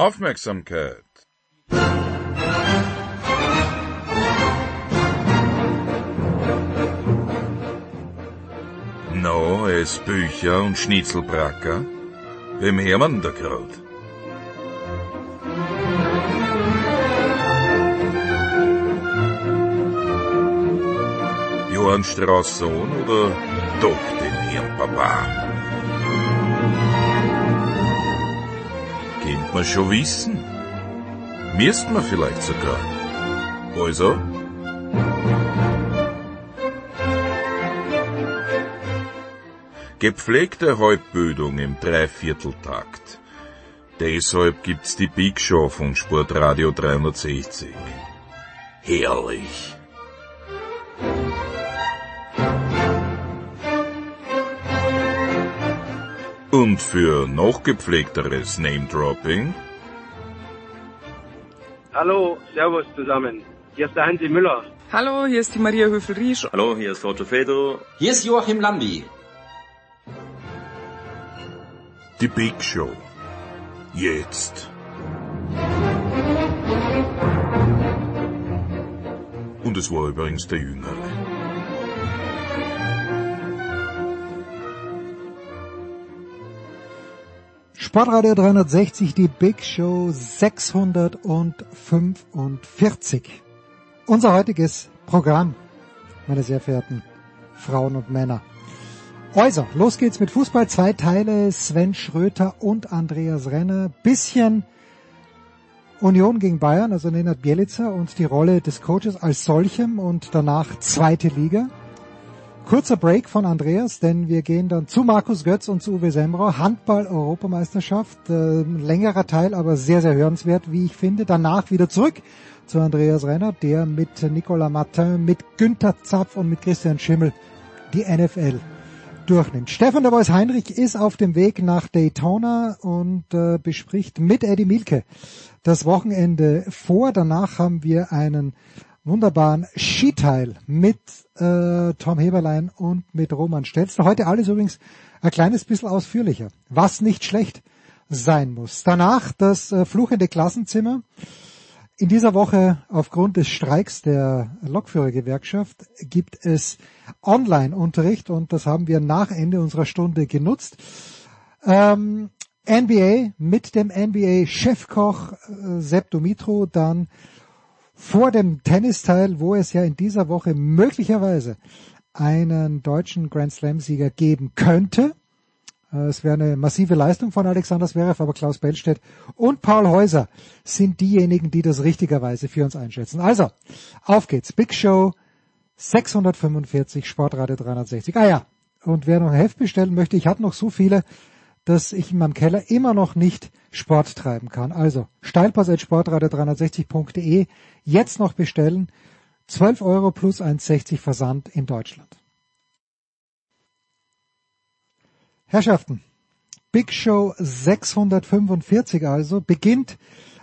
Aufmerksamkeit. No, es Bücher und Schnitzelbracker? Da grad? Johann Strauss Sohn oder doch den Herrn Papa? Kennt man schon wissen. Müsst man vielleicht sogar. Also? Gepflegte Halbbildung im Dreivierteltakt. Deshalb gibt's die Big Show von Sportradio 360. Herrlich. Und für noch gepflegteres Name-Dropping? Hallo, Servus zusammen. Hier ist der Hansi Müller. Hallo, hier ist die Maria Höfel-Riesch. Hallo, hier ist Roger Fedor. Hier ist Joachim Lambi. Die Big Show. Jetzt. Und es war übrigens der Jüngere. Sportradio 360, die Big Show 645. Unser heutiges Programm, meine sehr verehrten Frauen und Männer. Also, los geht's mit Fußball. Zwei Teile, Sven Schröter und Andreas Renner. Bisschen Union gegen Bayern, also Nenad Bielica und die Rolle des Coaches als solchem und danach zweite Liga. Kurzer Break von Andreas, denn wir gehen dann zu Markus Götz und zu Uwe Semrau. Handball-Europameisterschaft, äh, längerer Teil, aber sehr, sehr hörenswert, wie ich finde. Danach wieder zurück zu Andreas Renner, der mit Nicolas Martin, mit Günther Zapf und mit Christian Schimmel die NFL durchnimmt. Stefan der Boys Heinrich ist auf dem Weg nach Daytona und äh, bespricht mit Eddie Milke das Wochenende vor. Danach haben wir einen wunderbaren Skiteil mit äh, Tom Heberlein und mit Roman Stelzler. Heute alles übrigens ein kleines bisschen ausführlicher, was nicht schlecht sein muss. Danach das äh, fluchende Klassenzimmer. In dieser Woche aufgrund des Streiks der Lokführergewerkschaft gibt es Online-Unterricht und das haben wir nach Ende unserer Stunde genutzt. Ähm, NBA mit dem NBA-Chefkoch äh, Sepp Dumitro, dann vor dem Tennisteil, wo es ja in dieser Woche möglicherweise einen deutschen Grand Slam-Sieger geben könnte. Äh, Es wäre eine massive Leistung von Alexander Zverev, aber Klaus Bellstedt und Paul Häuser sind diejenigen, die das richtigerweise für uns einschätzen. Also, auf geht's. Big Show 645, Sportradio 360. Ah ja, und wer noch ein Heft bestellen möchte, ich habe noch so viele, dass ich in meinem Keller immer noch nicht Sport treiben kann. Also, steilpass.sportradio360.de jetzt noch bestellen. 12 Euro plus 1,60 Versand in Deutschland. Herrschaften, Big Show 645 also beginnt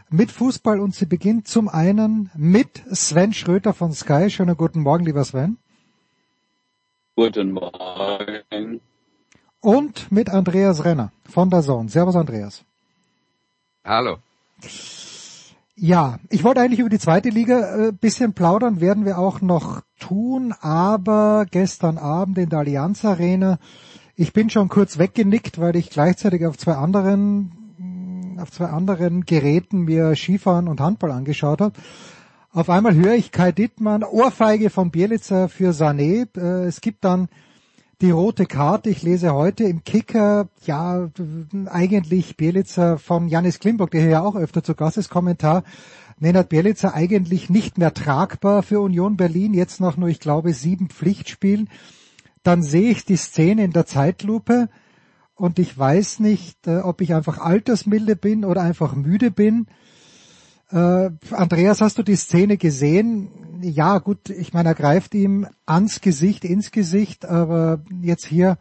mit Fußball und sie beginnt zum einen mit Sven Schröter von Sky. Schönen guten Morgen, lieber Sven. Guten Morgen. Und mit Andreas Renner von der Zone. Servus Andreas. Hallo. Ja, ich wollte eigentlich über die zweite Liga äh, bisschen plaudern, werden wir auch noch tun, aber gestern Abend in der Allianz Arena, ich bin schon kurz weggenickt, weil ich gleichzeitig auf zwei anderen auf zwei anderen Geräten mir Skifahren und Handball angeschaut habe. Auf einmal höre ich Kai Dittmann, Ohrfeige von Bielitzer für Sané. Äh, Es gibt dann die rote Karte. Ich lese heute im Kicker, ja, eigentlich Bielitzer von Janis Klimburg, der hier ja auch öfter zu Gast ist, Kommentar. Nenad Bielitzer eigentlich nicht mehr tragbar für Union Berlin, jetzt noch nur, ich glaube, sieben Pflichtspielen. Dann sehe ich die Szene in der Zeitlupe und ich weiß nicht, äh, ob ich einfach altersmilde bin oder einfach müde bin. Äh, Andreas, hast du die Szene gesehen? Ja, gut, ich meine, er greift ihm ans Gesicht, ins Gesicht, aber jetzt hier,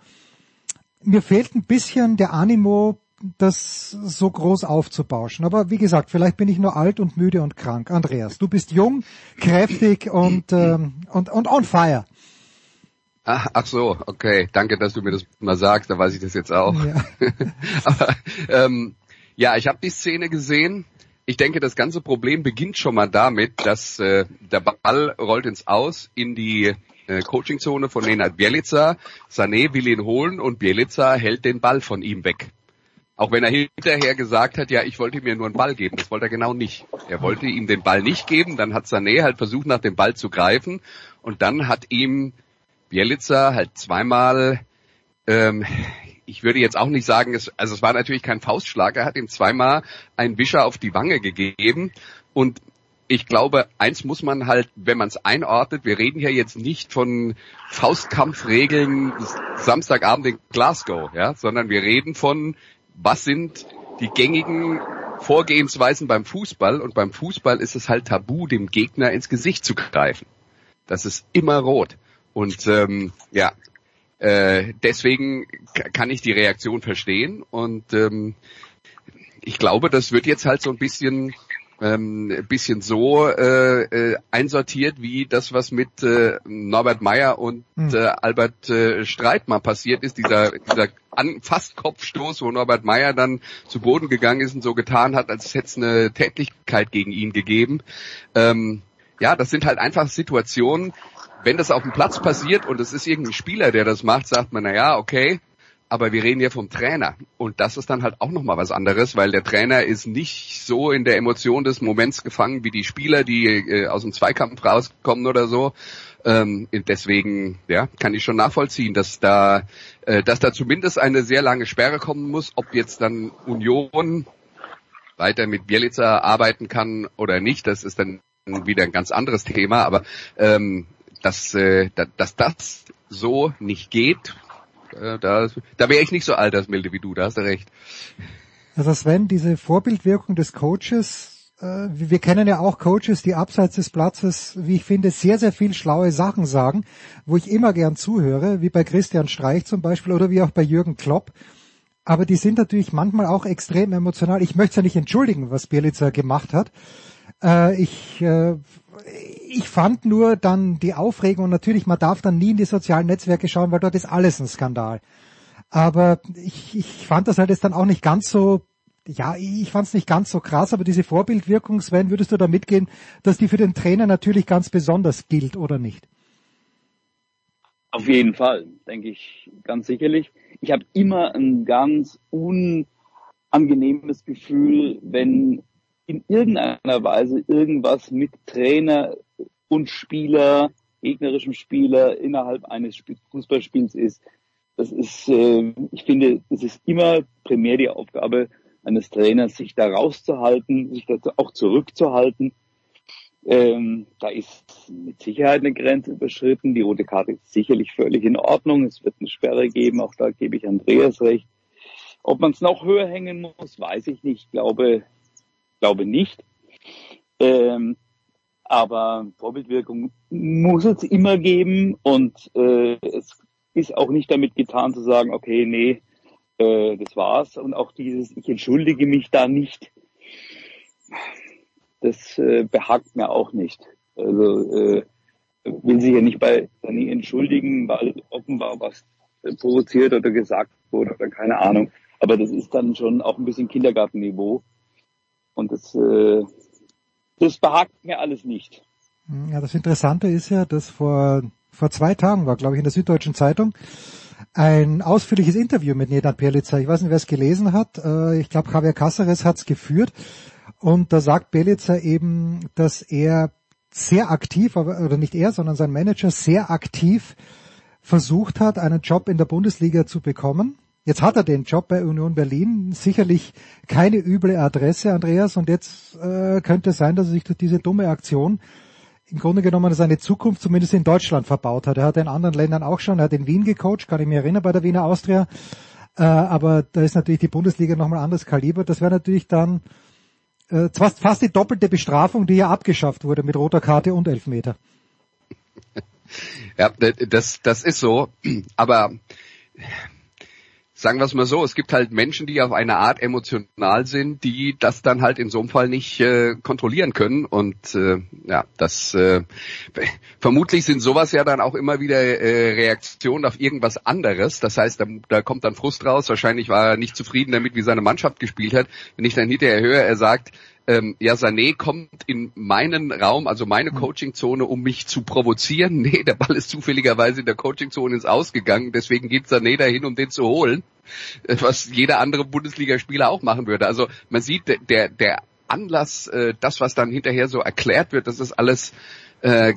mir fehlt ein bisschen der Animo, das so groß aufzubauschen. Aber wie gesagt, vielleicht bin ich nur alt und müde und krank. Andreas, du bist jung, kräftig und, ähm, und, und on fire. Ach, ach so, okay. Danke, dass du mir das mal sagst, da weiß ich das jetzt auch. Ja. Aber ähm, Ja, ich habe die Szene gesehen. Ich denke, das ganze Problem beginnt schon mal damit, dass äh, der Ball rollt ins Aus in die äh, Coachingzone von Nenad Bielica. Sané will ihn holen und Bielica hält den Ball von ihm weg. Auch wenn er hinterher gesagt hat, ja, ich wollte mir nur einen Ball geben. Das wollte er genau nicht. Er wollte ihm den Ball nicht geben. Dann hat Sané halt versucht, nach dem Ball zu greifen. Und dann hat ihm Bielica halt zweimal, ähm, ich würde jetzt auch nicht sagen, es, also es war natürlich kein Faustschlag. Er hat ihm zweimal einen Wischer auf die Wange gegeben. Und ich glaube, eins muss man halt, wenn man es einordnet, wir reden hier jetzt nicht von Faustkampfregeln Samstagabend in Glasgow, ja, sondern wir reden von was sind die gängigen Vorgehensweisen beim Fußball und beim Fußball ist es halt tabu, dem Gegner ins Gesicht zu greifen. Das ist immer rot. Und ähm, ja, äh, deswegen kann ich die Reaktion verstehen und ähm, ich glaube, das wird jetzt halt so ein bisschen ähm, bisschen so äh, äh, einsortiert wie das, was mit äh, Norbert Meyer und hm. äh, Albert äh, Streit mal passiert ist, dieser, dieser An fast Kopfstoß, wo Norbert Meyer dann zu Boden gegangen ist und so getan hat, als hätte es eine Tätigkeit gegen ihn gegeben. Ähm, ja, das sind halt einfach Situationen, wenn das auf dem Platz passiert und es ist irgendein Spieler, der das macht, sagt man, na ja, okay, aber wir reden ja vom Trainer. Und das ist dann halt auch nochmal was anderes, weil der Trainer ist nicht so in der Emotion des Moments gefangen wie die Spieler, die äh, aus dem Zweikampf rauskommen oder so. Ähm, deswegen, ja, kann ich schon nachvollziehen, dass da, äh, dass da zumindest eine sehr lange Sperre kommen muss, ob jetzt dann Union weiter mit Bielica arbeiten kann oder nicht, das ist dann wieder ein ganz anderes Thema, aber ähm, dass, äh, dass das so nicht geht, äh, da, da wäre ich nicht so altersmilde wie du, da hast du recht. Also Sven, diese Vorbildwirkung des Coaches, äh, wir kennen ja auch Coaches, die abseits des Platzes, wie ich finde, sehr, sehr viel schlaue Sachen sagen, wo ich immer gern zuhöre, wie bei Christian Streich zum Beispiel oder wie auch bei Jürgen Klopp. Aber die sind natürlich manchmal auch extrem emotional. Ich möchte es ja nicht entschuldigen, was Bielitzer gemacht hat. Äh, ich äh, ich fand nur dann die Aufregung, natürlich, man darf dann nie in die sozialen Netzwerke schauen, weil dort ist alles ein Skandal. Aber ich, ich fand das halt jetzt dann auch nicht ganz so, ja, ich fand es nicht ganz so krass, aber diese Vorbildwirkung, Sven, würdest du da mitgehen, dass die für den Trainer natürlich ganz besonders gilt oder nicht? Auf jeden Fall, denke ich ganz sicherlich. Ich habe immer ein ganz unangenehmes Gefühl, wenn in irgendeiner Weise irgendwas mit Trainer und Spieler, gegnerischem Spieler innerhalb eines Fußballspiels ist. Das ist, äh, ich finde, es ist immer primär die Aufgabe eines Trainers, sich da rauszuhalten, sich da auch zurückzuhalten. Ähm, da ist mit Sicherheit eine Grenze überschritten. Die rote Karte ist sicherlich völlig in Ordnung. Es wird eine Sperre geben. Auch da gebe ich Andreas recht. Ob man es noch höher hängen muss, weiß ich nicht. Ich glaube, glaube nicht. Ähm, aber Vorbildwirkung muss es immer geben und äh, es ist auch nicht damit getan zu sagen, okay, nee, äh, das war's. Und auch dieses, ich entschuldige mich da nicht, das äh, behagt mir auch nicht. Also äh, will sich ja nicht bei Dani entschuldigen, weil offenbar was provoziert oder gesagt wurde oder keine Ahnung. Aber das ist dann schon auch ein bisschen Kindergartenniveau. Und das, äh, das behagt mir alles nicht. Ja, das Interessante ist ja, dass vor, vor zwei Tagen war, glaube ich, in der Süddeutschen Zeitung ein ausführliches Interview mit Nenad Bjelica. Ich weiß nicht, wer es gelesen hat. Äh, ich glaube, Javier Caceres hat es geführt. Und da sagt Bjelica eben, dass er sehr aktiv, oder nicht er, sondern sein Manager sehr aktiv versucht hat, einen Job in der Bundesliga zu bekommen. Jetzt hat er den Job bei Union Berlin, sicherlich keine üble Adresse, Andreas, und jetzt äh, könnte es sein, dass er sich durch diese dumme Aktion im Grunde genommen seine Zukunft zumindest in Deutschland verbaut hat. Er hat in anderen Ländern auch schon, er hat in Wien gecoacht, kann ich mich erinnern, bei der Wiener Austria. Äh, aber da ist natürlich die Bundesliga nochmal anderes Kaliber. Das wäre natürlich dann äh, fast, fast die doppelte Bestrafung, die ja abgeschafft wurde mit roter Karte und Elfmeter. Ja, das, das ist so. Aber sagen wir es mal so, es gibt halt Menschen, die auf eine Art emotional sind, die das dann halt in so einem Fall nicht äh, kontrollieren können. Und äh, ja, das äh, vermutlich sind sowas ja dann auch immer wieder äh, Reaktionen auf irgendwas anderes. Das heißt, da, da kommt dann Frust raus. Wahrscheinlich war er nicht zufrieden damit, wie seine Mannschaft gespielt hat. Wenn ich dann hinterher höre, er sagt, ähm, ja, Sané kommt in meinen Raum, also meine hm. Coachingzone, um mich zu provozieren. Nee, der Ball ist zufälligerweise in der Coachingzone ins Ausgegangen, deswegen geht Sané dahin, um den zu holen, äh, was jeder andere Bundesligaspieler auch machen würde. Also man sieht, der, der Anlass, äh, das, was dann hinterher so erklärt wird, das ist alles äh,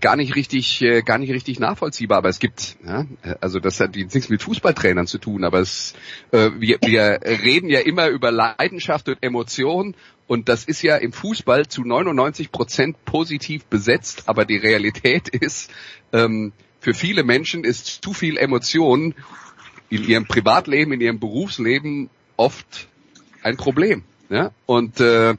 gar nicht richtig, äh, gar nicht richtig nachvollziehbar. Aber es gibt, ja, also das hat nichts mit Fußballtrainern zu tun. Aber es, äh, wir, wir reden ja immer über Leidenschaft und Emotion und das ist ja im Fußball zu 99 Prozent positiv besetzt, aber die Realität ist, ähm, für viele Menschen ist zu viel Emotion in ihrem Privatleben, in ihrem Berufsleben oft ein Problem. Ja? Und äh,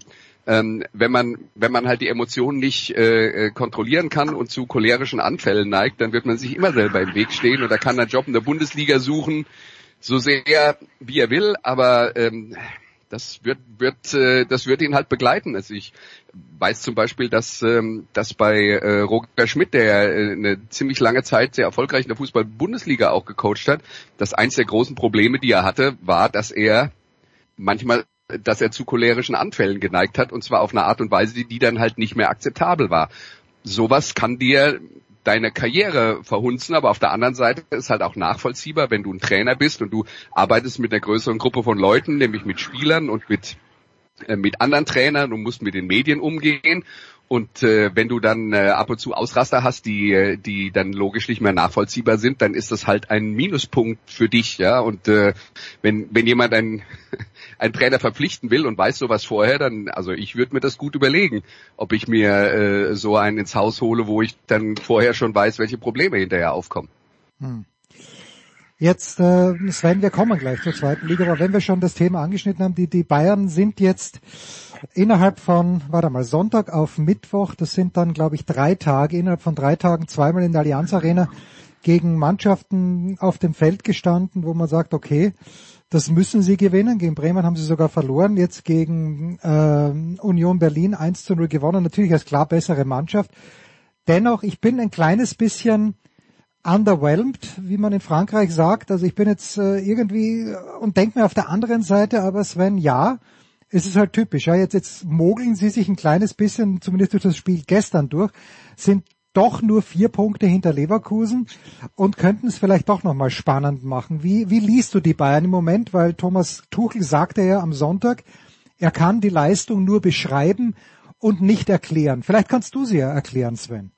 ähm, wenn man wenn man halt die Emotionen nicht äh, äh, kontrollieren kann und zu cholerischen Anfällen neigt, dann wird man sich immer selber im Weg stehen und er kann einen Job in der Bundesliga suchen, so sehr wie er will, aber ähm, das wird, wird, äh, das wird ihn halt begleiten. Also ich weiß zum Beispiel, dass, ähm, dass bei äh, Roger Schmidt, der äh, eine ziemlich lange Zeit sehr erfolgreich in der Fußball-Bundesliga auch gecoacht hat, dass eins der großen Probleme, die er hatte, war, dass er manchmal dass er zu cholerischen Anfällen geneigt hat und zwar auf eine Art und Weise, die, die dann halt nicht mehr akzeptabel war. Sowas kann dir deine Karriere verhunzen, aber auf der anderen Seite ist halt auch nachvollziehbar, wenn du ein Trainer bist und du arbeitest mit einer größeren Gruppe von Leuten, nämlich mit Spielern und mit äh, mit anderen Trainern und musst mit den Medien umgehen und äh, wenn du dann äh, ab und zu Ausraster hast, die, äh, die dann logisch nicht mehr nachvollziehbar sind, dann ist das halt ein Minuspunkt für dich, ja. Und äh, wenn, wenn jemand einen, einen Trainer verpflichten will und weiß sowas vorher, dann, also ich würde mir das gut überlegen, ob ich mir äh, so einen ins Haus hole, wo ich dann vorher schon weiß, welche Probleme hinterher aufkommen. Hm. Jetzt, äh, Sven, wir kommen gleich zur zweiten Liga, aber wenn wir schon das Thema angeschnitten haben, die, die Bayern sind jetzt innerhalb von, warte mal, Sonntag auf Mittwoch, das sind dann, glaube ich, drei Tage, innerhalb von drei Tagen zweimal in der Allianz Arena gegen Mannschaften auf dem Feld gestanden, wo man sagt, okay, das müssen sie gewinnen. Gegen Bremen haben sie sogar verloren. Jetzt gegen äh, Union Berlin 1 zu 0 gewonnen. Natürlich als klar bessere Mannschaft. Dennoch, ich bin ein kleines bisschen underwhelmed, wie man in Frankreich sagt. Also ich bin jetzt äh, irgendwie und denke mir auf der anderen Seite, aber Sven, ja, es ist halt typisch. Ja, jetzt, jetzt mogeln sie sich ein kleines bisschen, zumindest durch das Spiel gestern durch, sind doch nur vier Punkte hinter Leverkusen und könnten es vielleicht doch nochmal spannend machen. Wie, wie liest du die Bayern im Moment? Weil Thomas Tuchel sagte ja am Sonntag, er kann die Leistung nur beschreiben und nicht erklären. Vielleicht kannst du sie ja erklären, Sven.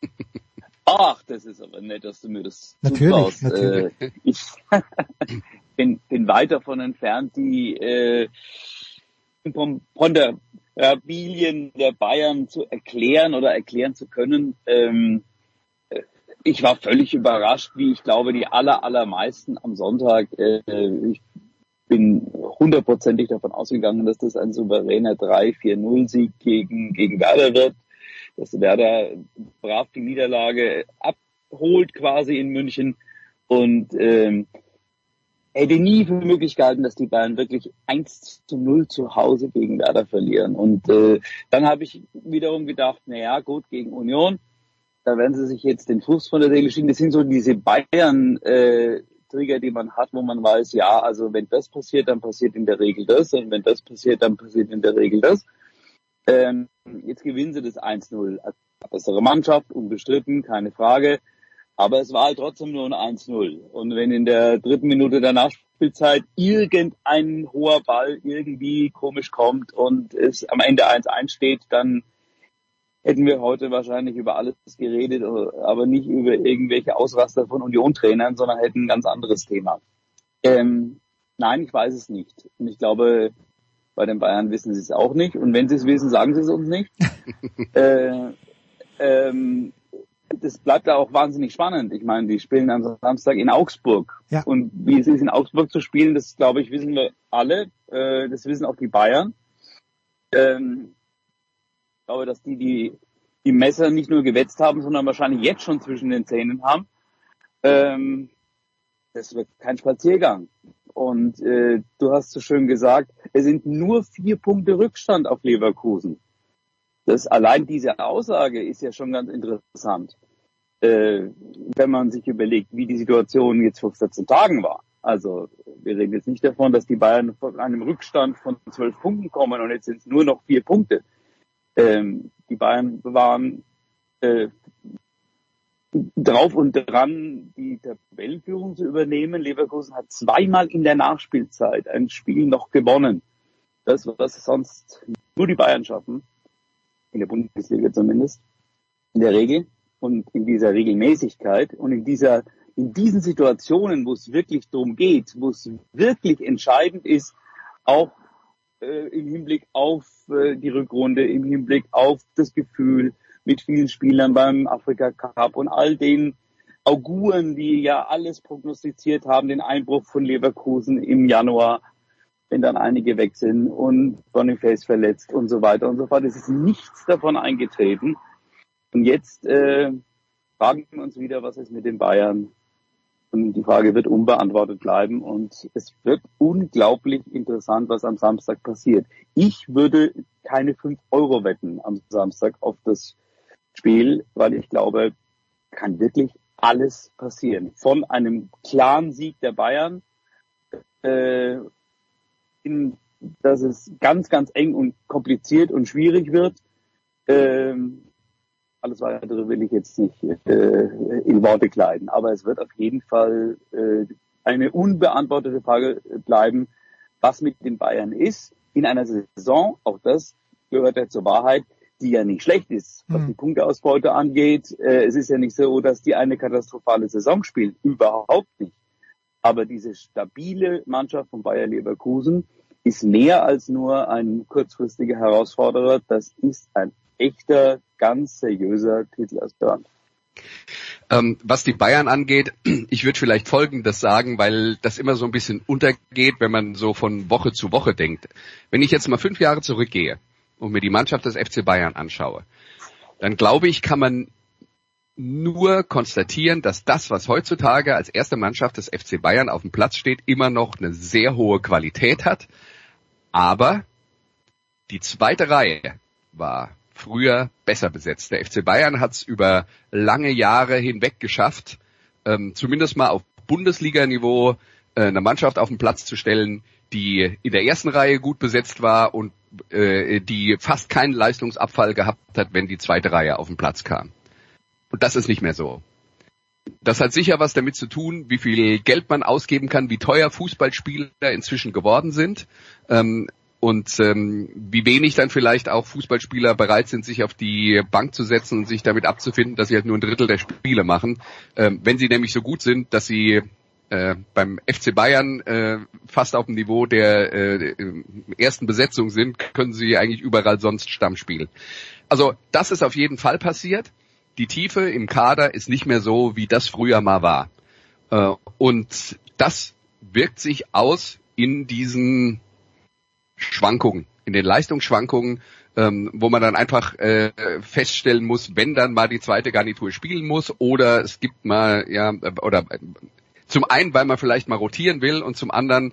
Ach, das ist aber nett, dass du mir das natürlich, natürlich. Äh, ich, bin, bin weit davon entfernt, die äh, Ponderabilien der Bayern zu erklären oder erklären zu können. Ähm, äh, ich war völlig überrascht, wie ich glaube, die aller, allermeisten am Sonntag. Äh, ich bin hundertprozentig davon ausgegangen, dass das ein souveräner 3-4-0-Sieg gegen, gegen Werder wird. Dass Werder brav die Niederlage abholt quasi in München. Und ähm, hätte nie für möglich gehalten, dass die Bayern wirklich 1 zu 0 zu Hause gegen Werder verlieren. Und äh, dann habe ich wiederum gedacht, na ja, gut, gegen Union, da werden sie sich jetzt den Fuß von der Seele schieben. Das sind so diese Bayern äh, die man hat, wo man weiß, ja, also wenn das passiert, dann passiert in der Regel das und wenn das passiert, dann passiert in der Regel das. Ähm, jetzt gewinnen sie das 1-0. Also bessere Mannschaft, unbestritten, keine Frage. Aber es war halt trotzdem nur ein 1-0. Und wenn in der dritten Minute der Nachspielzeit irgendein hoher Ball irgendwie komisch kommt und es am Ende 1-1 steht, dann hätten wir heute wahrscheinlich über alles geredet, aber nicht über irgendwelche Ausraster von Union-Trainern, sondern hätten ein ganz anderes Thema. Ähm, nein, ich weiß es nicht. Und ich glaube, bei den Bayern wissen sie es auch nicht. Und wenn sie es wissen, sagen sie es uns nicht. äh, ähm, das bleibt ja auch wahnsinnig spannend. Ich meine, die spielen am Samstag in Augsburg. Ja. Und wie es ist, in Augsburg zu spielen, das glaube ich, wissen wir alle. Äh, das wissen auch die Bayern. Ähm, ich glaube, dass die, die die Messer nicht nur gewetzt haben, sondern wahrscheinlich jetzt schon zwischen den Zähnen haben. Ähm, das wird kein Spaziergang. Und äh, du hast so schön gesagt, es sind nur vier Punkte Rückstand auf Leverkusen. Das allein diese Aussage ist ja schon ganz interessant, äh, wenn man sich überlegt, wie die Situation jetzt vor 14 Tagen war. Also wir reden jetzt nicht davon, dass die Bayern von einem Rückstand von zwölf Punkten kommen und jetzt sind es nur noch vier Punkte. Ähm, die Bayern waren äh, drauf und dran, die Tabellenführung zu übernehmen. Leverkusen hat zweimal in der Nachspielzeit ein Spiel noch gewonnen. Das, was sonst nur die Bayern schaffen, in der Bundesliga zumindest, in der Regel und in dieser Regelmäßigkeit und in dieser in diesen Situationen, wo es wirklich darum geht, wo es wirklich entscheidend ist, auch äh, im Hinblick auf äh, die Rückrunde, im Hinblick auf das Gefühl mit vielen Spielern beim Afrika Cup und all den Auguren, die ja alles prognostiziert haben, den Einbruch von Leverkusen im Januar, wenn dann einige weg sind und Boniface verletzt und so weiter und so fort. Es ist nichts davon eingetreten. Und jetzt äh, fragen wir uns wieder, was ist mit den Bayern? Und die Frage wird unbeantwortet bleiben und es wird unglaublich interessant, was am Samstag passiert. Ich würde keine fünf Euro wetten am Samstag auf das Spiel, weil ich glaube, kann wirklich alles passieren. Von einem klaren Sieg der Bayern, äh, in, dass es ganz, ganz eng und kompliziert und schwierig wird, ähm, alles weitere will ich jetzt nicht äh, in Worte kleiden. Aber es wird auf jeden Fall äh, eine unbeantwortete Frage bleiben, was mit den Bayern ist. In einer Saison, auch das gehört ja zur Wahrheit, die ja nicht schlecht ist, was hm. die Punkteausbeute angeht. Äh, es ist ja nicht so, dass die eine katastrophale Saison spielt. Überhaupt nicht. Aber diese stabile Mannschaft von Bayer Leverkusen ist mehr als nur ein kurzfristiger Herausforderer. Das ist ein echter ganz seriöser Titelaspirant. Ähm, was die Bayern angeht, ich würde vielleicht Folgendes sagen, weil das immer so ein bisschen untergeht, wenn man so von Woche zu Woche denkt. Wenn ich jetzt mal fünf Jahre zurückgehe und mir die Mannschaft des FC Bayern anschaue, dann glaube ich, kann man nur konstatieren, dass das, was heutzutage als erste Mannschaft des FC Bayern auf dem Platz steht, immer noch eine sehr hohe Qualität hat. Aber die zweite Reihe war früher besser besetzt. Der FC Bayern hat es über lange Jahre hinweg geschafft, ähm, zumindest mal auf Bundesliga-Niveau äh, eine Mannschaft auf den Platz zu stellen, die in der ersten Reihe gut besetzt war und äh, die fast keinen Leistungsabfall gehabt hat, wenn die zweite Reihe auf den Platz kam. Und das ist nicht mehr so. Das hat sicher was damit zu tun, wie viel Geld man ausgeben kann, wie teuer Fußballspieler inzwischen geworden sind. Ähm, und ähm, wie wenig dann vielleicht auch Fußballspieler bereit sind, sich auf die Bank zu setzen und sich damit abzufinden, dass sie halt nur ein Drittel der Spiele machen. Ähm, wenn sie nämlich so gut sind, dass sie äh, beim FC Bayern äh, fast auf dem Niveau der äh, ersten Besetzung sind, können sie eigentlich überall sonst Stamm spielen. Also das ist auf jeden Fall passiert. Die Tiefe im Kader ist nicht mehr so, wie das früher mal war. Äh, und das wirkt sich aus in diesen Schwankungen, in den Leistungsschwankungen, ähm, wo man dann einfach äh, feststellen muss, wenn dann mal die zweite Garnitur spielen muss oder es gibt mal ja oder äh, zum einen, weil man vielleicht mal rotieren will und zum anderen,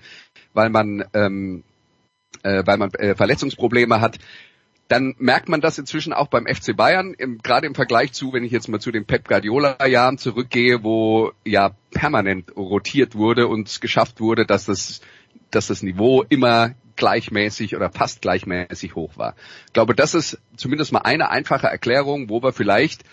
weil man ähm, äh, weil man äh, Verletzungsprobleme hat, dann merkt man das inzwischen auch beim FC Bayern, im, gerade im Vergleich zu, wenn ich jetzt mal zu den Pep Guardiola-Jahren zurückgehe, wo ja permanent rotiert wurde und es geschafft wurde, dass das, dass das Niveau immer gleichmäßig oder fast gleichmäßig hoch war. Ich glaube, das ist zumindest mal eine einfache Erklärung, wo wir vielleicht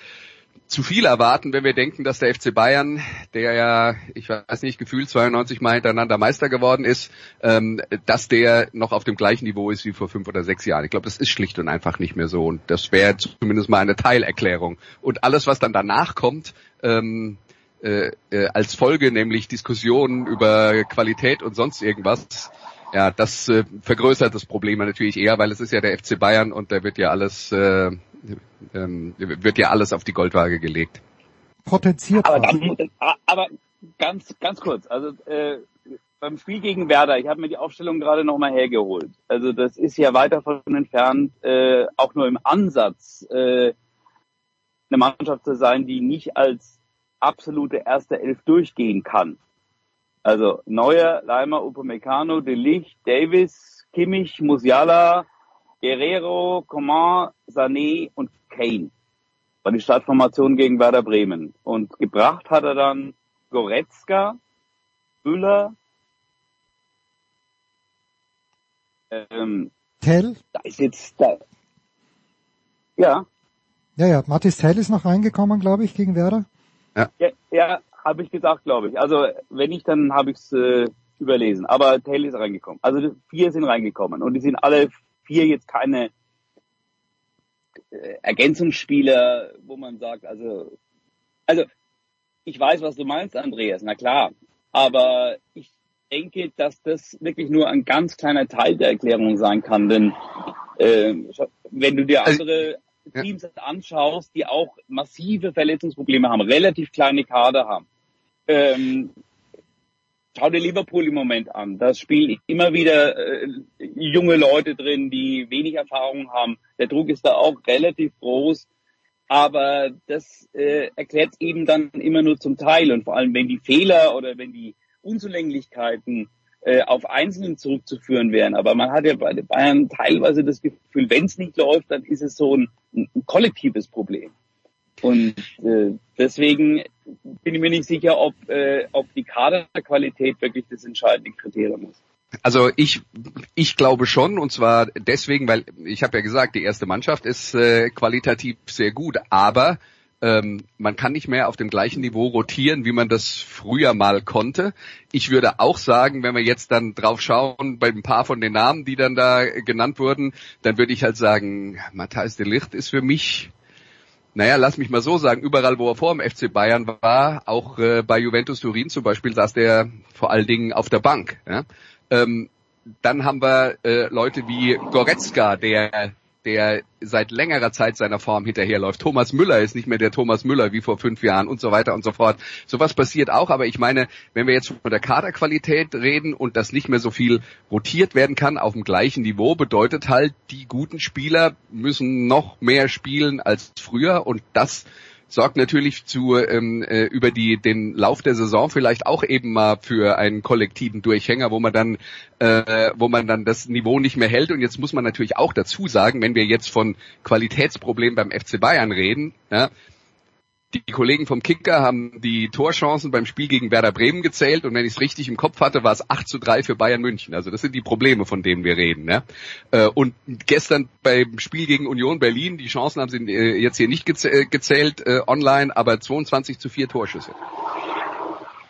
zu viel erwarten, wenn wir denken, dass der FC Bayern, der ja, ich weiß nicht, gefühlt 92 Mal hintereinander Meister geworden ist, ähm, dass der noch auf dem gleichen Niveau ist wie vor fünf oder sechs Jahren. Ich glaube, das ist schlicht und einfach nicht mehr so. Und das wäre zumindest mal eine Teilerklärung. Und alles, was dann danach kommt, ähm, äh, äh, als Folge, nämlich Diskussionen über Qualität und sonst irgendwas, ja, das äh, vergrößert das Problem natürlich eher, weil es ist ja der FC Bayern und da wird ja alles äh, ähm, wird ja alles auf die Goldwaage gelegt. Potenziert. Aber, dann, aber ganz ganz kurz, also äh, beim Spiel gegen Werder, ich habe mir die Aufstellung gerade nochmal hergeholt. Also das ist ja weit davon entfernt, äh, auch nur im Ansatz äh, eine Mannschaft zu sein, die nicht als absolute erste Elf durchgehen kann. Also Neuer, Leimer, Upamecano, De Ligt, Davis, Kimmich, Musiala, Guerrero, Coman, Sané und Kane. War die Startformation gegen Werder Bremen. Und gebracht hat er dann Goretzka, Müller, ähm, Tell? Da ist jetzt da. Ja. Ja, ja, Mathis Tell ist noch reingekommen, glaube ich, gegen Werder. Ja, ja, ja habe ich gesagt, glaube ich. Also wenn nicht, dann habe ich es äh, überlesen. Aber Tell ist reingekommen. Also vier sind reingekommen und die sind alle vier jetzt keine äh, Ergänzungsspieler, wo man sagt, also also ich weiß, was du meinst, Andreas, na klar. Aber ich denke, dass das wirklich nur ein ganz kleiner Teil der Erklärung sein kann. Denn äh, wenn du dir also, andere also, Teams ja. anschaust, die auch massive Verletzungsprobleme haben, relativ kleine Kader haben, ähm, schau dir Liverpool im Moment an. Da spielen immer wieder äh, junge Leute drin, die wenig Erfahrung haben. Der Druck ist da auch relativ groß. Aber das äh, erklärt eben dann immer nur zum Teil. Und vor allem, wenn die Fehler oder wenn die Unzulänglichkeiten äh, auf Einzelnen zurückzuführen wären. Aber man hat ja bei den Bayern teilweise das Gefühl, wenn es nicht läuft, dann ist es so ein, ein kollektives Problem. Und äh, deswegen bin ich mir nicht sicher, ob, äh, ob die Kaderqualität wirklich das entscheidende Kriterium ist. Also ich, ich glaube schon, und zwar deswegen, weil ich habe ja gesagt, die erste Mannschaft ist äh, qualitativ sehr gut, aber ähm, man kann nicht mehr auf dem gleichen Niveau rotieren, wie man das früher mal konnte. Ich würde auch sagen, wenn wir jetzt dann drauf schauen, bei ein paar von den Namen, die dann da genannt wurden, dann würde ich halt sagen, Matthias de Licht ist für mich naja, lass mich mal so sagen, überall, wo er vor dem FC Bayern war, auch äh, bei Juventus Turin zum Beispiel, saß der vor allen Dingen auf der Bank. Ja? Ähm, dann haben wir äh, Leute wie Goretzka, der der seit längerer Zeit seiner Form hinterherläuft. Thomas Müller ist nicht mehr der Thomas Müller wie vor fünf Jahren und so weiter und so fort. Sowas passiert auch, aber ich meine, wenn wir jetzt von der Kaderqualität reden und das nicht mehr so viel rotiert werden kann auf dem gleichen Niveau, bedeutet halt, die guten Spieler müssen noch mehr spielen als früher und das sorgt natürlich zu ähm, äh, über die den Lauf der Saison vielleicht auch eben mal für einen kollektiven Durchhänger, wo man dann äh, wo man dann das Niveau nicht mehr hält. Und jetzt muss man natürlich auch dazu sagen, wenn wir jetzt von Qualitätsproblemen beim FC Bayern reden, ja, die Kollegen vom Kicker haben die Torchancen beim Spiel gegen Werder Bremen gezählt und wenn ich es richtig im Kopf hatte, war es 8 zu 3 für Bayern München. Also das sind die Probleme, von denen wir reden. Ne? Und gestern beim Spiel gegen Union Berlin, die Chancen haben sie äh, jetzt hier nicht gezählt äh, online, aber 22 zu 4 Torschüsse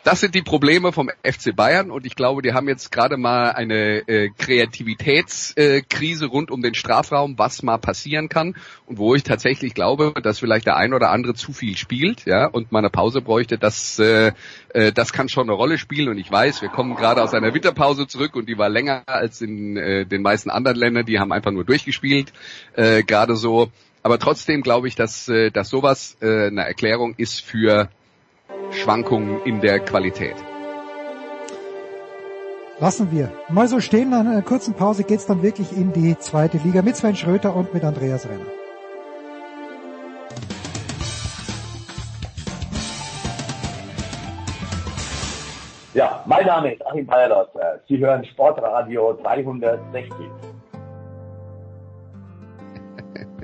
das sind die Probleme vom FC Bayern und ich glaube, die haben jetzt gerade mal eine äh, Kreativitätskrise äh, rund um den Strafraum, was mal passieren kann und wo ich tatsächlich glaube, dass vielleicht der ein oder andere zu viel spielt, ja, und mal eine Pause bräuchte, das äh, äh, das kann schon eine Rolle spielen und ich weiß, wir kommen gerade aus einer Winterpause zurück und die war länger als in äh, den meisten anderen Ländern, die haben einfach nur durchgespielt, äh, gerade so. Aber trotzdem glaube ich, dass, äh, dass sowas äh, eine Erklärung ist für Schwankungen in der Qualität. Lassen wir mal so stehen. Nach einer kurzen Pause geht's dann wirklich in die zweite Liga mit Sven Schröter und mit Andreas Renner. Ja, mein Name ist Achim Bayerlotz. Sie hören Sportradio 360.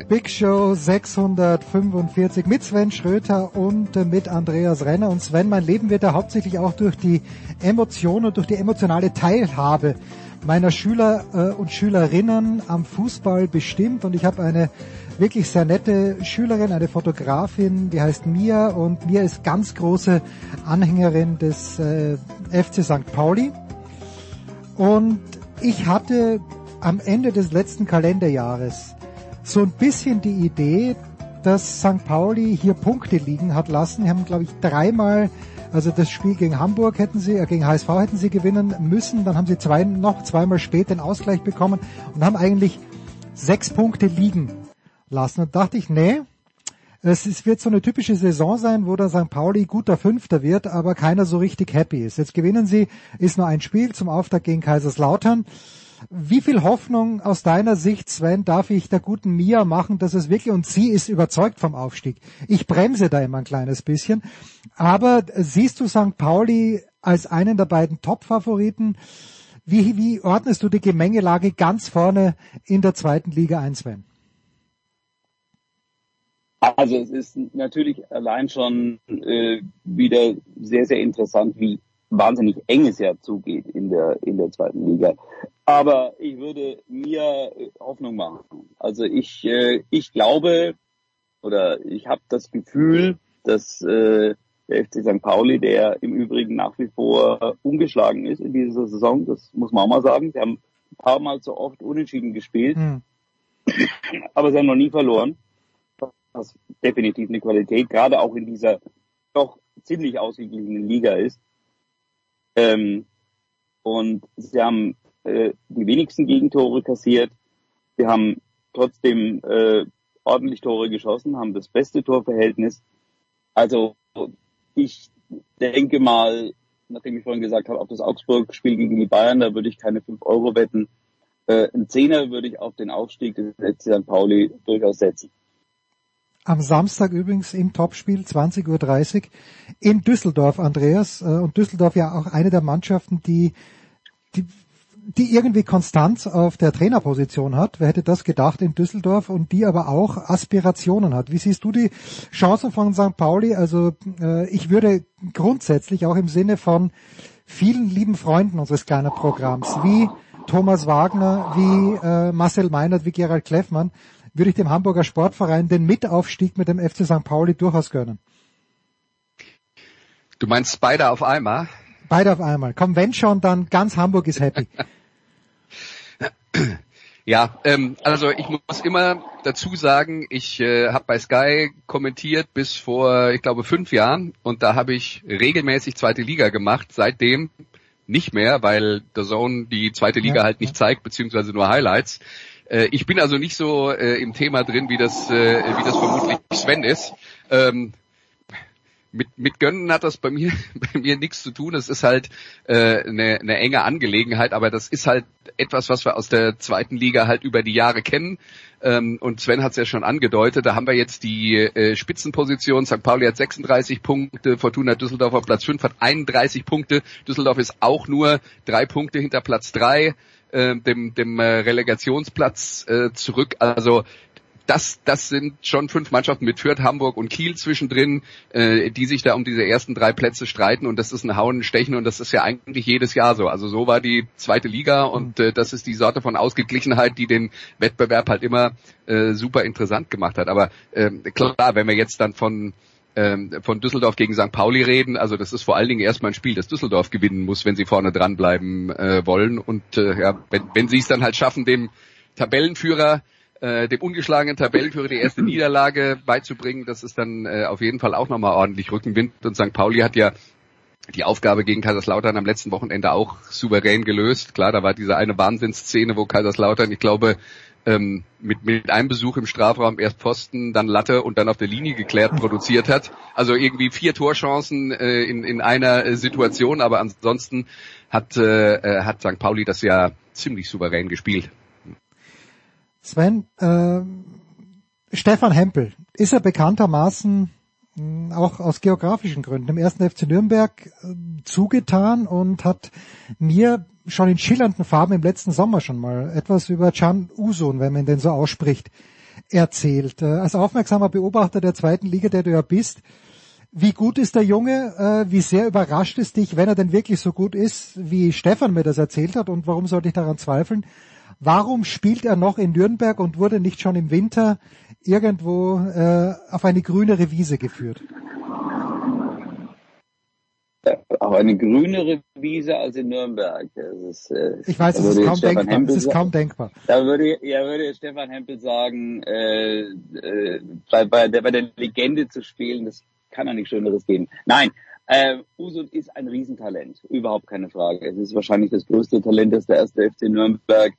Big Show 645 mit Sven Schröter und äh, mit Andreas Renner. Und Sven, mein Leben wird ja hauptsächlich auch durch die Emotionen und durch die emotionale Teilhabe meiner Schüler äh, und Schülerinnen am Fußball bestimmt. Und ich habe eine wirklich sehr nette Schülerin, eine Fotografin, die heißt Mia und Mia ist ganz große Anhängerin des äh, FC St. Pauli. Und ich hatte am Ende des letzten Kalenderjahres so ein bisschen die Idee, dass St. Pauli hier Punkte liegen hat lassen. Die haben, glaube ich, dreimal, also das Spiel gegen Hamburg hätten sie, äh, gegen HSV hätten sie gewinnen müssen. Dann haben sie zwei, noch zweimal später den Ausgleich bekommen und haben eigentlich sechs Punkte liegen lassen. Und dachte ich, nee, es ist, wird so eine typische Saison sein, wo der St. Pauli guter Fünfter wird, aber keiner so richtig happy ist. Jetzt gewinnen sie, ist nur ein Spiel zum Auftakt gegen Kaiserslautern. Wie viel Hoffnung aus deiner Sicht, Sven, darf ich der guten Mia machen, dass es wirklich, und sie ist überzeugt vom Aufstieg. Ich bremse da immer ein kleines bisschen. Aber siehst du St. Pauli als einen der beiden Top-Favoriten. Wie, wie ordnest du die Gemengelage ganz vorne in der zweiten Liga ein, Sven? Also es ist natürlich allein schon äh, wieder sehr, sehr interessant, wie wahnsinnig eng es ja zugeht in der, in der zweiten Liga. Aber ich würde mir Hoffnung machen. Also ich, äh, ich glaube oder ich habe das Gefühl, dass äh, der FC St. Pauli, der im Übrigen nach wie vor ungeschlagen ist in dieser Saison, das muss man auch mal sagen. Sie haben ein paar Mal zu oft unentschieden gespielt, hm. aber sie haben noch nie verloren. Was definitiv eine Qualität, gerade auch in dieser doch ziemlich ausgeglichenen Liga ist. Ähm, und sie haben äh, die wenigsten Gegentore kassiert. Sie haben trotzdem äh, ordentlich Tore geschossen, haben das beste Torverhältnis. Also ich denke mal, nachdem ich vorhin gesagt habe, auf das Augsburg-Spiel gegen die Bayern, da würde ich keine 5 Euro wetten. Äh, ein Zehner würde ich auf den Aufstieg des FC St. Pauli durchaus setzen. Am Samstag übrigens im Topspiel 20.30 Uhr in Düsseldorf, Andreas. Äh, und Düsseldorf ja auch eine der Mannschaften, die, die die irgendwie Konstanz auf der Trainerposition hat. Wer hätte das gedacht in Düsseldorf und die aber auch Aspirationen hat. Wie siehst du die Chancen von St. Pauli? Also äh, ich würde grundsätzlich auch im Sinne von vielen lieben Freunden unseres kleinen Programms, wie Thomas Wagner, wie äh, Marcel Meinert, wie Gerald Kleffmann, würde ich dem Hamburger Sportverein den Mitaufstieg mit dem FC St. Pauli durchaus gönnen. Du meinst beide auf einmal? Beide auf einmal. Komm, wenn schon, dann ganz Hamburg ist happy. Ja, ähm, also ich muss immer dazu sagen, ich äh, habe bei Sky kommentiert bis vor, ich glaube, fünf Jahren und da habe ich regelmäßig zweite Liga gemacht. Seitdem nicht mehr, weil der Zone die zweite Liga ja, halt nicht ja. zeigt, beziehungsweise nur Highlights. Äh, ich bin also nicht so äh, im Thema drin, wie das, äh, wie das vermutlich Sven ist. Ähm, mit, mit Gönnen hat das bei mir, bei mir nichts zu tun. Es ist halt äh, eine, eine enge Angelegenheit, aber das ist halt etwas, was wir aus der zweiten Liga halt über die Jahre kennen. Ähm, und Sven hat es ja schon angedeutet, da haben wir jetzt die äh, Spitzenposition. St. Pauli hat 36 Punkte, Fortuna Düsseldorf auf Platz 5 hat 31 Punkte. Düsseldorf ist auch nur drei Punkte hinter Platz 3 äh, dem, dem äh, Relegationsplatz äh, zurück. Also das, das sind schon fünf Mannschaften mit Fürth, Hamburg und Kiel zwischendrin, äh, die sich da um diese ersten drei Plätze streiten und das ist ein Hauen, Stechen und das ist ja eigentlich jedes Jahr so. Also so war die zweite Liga und äh, das ist die Sorte von Ausgeglichenheit, die den Wettbewerb halt immer äh, super interessant gemacht hat. Aber äh, klar, wenn wir jetzt dann von ähm, von Düsseldorf gegen St. Pauli reden. Also das ist vor allen Dingen erstmal ein Spiel, das Düsseldorf gewinnen muss, wenn sie vorne dranbleiben äh, wollen. Und äh, ja, wenn, wenn sie es dann halt schaffen, dem Tabellenführer äh, dem ungeschlagenen Tabellenführer die erste Niederlage beizubringen, das ist dann äh, auf jeden Fall auch nochmal ordentlich Rückenwind. Und St. Pauli hat ja die Aufgabe gegen Kaiserslautern am letzten Wochenende auch souverän gelöst. Klar, da war diese eine Wahnsinnsszene, wo Kaiserslautern, ich glaube, ähm, mit, mit einem Besuch im Strafraum erst Posten, dann Latte und dann auf der Linie geklärt produziert hat. Also irgendwie vier Torchancen äh, in, in einer äh, Situation, aber ansonsten hat, äh, äh hat St. Pauli das ja ziemlich souverän gespielt. Sven, äh, Stefan Hempel ist er bekanntermaßen auch aus geografischen Gründen im ersten FC Nürnberg äh, zugetan und hat mir schon in schillernden Farben im letzten Sommer schon mal etwas über Can Usun, wenn man den so ausspricht, erzählt. Äh, als aufmerksamer Beobachter der zweiten Liga, der du ja bist, wie gut ist der Junge? Äh, wie sehr überrascht es dich, wenn er denn wirklich so gut ist, wie Stefan mir das erzählt hat? Und warum sollte ich daran zweifeln? Warum spielt er noch in Nürnberg und wurde nicht schon im Winter irgendwo äh, auf eine grünere Wiese geführt? Auf eine grünere Wiese als in Nürnberg. Ist, äh, ich weiß, es ist, kaum denkbar. es ist kaum denkbar. Da würde, ja, würde Stefan Hempel sagen, äh, äh, bei, bei, der, bei der Legende zu spielen, das kann ja nichts Schöneres geben. Nein, äh, Usun ist ein Riesentalent, überhaupt keine Frage. Es ist wahrscheinlich das größte Talent, das der erste FC Nürnberg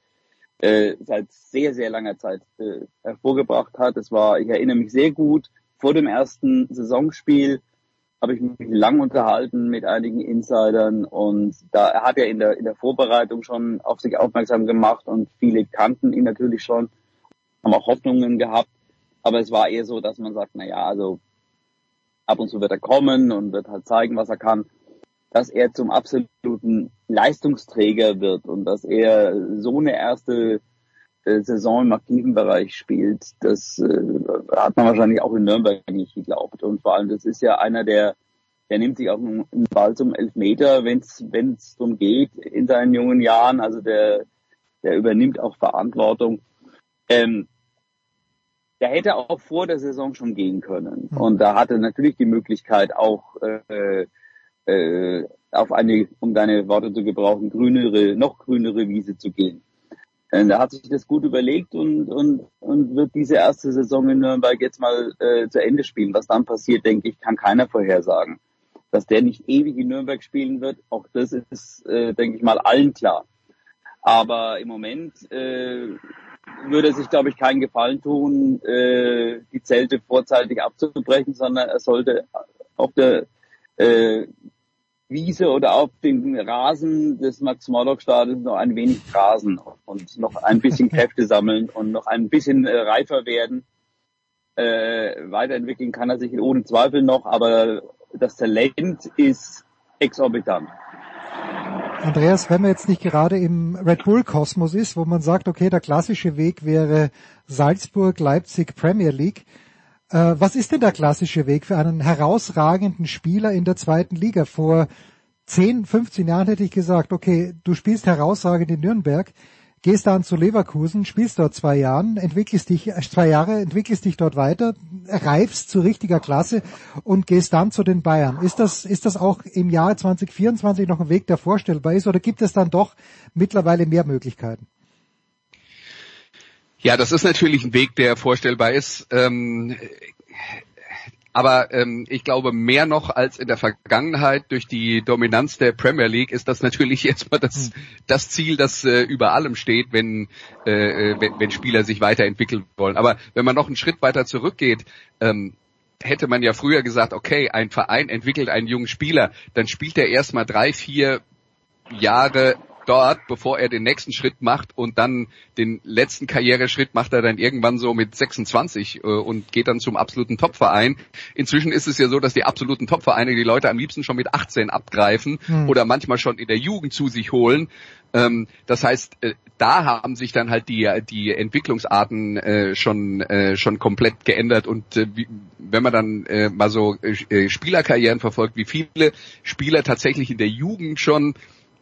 äh, seit sehr, sehr langer Zeit äh, hervorgebracht hat. Es war, ich erinnere mich sehr gut, vor dem ersten Saisonspiel habe ich mich lang unterhalten mit einigen Insidern und da er hat ja in der in der Vorbereitung schon auf sich aufmerksam gemacht und viele kannten ihn natürlich schon, haben auch Hoffnungen gehabt, aber es war eher so, dass man sagt, na ja, also ab und zu wird er kommen und wird halt zeigen, was er kann. dass er zum absoluten Leistungsträger wird und dass er so eine erste Saison im aktiven Bereich spielt, das äh, hat man wahrscheinlich auch in Nürnberg nicht geglaubt. Und vor allem, das ist ja einer, der, der nimmt sich auch einen Ball zum Elfmeter, wenn es darum geht in seinen jungen Jahren. Also der, der übernimmt auch Verantwortung. Ähm, der hätte auch vor der Saison schon gehen können. Mhm. Und da hatte natürlich die Möglichkeit auch äh, äh, auf eine, um deine Worte zu gebrauchen, grünere, noch grünere Wiese zu gehen. Und da hat sich das gut überlegt und, und, und wird diese erste Saison in Nürnberg jetzt mal äh, zu Ende spielen. Was dann passiert, denke ich, kann keiner vorhersagen. Dass der nicht ewig in Nürnberg spielen wird, auch das ist, äh, denke ich mal, allen klar. Aber im Moment äh, würde er sich, glaube ich, keinen Gefallen tun, äh, die Zelte vorzeitig abzubrechen, sondern er sollte auf der äh, Wiese oder auf dem Rasen des Max-Morlock-Stadions noch ein wenig grasen und noch ein bisschen Kräfte sammeln und noch ein bisschen äh, reifer werden. Äh, weiterentwickeln kann er sich ohne Zweifel noch, aber das Talent ist exorbitant. Andreas, wenn man jetzt nicht gerade im Red Bull Kosmos ist, wo man sagt, okay, der klassische Weg wäre Salzburg, Leipzig, Premier League. Äh, was ist denn der klassische Weg für einen herausragenden Spieler in der zweiten Liga? Vor 10, 15 Jahren hätte ich gesagt, okay, du spielst herausragend in Nürnberg gehst dann zu Leverkusen, spielst dort zwei Jahren, entwickelst dich äh, zwei Jahre, entwickelst dich dort weiter, reifst zu richtiger Klasse und gehst dann zu den Bayern. Ist das ist das auch im Jahr 2024 noch ein Weg, der vorstellbar ist, oder gibt es dann doch mittlerweile mehr Möglichkeiten? Ja, das ist natürlich ein Weg, der vorstellbar ist. Ähm, aber ähm, ich glaube, mehr noch als in der Vergangenheit durch die Dominanz der Premier League ist das natürlich jetzt mal das, das Ziel, das äh, über allem steht, wenn, äh, wenn, wenn Spieler sich weiterentwickeln wollen. Aber wenn man noch einen Schritt weiter zurückgeht, ähm, hätte man ja früher gesagt, okay, ein Verein entwickelt einen jungen Spieler, dann spielt er erstmal drei, vier Jahre dort, bevor er den nächsten Schritt macht und dann den letzten Karriereschritt macht er dann irgendwann so mit 26 äh, und geht dann zum absoluten Topverein. Inzwischen ist es ja so, dass die absoluten Topvereine die Leute am liebsten schon mit 18 abgreifen hm. oder manchmal schon in der Jugend zu sich holen. Ähm, das heißt, äh, da haben sich dann halt die, die Entwicklungsarten äh, schon, äh, schon komplett geändert und äh, wie, wenn man dann äh, mal so äh, Spielerkarrieren verfolgt, wie viele Spieler tatsächlich in der Jugend schon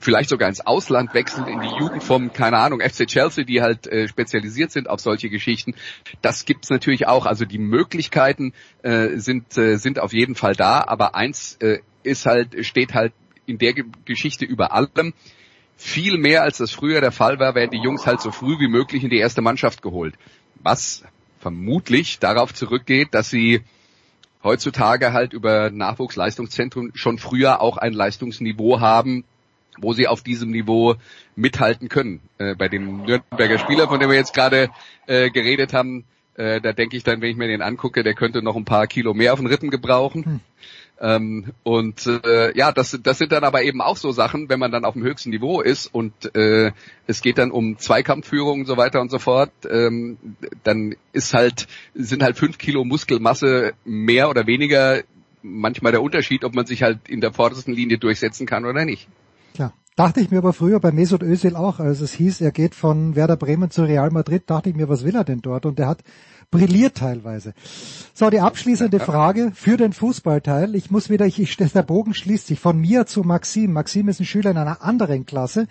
vielleicht sogar ins Ausland wechseln, in die Jugend vom, keine Ahnung, FC Chelsea, die halt äh, spezialisiert sind auf solche Geschichten. Das gibt's natürlich auch. Also die Möglichkeiten äh, sind, äh, sind auf jeden Fall da, aber eins äh, ist halt, steht halt in der Ge Geschichte über allem. Viel mehr als das früher der Fall war, werden die Jungs halt so früh wie möglich in die erste Mannschaft geholt. Was vermutlich darauf zurückgeht, dass sie heutzutage halt über Nachwuchsleistungszentrum schon früher auch ein Leistungsniveau haben, wo sie auf diesem Niveau mithalten können. Äh, bei dem Nürnberger Spieler, von dem wir jetzt gerade äh, geredet haben, äh, da denke ich dann, wenn ich mir den angucke, der könnte noch ein paar Kilo mehr auf den Rippen gebrauchen. Hm. Ähm, und äh, ja, das, das sind dann aber eben auch so Sachen, wenn man dann auf dem höchsten Niveau ist und äh, es geht dann um Zweikampfführung und so weiter und so fort, ähm, dann ist halt, sind halt fünf Kilo Muskelmasse mehr oder weniger manchmal der Unterschied, ob man sich halt in der vordersten Linie durchsetzen kann oder nicht. Dachte ich mir aber früher bei Mesut Özil auch, als es hieß, er geht von Werder Bremen zu Real Madrid, dachte ich mir, was will er denn dort? Und er hat brilliert teilweise. So, die abschließende Frage für den Fußballteil. Ich muss wieder, ich, ich, der Bogen schließt sich von mir zu Maxim. Maxim ist ein Schüler in einer anderen Klasse.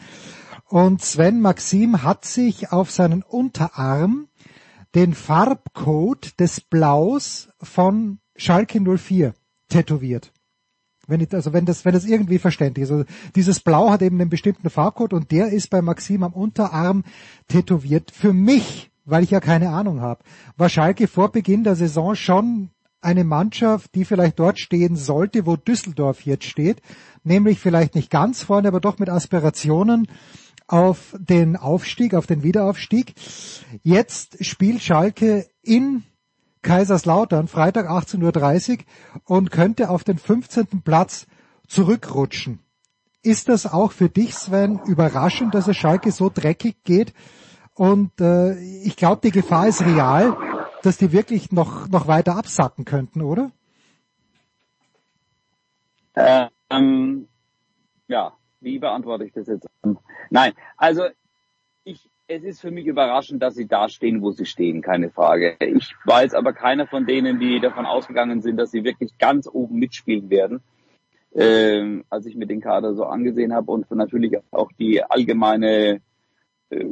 Und Sven Maxim hat sich auf seinen Unterarm den Farbcode des Blaus von Schalke 04 tätowiert. Wenn ich, also wenn das, wenn das irgendwie verständlich ist. Also dieses Blau hat eben einen bestimmten Farbcode und der ist bei Maxim am Unterarm tätowiert. Für mich, weil ich ja keine Ahnung habe, war Schalke vor Beginn der Saison schon eine Mannschaft, die vielleicht dort stehen sollte, wo Düsseldorf jetzt steht, nämlich vielleicht nicht ganz vorne, aber doch mit Aspirationen auf den Aufstieg, auf den Wiederaufstieg. Jetzt spielt Schalke in Kaiserslautern, Freitag 18.30 Uhr und könnte auf den 15. Platz zurückrutschen. Ist das auch für dich, Sven, überraschend, dass es Schalke so dreckig geht? Und äh, ich glaube, die Gefahr ist real, dass die wirklich noch, noch weiter absacken könnten, oder? Ähm, ja, wie beantworte ich das jetzt? Nein, also es ist für mich überraschend, dass sie da stehen, wo sie stehen, keine Frage. Ich jetzt aber keiner von denen, die davon ausgegangen sind, dass sie wirklich ganz oben mitspielen werden. Ähm, als ich mir den Kader so angesehen habe und natürlich auch die allgemeine äh,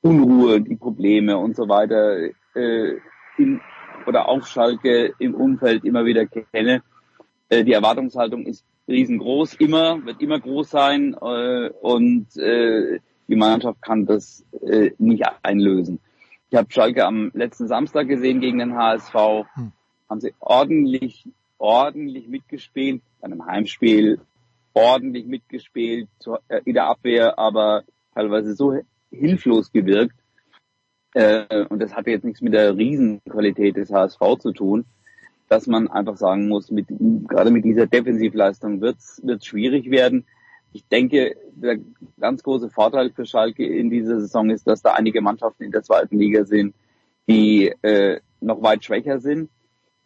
Unruhe, die Probleme und so weiter äh, in, oder auf Schalke im Umfeld immer wieder kenne. Äh, die Erwartungshaltung ist riesengroß, immer, wird immer groß sein äh, und äh, die Mannschaft kann das äh, nicht einlösen. Ich habe Schalke am letzten Samstag gesehen gegen den HSV. Hm. Haben sie ordentlich, ordentlich mitgespielt. Bei einem Heimspiel ordentlich mitgespielt äh, in der Abwehr, aber teilweise so hilflos gewirkt. Äh, und das hatte jetzt nichts mit der Riesenqualität des HSV zu tun, dass man einfach sagen muss, mit, gerade mit dieser Defensivleistung wird es schwierig werden ich denke, der ganz große Vorteil für Schalke in dieser Saison ist, dass da einige Mannschaften in der zweiten Liga sind, die äh, noch weit schwächer sind.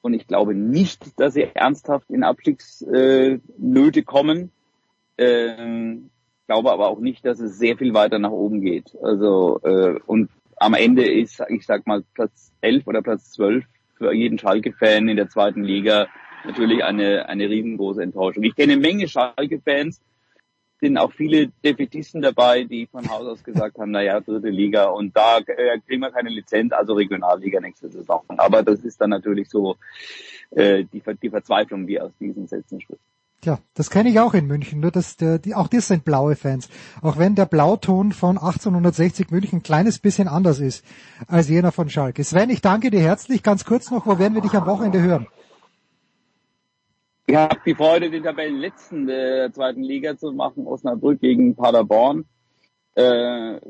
Und ich glaube nicht, dass sie ernsthaft in Abstiegsnöte kommen. Ähm, glaube aber auch nicht, dass es sehr viel weiter nach oben geht. Also äh, und am Ende ist, ich sag mal, Platz 11 oder Platz 12 für jeden Schalke-Fan in der zweiten Liga natürlich eine, eine riesengroße Enttäuschung. Ich kenne eine Menge Schalke-Fans, sind auch viele Defetisten dabei, die von Haus aus gesagt haben, naja, dritte Liga und da äh, kriegen wir keine Lizenz, also Regionalliga nächste Saison. Aber das ist dann natürlich so äh, die, die Verzweiflung, die aus diesen Sätzen spricht. Ja, das kenne ich auch in München, nur dass der, die, auch das sind blaue Fans. Auch wenn der Blauton von 1860 München ein kleines bisschen anders ist als jener von Schalke. Sven, ich danke dir herzlich. Ganz kurz noch, wo werden wir dich am Wochenende hören? Ich habe die Freude, den Tabellenletzten der zweiten Liga zu machen, Osnabrück gegen Paderborn. Äh,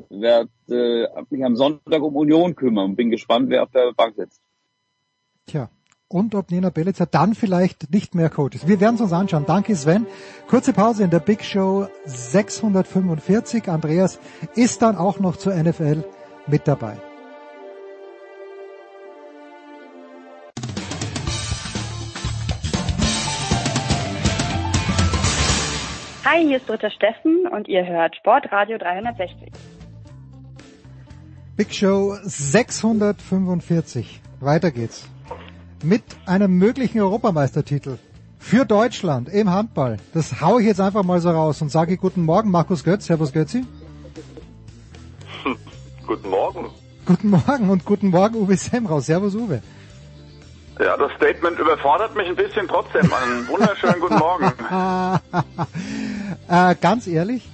werde äh, mich am Sonntag um Union kümmern und bin gespannt, wer auf der Bank sitzt. Tja, und ob Nina Belitzer dann vielleicht nicht mehr Coach ist. Wir werden es uns anschauen. Danke Sven. Kurze Pause in der Big Show 645. Andreas ist dann auch noch zur NFL mit dabei. Hi, hier ist Dritter Steffen und ihr hört Sportradio 360. Big Show 645. Weiter geht's. Mit einem möglichen Europameistertitel für Deutschland im Handball. Das hau ich jetzt einfach mal so raus und sage guten Morgen, Markus Götz. Servus Götzi. guten Morgen. Guten Morgen und guten Morgen Uwe Semrau. Servus Uwe. Ja, das Statement überfordert mich ein bisschen trotzdem. Einen wunderschönen guten Morgen. äh, ganz ehrlich,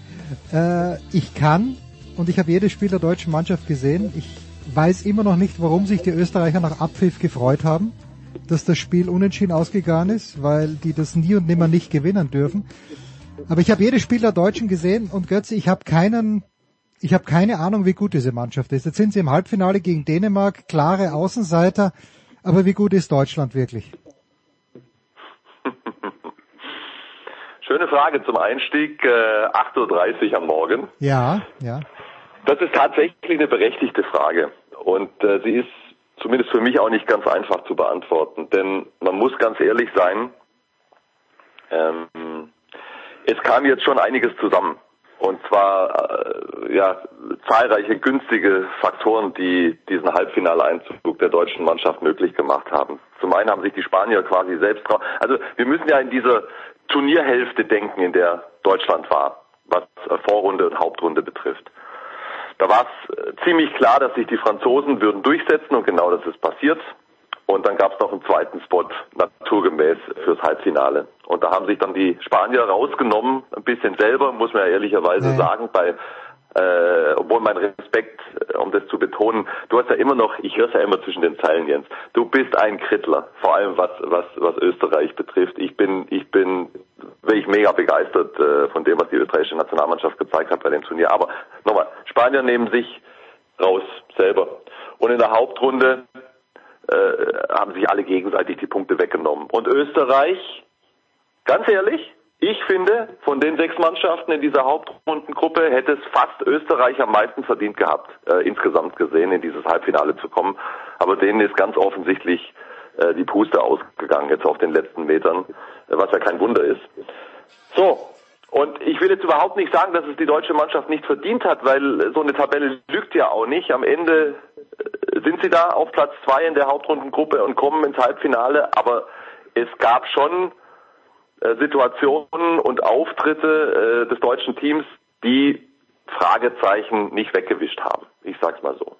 äh, ich kann und ich habe jedes Spiel der deutschen Mannschaft gesehen. Ich weiß immer noch nicht, warum sich die Österreicher nach Abpfiff gefreut haben, dass das Spiel unentschieden ausgegangen ist, weil die das nie und nimmer nicht gewinnen dürfen. Aber ich habe jedes Spiel der Deutschen gesehen und Götze, ich habe keinen ich habe keine Ahnung, wie gut diese Mannschaft ist. Jetzt sind sie im Halbfinale gegen Dänemark, klare Außenseiter. Aber wie gut ist Deutschland wirklich? Schöne Frage zum Einstieg. Äh, 8.30 Uhr am Morgen. Ja, ja. Das ist tatsächlich eine berechtigte Frage. Und äh, sie ist zumindest für mich auch nicht ganz einfach zu beantworten. Denn man muss ganz ehrlich sein, ähm, es kam jetzt schon einiges zusammen. Und zwar äh, ja zahlreiche günstige Faktoren, die diesen Halbfinaleinzug der deutschen Mannschaft möglich gemacht haben. Zum einen haben sich die Spanier quasi selbst drauf. Also wir müssen ja in diese Turnierhälfte denken, in der Deutschland war, was Vorrunde und Hauptrunde betrifft. Da war es äh, ziemlich klar, dass sich die Franzosen würden durchsetzen und genau das ist passiert. Und dann gab es noch einen zweiten Spot, naturgemäß, fürs Halbfinale. Und da haben sich dann die Spanier rausgenommen, ein bisschen selber, muss man ja ehrlicherweise ja. sagen, bei äh, obwohl mein Respekt, äh, um das zu betonen, du hast ja immer noch, ich höre ja immer zwischen den Zeilen, Jens, du bist ein Krittler, vor allem was, was, was Österreich betrifft. Ich bin, ich bin wirklich mega begeistert äh, von dem, was die österreichische Nationalmannschaft gezeigt hat bei dem Turnier. Aber nochmal, Spanier nehmen sich raus selber. Und in der Hauptrunde äh, haben sich alle gegenseitig die Punkte weggenommen. Und Österreich, ganz ehrlich, ich finde, von den sechs Mannschaften in dieser Hauptrundengruppe hätte es fast Österreich am meisten verdient gehabt, äh, insgesamt gesehen, in dieses Halbfinale zu kommen. Aber denen ist ganz offensichtlich äh, die Puste ausgegangen jetzt auf den letzten Metern, äh, was ja kein Wunder ist. So, Und ich will jetzt überhaupt nicht sagen, dass es die deutsche Mannschaft nicht verdient hat, weil so eine Tabelle lügt ja auch nicht. Am Ende äh, sind sie da auf Platz zwei in der Hauptrundengruppe und kommen ins Halbfinale. Aber es gab schon äh, Situationen und Auftritte äh, des deutschen Teams, die Fragezeichen nicht weggewischt haben. Ich sag's mal so.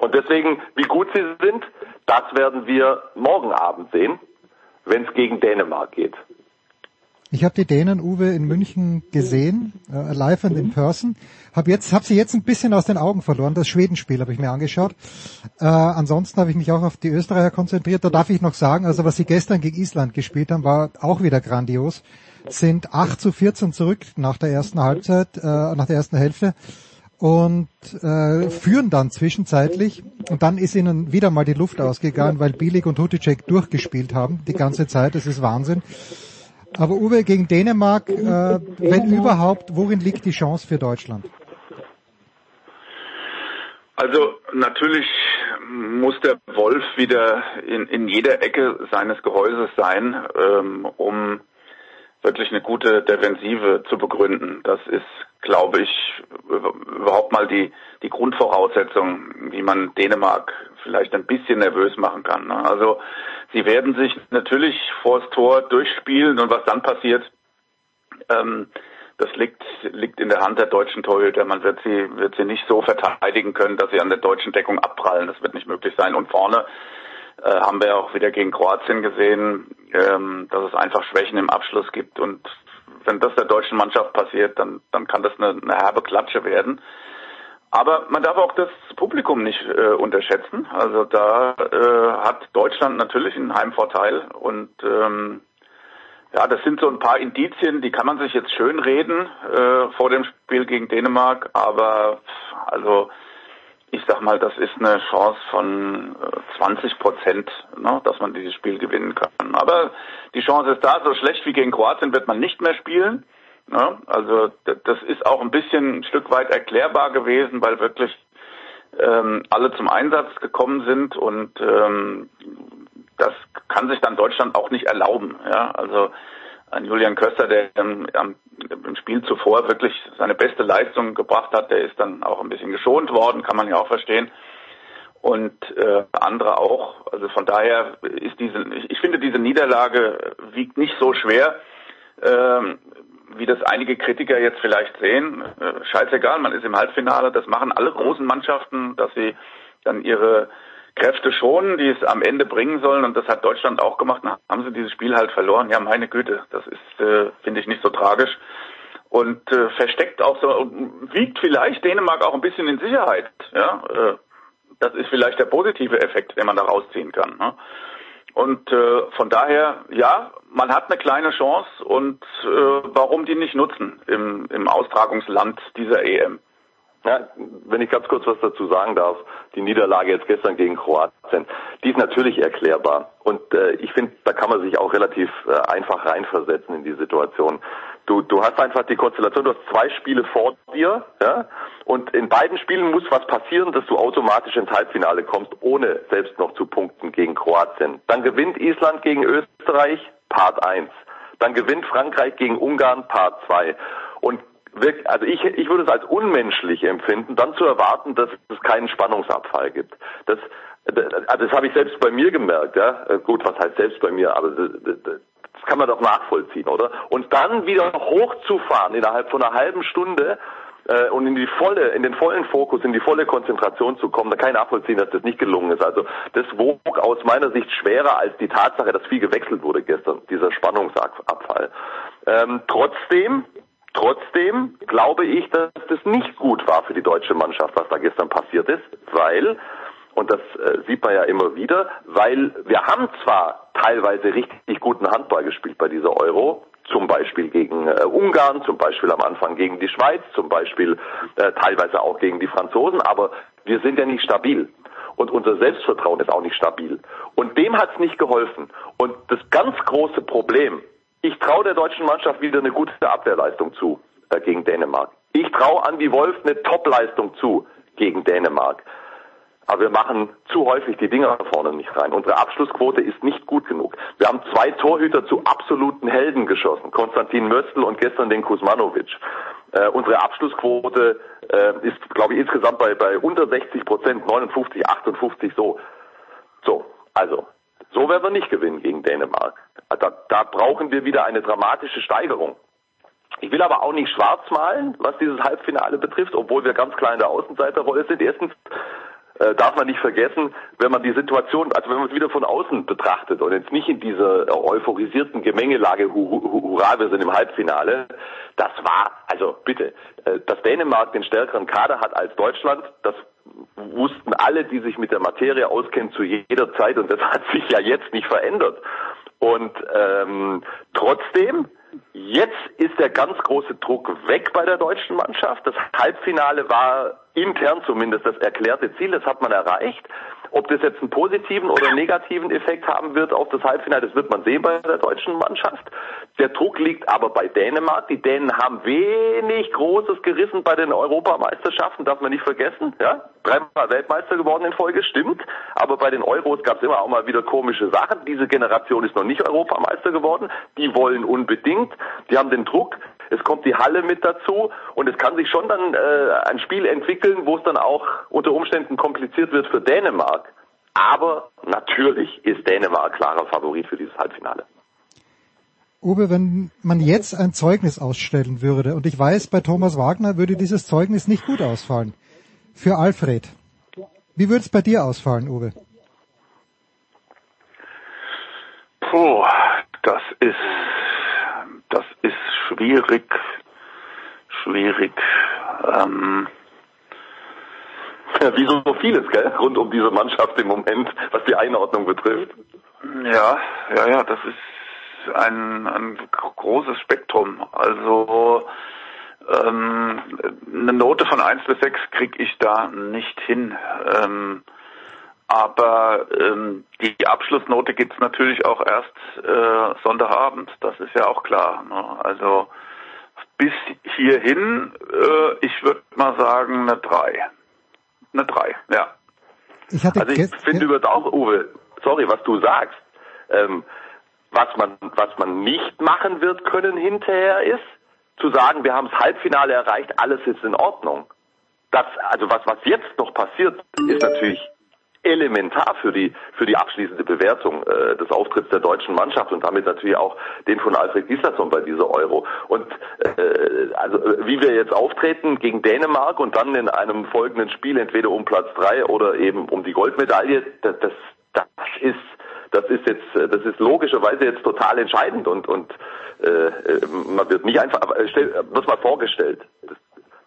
Und deswegen, wie gut sie sind, das werden wir morgen Abend sehen, wenn es gegen Dänemark geht. Ich habe die Dänen, Uwe, in München gesehen, äh, live and in person. Hab jetzt, hab sie jetzt ein bisschen aus den Augen verloren. Das Schwedenspiel habe ich mir angeschaut. Äh, ansonsten habe ich mich auch auf die Österreicher konzentriert. Da darf ich noch sagen, also was sie gestern gegen Island gespielt haben, war auch wieder grandios. Sind 8 zu 14 zurück nach der ersten Halbzeit, äh, nach der ersten Hälfte und äh, führen dann zwischenzeitlich und dann ist ihnen wieder mal die Luft ausgegangen, weil Bielig und Huticek durchgespielt haben die ganze Zeit. Das ist Wahnsinn. Aber Uwe, gegen Dänemark, äh, wenn überhaupt, worin liegt die Chance für Deutschland? Also natürlich muss der Wolf wieder in, in jeder Ecke seines Gehäuses sein, ähm, um wirklich eine gute Defensive zu begründen. Das ist, glaube ich, überhaupt mal die, die Grundvoraussetzung, wie man Dänemark vielleicht ein bisschen nervös machen kann. Ne? Also sie werden sich natürlich vors Tor durchspielen und was dann passiert, ähm, das liegt, liegt in der Hand der deutschen Torhüter. Man wird sie, wird sie nicht so verteidigen können, dass sie an der deutschen Deckung abprallen. Das wird nicht möglich sein. Und vorne äh, haben wir auch wieder gegen Kroatien gesehen, ähm, dass es einfach Schwächen im Abschluss gibt. Und wenn das der deutschen Mannschaft passiert, dann, dann kann das eine, eine herbe Klatsche werden. Aber man darf auch das Publikum nicht äh, unterschätzen. Also da äh, hat Deutschland natürlich einen Heimvorteil und ähm, ja, das sind so ein paar Indizien, die kann man sich jetzt schön reden äh, vor dem Spiel gegen Dänemark, aber also ich sag mal, das ist eine Chance von 20 äh, Prozent, ne, dass man dieses Spiel gewinnen kann. Aber die Chance ist da, so schlecht wie gegen Kroatien wird man nicht mehr spielen. Ne? Also das ist auch ein bisschen ein Stück weit erklärbar gewesen, weil wirklich ähm, alle zum Einsatz gekommen sind und ähm, das kann sich dann Deutschland auch nicht erlauben. Ja? Also ein Julian Köster, der im, im Spiel zuvor wirklich seine beste Leistung gebracht hat, der ist dann auch ein bisschen geschont worden, kann man ja auch verstehen. Und äh, andere auch. Also von daher ist diese, ich, ich finde, diese Niederlage wiegt nicht so schwer, ähm, wie das einige Kritiker jetzt vielleicht sehen. Äh, scheißegal, man ist im Halbfinale, das machen alle großen Mannschaften, dass sie dann ihre Kräfte schonen, die es am Ende bringen sollen. Und das hat Deutschland auch gemacht. Dann haben sie dieses Spiel halt verloren. Ja, meine Güte, das ist, äh, finde ich, nicht so tragisch. Und äh, versteckt auch so, wiegt vielleicht Dänemark auch ein bisschen in Sicherheit. Ja, äh, das ist vielleicht der positive Effekt, den man da rausziehen kann. Ne? Und äh, von daher, ja, man hat eine kleine Chance und äh, warum die nicht nutzen im, im Austragungsland dieser EM? Ja, wenn ich ganz kurz was dazu sagen darf, die Niederlage jetzt gestern gegen Kroatien, die ist natürlich erklärbar. Und äh, ich finde, da kann man sich auch relativ äh, einfach reinversetzen in die Situation. Du, du hast einfach die Konstellation, du hast zwei Spiele vor dir, ja, und in beiden Spielen muss was passieren, dass du automatisch ins Halbfinale kommst, ohne selbst noch zu punkten gegen Kroatien. Dann gewinnt Island gegen Österreich, Part 1. Dann gewinnt Frankreich gegen Ungarn, Part 2. Und wirklich, also ich, ich würde es als unmenschlich empfinden, dann zu erwarten, dass es keinen Spannungsabfall gibt. Das, also das habe ich selbst bei mir gemerkt, ja. Gut, was heißt selbst bei mir, aber das, das kann man doch nachvollziehen, oder? Und dann wieder hochzufahren innerhalb von einer halben Stunde äh, und in die volle, in den vollen Fokus, in die volle Konzentration zu kommen, da kann ich nachvollziehen, dass das nicht gelungen ist. Also das wog aus meiner Sicht schwerer als die Tatsache, dass viel gewechselt wurde gestern, dieser Spannungsabfall. Ähm, trotzdem Trotzdem glaube ich, dass das nicht gut war für die deutsche Mannschaft, was da gestern passiert ist, weil, und das äh, sieht man ja immer wieder, weil wir haben zwar teilweise richtig guten Handball gespielt bei dieser Euro, zum Beispiel gegen äh, Ungarn, zum Beispiel am Anfang gegen die Schweiz, zum Beispiel äh, teilweise auch gegen die Franzosen, aber wir sind ja nicht stabil. Und unser Selbstvertrauen ist auch nicht stabil. Und dem hat es nicht geholfen. Und das ganz große Problem, ich traue der deutschen Mannschaft wieder eine gute Abwehrleistung zu äh, gegen Dänemark. Ich traue Andy Wolf eine Topleistung zu gegen Dänemark. aber wir machen zu häufig die Dinger vorne nicht rein. Unsere Abschlussquote ist nicht gut genug. Wir haben zwei Torhüter zu absoluten Helden geschossen, Konstantin Möstl und gestern den Kuzmanovic. Äh, unsere Abschlussquote äh, ist, glaube ich, insgesamt bei, bei unter 60 Prozent, 59, 58 so. So, also, so werden wir nicht gewinnen gegen Dänemark. Da, da brauchen wir wieder eine dramatische Steigerung. Ich will aber auch nicht schwarz malen, was dieses Halbfinale betrifft, obwohl wir ganz klar in der Außenseiterrolle sind. Erstens äh, darf man nicht vergessen, wenn man die Situation, also wenn man es wieder von außen betrachtet und jetzt nicht in dieser euphorisierten Gemengelage, hu, hu, hurra, wir sind im Halbfinale, das war, also bitte, äh, dass Dänemark den stärkeren Kader hat als Deutschland, das wussten alle, die sich mit der Materie auskennen, zu jeder Zeit und das hat sich ja jetzt nicht verändert. Und ähm, trotzdem Jetzt ist der ganz große Druck weg bei der deutschen Mannschaft. Das Halbfinale war intern zumindest das erklärte Ziel, das hat man erreicht. Ob das jetzt einen positiven oder negativen Effekt haben wird auf das Halbfinale, das wird man sehen bei der deutschen Mannschaft. Der Druck liegt aber bei Dänemark. Die Dänen haben wenig Großes gerissen bei den Europameisterschaften, darf man nicht vergessen. Ja, dreimal Weltmeister geworden in Folge, stimmt. Aber bei den Euros gab es immer auch mal wieder komische Sachen. Diese Generation ist noch nicht Europameister geworden. Die wollen unbedingt. Die haben den Druck. Es kommt die Halle mit dazu und es kann sich schon dann äh, ein Spiel entwickeln, wo es dann auch unter Umständen kompliziert wird für Dänemark. Aber natürlich ist Dänemark klarer Favorit für dieses Halbfinale. Uwe, wenn man jetzt ein Zeugnis ausstellen würde, und ich weiß, bei Thomas Wagner würde dieses Zeugnis nicht gut ausfallen. Für Alfred. Wie würde es bei dir ausfallen, Uwe? Puh, das ist, das ist schwierig, schwierig. Ähm, ja, wie so vieles, gell, rund um diese Mannschaft im Moment, was die Einordnung betrifft. Ja, ja, ja, das ist ein, ein großes Spektrum. Also ähm, eine Note von eins bis sechs kriege ich da nicht hin. Ähm, aber ähm, die Abschlussnote gibt's natürlich auch erst äh, Sonntagabend, das ist ja auch klar. Ne? Also bis hierhin, äh, ich würde mal sagen, eine drei. Eine drei, ja. Ich hatte also ich finde ja. übrigens auch, Uwe, sorry, was du sagst. Ähm, was man, was man nicht machen wird können hinterher ist, zu sagen, wir haben das Halbfinale erreicht, alles ist in Ordnung. Das, also was, was jetzt noch passiert, ist natürlich elementar für die für die abschließende Bewertung äh, des Auftritts der deutschen Mannschaft und damit natürlich auch den von Alfred Gislason bei dieser Euro. Und äh, also wie wir jetzt auftreten gegen Dänemark und dann in einem folgenden Spiel entweder um Platz drei oder eben um die Goldmedaille, das, das, das ist das ist jetzt, das ist logischerweise jetzt total entscheidend und und äh, man wird nicht einfach, aber stell, wird mal vorgestellt.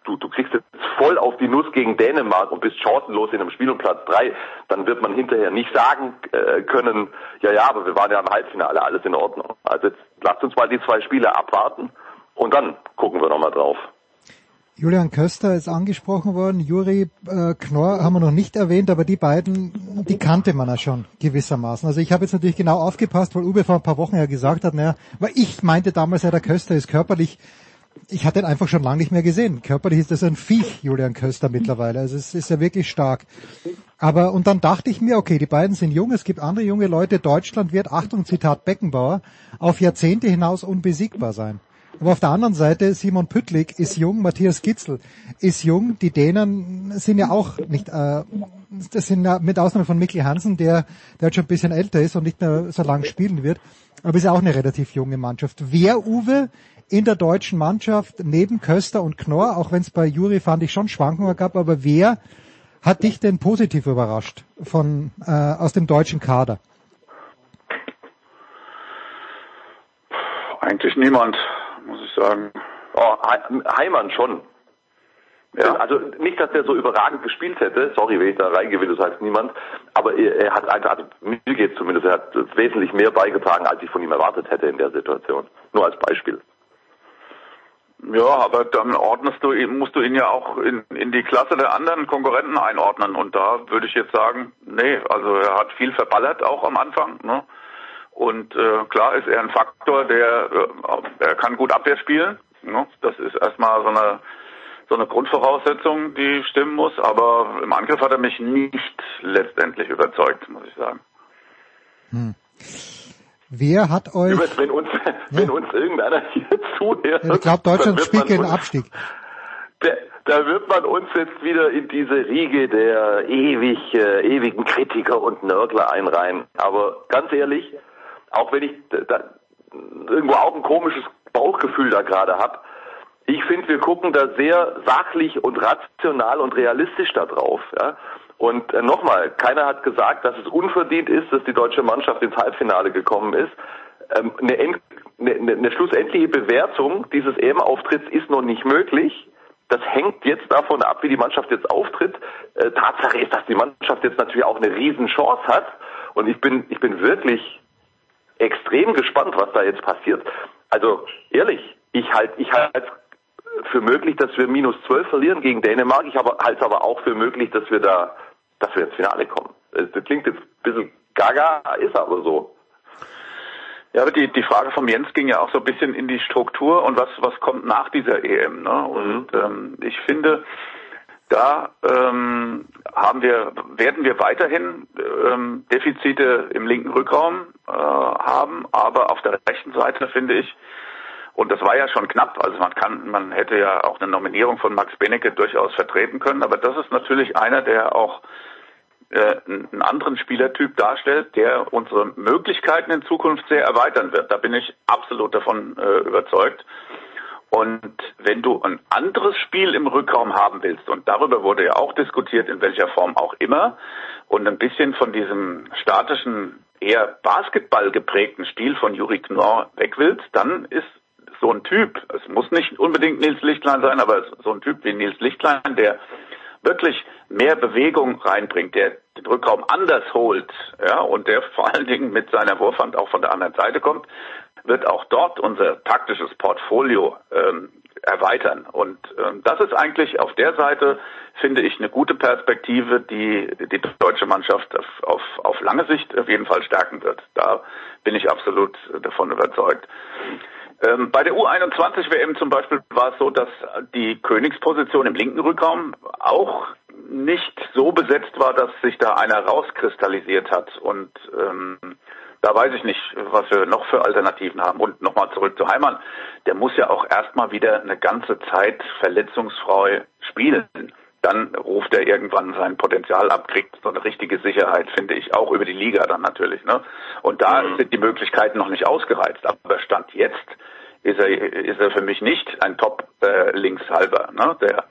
Du, du kriegst jetzt voll auf die Nuss gegen Dänemark und bist chancenlos in einem Spiel um Platz drei, dann wird man hinterher nicht sagen äh, können, ja, ja, aber wir waren ja im Halbfinale, alles in Ordnung. Also jetzt lasst uns mal die zwei Spiele abwarten und dann gucken wir nochmal drauf. Julian Köster ist angesprochen worden, Juri äh, Knorr haben wir noch nicht erwähnt, aber die beiden, die kannte man ja schon gewissermaßen. Also ich habe jetzt natürlich genau aufgepasst, weil Uwe vor ein paar Wochen ja gesagt hat, naja, weil ich meinte damals ja, der Köster ist körperlich, ich hatte ihn einfach schon lange nicht mehr gesehen. Körperlich ist das ein Viech, Julian Köster mittlerweile. Also es ist ja wirklich stark. Aber, und dann dachte ich mir, okay, die beiden sind jung, es gibt andere junge Leute, Deutschland wird, Achtung, Zitat Beckenbauer, auf Jahrzehnte hinaus unbesiegbar sein. Aber auf der anderen Seite, Simon Püttlik ist jung, Matthias Gitzel ist jung. Die Dänen sind ja auch nicht, äh, das sind ja mit Ausnahme von Mikkel Hansen, der, der jetzt schon ein bisschen älter ist und nicht mehr so lange spielen wird, aber ist ja auch eine relativ junge Mannschaft. Wer, Uwe, in der deutschen Mannschaft neben Köster und Knorr, auch wenn es bei Juri fand ich schon Schwankungen gab, aber wer hat dich denn positiv überrascht von äh, aus dem deutschen Kader? Eigentlich niemand muss ich sagen. Oh, Heimann schon. Ja. Also nicht, dass der so überragend gespielt hätte, sorry, wenn ich da reingehe, das heißt niemand, aber er, er hat einfach, also mir geht zumindest, er hat wesentlich mehr beigetragen, als ich von ihm erwartet hätte in der Situation. Nur als Beispiel. Ja, aber dann ordnest du ihn, musst du ihn ja auch in, in die Klasse der anderen Konkurrenten einordnen. Und da würde ich jetzt sagen, nee, also er hat viel verballert auch am Anfang. Ne? Und äh, klar ist er ein Faktor, der äh, er kann gut Abwehr spielen. Ne? Das ist erstmal so eine so eine Grundvoraussetzung, die stimmen muss. Aber im Angriff hat er mich nicht letztendlich überzeugt, muss ich sagen. Hm. Wer hat euch... Übrigens, wenn uns, ja. wenn uns irgendeiner hier zuhört... ich glaube, Deutschland spielt gegen Abstieg. Der, da wird man uns jetzt wieder in diese Riege der ewig, äh, ewigen Kritiker und Nörgler einreihen. Aber ganz ehrlich, auch wenn ich da, irgendwo auch ein komisches Bauchgefühl da gerade habe, ich finde, wir gucken da sehr sachlich und rational und realistisch da drauf. Ja? Und äh, nochmal, keiner hat gesagt, dass es unverdient ist, dass die deutsche Mannschaft ins Halbfinale gekommen ist. Ähm, eine, eine, eine schlussendliche Bewertung dieses EM-Auftritts ist noch nicht möglich. Das hängt jetzt davon ab, wie die Mannschaft jetzt auftritt. Äh, Tatsache ist, dass die Mannschaft jetzt natürlich auch eine Riesenchance hat. Und ich bin, ich bin wirklich extrem gespannt, was da jetzt passiert. Also ehrlich, ich halte ich halte für möglich, dass wir minus zwölf verlieren gegen Dänemark. Ich halte es aber auch für möglich, dass wir da, dass wir ins Finale kommen. Das klingt jetzt ein bisschen gaga, ist aber so. Ja, aber die, die Frage von Jens ging ja auch so ein bisschen in die Struktur und was, was kommt nach dieser EM. Ne? Und mhm. ähm, ich finde, da ähm, haben wir, werden wir weiterhin ähm, Defizite im linken Rückraum äh, haben, aber auf der rechten Seite finde ich, und das war ja schon knapp, also man kann, man hätte ja auch eine Nominierung von Max Benecke durchaus vertreten können, aber das ist natürlich einer, der auch äh, einen anderen Spielertyp darstellt, der unsere Möglichkeiten in Zukunft sehr erweitern wird. Da bin ich absolut davon äh, überzeugt. Und wenn du ein anderes Spiel im Rückraum haben willst, und darüber wurde ja auch diskutiert, in welcher Form auch immer, und ein bisschen von diesem statischen, eher Basketball geprägten Stil von Juri Knorr weg willst, dann ist so ein Typ, es muss nicht unbedingt Nils Lichtlein sein, aber so ein Typ wie Nils Lichtlein, der wirklich mehr Bewegung reinbringt, der den Rückraum anders holt, ja, und der vor allen Dingen mit seiner Wurfhand auch von der anderen Seite kommt, wird auch dort unser taktisches Portfolio ähm, erweitern. Und ähm, das ist eigentlich auf der Seite, finde ich, eine gute Perspektive, die die deutsche Mannschaft auf, auf, auf lange Sicht auf jeden Fall stärken wird. Da bin ich absolut davon überzeugt. Ähm, bei der U21 WM zum Beispiel war es so, dass die Königsposition im linken Rückraum auch nicht so besetzt war, dass sich da einer rauskristallisiert hat. Und ähm, da weiß ich nicht, was wir noch für Alternativen haben. Und nochmal zurück zu Heimann. Der muss ja auch erstmal wieder eine ganze Zeit verletzungsfrei spielen. Dann ruft er irgendwann sein Potenzial ab, kriegt so eine richtige Sicherheit, finde ich, auch über die Liga dann natürlich. Ne? Und da mhm. sind die Möglichkeiten noch nicht ausgereizt. Aber Stand jetzt ist er, ist er für mich nicht ein Top-Linkshalber, äh, ne? der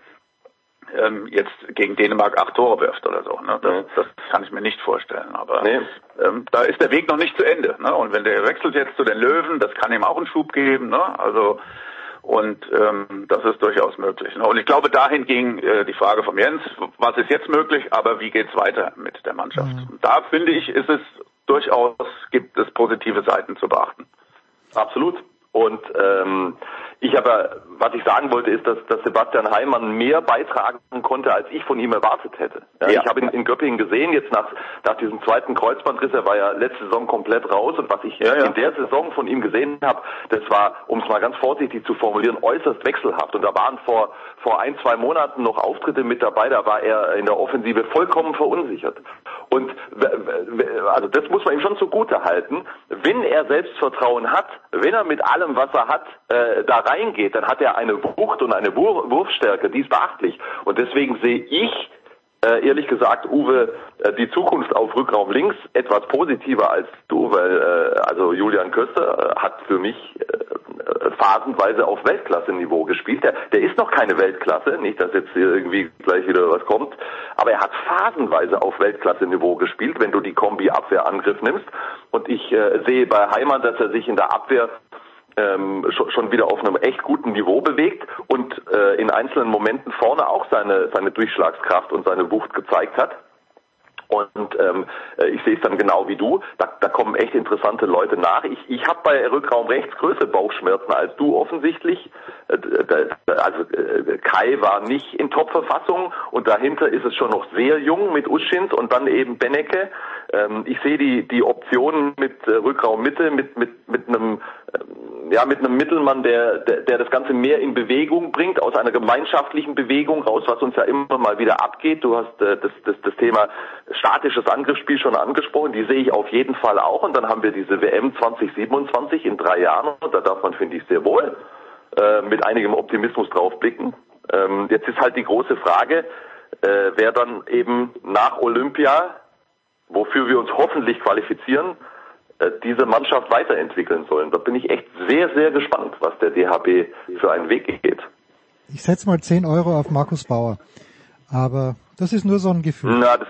ähm, jetzt gegen Dänemark acht Tore wirft oder so. Ne? Das, das kann ich mir nicht vorstellen. Aber nee. ähm, da ist der Weg noch nicht zu Ende. Ne? Und wenn der wechselt jetzt zu den Löwen, das kann ihm auch einen Schub geben. Ne? Also und ähm, das ist durchaus möglich. Ne? Und ich glaube, dahin ging äh, die Frage von Jens, was ist jetzt möglich, aber wie geht's weiter mit der Mannschaft? Mhm. Da finde ich, ist es durchaus, gibt es positive Seiten zu beachten. Absolut. Und ähm, ich aber, was ich sagen wollte, ist, dass, dass Sebastian Heimann mehr beitragen konnte, als ich von ihm erwartet hätte. Ja, ja. Ich habe ihn in Göppingen gesehen, jetzt nach, nach diesem zweiten Kreuzbandriss, er war ja letzte Saison komplett raus und was ich ja, in der Saison von ihm gesehen habe, das war, um es mal ganz vorsichtig zu formulieren, äußerst wechselhaft. Und da waren vor, vor ein, zwei Monaten noch Auftritte mit dabei, da war er in der Offensive vollkommen verunsichert. Und also das muss man ihm schon zugute halten. Wenn er Selbstvertrauen hat, wenn er mit allem, was er hat, äh, da reingeht, dann hat er eine Wucht und eine Wurfstärke, die ist beachtlich. Und deswegen sehe ich äh, ehrlich gesagt, Uwe, äh, die Zukunft auf Rückraum links etwas positiver als du, weil äh, also Julian Köster äh, hat für mich äh, phasenweise auf Weltklasse-Niveau gespielt. Der, der ist noch keine Weltklasse, nicht, dass jetzt irgendwie gleich wieder was kommt, aber er hat phasenweise auf Weltklasse-Niveau gespielt, wenn du die Kombi-Abwehr-Angriff nimmst. Und ich äh, sehe bei Heimann, dass er sich in der Abwehr ähm, schon wieder auf einem echt guten Niveau bewegt und äh, in einzelnen Momenten vorne auch seine, seine Durchschlagskraft und seine Wucht gezeigt hat. Und ähm, äh, ich sehe es dann genau wie du. Da, da kommen echt interessante Leute nach. Ich, ich habe bei Rückraum rechts größere Bauchschmerzen als du offensichtlich. Äh, also äh, Kai war nicht in Top-Verfassung und dahinter ist es schon noch sehr jung mit Uschins und dann eben Benecke. Ähm, ich sehe die die Optionen mit Rückraum Mitte mit mit mit einem ja, mit einem Mittelmann, der, der, der das Ganze mehr in Bewegung bringt, aus einer gemeinschaftlichen Bewegung raus, was uns ja immer mal wieder abgeht. Du hast äh, das, das, das Thema statisches Angriffsspiel schon angesprochen, die sehe ich auf jeden Fall auch. Und dann haben wir diese WM 2027 in drei Jahren und da darf man, finde ich, sehr wohl äh, mit einigem Optimismus drauf blicken. Ähm, jetzt ist halt die große Frage, äh, wer dann eben nach Olympia, wofür wir uns hoffentlich qualifizieren, äh, diese Mannschaft weiterentwickeln sollen. Da bin ich echt sehr, sehr gespannt, was der DHB für einen Weg geht. Ich setze mal 10 Euro auf Markus Bauer. Aber das ist nur so ein Gefühl. Na, das,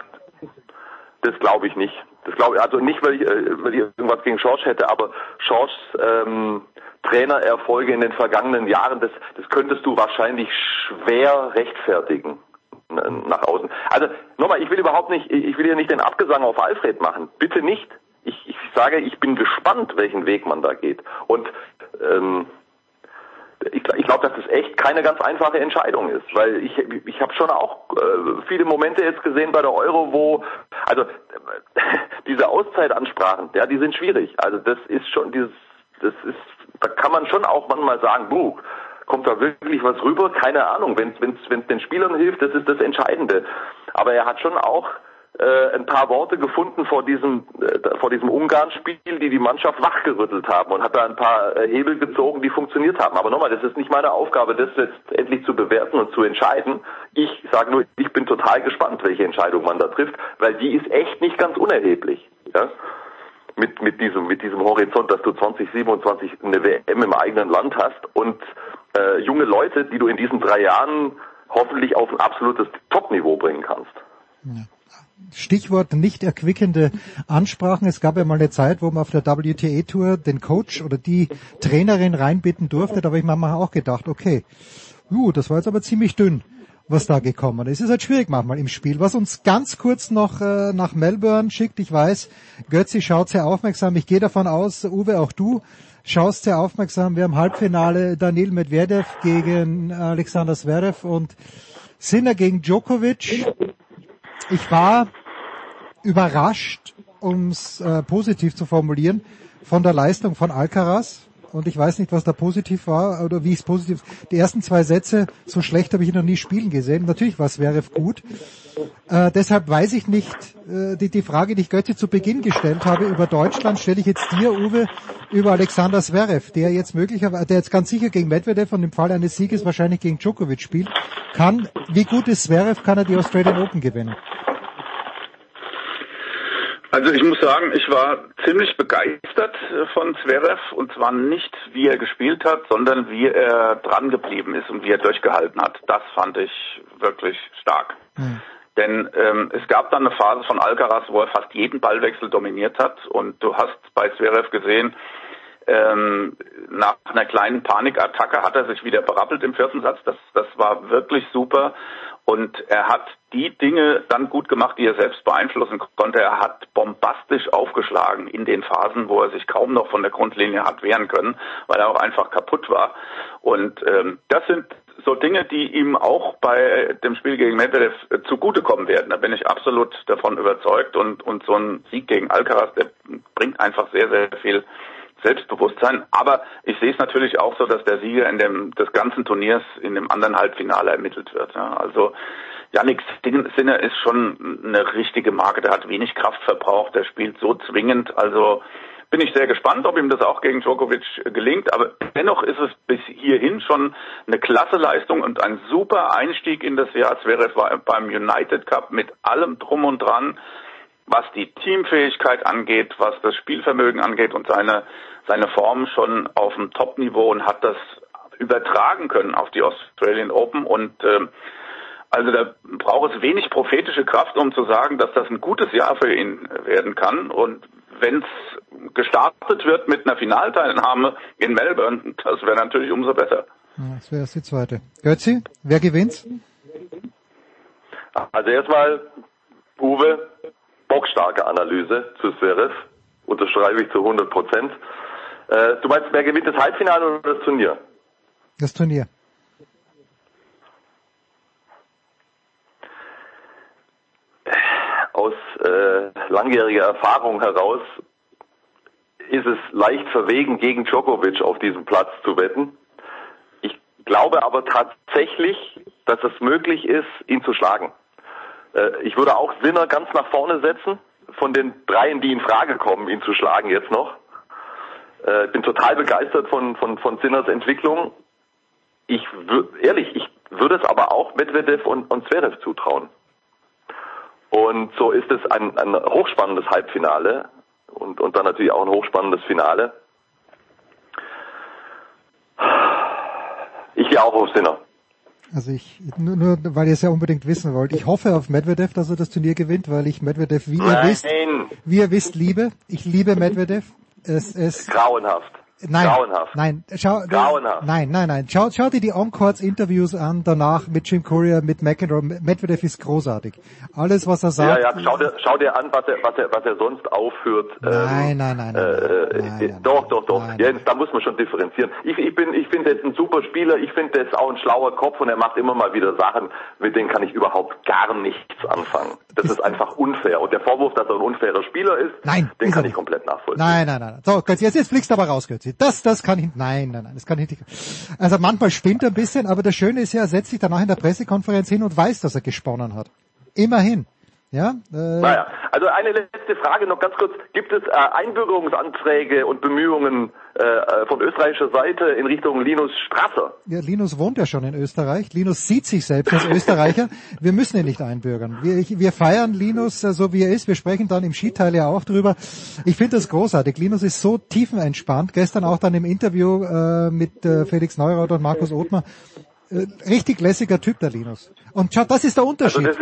das glaube ich nicht. Das glaube ich, also nicht, weil ich, äh, weil ich irgendwas gegen Schorsch hätte, aber Schorschs ähm, Trainererfolge in den vergangenen Jahren, das, das könntest du wahrscheinlich schwer rechtfertigen nach außen. Also nochmal, ich will überhaupt nicht, ich will hier nicht den Abgesang auf Alfred machen. Bitte nicht. Ich, ich sage, ich bin gespannt, welchen Weg man da geht. Und ähm, ich, ich glaube, dass das echt keine ganz einfache Entscheidung ist, weil ich, ich habe schon auch äh, viele Momente jetzt gesehen bei der Euro, wo also diese Auszeitansprachen, ja, die sind schwierig. Also das ist schon dieses, das ist, da kann man schon auch manchmal sagen, buh, kommt da wirklich was rüber? Keine Ahnung. Wenn es den Spielern hilft, das ist das Entscheidende. Aber er hat schon auch äh, ein paar Worte gefunden vor diesem äh, vor diesem Ungarn-Spiel, die die Mannschaft wachgerüttelt haben und hat da ein paar äh, Hebel gezogen, die funktioniert haben. Aber nochmal, das ist nicht meine Aufgabe, das jetzt endlich zu bewerten und zu entscheiden. Ich sage nur, ich bin total gespannt, welche Entscheidung man da trifft, weil die ist echt nicht ganz unerheblich. Ja? Mit, mit diesem mit diesem Horizont, dass du 2027 eine WM im eigenen Land hast und äh, junge Leute, die du in diesen drei Jahren hoffentlich auf ein absolutes Top-Niveau bringen kannst. Stichwort nicht erquickende Ansprachen. Es gab ja mal eine Zeit, wo man auf der WTA-Tour den Coach oder die Trainerin reinbitten durfte. Da habe ich mir auch gedacht, okay, uh, das war jetzt aber ziemlich dünn, was da gekommen ist. Ist halt schwierig manchmal im Spiel. Was uns ganz kurz noch äh, nach Melbourne schickt, ich weiß, Götzi schaut sehr aufmerksam. Ich gehe davon aus, Uwe, auch du schaust sehr aufmerksam. Wir haben Halbfinale Daniel Medvedev gegen Alexander Zverev und Sinner gegen Djokovic. Ich war überrascht, um es äh, positiv zu formulieren, von der Leistung von Alcaraz. Und ich weiß nicht, was da positiv war oder wie es positiv. Die ersten zwei Sätze, so schlecht habe ich ihn noch nie spielen gesehen. Natürlich war Zverev gut. Äh, deshalb weiß ich nicht, äh, die, die Frage, die ich Götze zu Beginn gestellt habe über Deutschland, stelle ich jetzt dir, Uwe, über Alexander Zverev, der jetzt möglicherweise, der jetzt ganz sicher gegen Medvedev und im Fall eines Sieges wahrscheinlich gegen Djokovic spielt, kann, wie gut ist Zverev, kann er die Australian Open gewinnen? Also ich muss sagen, ich war ziemlich begeistert äh, von Zverev und zwar nicht, wie er gespielt hat, sondern wie er dran geblieben ist und wie er durchgehalten hat. Das fand ich wirklich stark. Mhm. Denn ähm, es gab dann eine Phase von Alcaraz, wo er fast jeden Ballwechsel dominiert hat und du hast bei Zverev gesehen, ähm, nach einer kleinen Panikattacke hat er sich wieder berappelt im vierten Satz. Das, das war wirklich super. Und er hat die Dinge dann gut gemacht, die er selbst beeinflussen konnte. Er hat bombastisch aufgeschlagen in den Phasen, wo er sich kaum noch von der Grundlinie hat wehren können, weil er auch einfach kaputt war. Und ähm, das sind so Dinge, die ihm auch bei dem Spiel gegen Medvedev zugutekommen werden. Da bin ich absolut davon überzeugt. Und, und so ein Sieg gegen Alcaraz, der bringt einfach sehr, sehr viel Selbstbewusstsein. Aber ich sehe es natürlich auch so, dass der Sieger in dem des ganzen Turniers in dem anderen Halbfinale ermittelt wird. Ja. Also Yannick Sinner ist schon eine richtige Marke. Der hat wenig Kraft verbraucht. Der spielt so zwingend. Also bin ich sehr gespannt, ob ihm das auch gegen Djokovic gelingt. Aber dennoch ist es bis hierhin schon eine klasse Leistung und ein super Einstieg in das Jahr. Es wäre beim United Cup mit allem drum und dran was die Teamfähigkeit angeht, was das Spielvermögen angeht und seine, seine Form schon auf dem Top-Niveau und hat das übertragen können auf die Australian Open und äh, also da braucht es wenig prophetische Kraft, um zu sagen, dass das ein gutes Jahr für ihn werden kann. Und wenn es gestartet wird mit einer Finalteilnahme in Melbourne, das wäre natürlich umso besser. Das wäre die zweite. Götzi, wer gewinnt? Also erstmal, Uwe, bockstarke Analyse zu Zverev. Unterschreibe ich zu 100 Prozent. Äh, du meinst, wer gewinnt das Halbfinale oder das Turnier? Das Turnier. Aus äh, langjähriger Erfahrung heraus, ist es leicht verwegen, gegen Djokovic auf diesem Platz zu wetten. Ich glaube aber tatsächlich, dass es möglich ist, ihn zu schlagen. Äh, ich würde auch Sinner ganz nach vorne setzen, von den dreien, die in Frage kommen, ihn zu schlagen jetzt noch. Äh, bin total begeistert von, von, von Sinners Entwicklung. Ich ehrlich, ich würde es aber auch Medvedev und, und Zverev zutrauen. Und so ist es ein, ein hochspannendes Halbfinale und, und dann natürlich auch ein hochspannendes Finale. Ich gehe auch auf Sinner. Also ich, nur, nur weil ihr es ja unbedingt wissen wollt, ich hoffe auf Medvedev, dass er das Turnier gewinnt, weil ich Medvedev, wie ihr wisst, wie ihr wisst, liebe. Ich liebe Medvedev. Es, es, Grauenhaft. Nein, Grauenhaft. nein, schau, Grauenhaft. nein, nein, nein. Schau, schau dir die Encores-Interviews an, danach mit Jim Courier, mit McEnroe. Medvedev ist großartig. Alles, was er sagt. Ja, ja, schau dir, schau dir an, was er, was er, was er sonst aufführt. Nein, ähm, nein, nein, nein, äh, nein, Doch, doch, doch. Nein, Jens, da muss man schon differenzieren. Ich, ich bin, ich finde, ist ein super Spieler. Ich finde, ist auch ein schlauer Kopf und er macht immer mal wieder Sachen, mit denen kann ich überhaupt gar nichts anfangen. Das ist, ist einfach unfair. Und der Vorwurf, dass er ein unfairer Spieler ist, nein, den ist kann ich komplett nachvollziehen. Nein, nein, nein. So, jetzt, jetzt fliegst du aber raus, Götzi. Das, das kann ich Nein, nein, nein, das kann nicht. Also manchmal spinnt er ein bisschen, aber das Schöne ist ja, er setzt sich danach in der Pressekonferenz hin und weiß, dass er gesponnen hat. Immerhin. Ja, äh, naja, also eine letzte Frage noch ganz kurz. Gibt es äh, Einbürgerungsanträge und Bemühungen äh, äh, von österreichischer Seite in Richtung Linus Strasser? Ja, Linus wohnt ja schon in Österreich. Linus sieht sich selbst als Österreicher. Wir müssen ihn nicht einbürgern. Wir, ich, wir feiern Linus äh, so wie er ist. Wir sprechen dann im Skiteil ja auch drüber. Ich finde das großartig. Linus ist so tiefenentspannt. Gestern auch dann im Interview äh, mit äh, Felix Neurath und Markus Othmer. Richtig lässiger Typ, der Linus. Und schau, das ist der Unterschied. Also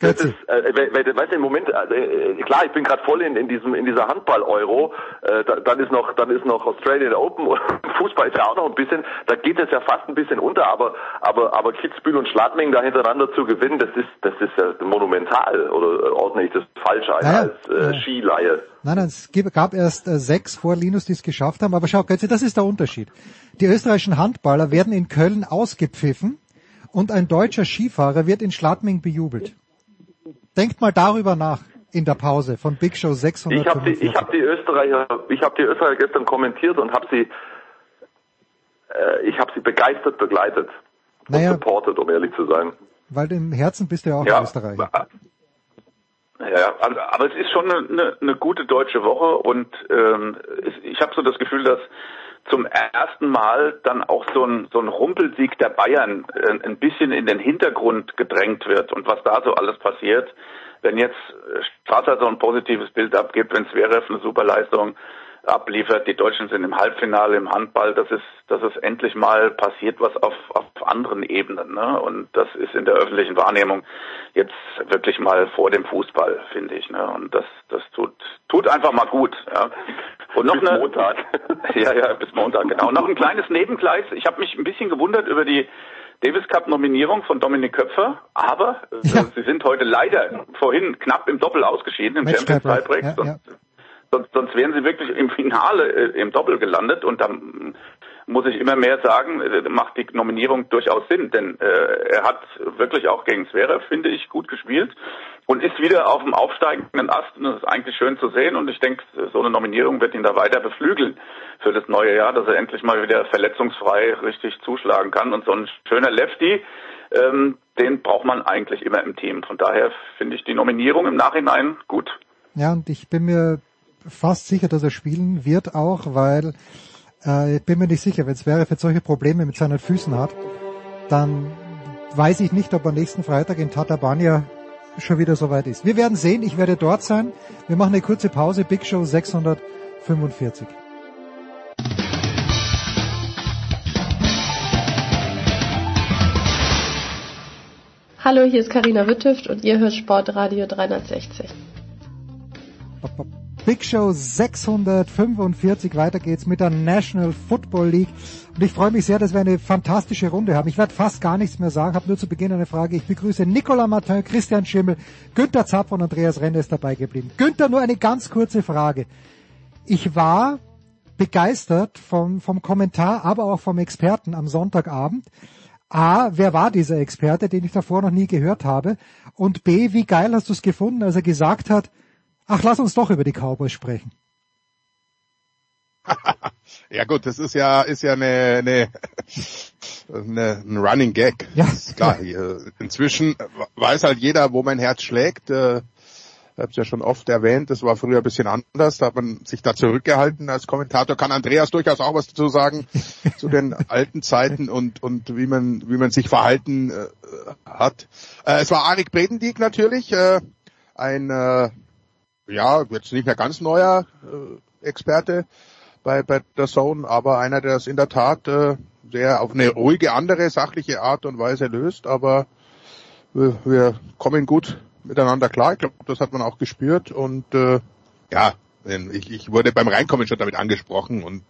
das ist, äh, weißt du, im Moment, äh, klar, ich bin gerade voll in, in diesem in dieser Handball-Euro. Äh, da, dann ist noch dann ist noch Australian Open und Fußball ist ja auch noch ein bisschen. Da geht es ja fast ein bisschen unter, aber aber aber Kitzbühel und Schladming da hintereinander zu gewinnen, das ist das ist ja monumental oder ordne ich das falsch ein naja, als äh, ja. Skileihe. Nein, nein, es gab erst äh, sechs vor Linus, die es geschafft haben. Aber schau, Götze, das ist der Unterschied. Die österreichischen Handballer werden in Köln ausgepfiffen und ein deutscher Skifahrer wird in Schladming bejubelt. Denkt mal darüber nach in der Pause von Big Show 600. Ich habe die, ich hab die Österreicher, ich habe die Österreicher gestern kommentiert und habe sie, äh, ich habe sie begeistert begleitet und naja, supportet, um ehrlich zu sein. Weil im Herzen bist du ja auch ja, Österreicher. Ja, also, aber es ist schon eine, eine, eine gute deutsche Woche und ähm, ich habe so das Gefühl, dass zum ersten Mal dann auch so ein, so ein Rumpelsieg der Bayern äh, ein bisschen in den Hintergrund gedrängt wird und was da so alles passiert. Wenn jetzt Strasser so ein positives Bild abgibt, wenn Zverev eine super Leistung abliefert, die Deutschen sind im Halbfinale im Handball, das ist, das ist endlich mal passiert was auf, auf anderen Ebenen. Ne? Und das ist in der öffentlichen Wahrnehmung jetzt wirklich mal vor dem Fußball, finde ich. Ne? Und das, das tut, tut einfach mal gut. Ja? Und noch bis eine, Montag. ja, ja, bis Montag, genau. Und noch ein kleines Nebengleis. Ich habe mich ein bisschen gewundert über die Davis Cup Nominierung von Dominik Köpfer, aber äh, ja. sie sind heute leider vorhin knapp im Doppel ausgeschieden im Champions Tiebreak. Ja, ja. Sonst, sonst wären sie wirklich im Finale äh, im Doppel gelandet und dann muss ich immer mehr sagen, äh, macht die Nominierung durchaus Sinn, denn äh, er hat wirklich auch gegen Zverev, finde ich, gut gespielt und ist wieder auf dem aufsteigenden Ast und das ist eigentlich schön zu sehen und ich denke, so eine Nominierung wird ihn da weiter beflügeln für das neue Jahr, dass er endlich mal wieder verletzungsfrei richtig zuschlagen kann und so ein schöner Lefty, ähm, den braucht man eigentlich immer im Team. Von daher finde ich die Nominierung im Nachhinein gut. Ja, und ich bin mir fast sicher, dass er spielen wird auch, weil äh, ich bin mir nicht sicher, wenn Zverev jetzt solche Probleme mit seinen Füßen hat, dann weiß ich nicht, ob er nächsten Freitag in Tatabania schon wieder soweit ist. Wir werden sehen, ich werde dort sein. Wir machen eine kurze Pause, Big Show 645. Hallo, hier ist Karina Wittüft und ihr hört Sportradio 360. Big Show 645. Weiter geht's mit der National Football League. Und ich freue mich sehr, dass wir eine fantastische Runde haben. Ich werde fast gar nichts mehr sagen, habe nur zu Beginn eine Frage. Ich begrüße Nicolas Martin, Christian Schimmel, Günther Zapp und Andreas Renner ist dabei geblieben. Günther, nur eine ganz kurze Frage. Ich war begeistert vom, vom Kommentar, aber auch vom Experten am Sonntagabend. A, wer war dieser Experte, den ich davor noch nie gehört habe? Und B, wie geil hast du es gefunden, als er gesagt hat, Ach, lass uns doch über die Cowboys sprechen. ja gut, das ist ja ist ja eine, eine, eine ein Running Gag. Ja. klar. Inzwischen weiß halt jeder, wo mein Herz schlägt. Äh, ich habe es ja schon oft erwähnt, das war früher ein bisschen anders, da hat man sich da zurückgehalten als Kommentator. Kann Andreas durchaus auch was dazu sagen zu den alten Zeiten und und wie man wie man sich verhalten äh, hat. Äh, es war Arik Bredendieck natürlich, äh, ein äh, ja jetzt nicht mehr ganz neuer äh, Experte bei bei der Zone, aber einer, der es in der Tat äh, sehr auf eine ruhige, andere, sachliche Art und Weise löst. Aber wir, wir kommen gut miteinander klar. Ich glaube, das hat man auch gespürt und äh, ja, ich, ich wurde beim Reinkommen schon damit angesprochen und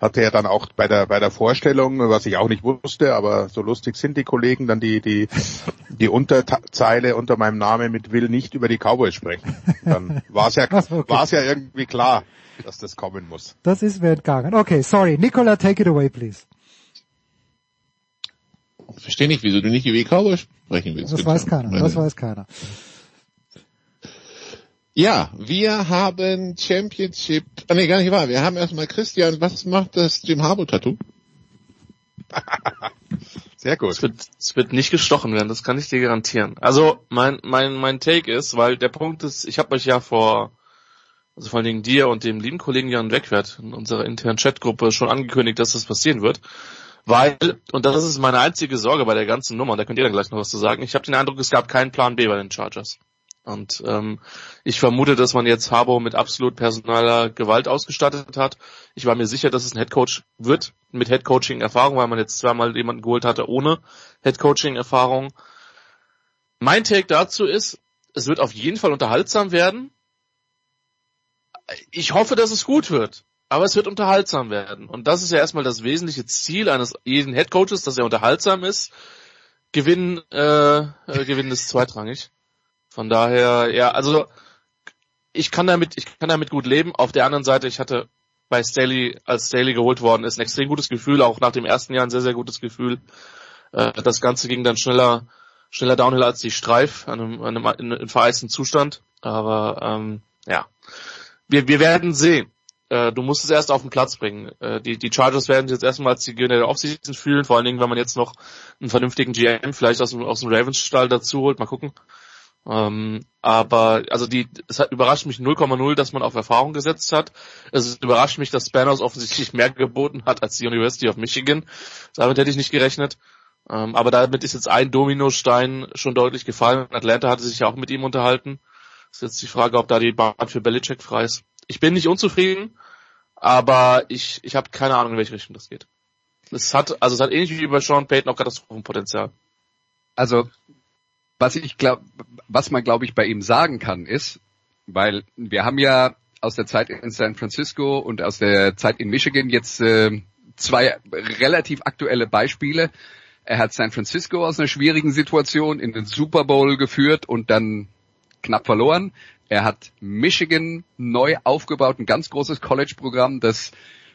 hatte ja dann auch bei der bei der Vorstellung, was ich auch nicht wusste, aber so lustig sind die Kollegen, dann die die die Unterzeile unter meinem Namen mit will nicht über die Cowboys sprechen. Dann war es ja okay. war es ja irgendwie klar, dass das kommen muss. Das ist mir entgangen. Okay, sorry, Nicola, take it away, please. Ich verstehe nicht, wieso du nicht über die Cowboys sprechen willst. Das weiß keiner. Das weiß keiner. Ja, wir haben Championship, ah nee, gar nicht wahr. Wir haben erstmal Christian, was macht das Jim Harbour Tattoo? Sehr gut. Es wird, es wird nicht gestochen werden, das kann ich dir garantieren. Also mein mein mein Take ist, weil der Punkt ist, ich habe euch ja vor also vor allen Dingen dir und dem lieben Kollegen Jan Wegwert in unserer internen Chatgruppe schon angekündigt, dass das passieren wird. Weil, und das ist meine einzige Sorge bei der ganzen Nummer, da könnt ihr dann gleich noch was zu sagen, ich habe den Eindruck, es gab keinen Plan B bei den Chargers. Und ähm, ich vermute, dass man jetzt Harbour mit absolut personaler Gewalt ausgestattet hat. Ich war mir sicher, dass es ein Headcoach wird mit Headcoaching-Erfahrung, weil man jetzt zweimal jemanden geholt hatte ohne Headcoaching-Erfahrung. Mein Take dazu ist, es wird auf jeden Fall unterhaltsam werden. Ich hoffe, dass es gut wird, aber es wird unterhaltsam werden. Und das ist ja erstmal das wesentliche Ziel eines jeden Headcoaches, dass er unterhaltsam ist. Gewinnen, äh, äh, Gewinnen ist zweitrangig. Von daher, ja, also ich kann damit, ich kann damit gut leben. Auf der anderen Seite, ich hatte bei Staley, als Staley geholt worden ist, ein extrem gutes Gefühl, auch nach dem ersten Jahr ein sehr, sehr gutes Gefühl. Äh, das Ganze ging dann schneller, schneller downhill als die Streif, an einem, an einem in, vereisten Zustand. Aber ähm, ja, wir, wir werden sehen. Äh, du musst es erst auf den Platz bringen. Äh, die, die Chargers werden sich jetzt erstmal als die Gewinner der Offseason fühlen, vor allen Dingen, wenn man jetzt noch einen vernünftigen GM vielleicht aus dem, aus dem Ravens-Stall dazu holt. Mal gucken. Ähm, aber also die, es hat überrascht mich 0,0, dass man auf Erfahrung gesetzt hat. Es überrascht mich, dass Spanos offensichtlich mehr geboten hat als die University of Michigan. Damit hätte ich nicht gerechnet. Ähm, aber damit ist jetzt ein Dominostein schon deutlich gefallen. Atlanta hatte sich ja auch mit ihm unterhalten. Ist jetzt die Frage, ob da die Bahn für Belichick frei ist. Ich bin nicht unzufrieden, aber ich, ich habe keine Ahnung, in welche Richtung das geht. Es hat, also es hat ähnlich wie bei Sean Payton auch Katastrophenpotenzial. Also was ich glaube, was man glaube ich bei ihm sagen kann, ist, weil wir haben ja aus der Zeit in San Francisco und aus der Zeit in Michigan jetzt äh, zwei relativ aktuelle Beispiele. Er hat San Francisco aus einer schwierigen Situation in den Super Bowl geführt und dann knapp verloren. Er hat Michigan neu aufgebaut, ein ganz großes College-Programm, das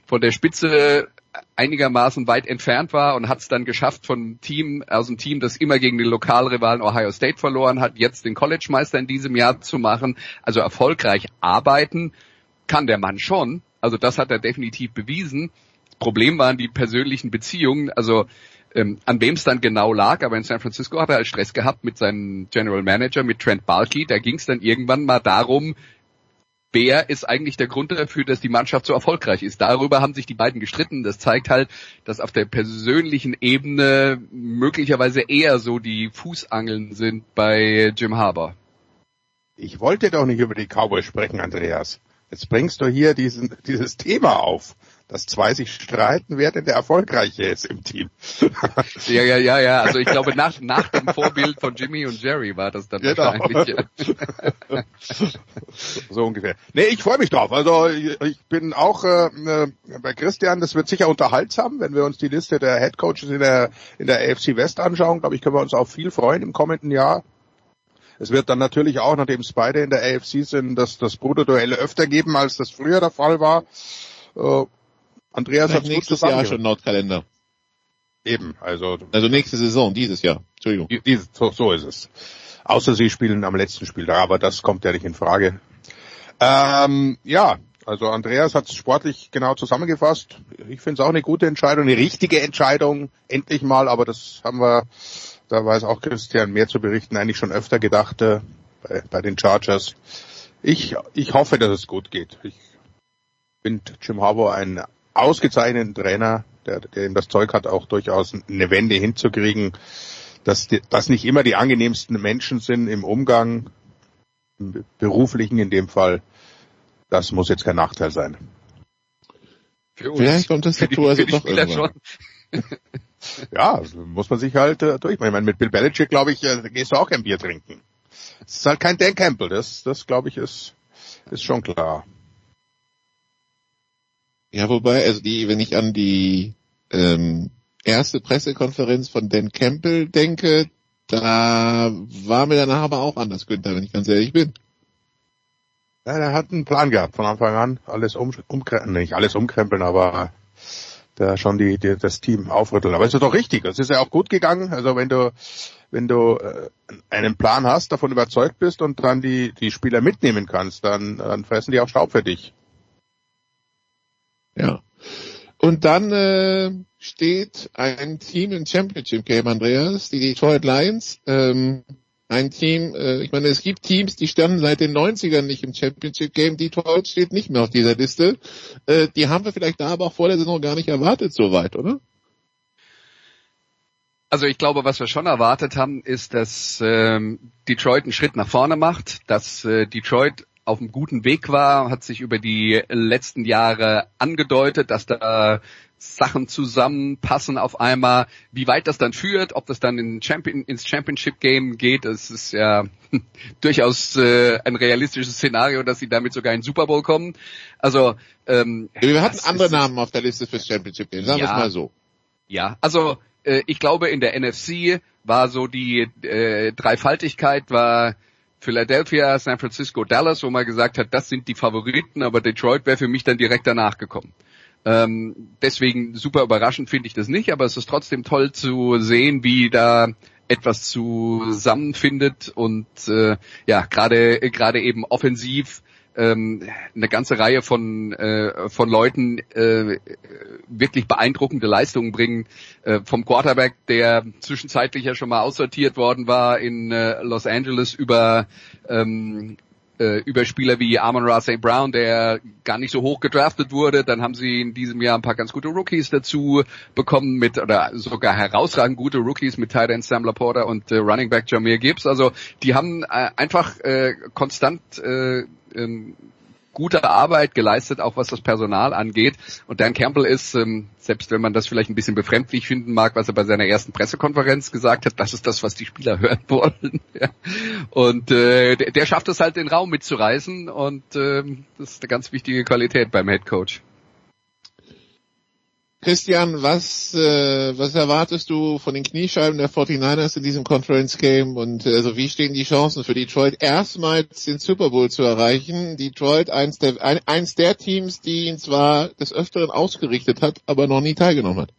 von der Spitze einigermaßen weit entfernt war und hat es dann geschafft von Team aus dem Team, das immer gegen den Lokalrivalen Ohio State verloren hat, jetzt den College Meister in diesem Jahr zu machen. Also erfolgreich arbeiten kann der Mann schon. Also das hat er definitiv bewiesen. Das Problem waren die persönlichen Beziehungen. Also ähm, an wem es dann genau lag, aber in San Francisco hat er halt Stress gehabt mit seinem General Manager, mit Trent Balky. Da ging es dann irgendwann mal darum, wer ist eigentlich der Grund dafür, dass die Mannschaft so erfolgreich ist. Darüber haben sich die beiden gestritten. Das zeigt halt, dass auf der persönlichen Ebene möglicherweise eher so die Fußangeln sind bei Jim Harbour. Ich wollte doch nicht über die Cowboys sprechen, Andreas. Jetzt bringst du hier diesen, dieses Thema auf dass zwei sich streiten, wer denn der Erfolgreiche ist im Team. ja, ja, ja, ja. Also ich glaube, nach, nach dem Vorbild von Jimmy und Jerry war das dann genau. wahrscheinlich. so ungefähr. Nee, ich freue mich drauf. Also ich, bin auch äh, bei Christian, das wird sicher unterhaltsam, wenn wir uns die Liste der Headcoaches in der, in der AFC West anschauen. Glaube ich, können wir uns auch viel freuen im kommenden Jahr. Es wird dann natürlich auch, nachdem es beide in der AFC sind, das, das Bruderduelle öfter geben, als das früher der Fall war. Äh, Andreas hat nächstes Jahr schon Nordkalender. Eben, also. Also nächste Saison, dieses Jahr. Entschuldigung. Dieses, so, so ist es. Außer sie spielen am letzten Spiel da, aber das kommt ja nicht in Frage. Ähm, ja, Also Andreas hat es sportlich genau zusammengefasst. Ich finde es auch eine gute Entscheidung, eine richtige Entscheidung, endlich mal, aber das haben wir, da weiß auch Christian mehr zu berichten, eigentlich schon öfter gedacht äh, bei, bei den Chargers. Ich, ich hoffe, dass es gut geht. Ich finde Jim Harbour einen ausgezeichneten Trainer, der, der ihm das Zeug hat, auch durchaus eine Wende hinzukriegen, dass, die, dass nicht immer die angenehmsten Menschen sind im Umgang, im beruflichen in dem Fall. Das muss jetzt kein Nachteil sein. Vielleicht kommt das dazu also doch irgendwann. ja, also muss man sich halt äh, durch. Ich meine, mit Bill Belichick, glaube ich, äh, gehst du auch ein Bier trinken. Es ist halt kein Dan Campbell, das, das glaube ich, ist, ist schon klar. Ja, wobei, also die, wenn ich an die ähm, erste Pressekonferenz von Dan Campbell denke, da war mir danach aber auch anders, Günther, wenn ich ganz ehrlich bin. Ja, er hat einen Plan gehabt von Anfang an, alles um, umkrempeln, nicht alles umkrempeln, aber da schon die, die, das Team aufrütteln. Aber es ist doch richtig, es ist ja auch gut gegangen. Also wenn du wenn du äh, einen Plan hast, davon überzeugt bist und dann die die Spieler mitnehmen kannst, dann, dann fressen die auch Staub für dich. Ja. Und dann äh, steht ein Team im Championship Game, Andreas, die Detroit Lions. Ähm, ein Team, äh, ich meine, es gibt Teams, die standen seit den 90ern nicht im Championship Game. Detroit steht nicht mehr auf dieser Liste. Äh, die haben wir vielleicht da aber auch vor der Saison gar nicht erwartet, so weit, oder? Also ich glaube, was wir schon erwartet haben, ist, dass ähm, Detroit einen Schritt nach vorne macht, dass äh, Detroit auf einem guten Weg war, hat sich über die letzten Jahre angedeutet, dass da Sachen zusammenpassen auf einmal. Wie weit das dann führt, ob das dann in Champion, ins Championship Game geht, das ist ja durchaus äh, ein realistisches Szenario, dass sie damit sogar in den Super Bowl kommen. Also ähm, wir hatten andere Namen auf der Liste fürs Championship Game, sagen ja, wir es mal so. Ja, also äh, ich glaube in der NFC war so die äh, Dreifaltigkeit war Philadelphia, San Francisco, Dallas, wo man gesagt hat, das sind die Favoriten, aber Detroit wäre für mich dann direkt danach gekommen. Ähm, deswegen super überraschend finde ich das nicht, aber es ist trotzdem toll zu sehen, wie da etwas zusammenfindet und äh, ja gerade gerade eben offensiv ähm, eine ganze Reihe von äh, von Leuten äh, wirklich beeindruckende Leistungen bringen äh, vom Quarterback, der zwischenzeitlich ja schon mal aussortiert worden war in äh, Los Angeles über ähm, äh, über Spieler wie Amon Ra St. Brown, der gar nicht so hoch gedraftet wurde. Dann haben sie in diesem Jahr ein paar ganz gute Rookies dazu bekommen mit, oder sogar herausragend gute Rookies mit Tight End Sam Laporta und äh, Running Back Jameer Gibbs. Also die haben äh, einfach äh, konstant äh, ähm, gute Arbeit geleistet, auch was das Personal angeht. Und Dan Campbell ist, ähm, selbst wenn man das vielleicht ein bisschen befremdlich finden mag, was er bei seiner ersten Pressekonferenz gesagt hat, das ist das, was die Spieler hören wollen. Und äh, der, der, schafft es halt, den Raum mitzureißen und ähm, das ist eine ganz wichtige Qualität beim Head Coach. Christian, was, äh, was erwartest du von den Kniescheiben der 49ers in diesem Conference Game und äh, also wie stehen die Chancen für Detroit erstmals den Super Bowl zu erreichen? Detroit eins der, ein, eins der Teams, die ihn zwar des Öfteren ausgerichtet hat, aber noch nie teilgenommen hat.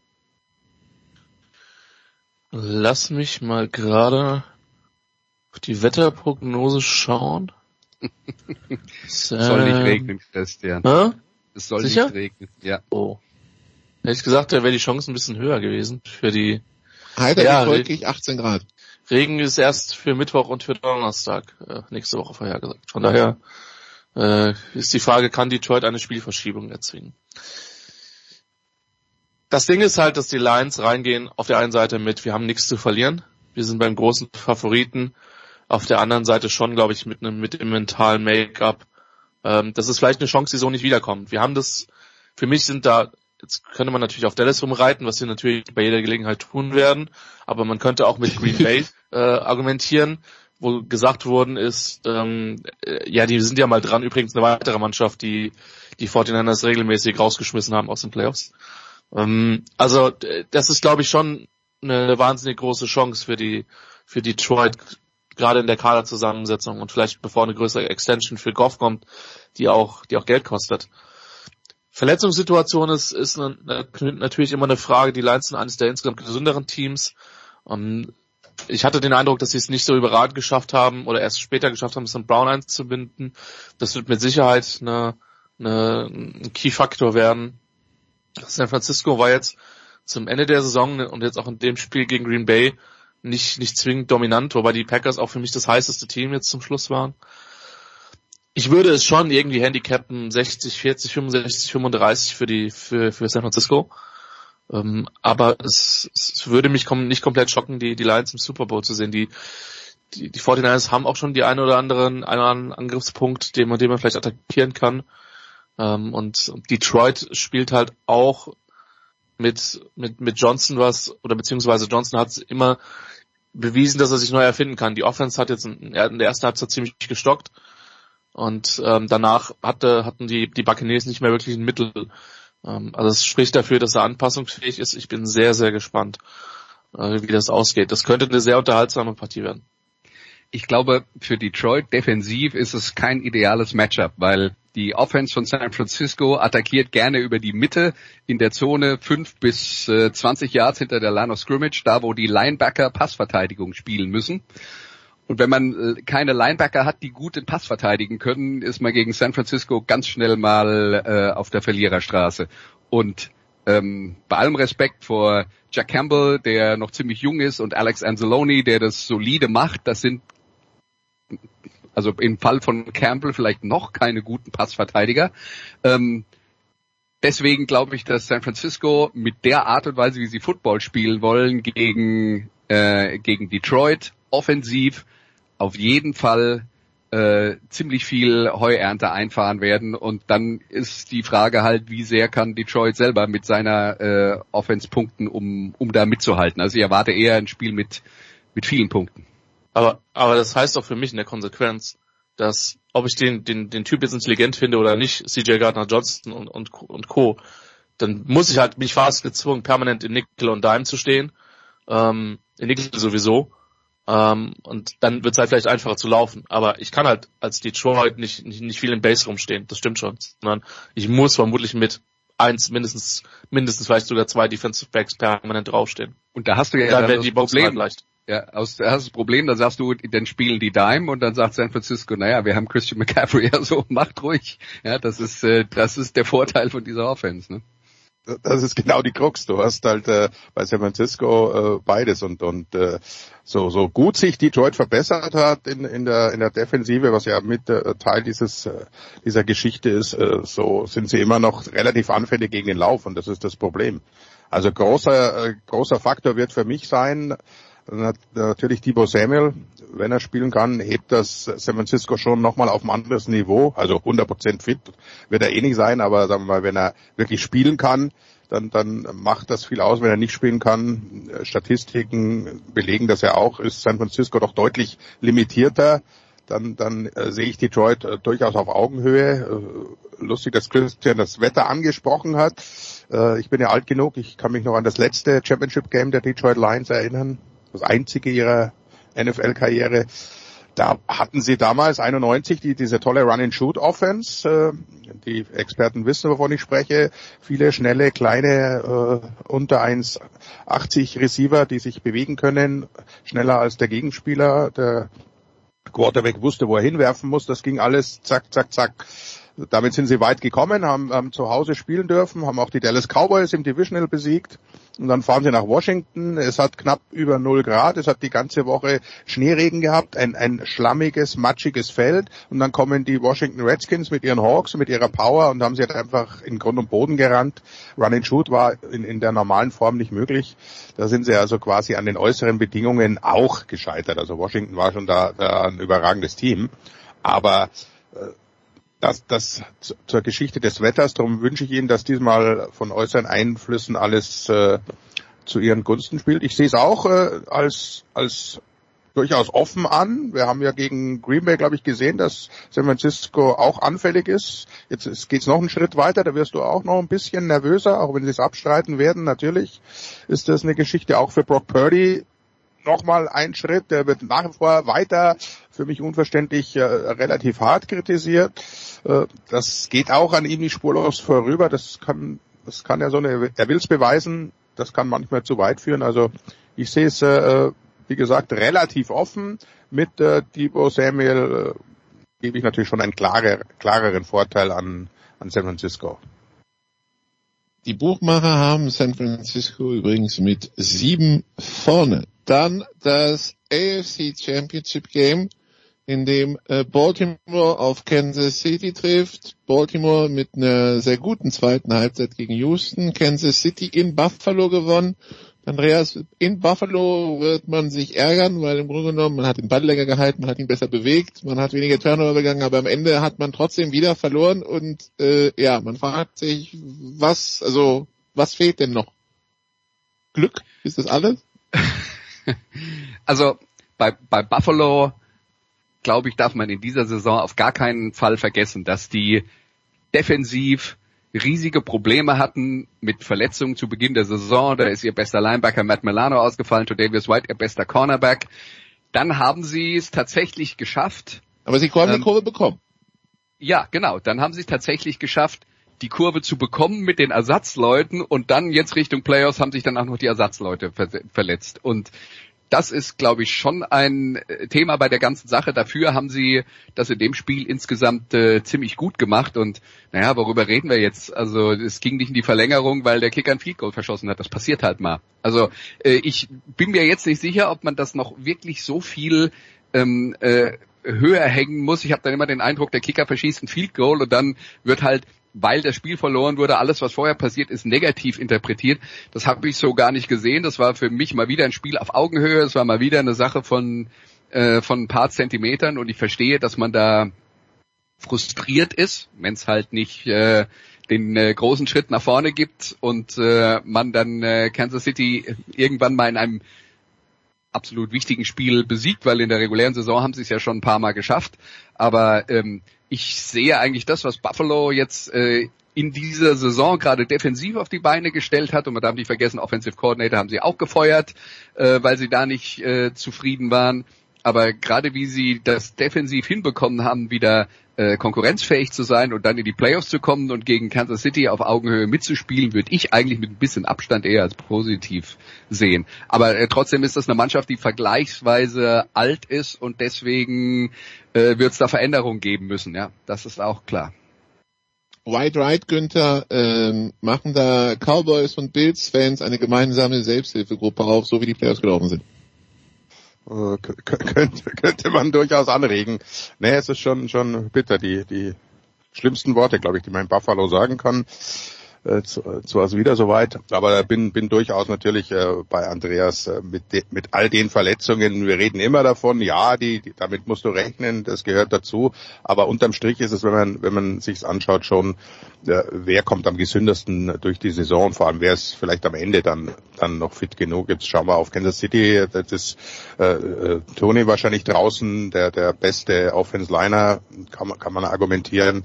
Lass mich mal gerade auf die Wetterprognose schauen. es soll nicht regnen, Christian. Hä? Es soll Sicher? nicht regnen, ja. Oh. Hätte ich gesagt, da wäre die Chance ein bisschen höher gewesen für die. Heiter ja, folglich 18 Grad. Regen ist erst für Mittwoch und für Donnerstag äh, nächste Woche vorhergesagt. Von daher äh, ist die Frage, kann Detroit eine Spielverschiebung erzwingen? Das Ding ist halt, dass die Lions reingehen auf der einen Seite mit, wir haben nichts zu verlieren. Wir sind beim großen Favoriten. Auf der anderen Seite schon, glaube ich, mit einem mit dem mentalen Make-up. Ähm, das ist vielleicht eine Chance, die so nicht wiederkommt. Wir haben das, für mich sind da Jetzt könnte man natürlich auf Dallas rumreiten, was sie natürlich bei jeder Gelegenheit tun werden, aber man könnte auch mit Green Bay äh, argumentieren, wo gesagt worden ist, ähm, äh, ja, die sind ja mal dran, übrigens eine weitere Mannschaft, die die 49ers regelmäßig rausgeschmissen haben aus den Playoffs. Ähm, also das ist, glaube ich, schon eine, eine wahnsinnig große Chance für die für Detroit, gerade in der Kaderzusammensetzung und vielleicht bevor eine größere Extension für Goff kommt, die auch, die auch Geld kostet. Verletzungssituation ist, ist eine, natürlich immer eine Frage. Die Lions sind eines der insgesamt gesünderen Teams. Um, ich hatte den Eindruck, dass sie es nicht so überragend geschafft haben oder erst später geschafft haben, St. Brown einzubinden. Das wird mit Sicherheit eine, eine, ein Key-Faktor werden. San Francisco war jetzt zum Ende der Saison und jetzt auch in dem Spiel gegen Green Bay nicht, nicht zwingend dominant, wobei die Packers auch für mich das heißeste Team jetzt zum Schluss waren. Ich würde es schon irgendwie handicappen 60, 40, 65, 35 für die, für, für San Francisco. Ähm, aber es, es würde mich kom nicht komplett schocken, die, die Lions im Super Bowl zu sehen. Die, die, die 49ers haben auch schon die ein oder anderen, einen oder anderen Angriffspunkt, den man, den man vielleicht attackieren kann. Ähm, und Detroit spielt halt auch mit, mit, mit Johnson was, oder beziehungsweise Johnson hat immer bewiesen, dass er sich neu erfinden kann. Die Offense hat jetzt in, in der ersten Halbzeit ziemlich gestockt. Und ähm, danach hatte, hatten die, die Buccaneers nicht mehr wirklich ein Mittel. Ähm, also es spricht dafür, dass er anpassungsfähig ist. Ich bin sehr, sehr gespannt, äh, wie das ausgeht. Das könnte eine sehr unterhaltsame Partie werden. Ich glaube, für Detroit defensiv ist es kein ideales Matchup, weil die Offense von San Francisco attackiert gerne über die Mitte in der Zone fünf bis äh, 20 Yards hinter der Line of Scrimmage, da wo die Linebacker Passverteidigung spielen müssen. Und wenn man äh, keine Linebacker hat, die gut den Pass verteidigen können, ist man gegen San Francisco ganz schnell mal äh, auf der Verliererstraße. Und ähm, bei allem Respekt vor Jack Campbell, der noch ziemlich jung ist, und Alex Anzalone, der das solide macht, das sind also im Fall von Campbell vielleicht noch keine guten Passverteidiger. Ähm, deswegen glaube ich, dass San Francisco mit der Art und Weise, wie sie Football spielen wollen, gegen, äh, gegen Detroit offensiv auf jeden Fall äh, ziemlich viel Heuernte einfahren werden und dann ist die Frage halt, wie sehr kann Detroit selber mit seiner äh, Offense punkten, um, um da mitzuhalten. Also ich erwarte eher ein Spiel mit, mit vielen Punkten. Aber, aber das heißt doch für mich in der Konsequenz, dass ob ich den, den, den Typ jetzt intelligent finde oder nicht, CJ Gardner Johnson und, und, und Co., dann muss ich halt, bin ich fast gezwungen, permanent in Nickel und Dime zu stehen. Ähm, in Nickel sowieso. Ähm, und dann wird es halt vielleicht einfacher zu laufen. Aber ich kann halt als Detroit nicht, nicht, nicht viel im Base rumstehen, das stimmt schon. Sondern ich muss vermutlich mit eins, mindestens, mindestens vielleicht sogar zwei Defensive Backs permanent draufstehen. Und da hast du ja dann werden die Problem halt leicht. Ja, aus, da hast du das Problem, dann sagst du, dann spielen die Dime und dann sagt San Francisco, naja, wir haben Christian McCaffrey, ja so, macht ruhig. Ja, das ist, äh, das ist der Vorteil von dieser Offense, ne? Das ist genau die Krux. Du hast halt äh, bei San Francisco äh, beides und und äh, so so gut sich Detroit verbessert hat in in der in der Defensive, was ja mit äh, Teil dieses äh, dieser Geschichte ist, äh, so sind sie immer noch relativ anfällig gegen den Lauf und das ist das Problem. Also großer äh, großer Faktor wird für mich sein, Natürlich Thibaut Samuel, wenn er spielen kann, hebt das San Francisco schon nochmal auf ein anderes Niveau. Also 100% fit wird er eh nicht sein, aber sagen wir mal, wenn er wirklich spielen kann, dann, dann macht das viel aus. Wenn er nicht spielen kann, Statistiken belegen das ja auch, ist San Francisco doch deutlich limitierter. Dann, dann äh, sehe ich Detroit äh, durchaus auf Augenhöhe. Äh, lustig, dass Christian das Wetter angesprochen hat. Äh, ich bin ja alt genug, ich kann mich noch an das letzte Championship Game der Detroit Lions erinnern das einzige ihrer NFL-Karriere. Da hatten sie damals 91 die, diese tolle Run-and-Shoot-Offense. Äh, die Experten wissen, wovon ich spreche. Viele schnelle, kleine, äh, unter 1,80 Receiver, die sich bewegen können, schneller als der Gegenspieler. Der Quarterback wusste, wo er hinwerfen muss. Das ging alles zack, zack, zack. Damit sind sie weit gekommen, haben, haben zu Hause spielen dürfen, haben auch die Dallas Cowboys im Divisional besiegt. Und dann fahren sie nach Washington. Es hat knapp über 0 Grad. Es hat die ganze Woche Schneeregen gehabt. Ein, ein schlammiges, matschiges Feld. Und dann kommen die Washington Redskins mit ihren Hawks, mit ihrer Power und haben sie halt einfach in Grund und Boden gerannt. Run and Shoot war in, in der normalen Form nicht möglich. Da sind sie also quasi an den äußeren Bedingungen auch gescheitert. Also Washington war schon da, da ein überragendes Team. Aber äh, das, das zur Geschichte des Wetters. Darum wünsche ich Ihnen, dass diesmal von äußeren Einflüssen alles äh, zu Ihren Gunsten spielt. Ich sehe es auch äh, als, als durchaus offen an. Wir haben ja gegen Green Bay, glaube ich, gesehen, dass San Francisco auch anfällig ist. Jetzt geht es noch einen Schritt weiter, da wirst du auch noch ein bisschen nervöser, auch wenn sie es abstreiten werden. Natürlich ist das eine Geschichte auch für Brock Purdy nochmal ein Schritt. Der wird nach wie vor weiter, für mich unverständlich, äh, relativ hart kritisiert. Äh, das geht auch an ihm nicht spurlos vorüber. Das kann, das kann er so eine, er will es beweisen. Das kann manchmal zu weit führen. Also ich sehe es, äh, wie gesagt, relativ offen. Mit äh, Debo Samuel äh, gebe ich natürlich schon einen klarer, klareren Vorteil an, an San Francisco. Die Buchmacher haben San Francisco übrigens mit sieben vorne. Dann das AFC Championship Game, in dem äh, Baltimore auf Kansas City trifft. Baltimore mit einer sehr guten zweiten Halbzeit gegen Houston. Kansas City in Buffalo gewonnen. Andreas, in Buffalo wird man sich ärgern, weil im Grunde genommen, man hat den Ball länger gehalten, man hat ihn besser bewegt, man hat weniger Turnover begangen, aber am Ende hat man trotzdem wieder verloren und äh, ja, man fragt sich, was, also was fehlt denn noch? Glück? Ist das alles? also bei, bei Buffalo, glaube ich, darf man in dieser Saison auf gar keinen Fall vergessen, dass die defensiv riesige Probleme hatten mit Verletzungen zu Beginn der Saison. Da ist ihr bester Linebacker Matt Milano ausgefallen, Davis White ihr bester Cornerback. Dann haben sie es tatsächlich geschafft. Aber sie konnten ähm, die Kurve bekommen. Ja, genau. Dann haben sie es tatsächlich geschafft, die Kurve zu bekommen mit den Ersatzleuten und dann jetzt Richtung Playoffs haben sich dann auch noch die Ersatzleute ver verletzt. Und das ist, glaube ich, schon ein äh, Thema bei der ganzen Sache. Dafür haben sie das in dem Spiel insgesamt äh, ziemlich gut gemacht. Und naja, worüber reden wir jetzt? Also es ging nicht in die Verlängerung, weil der Kicker ein Field Goal verschossen hat. Das passiert halt mal. Also äh, ich bin mir jetzt nicht sicher, ob man das noch wirklich so viel ähm, äh, höher hängen muss. Ich habe dann immer den Eindruck, der Kicker verschießt ein Field Goal und dann wird halt weil das Spiel verloren wurde, alles, was vorher passiert ist, negativ interpretiert. Das habe ich so gar nicht gesehen. Das war für mich mal wieder ein Spiel auf Augenhöhe. Es war mal wieder eine Sache von, äh, von ein paar Zentimetern und ich verstehe, dass man da frustriert ist, wenn es halt nicht äh, den äh, großen Schritt nach vorne gibt und äh, man dann äh, Kansas City irgendwann mal in einem absolut wichtigen Spiel besiegt, weil in der regulären Saison haben sie es ja schon ein paar Mal geschafft. Aber ähm, ich sehe eigentlich das, was Buffalo jetzt äh, in dieser Saison gerade defensiv auf die Beine gestellt hat und man darf nicht vergessen, Offensive Coordinator haben sie auch gefeuert, äh, weil sie da nicht äh, zufrieden waren. Aber gerade wie sie das defensiv hinbekommen haben, wieder äh, konkurrenzfähig zu sein und dann in die Playoffs zu kommen und gegen Kansas City auf Augenhöhe mitzuspielen, würde ich eigentlich mit ein bisschen Abstand eher als positiv sehen. Aber äh, trotzdem ist das eine Mannschaft, die vergleichsweise alt ist und deswegen äh, wird es da Veränderungen geben müssen. Ja, das ist auch klar. White Right, Günther, ähm, machen da Cowboys und Bills-Fans eine gemeinsame Selbsthilfegruppe auf, so wie die Playoffs gelaufen sind? Äh, könnte, könnte man durchaus anregen. Nee, es ist schon, schon bitter, die, die schlimmsten Worte, glaube ich, die man in Buffalo sagen kann äh, zu, zu also wieder soweit. Aber bin, bin durchaus natürlich äh, bei Andreas äh, mit, de, mit all den Verletzungen. Wir reden immer davon, ja, die, die, damit musst du rechnen, das gehört dazu. Aber unterm Strich ist es, wenn man, wenn man sich's anschaut, schon, äh, wer kommt am gesündesten durch die Saison, vor allem wer ist vielleicht am Ende dann, dann noch fit genug. Jetzt schauen wir auf Kansas City, das ist äh, äh, Tony wahrscheinlich draußen, der, der beste Offense-Liner, kann man, kann man argumentieren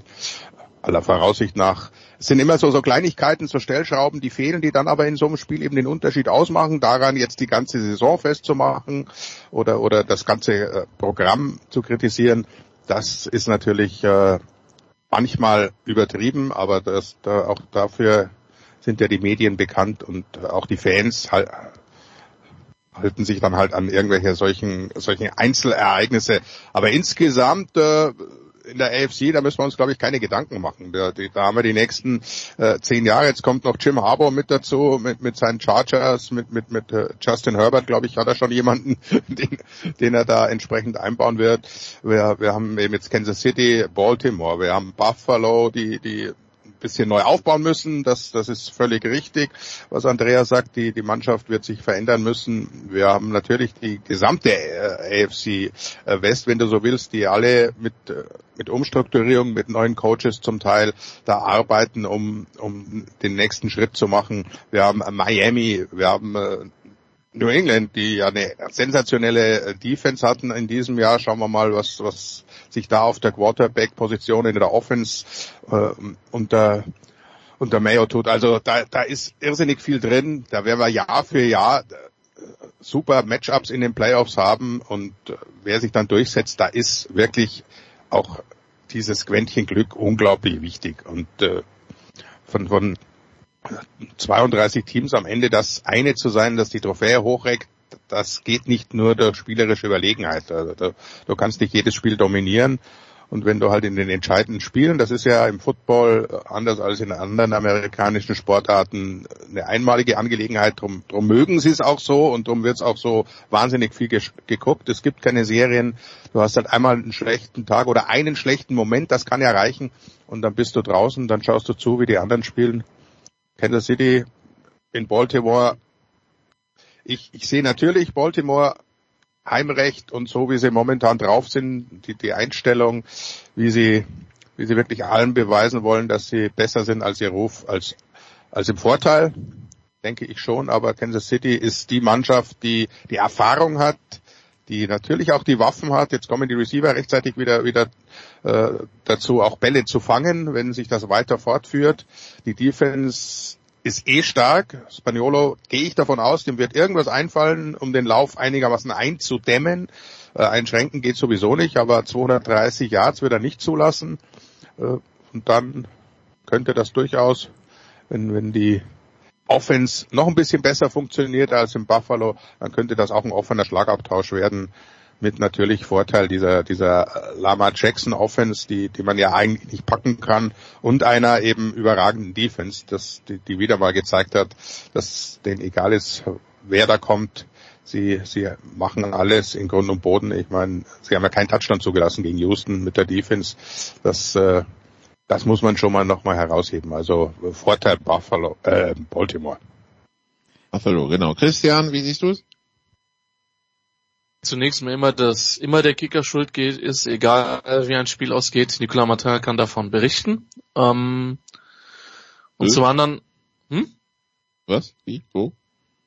aller Voraussicht nach. Es sind immer so, so Kleinigkeiten, so Stellschrauben, die fehlen, die dann aber in so einem Spiel eben den Unterschied ausmachen. Daran jetzt die ganze Saison festzumachen oder, oder das ganze äh, Programm zu kritisieren, das ist natürlich äh, manchmal übertrieben, aber das, da, auch dafür sind ja die Medien bekannt und auch die Fans halt, halten sich dann halt an irgendwelche solchen, solchen Einzelereignisse. Aber insgesamt äh, in der AFC, da müssen wir uns, glaube ich, keine Gedanken machen. Da, da haben wir die nächsten äh, zehn Jahre. Jetzt kommt noch Jim Harbour mit dazu, mit, mit seinen Chargers, mit, mit, mit äh, Justin Herbert, glaube ich, hat er schon jemanden, den, den er da entsprechend einbauen wird. Wir, wir haben eben jetzt Kansas City, Baltimore, wir haben Buffalo, die, die bisschen neu aufbauen müssen. Das, das ist völlig richtig, was Andreas sagt. Die, die Mannschaft wird sich verändern müssen. Wir haben natürlich die gesamte äh, AFC äh, West, wenn du so willst, die alle mit, äh, mit Umstrukturierung, mit neuen Coaches zum Teil da arbeiten, um, um den nächsten Schritt zu machen. Wir haben Miami, wir haben New England, die ja eine sensationelle Defense hatten in diesem Jahr. Schauen wir mal, was, was sich da auf der Quarterback-Position in der Offense äh, unter unter Mayo tut. Also da, da ist irrsinnig viel drin. Da werden wir Jahr für Jahr äh, super Matchups in den Playoffs haben und äh, wer sich dann durchsetzt, da ist wirklich auch dieses Quäntchen Glück unglaublich wichtig. Und äh, von, von 32 Teams am Ende das eine zu sein, das die Trophäe hochreckt, das geht nicht nur durch spielerische Überlegenheit. Also du, du kannst nicht jedes Spiel dominieren Und wenn du halt in den entscheidenden Spielen, das ist ja im Football anders als in anderen amerikanischen Sportarten eine einmalige Angelegenheit, drum, drum mögen sie es auch so und drum wird es auch so wahnsinnig viel geguckt. Es gibt keine Serien, du hast halt einmal einen schlechten Tag oder einen schlechten Moment, das kann ja reichen und dann bist du draußen, dann schaust du zu, wie die anderen spielen. Kansas City in Baltimore. Ich, ich sehe natürlich Baltimore Heimrecht und so, wie sie momentan drauf sind, die, die Einstellung, wie sie, wie sie wirklich allen beweisen wollen, dass sie besser sind als ihr Ruf, als, als im Vorteil, denke ich schon. Aber Kansas City ist die Mannschaft, die die Erfahrung hat, die natürlich auch die Waffen hat. Jetzt kommen die Receiver rechtzeitig wieder wieder äh, dazu, auch Bälle zu fangen, wenn sich das weiter fortführt. Die Defense ist eh stark. Spaniolo gehe ich davon aus, dem wird irgendwas einfallen, um den Lauf einigermaßen einzudämmen. Äh, einschränken geht sowieso nicht, aber 230 Yards wird er nicht zulassen. Äh, und dann könnte das durchaus, wenn, wenn die Offense noch ein bisschen besser funktioniert als im Buffalo, dann könnte das auch ein offener Schlagabtausch werden mit natürlich Vorteil dieser, dieser Lama Jackson Offense, die, die man ja eigentlich nicht packen kann und einer eben überragenden Defense, das, die, die wieder mal gezeigt hat, dass denen egal ist, wer da kommt, sie, sie machen alles in Grund und Boden. Ich meine, sie haben ja keinen Touchdown zugelassen gegen Houston mit der Defense. Das, äh, das muss man schon mal nochmal herausheben. Also Vorteil Buffalo, äh, Baltimore. Buffalo, genau. Christian, wie siehst du es? zunächst mal immer, dass immer der Kicker schuld geht, ist egal wie ein Spiel ausgeht. Nicolas Martin kann davon berichten. Ähm, und hm? zum anderen, hm? Was? Wie? Wo?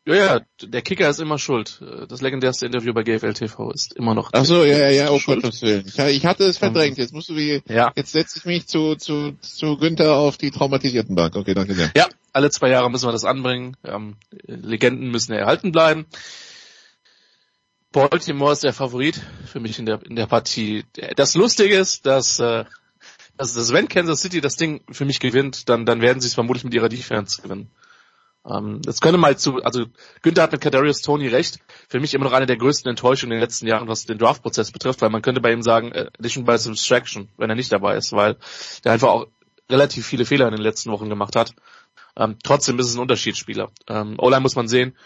Ja, ja, der Kicker ist immer schuld. Das legendärste Interview bei GFL TV ist immer noch. Ach so, ja, ja, ja, oh Gottes Willen. Ich hatte es verdrängt. Jetzt musst du wie, ja. jetzt setze ich mich zu, zu, zu Günther auf die traumatisierten Bank. Okay, danke sehr. Ja, alle zwei Jahre müssen wir das anbringen. Ähm, Legenden müssen erhalten bleiben. Baltimore ist der Favorit für mich in der, in der Partie. Das Lustige ist, dass, äh, dass, dass wenn Kansas City das Ding für mich gewinnt, dann, dann werden sie es vermutlich mit ihrer Defense gewinnen. Ähm, das könnte mal zu, also Günther hat mit Kadarius Tony recht. Für mich immer noch eine der größten Enttäuschungen in den letzten Jahren, was den Draftprozess betrifft, weil man könnte bei ihm sagen, äh, Addition by Subtraction, wenn er nicht dabei ist, weil der einfach auch relativ viele Fehler in den letzten Wochen gemacht hat. Ähm, trotzdem ist es ein Unterschiedsspieler. Ähm, O-Line muss man sehen.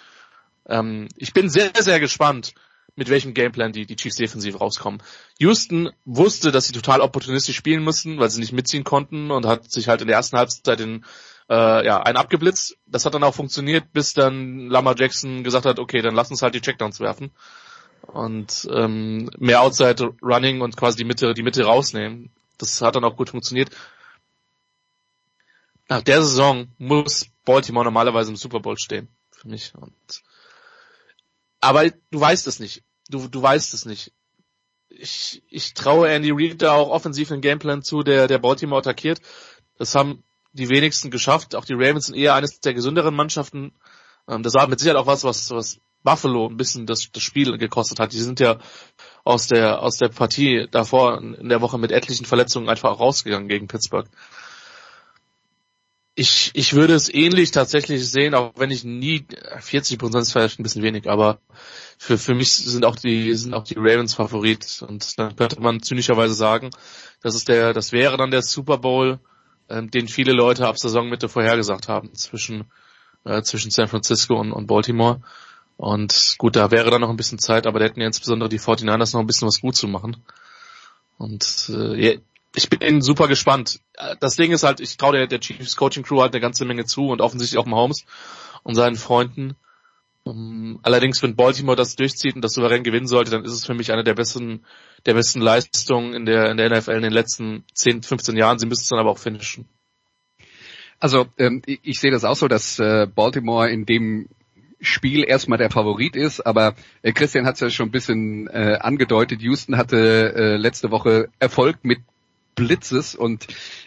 Ähm, ich bin sehr, sehr gespannt, mit welchem Gameplan die, die Chiefs defensiv rauskommen. Houston wusste, dass sie total opportunistisch spielen mussten, weil sie nicht mitziehen konnten und hat sich halt in der ersten Halbzeit in, äh, ja, einen abgeblitzt. Das hat dann auch funktioniert, bis dann Lamar Jackson gesagt hat, okay, dann lass uns halt die Checkdowns werfen und ähm, mehr Outside Running und quasi die Mitte, die Mitte rausnehmen. Das hat dann auch gut funktioniert. Nach der Saison muss Baltimore normalerweise im Super Bowl stehen für mich und aber du weißt es nicht. Du, du weißt es nicht. Ich, ich traue Andy Reid da auch offensiv einen Gameplan zu, der, der Baltimore attackiert. Das haben die wenigsten geschafft. Auch die Ravens sind eher eines der gesünderen Mannschaften. Ähm, das war mit Sicherheit auch was, was, was Buffalo ein bisschen das, das Spiel gekostet hat. Die sind ja aus der, aus der Partie davor in der Woche mit etlichen Verletzungen einfach rausgegangen gegen Pittsburgh. Ich, ich würde es ähnlich tatsächlich sehen, auch wenn ich nie 40 Prozent ist vielleicht ein bisschen wenig, aber für, für mich sind auch die sind auch die Ravens Favorit und dann könnte man zynischerweise sagen, das ist der, das wäre dann der Super Bowl, ähm, den viele Leute ab Saisonmitte vorhergesagt haben zwischen äh, zwischen San Francisco und, und Baltimore. Und gut, da wäre dann noch ein bisschen Zeit, aber da hätten ja insbesondere die 49ers noch ein bisschen was gut zu machen. Und äh, ich bin super gespannt. Das Ding ist halt, ich traue der, der Chiefs Coaching Crew halt eine ganze Menge zu und offensichtlich auch Mahomes und seinen Freunden. Um, allerdings, wenn Baltimore das durchzieht und das souverän gewinnen sollte, dann ist es für mich eine der besten, der besten Leistungen in der, in der NFL in den letzten 10, 15 Jahren. Sie müssen es dann aber auch finishen. Also ähm, ich, sehe das auch so, dass äh, Baltimore in dem Spiel erstmal der Favorit ist, aber äh, Christian hat es ja schon ein bisschen äh, angedeutet. Houston hatte letzte Woche Erfolg mit Blitzes und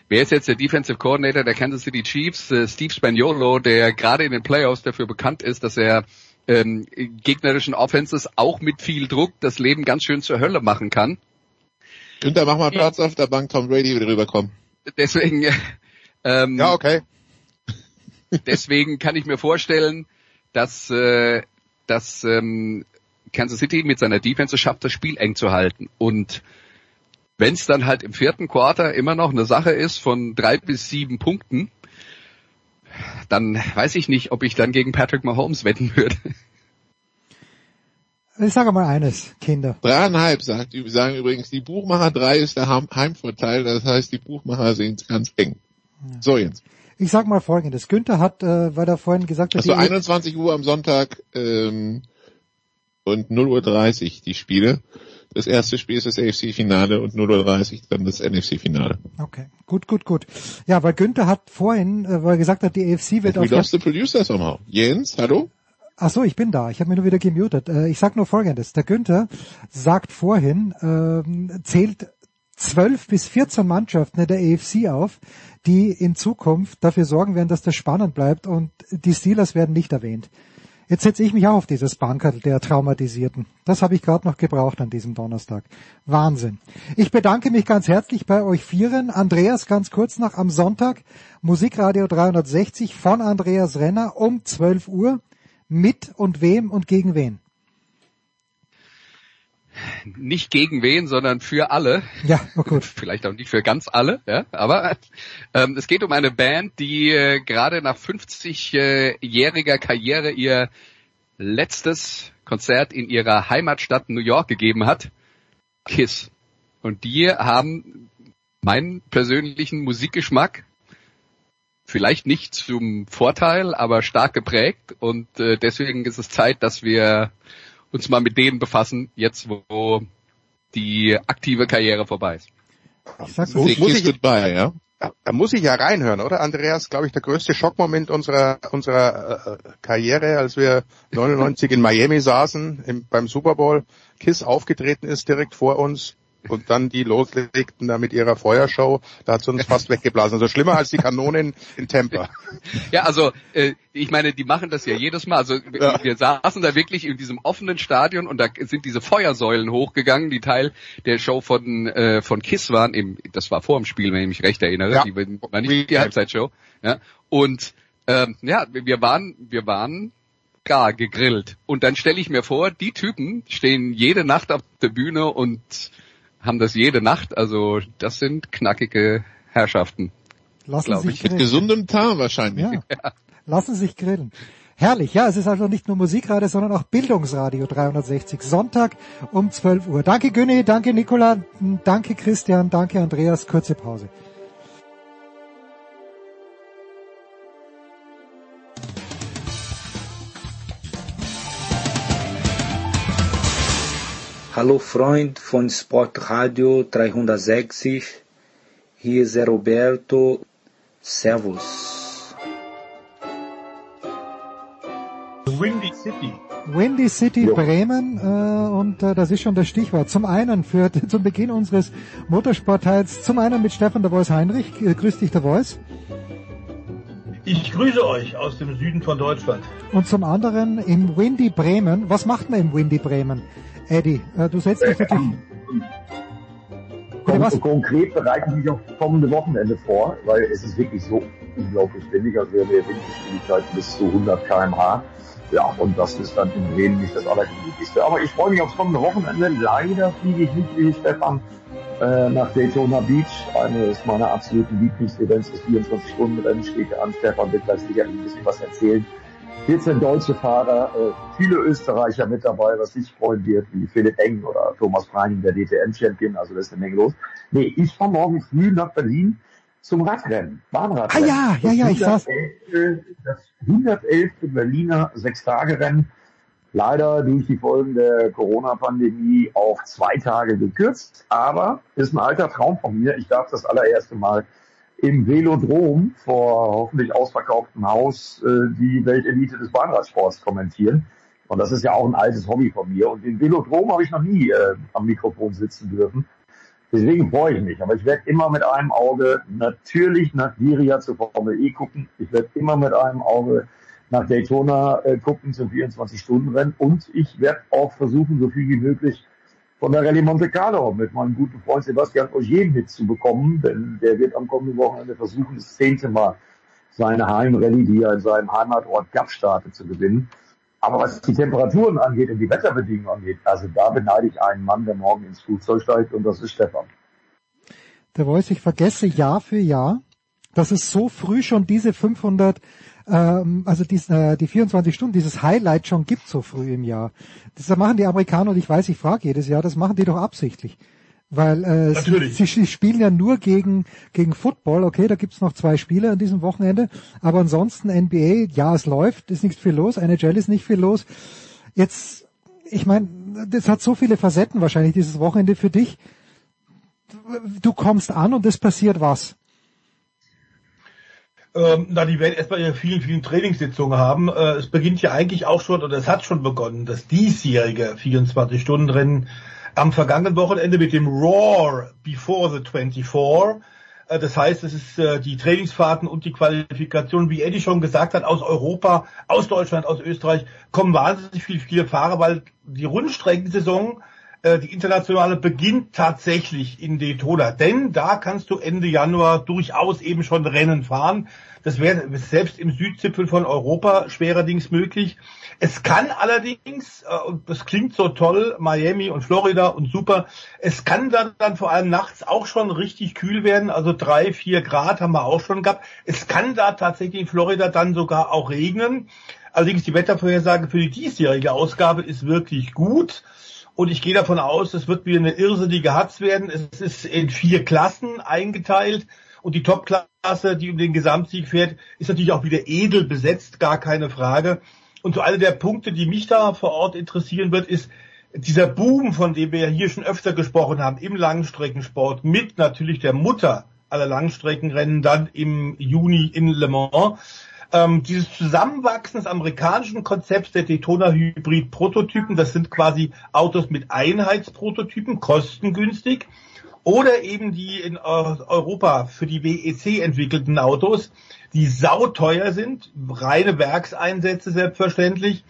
wer ist jetzt der Defensive Coordinator der Kansas City Chiefs? Steve Spaniolo, der gerade in den Playoffs dafür bekannt ist, dass er ähm, gegnerischen Offenses auch mit viel Druck das Leben ganz schön zur Hölle machen kann. Günther, mach mal Platz auf der Bank, Tom Brady wieder rüberkommen. Deswegen, ähm, ja, okay. deswegen kann ich mir vorstellen, dass, äh, dass ähm, Kansas City mit seiner Defense schafft, das Spiel eng zu halten. Und wenn es dann halt im vierten Quarter immer noch eine Sache ist von drei bis sieben Punkten, dann weiß ich nicht, ob ich dann gegen Patrick Mahomes wetten würde. Ich sage mal eines, Kinder. Dreieinhalb sagt, sagen übrigens, die Buchmacher drei ist der Heimvorteil, das heißt, die Buchmacher sehen es ganz eng. So jetzt. Ich sag mal folgendes. Günther hat, äh, weil er vorhin gesagt hat, also 21 Uhr am Sonntag ähm, und 0 Uhr 30 die Spiele. Das erste Spiel ist das AFC-Finale und 0 Uhr 30 dann das NFC-Finale. Okay, gut, gut, gut. Ja, weil Günther hat vorhin, äh, weil er gesagt hat, die AFC wird We auf... lost the producer somehow. Jens, hallo? Ach so, ich bin da. Ich habe mir nur wieder gemutet. Äh, ich sag nur Folgendes. Der Günther sagt vorhin, ähm, zählt 12 bis 14 Mannschaften der AFC auf, die in Zukunft dafür sorgen werden, dass das spannend bleibt und die Steelers werden nicht erwähnt. Jetzt setze ich mich auch auf dieses Bankerl der Traumatisierten. Das habe ich gerade noch gebraucht an diesem Donnerstag. Wahnsinn. Ich bedanke mich ganz herzlich bei euch Vieren. Andreas ganz kurz noch am Sonntag. Musikradio 360 von Andreas Renner um 12 Uhr. Mit und wem und gegen wen? Nicht gegen wen, sondern für alle. Ja, oh gut. Vielleicht auch nicht für ganz alle, ja, aber ähm, es geht um eine Band, die äh, gerade nach 50-jähriger Karriere ihr letztes Konzert in ihrer Heimatstadt New York gegeben hat. Kiss. Und die haben meinen persönlichen Musikgeschmack vielleicht nicht zum Vorteil, aber stark geprägt und äh, deswegen ist es Zeit, dass wir uns mal mit denen befassen, jetzt wo die aktive Karriere vorbei ist. Ich sag Muss, muss ich, goodbye, ja? da, da muss ich ja reinhören, oder Andreas? Glaube ich, der größte Schockmoment unserer unserer äh, Karriere, als wir 99 in Miami saßen im, beim Super Bowl, Kiss aufgetreten ist direkt vor uns und dann die loslegten da mit ihrer Feuershow, da hat sie uns fast weggeblasen. Also schlimmer als die Kanonen in Tampa. Ja, also äh, ich meine, die machen das ja jedes Mal. Also Ja. wir saßen da wirklich in diesem offenen Stadion und da sind diese Feuersäulen hochgegangen, die Teil der Show von äh, von Kiss waren. Im, das war vor dem Spiel, wenn ich mich recht erinnere. Ja. Die war nicht die Halbzeitshow. Ja. Und ähm, ja, wir waren wir waren gar gegrillt. Und dann stelle ich mir vor, die Typen stehen jede Nacht auf der Bühne und haben das jede Nacht. Also das sind knackige Herrschaften. Lassen Glaub sich ich. Mit grillen. gesundem Tarn wahrscheinlich. Ja. Lassen sich grillen. Herrlich, ja, es ist also nicht nur Musikradio, sondern auch Bildungsradio 360. Sonntag um 12 Uhr. Danke Günni, danke Nicola, danke Christian, danke Andreas. Kurze Pause. Hallo Freund von Sportradio 360. Hier ist der Roberto. Servus. Windy City. Windy City Bremen äh, und äh, das ist schon das Stichwort. Zum einen für zum Beginn unseres Motorsportteils, zum einen mit Stefan der Voice Heinrich. Äh, grüß dich der Voice. Ich grüße euch aus dem Süden von Deutschland. Und zum anderen im Windy Bremen. Was macht man im Windy Bremen? Eddie, äh, du setzt dich natürlich... Bitte was? Kon konkret bereiten Sie sich auf kommende Wochenende vor, weil es ist wirklich so unglaublich windig. Also wir haben hier Windgeschwindigkeiten bis zu 100 km/h. Ja, und das ist dann in Bremen nicht das Allergemütlichste. Aber ich freue mich aufs kommende Wochenende. Leider fliege ich nicht wie Stefan äh, nach Daytona Beach. Eines meiner absoluten Lieblingsevents des 24-Stunden-Rennen steht an. Stefan wird gleich sicherlich ein bisschen was erzählen. 14 deutsche Fahrer, äh, viele Österreicher mit dabei, was sich freuen wird, wie Philipp Eng oder Thomas Preining, der DTM-Champion, also da ist eine Menge los. Nee, ich fahre morgen früh nach Berlin zum Radrennen, Bahnradrennen. Ah ja, ja, ja, ich saß- 111. Das 111. Berliner Sechstagerennen, leider durch die Folgen der Corona-Pandemie auf zwei Tage gekürzt, aber ist ein alter Traum von mir. Ich darf das allererste Mal im Velodrom vor hoffentlich ausverkauftem Haus äh, die Weltelite des Bahnradsports kommentieren. Und das ist ja auch ein altes Hobby von mir. Und den Velodrom habe ich noch nie äh, am Mikrofon sitzen dürfen. Deswegen freue ich mich. Aber ich werde immer mit einem Auge natürlich nach Diria zur Formel E gucken. Ich werde immer mit einem Auge nach Daytona äh, gucken zum 24-Stunden-Rennen. Und ich werde auch versuchen, so viel wie möglich von der Rallye Monte Carlo mit meinem guten Freund Sebastian Ogier mitzubekommen, denn der wird am kommenden Wochenende versuchen, das zehnte Mal seine Heimrallye, die er in seinem Heimatort Gap startet, zu gewinnen. Aber was die Temperaturen angeht und die Wetterbedingungen angeht, also da beneide ich einen Mann, der morgen ins Flugzeug steigt und das ist Stefan. der Voice, ich vergesse Jahr für Jahr, dass es so früh schon diese 500 ähm, also dies, äh, die 24 Stunden, dieses Highlight schon gibt so früh im Jahr. Das machen die Amerikaner und ich weiß, ich frage jedes Jahr, das machen die doch absichtlich. Weil äh, sie, sie, sie spielen ja nur gegen, gegen Football, okay, da gibt's noch zwei Spiele an diesem Wochenende, aber ansonsten NBA, ja, es läuft, ist nicht viel los, NHL ist nicht viel los. Jetzt, ich meine, das hat so viele Facetten wahrscheinlich, dieses Wochenende für dich. Du kommst an und es passiert was. Ähm, na, die werden erstmal ihre vielen, vielen Trainingssitzungen haben. Äh, es beginnt ja eigentlich auch schon, oder es hat schon begonnen, das diesjährige 24-Stunden-Rennen am vergangenen Wochenende mit dem Roar Before the 24. Äh, das heißt, es ist äh, die Trainingsfahrten und die Qualifikation, wie Eddie schon gesagt hat, aus Europa, aus Deutschland, aus Österreich kommen wahnsinnig viele, viele Fahrer, weil die Rundstreckensaison äh, die internationale beginnt tatsächlich in Daytona, denn da kannst du Ende Januar durchaus eben schon Rennen fahren. Das wäre selbst im Südzipfel von Europa schwererdings möglich. Es kann allerdings, äh, und das klingt so toll, Miami und Florida und super, es kann dann, dann vor allem nachts auch schon richtig kühl werden, also drei, vier Grad haben wir auch schon gehabt. Es kann da tatsächlich in Florida dann sogar auch regnen. Allerdings die Wettervorhersage für die diesjährige Ausgabe ist wirklich gut. Und ich gehe davon aus, es wird wieder eine irrsinnige Hatz werden. Es ist in vier Klassen eingeteilt. Und die Topklasse, die um den Gesamtsieg fährt, ist natürlich auch wieder edel besetzt, gar keine Frage. Und so einer der Punkte, die mich da vor Ort interessieren wird, ist dieser Boom, von dem wir hier schon öfter gesprochen haben, im Langstreckensport, mit natürlich der Mutter aller Langstreckenrennen dann im Juni in Le Mans ähm, dieses Zusammenwachsen des amerikanischen Konzepts der Daytona Hybrid Prototypen, das sind quasi Autos mit Einheitsprototypen, kostengünstig, oder eben die in Europa für die WEC entwickelten Autos, die sauteuer sind, reine Werkseinsätze selbstverständlich.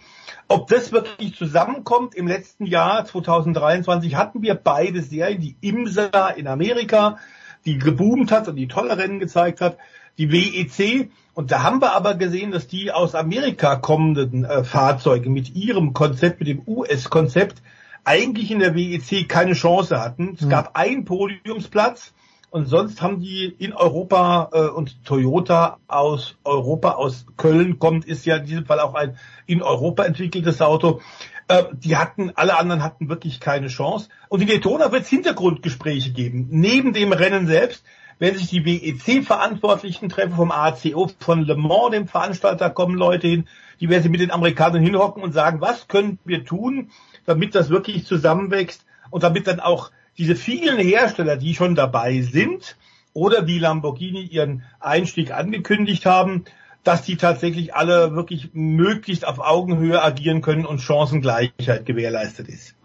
Ob das wirklich zusammenkommt, im letzten Jahr 2023 hatten wir beide Serien, die IMSA in Amerika, die geboomt hat und die tolle Rennen gezeigt hat, die WEC und da haben wir aber gesehen, dass die aus Amerika kommenden äh, Fahrzeuge mit ihrem Konzept, mit dem US-Konzept, eigentlich in der WEC keine Chance hatten. Es mhm. gab einen Podiumsplatz und sonst haben die in Europa äh, und Toyota aus Europa, aus Köln kommt, ist ja in diesem Fall auch ein in Europa entwickeltes Auto. Äh, die hatten, alle anderen hatten wirklich keine Chance. Und in Daytona wird es Hintergrundgespräche geben. Neben dem Rennen selbst wenn sich die WEC-Verantwortlichen treffen vom ACO, von Le Mans, dem Veranstalter, kommen Leute hin, die werden sie mit den Amerikanern hinhocken und sagen, was können wir tun, damit das wirklich zusammenwächst und damit dann auch diese vielen Hersteller, die schon dabei sind oder wie Lamborghini ihren Einstieg angekündigt haben, dass die tatsächlich alle wirklich möglichst auf Augenhöhe agieren können und Chancengleichheit gewährleistet ist.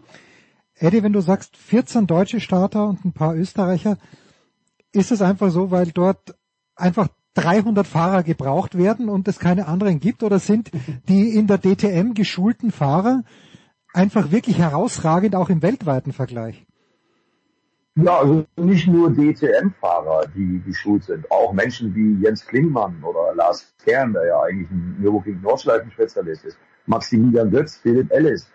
Eddie, wenn du sagst 14 deutsche Starter und ein paar Österreicher, ist es einfach so, weil dort einfach 300 Fahrer gebraucht werden und es keine anderen gibt? Oder sind die in der DTM geschulten Fahrer einfach wirklich herausragend auch im weltweiten Vergleich? Ja, also nicht nur DTM-Fahrer, die geschult sind, auch Menschen wie Jens Klingmann oder Lars Kern, der ja eigentlich ein Nürburgring-Nordschleifen-Spezialist ist, Maximilian Götz, Philipp Ellis,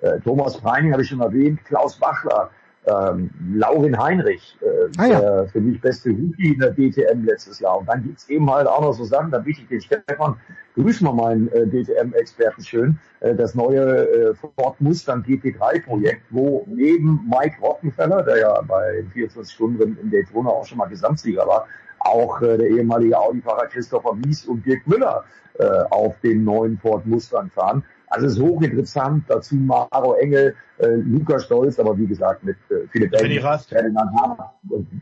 äh, Thomas Preining habe ich schon erwähnt, Klaus Bachler, ähm, Laurin Heinrich, äh, ah, ja. der für mich beste Rookie in der DTM letztes Jahr. Und dann gibt's eben halt auch noch so Sachen, da bitte ich den Stefan, grüßen wir meinen äh, DTM-Experten schön, äh, das neue äh, Ford Mustang GP3-Projekt, wo neben Mike Rockenfeller, der ja bei 24 Stunden in Daytona auch schon mal Gesamtsieger war, auch äh, der ehemalige Audi-Fahrer Christopher Mies und Dirk Müller äh, auf dem neuen Ford Mustang fahren. Also es ist hochinteressant. Dazu Maro Engel, äh, Luca Stolz, aber wie gesagt mit äh, Philipp Engel, Ferdinand, Har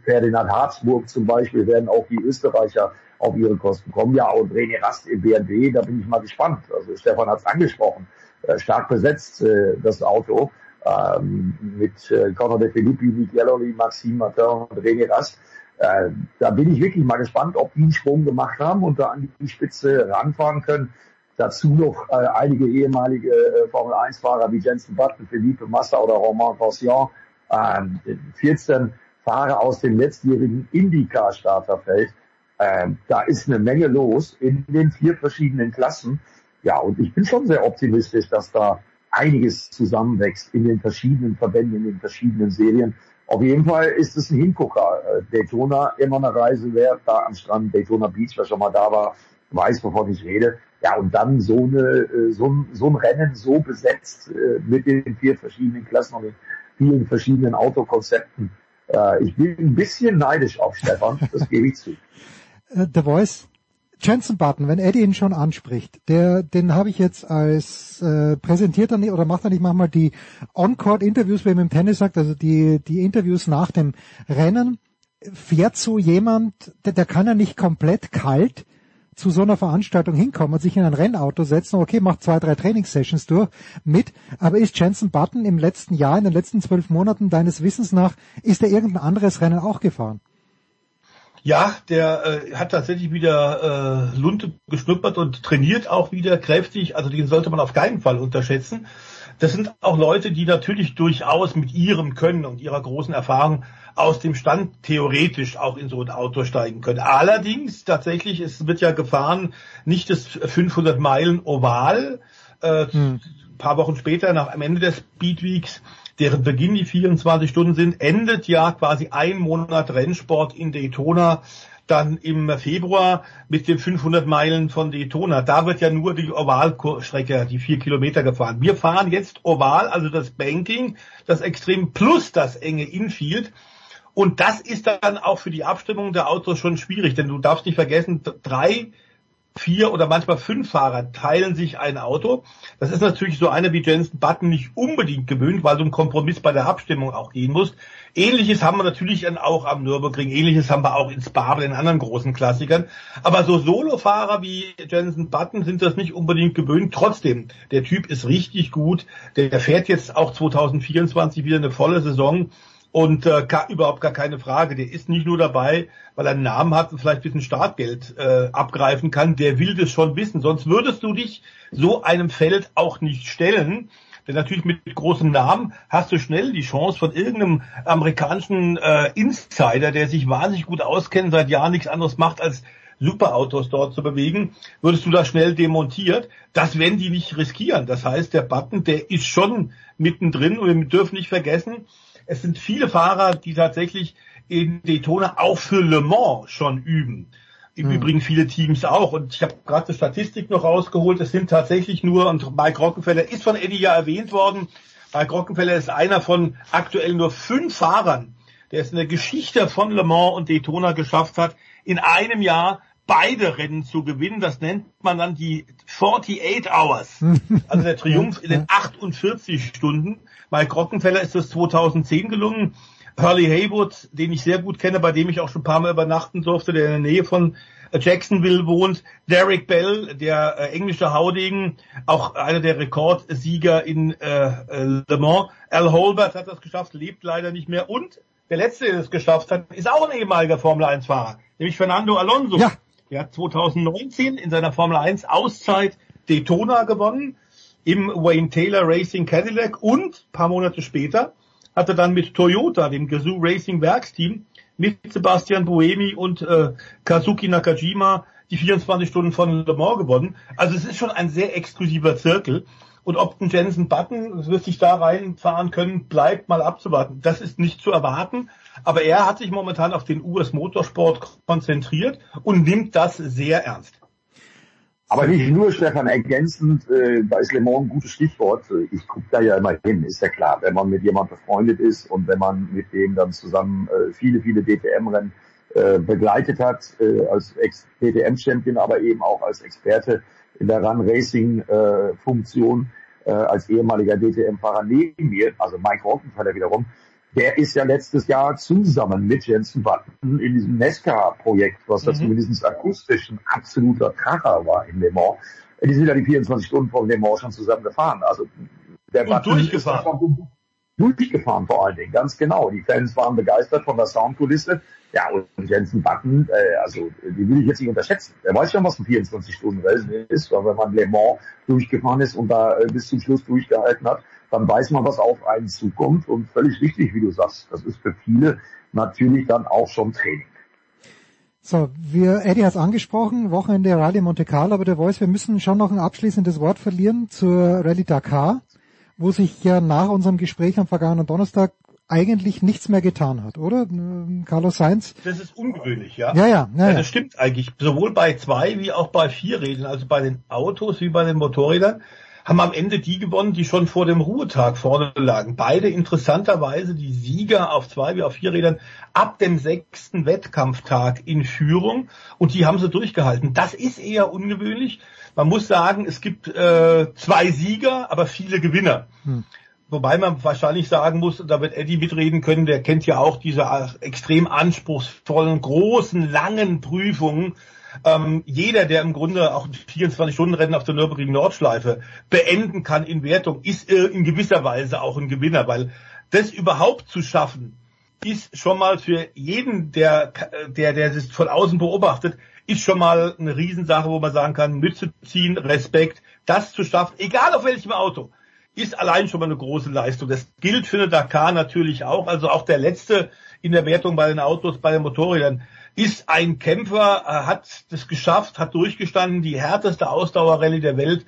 Ferdinand Harzburg zum Beispiel werden auch die Österreicher auf ihre Kosten kommen. Ja, und René Rast im BND, da bin ich mal gespannt. Also Stefan hat es angesprochen. Äh, stark besetzt äh, das Auto ähm, mit äh, Conor de Filippi, Nick Yellowly, Maxime Martin und René Rast. Äh, da bin ich wirklich mal gespannt, ob die einen Sprung gemacht haben und da an die Spitze ranfahren können. Dazu noch äh, einige ehemalige äh, Formel 1-Fahrer wie Jensen Button, Philippe Massa oder Romain Grosjean. Ähm, 14 Fahrer aus dem letztjährigen IndyCar-Starterfeld. Ähm, da ist eine Menge los in den vier verschiedenen Klassen. Ja, und ich bin schon sehr optimistisch, dass da einiges zusammenwächst in den verschiedenen Verbänden, in den verschiedenen Serien. Auf jeden Fall ist es ein Hingucker. äh, Daytona immer eine Reise wert, da am Strand Daytona Beach, wer schon mal da war, weiß, wovon ich rede. Ja, und dann so eine, äh, so ein, so ein Rennen so besetzt äh, mit den vier verschiedenen Klassen und den vielen verschiedenen Autokonzepten. Äh, ich bin ein bisschen neidisch auf Stefan, das gebe ich zu. The Voice, Jensen Button, wenn Eddie ihn schon anspricht, der, den habe ich jetzt als äh, präsentiert er nicht oder macht er nicht manchmal die On-Court-Interviews, wie man im Tennis sagt, also die, die Interviews nach dem Rennen. Fährt so jemand, der, der kann ja nicht komplett kalt zu so einer Veranstaltung hinkommen und sich in ein Rennauto setzen, okay, macht zwei, drei Trainingssessions durch mit, aber ist Jensen Button im letzten Jahr, in den letzten zwölf Monaten deines Wissens nach, ist er irgendein anderes Rennen auch gefahren? Ja, der äh, hat tatsächlich wieder äh, Lunte geschnuppert und trainiert auch wieder kräftig. Also den sollte man auf keinen Fall unterschätzen. Das sind auch Leute, die natürlich durchaus mit ihrem Können und ihrer großen Erfahrung aus dem Stand theoretisch auch in so ein Auto steigen können. Allerdings tatsächlich, es wird ja gefahren, nicht das 500 Meilen Oval. Äh, hm. paar Wochen später, nach am Ende des Speedweeks, deren Beginn die 24 Stunden sind, endet ja quasi ein Monat Rennsport in Daytona dann im Februar mit den 500 Meilen von Daytona. Da wird ja nur die Ovalstrecke, die vier Kilometer gefahren. Wir fahren jetzt Oval, also das Banking, das Extrem plus das enge Infield. Und das ist dann auch für die Abstimmung der Autos schon schwierig, denn du darfst nicht vergessen, drei vier oder manchmal fünf Fahrer teilen sich ein Auto. Das ist natürlich so einer wie Jensen Button nicht unbedingt gewöhnt, weil du einen Kompromiss bei der Abstimmung auch gehen musst. Ähnliches haben wir natürlich auch am Nürburgring, ähnliches haben wir auch in Spa bei den anderen großen Klassikern. Aber so Solofahrer wie Jensen Button sind das nicht unbedingt gewöhnt. Trotzdem, der Typ ist richtig gut. Der fährt jetzt auch 2024 wieder eine volle Saison. Und äh, gar, überhaupt gar keine Frage. Der ist nicht nur dabei, weil er einen Namen hat und vielleicht ein bisschen Startgeld äh, abgreifen kann. Der will das schon wissen. Sonst würdest du dich so einem Feld auch nicht stellen. Denn natürlich mit großem Namen hast du schnell die Chance von irgendeinem amerikanischen äh, Insider, der sich wahnsinnig gut auskennt, seit Jahren nichts anderes macht, als Superautos dort zu bewegen, würdest du da schnell demontiert. Das werden die nicht riskieren. Das heißt, der Button, der ist schon mittendrin und wir dürfen nicht vergessen, es sind viele Fahrer, die tatsächlich in Daytona auch für Le Mans schon üben. Im hm. Übrigen viele Teams auch. Und ich habe gerade eine Statistik noch rausgeholt. Es sind tatsächlich nur, und Mike Rockenfeller ist von Eddie ja erwähnt worden, Mike Rockenfeller ist einer von aktuell nur fünf Fahrern, der es in der Geschichte von Le Mans und Daytona geschafft hat, in einem Jahr beide Rennen zu gewinnen. Das nennt man dann die 48 Hours. Also der Triumph in den 48 Stunden. Mike Rockenfeller ist das 2010 gelungen. Hurley Haywood, den ich sehr gut kenne, bei dem ich auch schon ein paar Mal übernachten durfte, der in der Nähe von Jacksonville wohnt. Derek Bell, der äh, englische Haudegen, auch einer der Rekordsieger in äh, äh, Le Mans. Al Holbert hat das geschafft, lebt leider nicht mehr. Und der letzte, der es geschafft hat, ist auch ein ehemaliger Formel 1 Fahrer, nämlich Fernando Alonso. Ja. Der hat 2019 in seiner Formel 1 Auszeit Daytona gewonnen im Wayne Taylor Racing Cadillac und paar Monate später hat er dann mit Toyota, dem Gazoo Racing Werksteam, mit Sebastian Buemi und äh, Kazuki Nakajima die 24 Stunden von Le Mans gewonnen. Also es ist schon ein sehr exklusiver Zirkel. Und ob ein Jensen Button wird sich da reinfahren können, bleibt mal abzuwarten. Das ist nicht zu erwarten. Aber er hat sich momentan auf den US Motorsport konzentriert und nimmt das sehr ernst. Aber nicht nur, Stefan, ergänzend, äh, da ist Le Mans ein gutes Stichwort. Ich gucke da ja immer hin, ist ja klar. Wenn man mit jemandem befreundet ist und wenn man mit dem dann zusammen äh, viele, viele DTM-Rennen äh, begleitet hat, äh, als Ex-DTM-Champion, aber eben auch als Experte in der Run-Racing-Funktion, äh, als ehemaliger DTM-Fahrer neben mir, also Mike Rockenfeller wiederum, der ist ja letztes Jahr zusammen mit Jensen Button in diesem Nesca-Projekt, was da mhm. zumindest akustisch ein absoluter Kracher war in Le Mans. Die sind ja die 24 Stunden von Le Mans schon zusammen gefahren. Also der Und Button durchgefahren. Durchgefahren vor allen Dingen, ganz genau. Die Fans waren begeistert von der Soundkulisse. Ja, und Jensen Button, äh, also die will ich jetzt nicht unterschätzen. Er weiß schon, was ein 24-Stunden-Rennen ist, weil wenn man Le Mans durchgefahren ist und da äh, bis zum Schluss durchgehalten hat, dann weiß man, was auf einen zukommt. Und völlig richtig, wie du sagst, das ist für viele natürlich dann auch schon Training. So, wir, Eddie hat es angesprochen, Wochenende Rallye Monte Carlo, aber der Voice, wir müssen schon noch ein abschließendes Wort verlieren zur Rallye Dakar, wo sich ja nach unserem Gespräch am vergangenen Donnerstag eigentlich nichts mehr getan hat, oder? Carlos Sainz? Das ist ungewöhnlich, ja. Ja, ja, ja, ja. ja. Das stimmt eigentlich. Sowohl bei zwei wie auch bei vier Rädern, also bei den Autos wie bei den Motorrädern, haben am Ende die gewonnen, die schon vor dem Ruhetag vorne lagen. Beide interessanterweise die Sieger auf zwei wie auf vier Rädern ab dem sechsten Wettkampftag in Führung und die haben sie durchgehalten. Das ist eher ungewöhnlich. Man muss sagen, es gibt äh, zwei Sieger, aber viele Gewinner. Hm. Wobei man wahrscheinlich sagen muss, da wird Eddie mitreden können, der kennt ja auch diese extrem anspruchsvollen, großen, langen Prüfungen. Ähm, jeder, der im Grunde auch 24-Stunden-Rennen auf der Nürburgring Nordschleife beenden kann in Wertung, ist äh, in gewisser Weise auch ein Gewinner, weil das überhaupt zu schaffen, ist schon mal für jeden, der, der, der es von außen beobachtet, ist schon mal eine Riesensache, wo man sagen kann, Mütze ziehen, Respekt, das zu schaffen, egal auf welchem Auto ist allein schon mal eine große Leistung. Das gilt für eine Dakar natürlich auch. Also auch der letzte in der Wertung bei den Autos, bei den Motorrädern ist ein Kämpfer, hat das geschafft, hat durchgestanden, die härteste Ausdauerrallye der Welt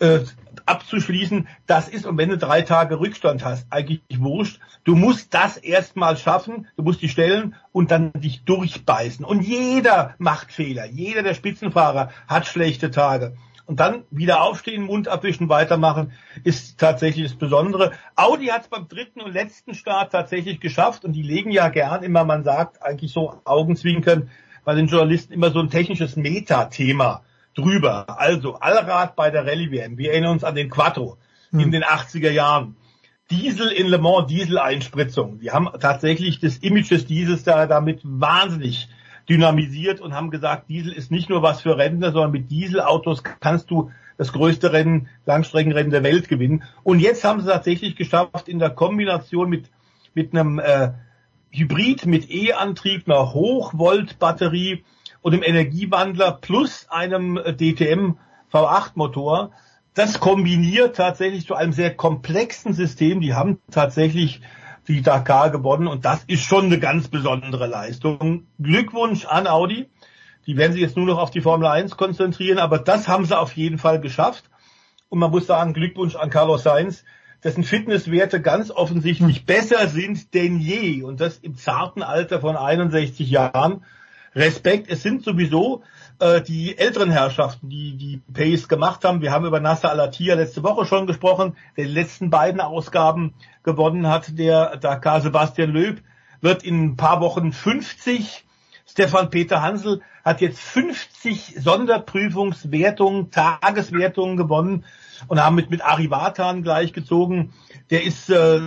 äh, abzuschließen. Das ist, und wenn du drei Tage Rückstand hast, eigentlich wurscht. Du musst das erstmal schaffen, du musst die stellen und dann dich durchbeißen. Und jeder macht Fehler. Jeder der Spitzenfahrer hat schlechte Tage und dann wieder aufstehen, Mund abwischen, weitermachen, ist tatsächlich das Besondere. Audi hat es beim dritten und letzten Start tatsächlich geschafft und die legen ja gern immer, man sagt eigentlich so Augenzwinkern bei den Journalisten immer so ein technisches Metathema drüber. Also Allrad bei der Rallye WM. Wir erinnern uns an den Quattro hm. in den 80er Jahren. Diesel in Le Mans, Diesel-Einspritzung. Die haben tatsächlich das Image des Diesels da damit wahnsinnig dynamisiert und haben gesagt, Diesel ist nicht nur was für Rentner, sondern mit Dieselautos kannst du das größte Rennen, Langstreckenrennen der Welt gewinnen. Und jetzt haben sie tatsächlich geschafft, in der Kombination mit, mit einem äh, Hybrid mit E-Antrieb, einer Hochvolt-Batterie und einem Energiewandler plus einem DTM V8-Motor, das kombiniert tatsächlich zu einem sehr komplexen System. Die haben tatsächlich die Dakar gewonnen und das ist schon eine ganz besondere Leistung. Glückwunsch an Audi. Die werden sich jetzt nur noch auf die Formel 1 konzentrieren, aber das haben sie auf jeden Fall geschafft. Und man muss sagen, Glückwunsch an Carlos Sainz, dessen Fitnesswerte ganz offensichtlich besser sind denn je und das im zarten Alter von 61 Jahren. Respekt, es sind sowieso äh, die älteren Herrschaften, die die Pace gemacht haben. Wir haben über Nasser Al-Attiyah letzte Woche schon gesprochen, der die letzten beiden Ausgaben gewonnen hat, der Dakar Sebastian Löb, wird in ein paar Wochen 50. Stefan Peter Hansel hat jetzt 50 Sonderprüfungswertungen, Tageswertungen gewonnen und haben mit, mit Ari Vatan gleichgezogen. Der ist äh,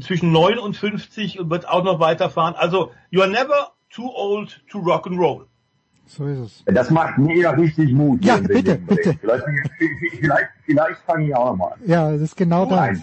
zwischen 59 und wird auch noch weiterfahren. Also, you are never too old to rock and roll. So ist es. Das macht mir ja richtig Mut. Ja, bitte, bitte. Vielleicht, vielleicht, vielleicht fange ich auch nochmal an. Ja, das ist genau das.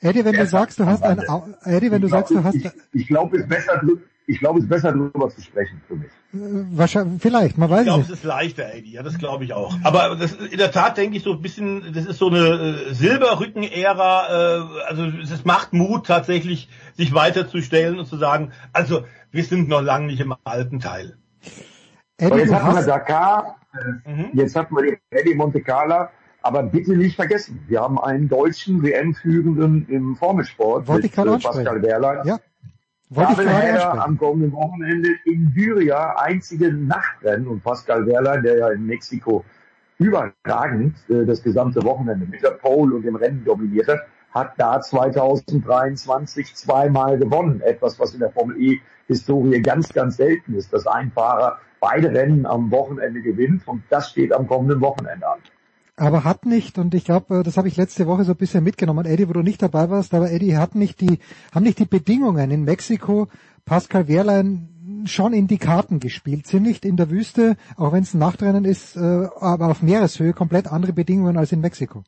Eddie, wenn du sagst, du hast ein, Eddie, wenn du sagst, du hast, ich, ich glaube, es ist besser, ich glaube, es ist besser, darüber zu sprechen für mich. Wahrscheinlich, vielleicht, man weiß ich glaube, nicht. es ist leichter, Eddie, ja, das glaube ich auch. Aber das, in der Tat denke ich so ein bisschen, das ist so eine äh, Silberrücken-Ära, äh, also es macht Mut tatsächlich, sich weiterzustellen und zu sagen, also wir sind noch lange nicht im alten Teil. Eddie, jetzt hatten wir Dakar, mhm. jetzt hatten wir die Eddie Monte Carlo, aber bitte nicht vergessen, wir haben einen deutschen WM-Führenden im Formelsport Wollte ich gerade Pascal Wehrlein. Ja. Wollte ich gerade am kommenden Wochenende in Syria einzige Nachtrennen und Pascal Wehrlein, der ja in Mexiko überragend äh, das gesamte Wochenende mit der Pole und dem Rennen dominiert hat, hat da 2023 zweimal gewonnen. Etwas, was in der Formel E Historie ganz, ganz selten ist, dass ein Fahrer beide Rennen am Wochenende gewinnt und das steht am kommenden Wochenende an. Aber hat nicht, und ich glaube, das habe ich letzte Woche so ein bisschen mitgenommen, Eddie, wo du nicht dabei warst, aber Eddie hat nicht die, haben nicht die Bedingungen in Mexiko Pascal Wehrlein schon in die Karten gespielt. Nicht in der Wüste, auch wenn es ein Nachtrennen ist, äh, aber auf Meereshöhe komplett andere Bedingungen als in Mexiko.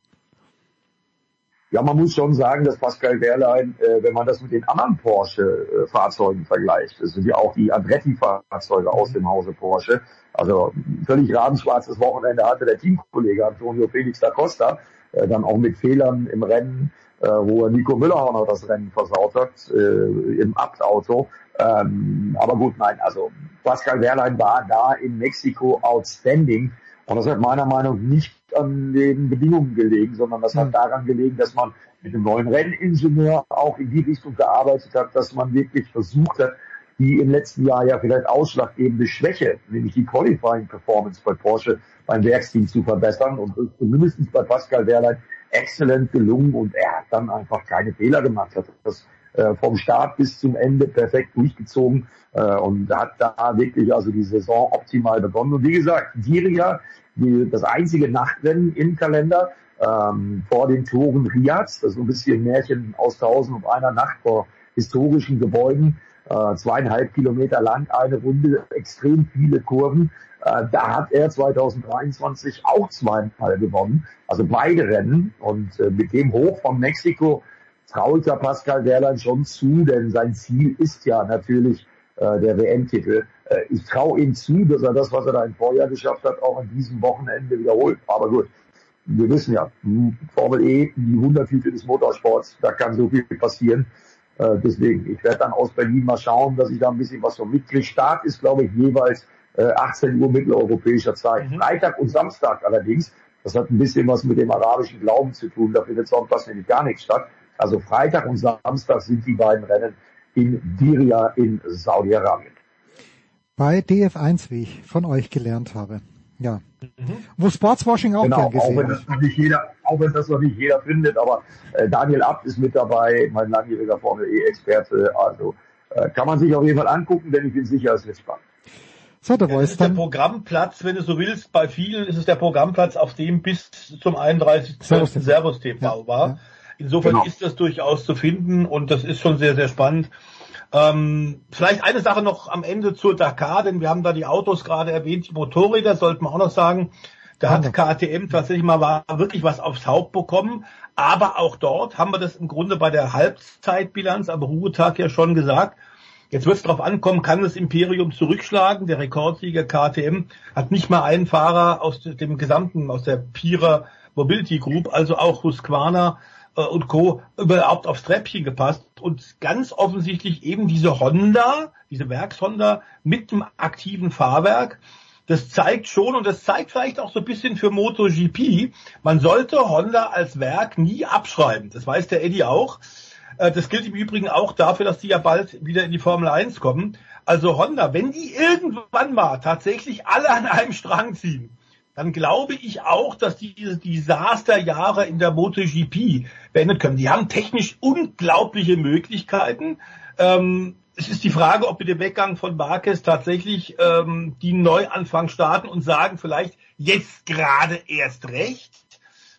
Ja, man muss schon sagen, dass Pascal Wehrlein, äh, wenn man das mit den anderen Porsche-Fahrzeugen vergleicht, das sind ja auch die Andretti-Fahrzeuge aus dem Hause Porsche, also völlig rabenschwarzes Wochenende hatte der Teamkollege Antonio Felix da Costa, äh, dann auch mit Fehlern im Rennen, äh, wo Nico Müller auch noch das Rennen versaut hat, äh, im Abt-Auto. Ähm, aber gut, nein, also Pascal Wehrlein war da in Mexiko outstanding Und das hat meiner Meinung nach nicht an den Bedingungen gelegen, sondern das hat daran gelegen, dass man mit dem neuen Renningenieur auch in die Richtung gearbeitet hat, dass man wirklich versucht hat, die im letzten Jahr ja vielleicht ausschlaggebende Schwäche, nämlich die Qualifying Performance bei Porsche beim Werksteam zu verbessern und zumindest bei Pascal Wehrlein exzellent gelungen und er hat dann einfach keine Fehler gemacht, das äh, vom Start bis zum Ende perfekt durchgezogen äh, und hat da wirklich also die Saison optimal begonnen. Und wie gesagt, Diria, die, das einzige Nachtrennen im Kalender ähm, vor den Toren Riads, das ist ein bisschen Märchen aus tausend und einer Nacht vor historischen Gebäuden, äh, zweieinhalb Kilometer lang, eine Runde, extrem viele Kurven. Äh, da hat er 2023 auch zweimal gewonnen, also beide Rennen. Und äh, mit dem Hoch von Mexiko traue ich ja Pascal Wehrlein schon zu, denn sein Ziel ist ja natürlich äh, der WM-Titel. Äh, ich traue ihm zu, dass er das, was er da im Vorjahr geschafft hat, auch in diesem Wochenende wiederholt. Aber gut, wir wissen ja, Formel E, die Wundertüte des Motorsports, da kann so viel passieren. Äh, deswegen, ich werde dann aus Berlin mal schauen, dass ich da ein bisschen was von mitkriege. Start ist, glaube ich, jeweils äh, 18 Uhr mitteleuropäischer Zeit. Mhm. Freitag und Samstag allerdings, das hat ein bisschen was mit dem arabischen Glauben zu tun, da findet sonntags nämlich gar nichts statt. Also Freitag und Samstag sind die beiden Rennen in Diria in Saudi-Arabien. Bei DF1, wie ich von euch gelernt habe. Ja. Mhm. Wo Sportswashing auch genau, gern gesehen auch wenn das noch nicht jeder, auch wenn das noch nicht jeder findet, aber äh, Daniel Abt ist mit dabei, mein langjähriger Formel E-Experte, also äh, kann man sich auf jeden Fall angucken, denn ich bin sicher, es wird spannend. So, der ja, Voice ist der Programmplatz, wenn du so willst, bei vielen ist es der Programmplatz, auf dem bis zum 31.12. Servus TV ja, war. Ja. Insofern genau. ist das durchaus zu finden und das ist schon sehr, sehr spannend. Ähm, vielleicht eine Sache noch am Ende zur Dakar, denn wir haben da die Autos gerade erwähnt, die Motorräder sollten wir auch noch sagen. Da hat KTM tatsächlich mal war wirklich was aufs Haupt bekommen. Aber auch dort haben wir das im Grunde bei der Halbzeitbilanz am Ruhetag ja schon gesagt. Jetzt wird es darauf ankommen, kann das Imperium zurückschlagen? Der Rekordsieger KTM hat nicht mal einen Fahrer aus dem gesamten, aus der Pira Mobility Group, also auch Husqvarna und Co. überhaupt aufs Treppchen gepasst und ganz offensichtlich eben diese Honda, diese Werkshonda mit dem aktiven Fahrwerk. Das zeigt schon und das zeigt vielleicht auch so ein bisschen für MotoGP. Man sollte Honda als Werk nie abschreiben. Das weiß der Eddie auch. Äh, das gilt im Übrigen auch dafür, dass die ja bald wieder in die Formel 1 kommen. Also Honda, wenn die irgendwann mal tatsächlich alle an einem Strang ziehen, dann glaube ich auch, dass diese Desasterjahre in der MotoGP beendet können. Die haben technisch unglaubliche Möglichkeiten. Ähm, es ist die Frage, ob mit dem Weggang von Marquez tatsächlich ähm, die Neuanfang starten und sagen vielleicht jetzt gerade erst recht.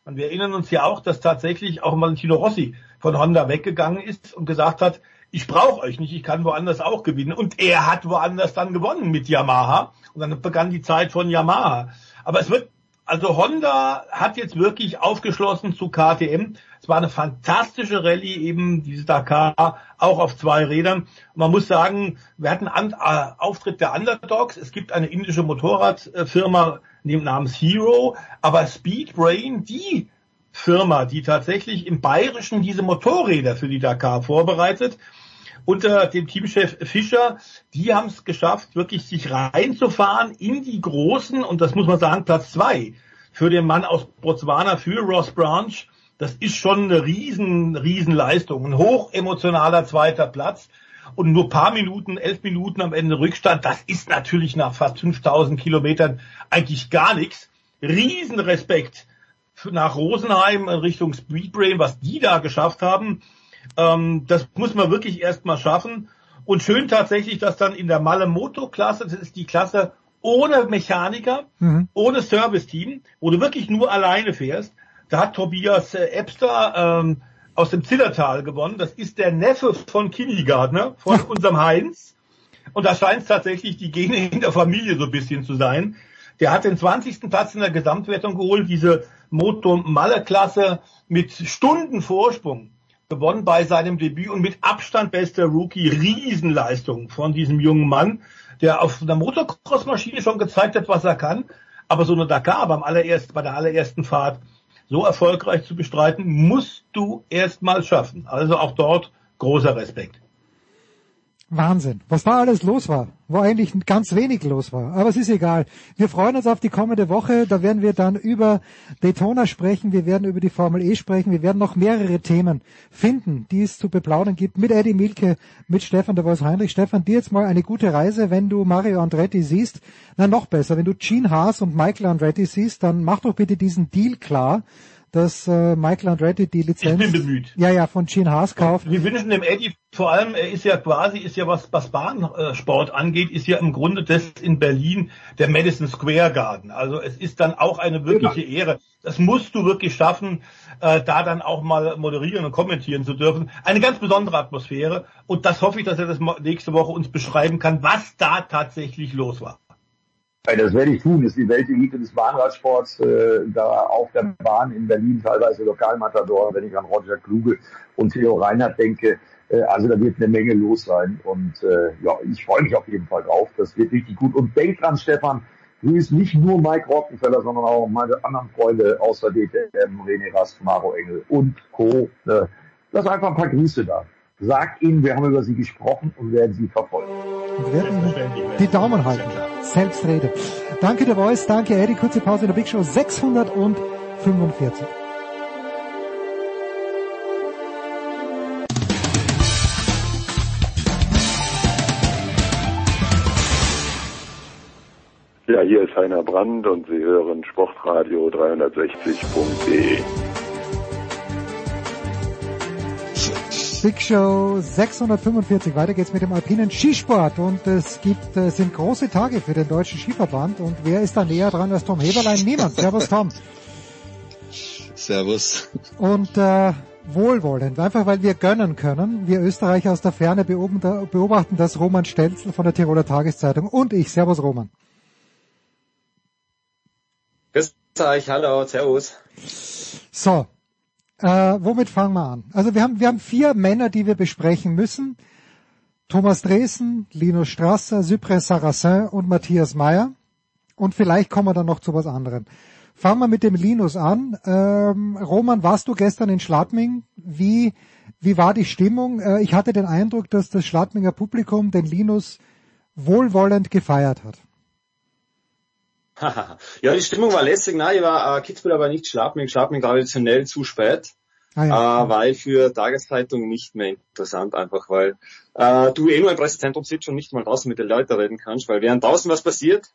Und wir erinnern uns ja auch, dass tatsächlich auch Valentino Rossi von Honda weggegangen ist und gesagt hat, ich brauche euch nicht, ich kann woanders auch gewinnen. Und er hat woanders dann gewonnen mit Yamaha. Und dann begann die Zeit von Yamaha. Aber es wird, also Honda hat jetzt wirklich aufgeschlossen zu KTM. Es war eine fantastische Rallye, eben diese Dakar, auch auf zwei Rädern. Man muss sagen, wir hatten einen äh, Auftritt der Underdogs. Es gibt eine indische Motorradfirma namens Hero, aber Speedbrain, die Firma, die tatsächlich im Bayerischen diese Motorräder für die Dakar vorbereitet, unter dem Teamchef Fischer, die haben es geschafft, wirklich sich reinzufahren in die großen, und das muss man sagen, Platz zwei für den Mann aus Botswana, für Ross Branch. Das ist schon eine riesen, riesen Leistung. Ein hochemotionaler zweiter Platz und nur paar Minuten, elf Minuten am Ende Rückstand. Das ist natürlich nach fast 5000 Kilometern eigentlich gar nichts. Riesenrespekt nach Rosenheim in Richtung Speedbrain, was die da geschafft haben. Ähm, das muss man wirklich erstmal schaffen. Und schön tatsächlich, dass dann in der Malemoto-Klasse, das ist die Klasse ohne Mechaniker, mhm. ohne Serviceteam, wo du wirklich nur alleine fährst, da hat Tobias äh, Ebster ähm, aus dem Zillertal gewonnen. Das ist der Neffe von Kindergartner, von unserem Heinz. Und da scheint es tatsächlich die Gene in der Familie so ein bisschen zu sein. Der hat den 20. Platz in der Gesamtwertung geholt, diese Moto-Malle-Klasse mit Stunden Vorsprung gewonnen bei seinem Debüt und mit Abstand bester Rookie. Riesenleistung von diesem jungen Mann, der auf einer Motocross-Maschine schon gezeigt hat, was er kann. Aber so eine Dakar beim allerersten, bei der allerersten Fahrt so erfolgreich zu bestreiten, musst du erst mal schaffen. Also auch dort großer Respekt. Wahnsinn, was da alles los war, wo eigentlich ganz wenig los war. Aber es ist egal. Wir freuen uns auf die kommende Woche. Da werden wir dann über Daytona sprechen. Wir werden über die Formel E sprechen. Wir werden noch mehrere Themen finden, die es zu beplaudern gibt mit Eddie Milke, mit Stefan de Vos Heinrich. Stefan, dir jetzt mal eine gute Reise. Wenn du Mario Andretti siehst, na noch besser. Wenn du Gene Haas und Michael Andretti siehst, dann mach doch bitte diesen Deal klar dass äh, Michael Andretti die Lizenz ich bin bemüht. ja ja von Gene Haas kauft. Wir wünschen dem Eddie vor allem, er ist ja quasi, ist ja was, was Bahnsport angeht, ist ja im Grunde das in Berlin der Madison Square Garden. Also es ist dann auch eine wirkliche genau. Ehre. Das musst du wirklich schaffen, äh, da dann auch mal moderieren und kommentieren zu dürfen. Eine ganz besondere Atmosphäre und das hoffe ich, dass er das nächste Woche uns beschreiben kann, was da tatsächlich los war. Das werde ich tun, das ist die Weltelite des Bahnradsports, äh, da auf der Bahn in Berlin teilweise Lokalmatador, wenn ich an Roger Kluge und Theo Reinhardt denke, äh, also da wird eine Menge los sein. Und äh, ja, ich freue mich auf jeden Fall drauf, das wird richtig gut. Und denk dran, Stefan, grüß nicht nur Mike Rockenfeller, sondern auch meine anderen Freunde außer DTM, René Rast, Maro Engel und Co. Äh, lass einfach ein paar Grüße da. Sag ihnen, wir haben über sie gesprochen und werden sie verfolgen. Und werden die Daumen halten. Selbstrede. Danke der Voice, danke Eddie, kurze Pause in der Big Show 645. Ja, hier ist Heiner Brand und Sie hören Sportradio 360.de. Big Show 645. Weiter geht's mit dem alpinen Skisport und es gibt es sind große Tage für den deutschen Skiverband und wer ist da näher dran als Tom Heberlein? Niemand. Servus Tom. Servus. Und äh, wohlwollend, einfach weil wir gönnen können. Wir Österreicher aus der Ferne beobachten das Roman Stelzl von der Tiroler Tageszeitung und ich. Servus Roman. Grüß euch, hallo, servus. So, äh, womit fangen wir an? Also wir haben, wir haben vier Männer, die wir besprechen müssen. Thomas Dresen, Lino Strasser, Cyprès Sarrazin und Matthias Meyer. Und vielleicht kommen wir dann noch zu was anderem. Fangen wir mit dem Linus an. Ähm, Roman, warst du gestern in Schladming? Wie, wie war die Stimmung? Äh, ich hatte den Eindruck, dass das Schladminger Publikum den Linus wohlwollend gefeiert hat. ja, die Stimmung war lässig. Nein, ich war äh, Kitzbühel aber nicht Schladming. Schladming traditionell zu spät. Ah, ja. äh, weil für Tageszeitungen nicht mehr interessant, einfach weil äh, du eh nur im Pressezentrum sitzt und nicht mal draußen mit den Leuten reden kannst, weil während draußen was passiert,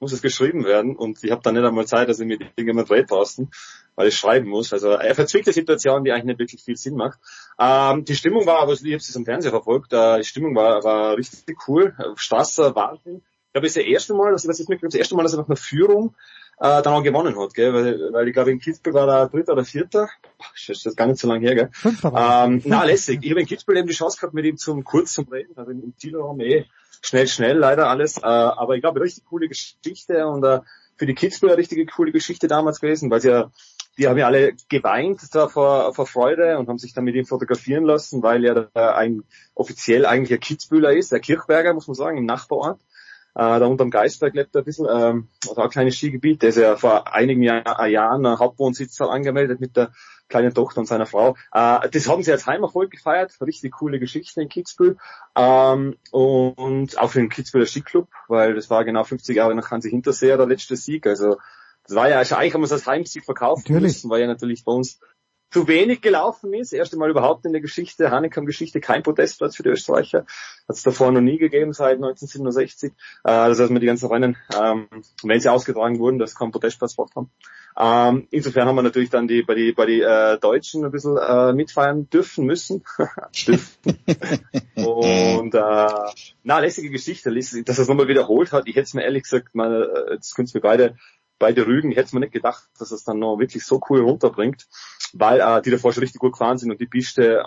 muss es geschrieben werden und ich habe dann nicht einmal Zeit, dass ich mit irgendjemand rede draußen, weil ich schreiben muss. Also eine verzwickte Situation, die eigentlich nicht wirklich viel Sinn macht. Ähm, die Stimmung war, aber ich habe es im Fernsehen verfolgt, äh, die Stimmung war, war richtig cool. Strasser, Wahnsinn glaube, es ist das erste Mal, dass ich das jetzt mitgekriegt das erste Mal, dass er nach einer Führung äh, dann auch gewonnen hat, gell? Weil, weil ich glaube, in Kitzbühel war er Dritter oder Vierter. Das ist gar nicht so lange her, gell? Ähm, na, lässig. Ich habe in Kitzbühel eben die Chance gehabt, mit ihm zum kurz zum Reden, also im Zielraum eh schnell, schnell leider alles. Äh, aber ich glaube, richtig coole Geschichte und äh, für die Kitzbühel eine richtige coole Geschichte damals gewesen, weil sie ja die haben ja alle geweint da vor, vor Freude und haben sich dann mit ihm fotografieren lassen, weil er da ein offiziell eigentlich ein Kitzbühler ist, der Kirchberger, muss man sagen, im Nachbarort. Äh, da unterm Geisberg lebt er ein bisschen, ähm, also auch ein kleines Skigebiet. Der ist ja vor einigen Jahr, äh, Jahren einen Hauptwohnsitz angemeldet mit der kleinen Tochter und seiner Frau. Äh, das haben sie als Heimerfolg gefeiert. Richtig coole Geschichte in Kitzbühel. Ähm, und auch für den Kitzbüheler Skiclub, weil das war genau 50 Jahre nach Hansi Hinterseher der letzte Sieg. Also das war ja, also eigentlich haben wir es als Heimsieg verkaufen natürlich. müssen, weil ja natürlich bei uns zu wenig gelaufen ist. Erste Mal überhaupt in der Geschichte, Hanekamp-Geschichte, kein Podestplatz für die Österreicher. Hat es davor noch nie gegeben seit 1967. Äh, das heißt, wir die ganzen Rennen, ähm, wenn sie ausgetragen wurden, das keinen Podestplatz braucht haben. Ähm, insofern haben wir natürlich dann die bei die bei die äh, Deutschen ein bisschen äh, mitfeiern dürfen müssen. dürfen. Und äh, na, lässige Geschichte, dass es nochmal wiederholt hat. Ich hätte es mir ehrlich gesagt, meine, äh, jetzt können wir beide beide Rügen, ich hätte mir nicht gedacht, dass es dann noch wirklich so cool runterbringt weil äh, die davor schon richtig gut gefahren sind und die Piste,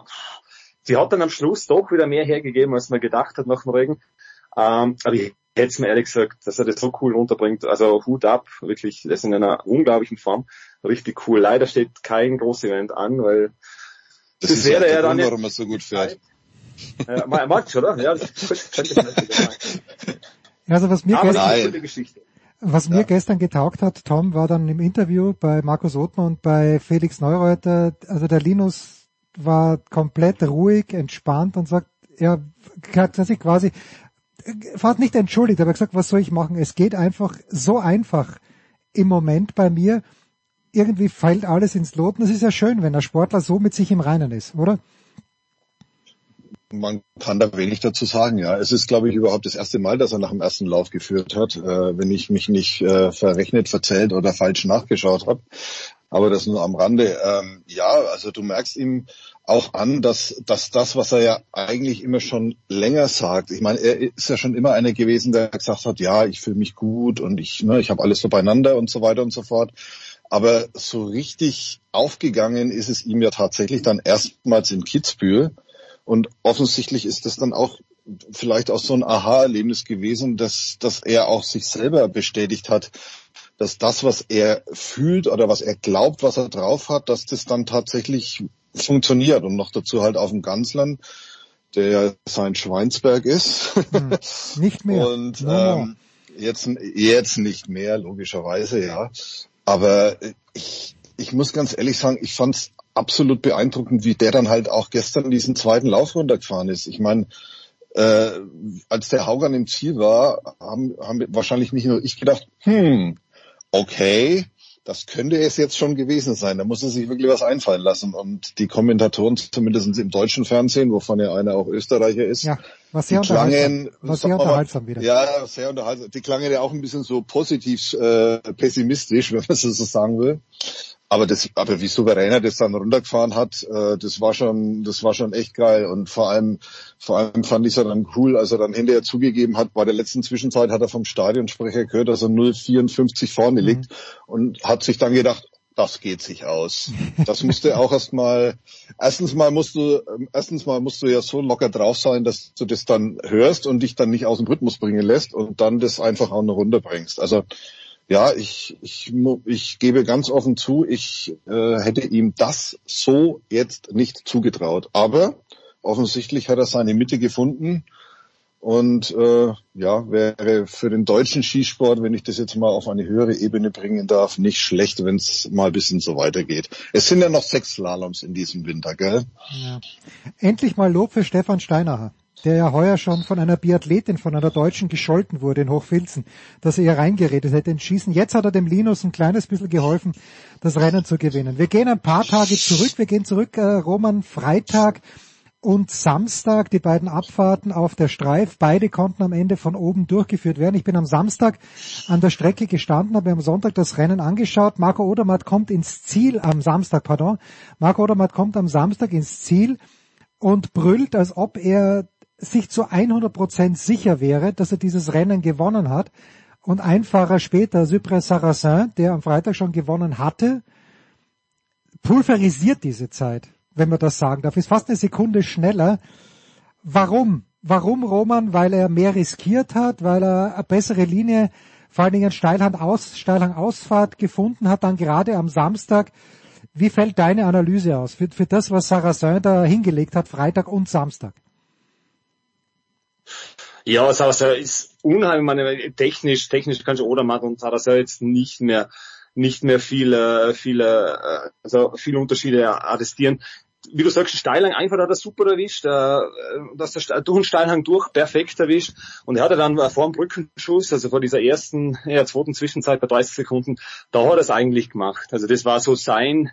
sie hat dann am Schluss doch wieder mehr hergegeben, als man gedacht hat nach dem Regen. Ähm, aber ich hätte es mir ehrlich gesagt, dass er das so cool runterbringt. Also Hut ab, wirklich, das ist in einer unglaublichen Form. Richtig cool. Leider steht kein großes Event an, weil das, das wäre ja dann. Grund, warum er so gut fährt. Ja, Matsch, oder? Ja, das also was mir gestern, was mir gestern getaugt hat, Tom, war dann im Interview bei Markus Othmann und bei Felix Neureuter, also der Linus war komplett ruhig, entspannt und sagt, ja, hat sich quasi fast nicht entschuldigt, aber gesagt, was soll ich machen? Es geht einfach so einfach im Moment bei mir. Irgendwie fällt alles ins Lot. Und es ist ja schön, wenn der Sportler so mit sich im Reinen ist, oder? Man kann da wenig dazu sagen, ja. Es ist, glaube ich, überhaupt das erste Mal, dass er nach dem ersten Lauf geführt hat, äh, wenn ich mich nicht äh, verrechnet, verzählt oder falsch nachgeschaut habe. Aber das nur am Rande. Ähm, ja, also du merkst ihm auch an, dass, dass das, was er ja eigentlich immer schon länger sagt, ich meine, er ist ja schon immer einer gewesen, der gesagt hat, ja, ich fühle mich gut und ich, ne, ich habe alles so beieinander und so weiter und so fort. Aber so richtig aufgegangen ist es ihm ja tatsächlich dann erstmals in Kitzbühel. Und offensichtlich ist das dann auch vielleicht auch so ein Aha-Erlebnis gewesen, dass, dass er auch sich selber bestätigt hat, dass das, was er fühlt oder was er glaubt, was er drauf hat, dass das dann tatsächlich funktioniert und noch dazu halt auf dem Ganzland, der sein Schweinsberg ist. Hm, nicht mehr. und ähm, jetzt, jetzt nicht mehr, logischerweise, ja. Aber ich, ich muss ganz ehrlich sagen, ich fand es absolut beeindruckend, wie der dann halt auch gestern diesen zweiten Lauf runtergefahren ist. Ich meine, äh, als der Haugan im Ziel war, haben, haben wahrscheinlich nicht nur ich gedacht, hm, okay, das könnte es jetzt schon gewesen sein. Da muss er sich wirklich was einfallen lassen. Und die Kommentatoren, zumindest im deutschen Fernsehen, wovon ja einer auch Österreicher ist, ja, was sehr die klangen, was sehr unterhaltsam wieder. Ja, sehr unterhaltsam. Die klangen ja auch ein bisschen so positiv äh, pessimistisch, wenn man so sagen will. Aber das, aber wie souverän er das dann runtergefahren hat, äh, das war schon, das war schon echt geil. Und vor allem, vor allem fand ich es dann cool, als er dann hinterher zugegeben hat, bei der letzten Zwischenzeit hat er vom Stadionsprecher gehört, dass er 0,54 vorne liegt mhm. und hat sich dann gedacht, das geht sich aus. Das musste auch erstmal, erstens mal musst du, erstens mal musst du ja so locker drauf sein, dass du das dann hörst und dich dann nicht aus dem Rhythmus bringen lässt und dann das einfach auch noch runterbringst. Also, ja, ich, ich, ich gebe ganz offen zu, ich äh, hätte ihm das so jetzt nicht zugetraut. Aber offensichtlich hat er seine Mitte gefunden und äh, ja, wäre für den deutschen Skisport, wenn ich das jetzt mal auf eine höhere Ebene bringen darf, nicht schlecht, wenn es mal ein bisschen so weitergeht. Es sind ja noch sechs Slaloms in diesem Winter, gell? Ja. Endlich mal Lob für Stefan Steinacher der ja heuer schon von einer Biathletin, von einer Deutschen gescholten wurde in Hochfilzen, dass er ihr reingeredet hätte ins Schießen. Jetzt hat er dem Linus ein kleines bisschen geholfen, das Rennen zu gewinnen. Wir gehen ein paar Tage zurück. Wir gehen zurück, äh, Roman, Freitag und Samstag, die beiden Abfahrten auf der Streif. Beide konnten am Ende von oben durchgeführt werden. Ich bin am Samstag an der Strecke gestanden, habe am Sonntag das Rennen angeschaut. Marco Odermatt kommt ins Ziel am Samstag, pardon. Marco Odermatt kommt am Samstag ins Ziel und brüllt, als ob er sich zu 100% sicher wäre, dass er dieses Rennen gewonnen hat. Und ein Fahrer später, Cyprien Sarrazin, der am Freitag schon gewonnen hatte, pulverisiert diese Zeit, wenn man das sagen darf. Ist fast eine Sekunde schneller. Warum? Warum Roman? Weil er mehr riskiert hat, weil er eine bessere Linie, vor allen Dingen Steilhang aus, Steilhang Ausfahrt gefunden hat, dann gerade am Samstag. Wie fällt deine Analyse aus für, für das, was Sarrazin da hingelegt hat, Freitag und Samstag? Ja, Sarasau ist unheimlich, meine, technisch, technisch kannst du Odermatt und Sarasau jetzt nicht mehr, nicht mehr viele, viele, also viele Unterschiede attestieren. Wie du sagst, Steilhang einfach hat er super erwischt, äh, dass der durch den Steilhang durch perfekt erwischt und er hatte dann vor dem Brückenschuss, also vor dieser ersten, ja, zweiten Zwischenzeit bei 30 Sekunden, da hat er es eigentlich gemacht. Also das war so sein,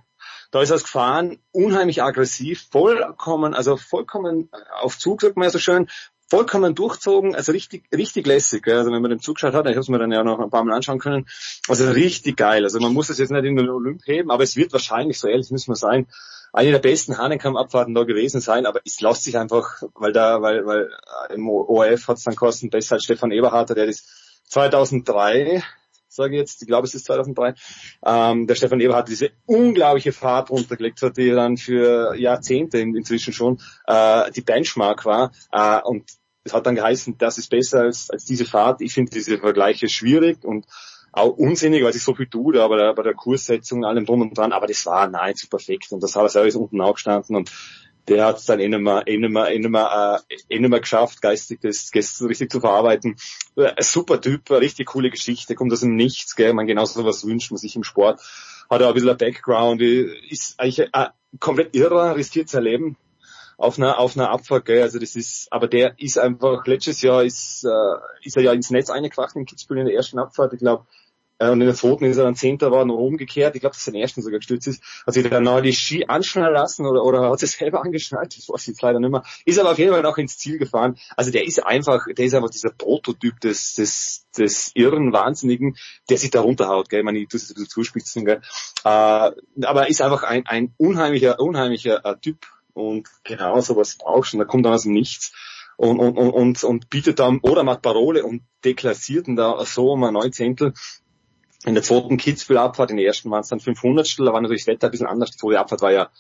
da ist er gefahren, unheimlich aggressiv, vollkommen, also vollkommen auf Zug, sagt man ja so schön, vollkommen durchzogen, also richtig, richtig lässig. Also wenn man den zugeschaut hat, ich habe es mir dann ja noch ein paar Mal anschauen können, also richtig geil. Also man muss es jetzt nicht in den Olymp heben, aber es wird wahrscheinlich, so ehrlich müssen wir sein, eine der besten Hahnenkamm-Abfahrten da gewesen sein, aber es lässt sich einfach, weil da, weil, weil im ORF hat es dann kosten, besser als Stefan Eberharter, der das 2003 sage ich jetzt, ich glaube es ist 2003, ähm, der Stefan Eberhardt diese unglaubliche Fahrt runtergelegt hat, die dann für Jahrzehnte inzwischen schon äh, die Benchmark war. Äh, und es hat dann geheißen, das ist besser als, als diese Fahrt. Ich finde diese Vergleiche schwierig und auch unsinnig, weil sich so viel tut, aber bei der Kurssetzung allem drum und dran, aber das war nahezu perfekt und das hat er alles unten auch gestanden und der hat es dann eh nicht mehr, eh nicht mehr, eh nicht mehr, äh, eh nicht mehr geschafft, geistig das gestern richtig zu verarbeiten. Ein super Typ, richtig coole Geschichte, kommt aus dem Nichts, gell, man genauso was wünscht man sich im Sport. Hat er ein bisschen ein Background, ist eigentlich ein komplett irrer, riskiert sein Leben. auf einer auf einer Abfahrt, gell? also das ist, aber der ist einfach letztes Jahr ist äh, ist er ja ins Netz eingekracht in Kitzbühel in der ersten Abfahrt, ich glaube äh, und in der zweiten ist er dann Zehnter war noch umgekehrt. Ich glaube, dass er den ersten sogar gestürzt ist. Hat sich dann noch die Ski anschnallen lassen oder, oder hat sich selber angeschnallt. Das weiß ich jetzt leider nicht mehr. Ist aber auf jeden Fall noch ins Ziel gefahren. Also der ist einfach, der ist einfach dieser Prototyp des, des, des irren Wahnsinnigen, der sich da runterhaut, gell. Ich meine, ich tue es ein bisschen zuspitzen, gell. Äh, aber ist einfach ein, ein unheimlicher, unheimlicher äh, Typ. Und genau sowas brauchst du. Und da kommt dann aus dem Nichts und, und, und, und, und bietet dann, oder macht Parole und deklassiert ihn da so um ein Neunzehntel in der zweiten Kitzbühel-Abfahrt, in der ersten waren es dann 500 da war natürlich das Wetter ein bisschen anders. Die zweite Abfahrt war ja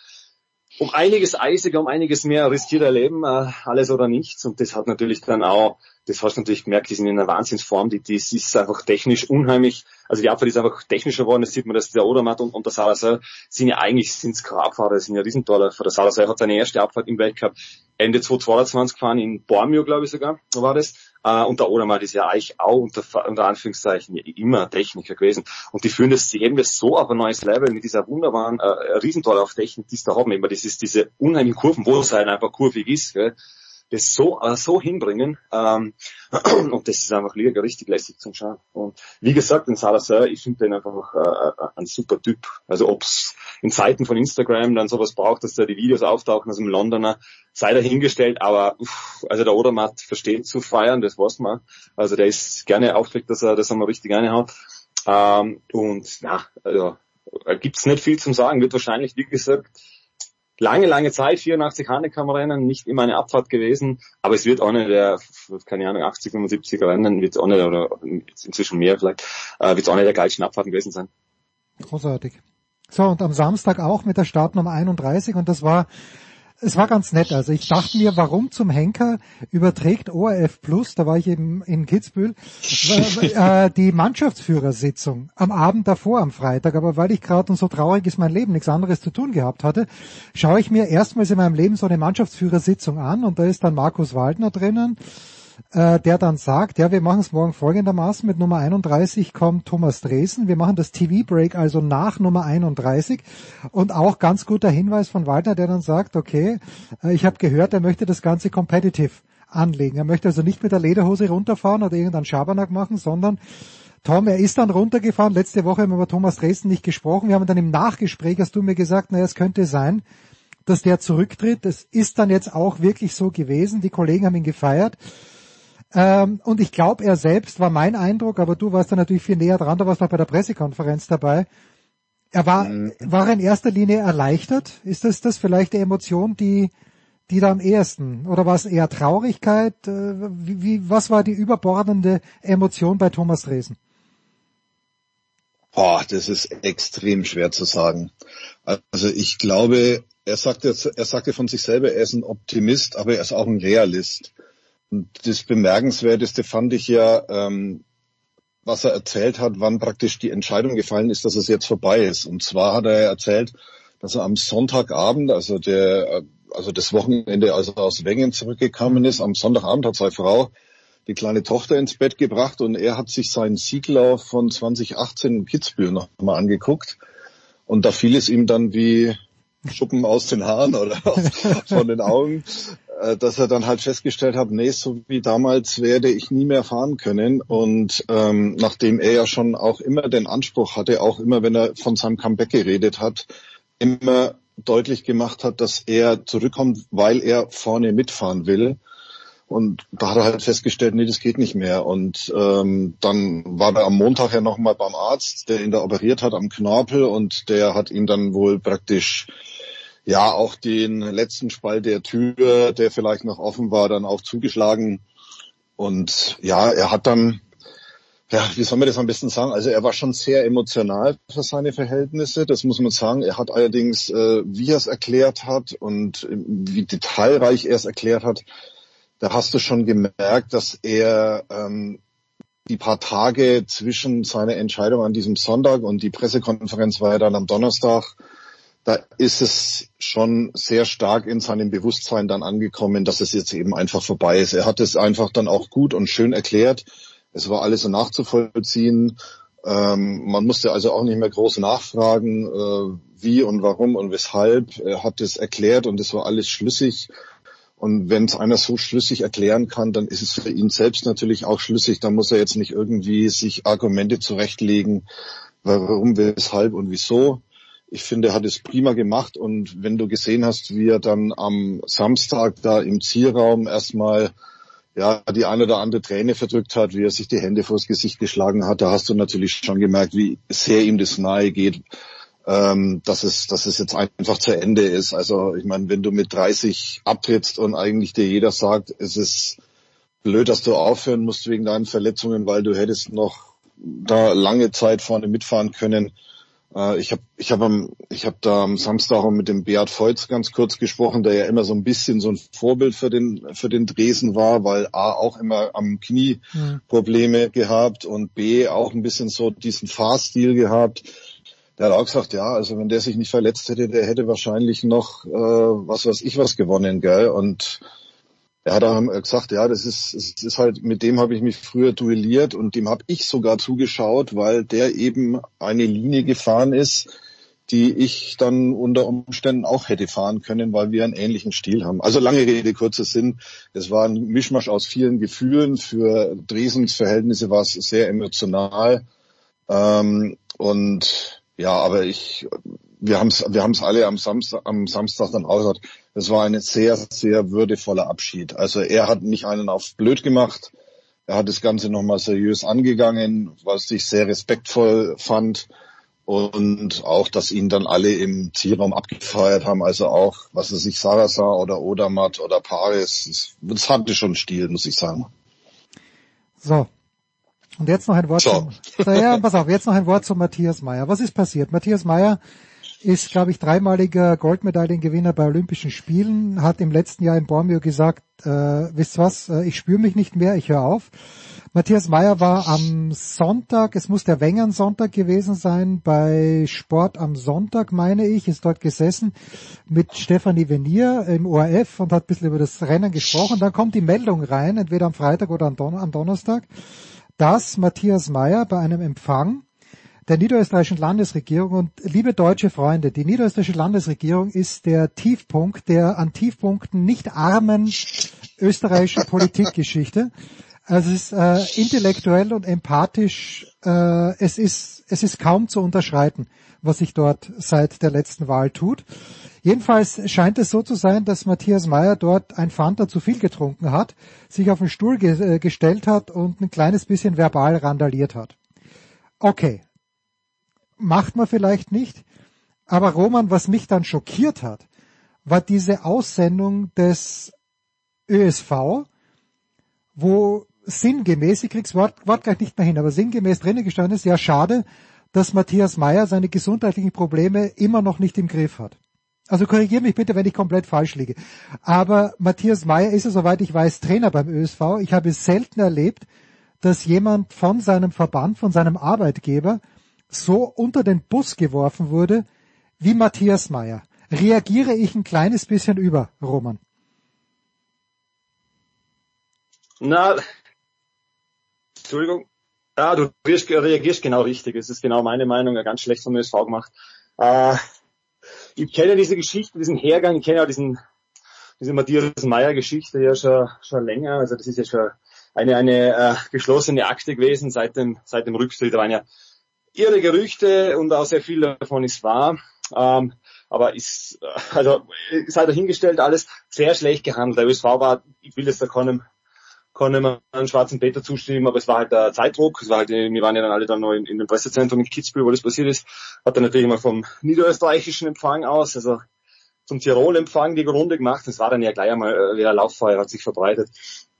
um einiges eisiger, um einiges mehr riskiert erleben, äh, alles oder nichts. Und das hat natürlich dann auch, das hast du natürlich gemerkt, die sind in einer Wahnsinnsform, die, die ist einfach technisch unheimlich, also die Abfahrt ist einfach technischer geworden, das sieht man, dass der Odermatt und, und der Salazar sind ja eigentlich, sind's Abfahrer, sind ja Riesentorläufer. Der Salazar hat seine erste Abfahrt im Weltcup Ende 2022 gefahren, in Bormio, glaube ich sogar, war das. Äh, und der Odermatt ist ja eigentlich auch unter, unter Anführungszeichen immer Techniker gewesen. Und die führen das, sie heben so auf ein neues Level mit dieser wunderbaren äh, Riesentolle auf Technik, die es da haben. Immer das ist diese unheimlichen Kurven, wo es halt einfach kurvig ist. Gell? Das so, äh, so hinbringen. Ähm, und das ist einfach Liga richtig lässig zum Schauen. Und wie gesagt, den Salazar, ich finde den einfach äh, äh, ein super Typ. Also ob's in Zeiten von Instagram dann sowas braucht, dass da die Videos auftauchen aus dem Londoner, sei dahingestellt, aber uff, also der Odermatt versteht zu feiern, das weiß man. Also der ist gerne aufgeregt, dass er das einmal richtig reinhaut. Ähm, und ja, also gibt's nicht viel zum sagen, wird wahrscheinlich, wie gesagt, lange, lange Zeit, 84 Hanekammer-Rennen, nicht immer eine Abfahrt gewesen, aber es wird auch eine der, keine Ahnung, 80, 75 Rennen, wird auch eine, oder inzwischen mehr vielleicht, äh, wird auch eine der geilsten Abfahrten gewesen sein. Großartig. So, und am Samstag auch mit der Startnummer 31 und das war es war ganz nett. Also ich dachte mir, warum zum Henker überträgt ORF Plus, da war ich eben in Kitzbühel, äh, die Mannschaftsführersitzung am Abend davor, am Freitag. Aber weil ich gerade und so traurig ist mein Leben, nichts anderes zu tun gehabt hatte, schaue ich mir erstmals in meinem Leben so eine Mannschaftsführersitzung an und da ist dann Markus Waldner drinnen äh, der dann sagt, ja, wir machen es morgen folgendermaßen, mit Nummer 31 kommt Thomas Dresen, wir machen das TV-Break also nach Nummer 31 und auch ganz guter Hinweis von Walter, der dann sagt, okay, äh, ich habe gehört, er möchte das Ganze competitive anlegen. Er möchte also nicht mit der Lederhose runterfahren oder irgendeinen Schabernack machen, sondern Tom, er ist dann runtergefahren. Letzte Woche haben wir über Thomas Dresden nicht gesprochen. Wir haben dann im Nachgespräch, hast du mir gesagt, naja, es könnte sein, dass der zurücktritt. Das ist dann jetzt auch wirklich so gewesen. Die Kollegen haben ihn gefeiert. Ähm, und ich glaube, er selbst war mein Eindruck, aber du warst da natürlich viel näher dran, da warst auch bei der Pressekonferenz dabei. Er war, mhm. war in erster Linie erleichtert. Ist das das vielleicht die Emotion, die, die da am ehesten, oder war es eher Traurigkeit? Äh, wie, wie, was war die überbordende Emotion bei Thomas Dresen? Boah, das ist extrem schwer zu sagen. Also ich glaube, er sagte, er sagte von sich selber, er ist ein Optimist, aber er ist auch ein Realist. Und das Bemerkenswerteste fand ich ja, ähm, was er erzählt hat, wann praktisch die Entscheidung gefallen ist, dass es jetzt vorbei ist. Und zwar hat er erzählt, dass er am Sonntagabend, also der, also das Wochenende, als er aus Wengen zurückgekommen ist, am Sonntagabend hat seine Frau die kleine Tochter ins Bett gebracht und er hat sich seinen Sieglauf von 2018 in Kitzbühel noch mal angeguckt. Und da fiel es ihm dann wie Schuppen aus den Haaren oder von den Augen, äh, dass er dann halt festgestellt hat, nee, so wie damals werde ich nie mehr fahren können. Und ähm, nachdem er ja schon auch immer den Anspruch hatte, auch immer wenn er von seinem Comeback geredet hat, immer deutlich gemacht hat, dass er zurückkommt, weil er vorne mitfahren will. Und da hat er halt festgestellt, nee, das geht nicht mehr. Und ähm, dann war er am Montag ja nochmal beim Arzt, der ihn da operiert hat am Knorpel und der hat ihn dann wohl praktisch ja auch den letzten Spalt der Tür, der vielleicht noch offen war, dann auch zugeschlagen. Und ja, er hat dann, ja, wie soll man das am besten sagen? Also er war schon sehr emotional für seine Verhältnisse, das muss man sagen. Er hat allerdings, äh, wie er es erklärt hat und wie detailreich er es erklärt hat, da hast du schon gemerkt, dass er ähm, die paar Tage zwischen seiner Entscheidung an diesem Sonntag und die Pressekonferenz war ja dann am Donnerstag, da ist es schon sehr stark in seinem Bewusstsein dann angekommen, dass es jetzt eben einfach vorbei ist. Er hat es einfach dann auch gut und schön erklärt. Es war alles so nachzuvollziehen. Ähm, man musste also auch nicht mehr groß nachfragen, äh, wie und warum und weshalb. Er hat es erklärt und es war alles schlüssig. Und wenn es einer so schlüssig erklären kann, dann ist es für ihn selbst natürlich auch schlüssig. Da muss er jetzt nicht irgendwie sich Argumente zurechtlegen, warum, weshalb und wieso. Ich finde, er hat es prima gemacht. Und wenn du gesehen hast, wie er dann am Samstag da im Zielraum erstmal ja, die eine oder andere Träne verdrückt hat, wie er sich die Hände vors Gesicht geschlagen hat, da hast du natürlich schon gemerkt, wie sehr ihm das nahe geht, ähm, dass es, dass es jetzt einfach zu Ende ist. Also ich meine, wenn du mit 30 abtrittst und eigentlich dir jeder sagt, es ist blöd, dass du aufhören musst wegen deinen Verletzungen, weil du hättest noch da lange Zeit vorne mitfahren können, äh, ich habe ich hab am, ich hab da am Samstag auch mit dem Beat Feutz ganz kurz gesprochen, der ja immer so ein bisschen so ein Vorbild für den, für den Dresen war, weil A auch immer am Knie mhm. Probleme gehabt und B auch ein bisschen so diesen Fahrstil gehabt. Der hat auch gesagt, ja, also wenn der sich nicht verletzt hätte, der hätte wahrscheinlich noch äh, was weiß ich was gewonnen, gell? Und er hat auch gesagt, ja, das ist, es ist halt, mit dem habe ich mich früher duelliert und dem habe ich sogar zugeschaut, weil der eben eine Linie gefahren ist, die ich dann unter Umständen auch hätte fahren können, weil wir einen ähnlichen Stil haben. Also lange Rede, kurzer Sinn. Es war ein Mischmasch aus vielen Gefühlen. Für Dresens Verhältnisse war es sehr emotional. Ähm, und ja, aber ich, wir haben es wir haben's alle am Samstag, am Samstag dann auch gesagt, es war ein sehr, sehr würdevoller Abschied. Also er hat nicht einen auf blöd gemacht. Er hat das Ganze nochmal seriös angegangen, was ich sehr respektvoll fand. Und auch, dass ihn dann alle im Zielraum abgefeiert haben. Also auch, was er sich Sarasa oder Odermatt oder Paris. Das hatte schon Stil, muss ich sagen. So. Und jetzt noch ein Wort so. zum, ja, pass auf, jetzt noch ein Wort zu Matthias Meyer. Was ist passiert? Matthias Meyer ist, glaube ich, dreimaliger Goldmedaillengewinner bei Olympischen Spielen, hat im letzten Jahr in Bormio gesagt, äh, wisst was, äh, ich spüre mich nicht mehr, ich höre auf. Matthias Meyer war am Sonntag, es muss der Wengern Sonntag gewesen sein, bei Sport am Sonntag, meine ich, ist dort gesessen mit Stefanie Venier im ORF und hat ein bisschen über das Rennen gesprochen. Dann kommt die Meldung rein, entweder am Freitag oder am, Don am Donnerstag, dass Matthias Meyer bei einem Empfang der niederösterreichischen Landesregierung. Und liebe deutsche Freunde, die niederösterreichische Landesregierung ist der Tiefpunkt der an Tiefpunkten nicht armen österreichischen Politikgeschichte. Also es ist äh, intellektuell und empathisch, äh, es ist es ist kaum zu unterschreiten, was sich dort seit der letzten Wahl tut. Jedenfalls scheint es so zu sein, dass Matthias Meyer dort ein Fanta zu viel getrunken hat, sich auf den Stuhl ge äh, gestellt hat und ein kleines bisschen verbal randaliert hat. Okay, macht man vielleicht nicht. Aber Roman, was mich dann schockiert hat, war diese Aussendung des ÖSV, wo sinngemäß, ich krieg's Wort, Wort gleich nicht mehr hin, aber sinngemäß drinnen gestanden ist, ja schade, dass Matthias Meyer seine gesundheitlichen Probleme immer noch nicht im Griff hat. Also korrigiere mich bitte, wenn ich komplett falsch liege. Aber Matthias Meyer ist ja, soweit ich weiß, Trainer beim ÖSV. Ich habe es selten erlebt, dass jemand von seinem Verband, von seinem Arbeitgeber so unter den Bus geworfen wurde wie Matthias Meyer. Reagiere ich ein kleines bisschen über, Roman? Na, Entschuldigung. Ja, du reagierst genau richtig. Es ist genau meine Meinung, ja, ganz schlecht vom ÖSV gemacht. Äh, ich kenne diese Geschichte, diesen Hergang, ich kenne ja diesen, diese Matthias Meyer Geschichte ja schon, schon länger. Also das ist ja schon eine, eine äh, geschlossene Akte gewesen seit dem, seit dem Rücktritt. Da waren ja irre Gerüchte und auch sehr viel davon ist wahr. Ähm, aber ist, also, sei dahingestellt, alles sehr schlecht gehandelt. Der USV war, ich will jetzt da keinem, keinem einen schwarzen Peter zustimmen, aber es war halt der Zeitdruck. Es war halt, wir waren ja dann alle dann noch in, in dem Pressezentrum in Kitzbühel, wo das passiert ist. Hat dann natürlich immer vom niederösterreichischen Empfang aus, also zum Tirol-Empfang die Runde gemacht. Es war dann ja gleich einmal äh, wieder Lauffeuer, hat sich verbreitet.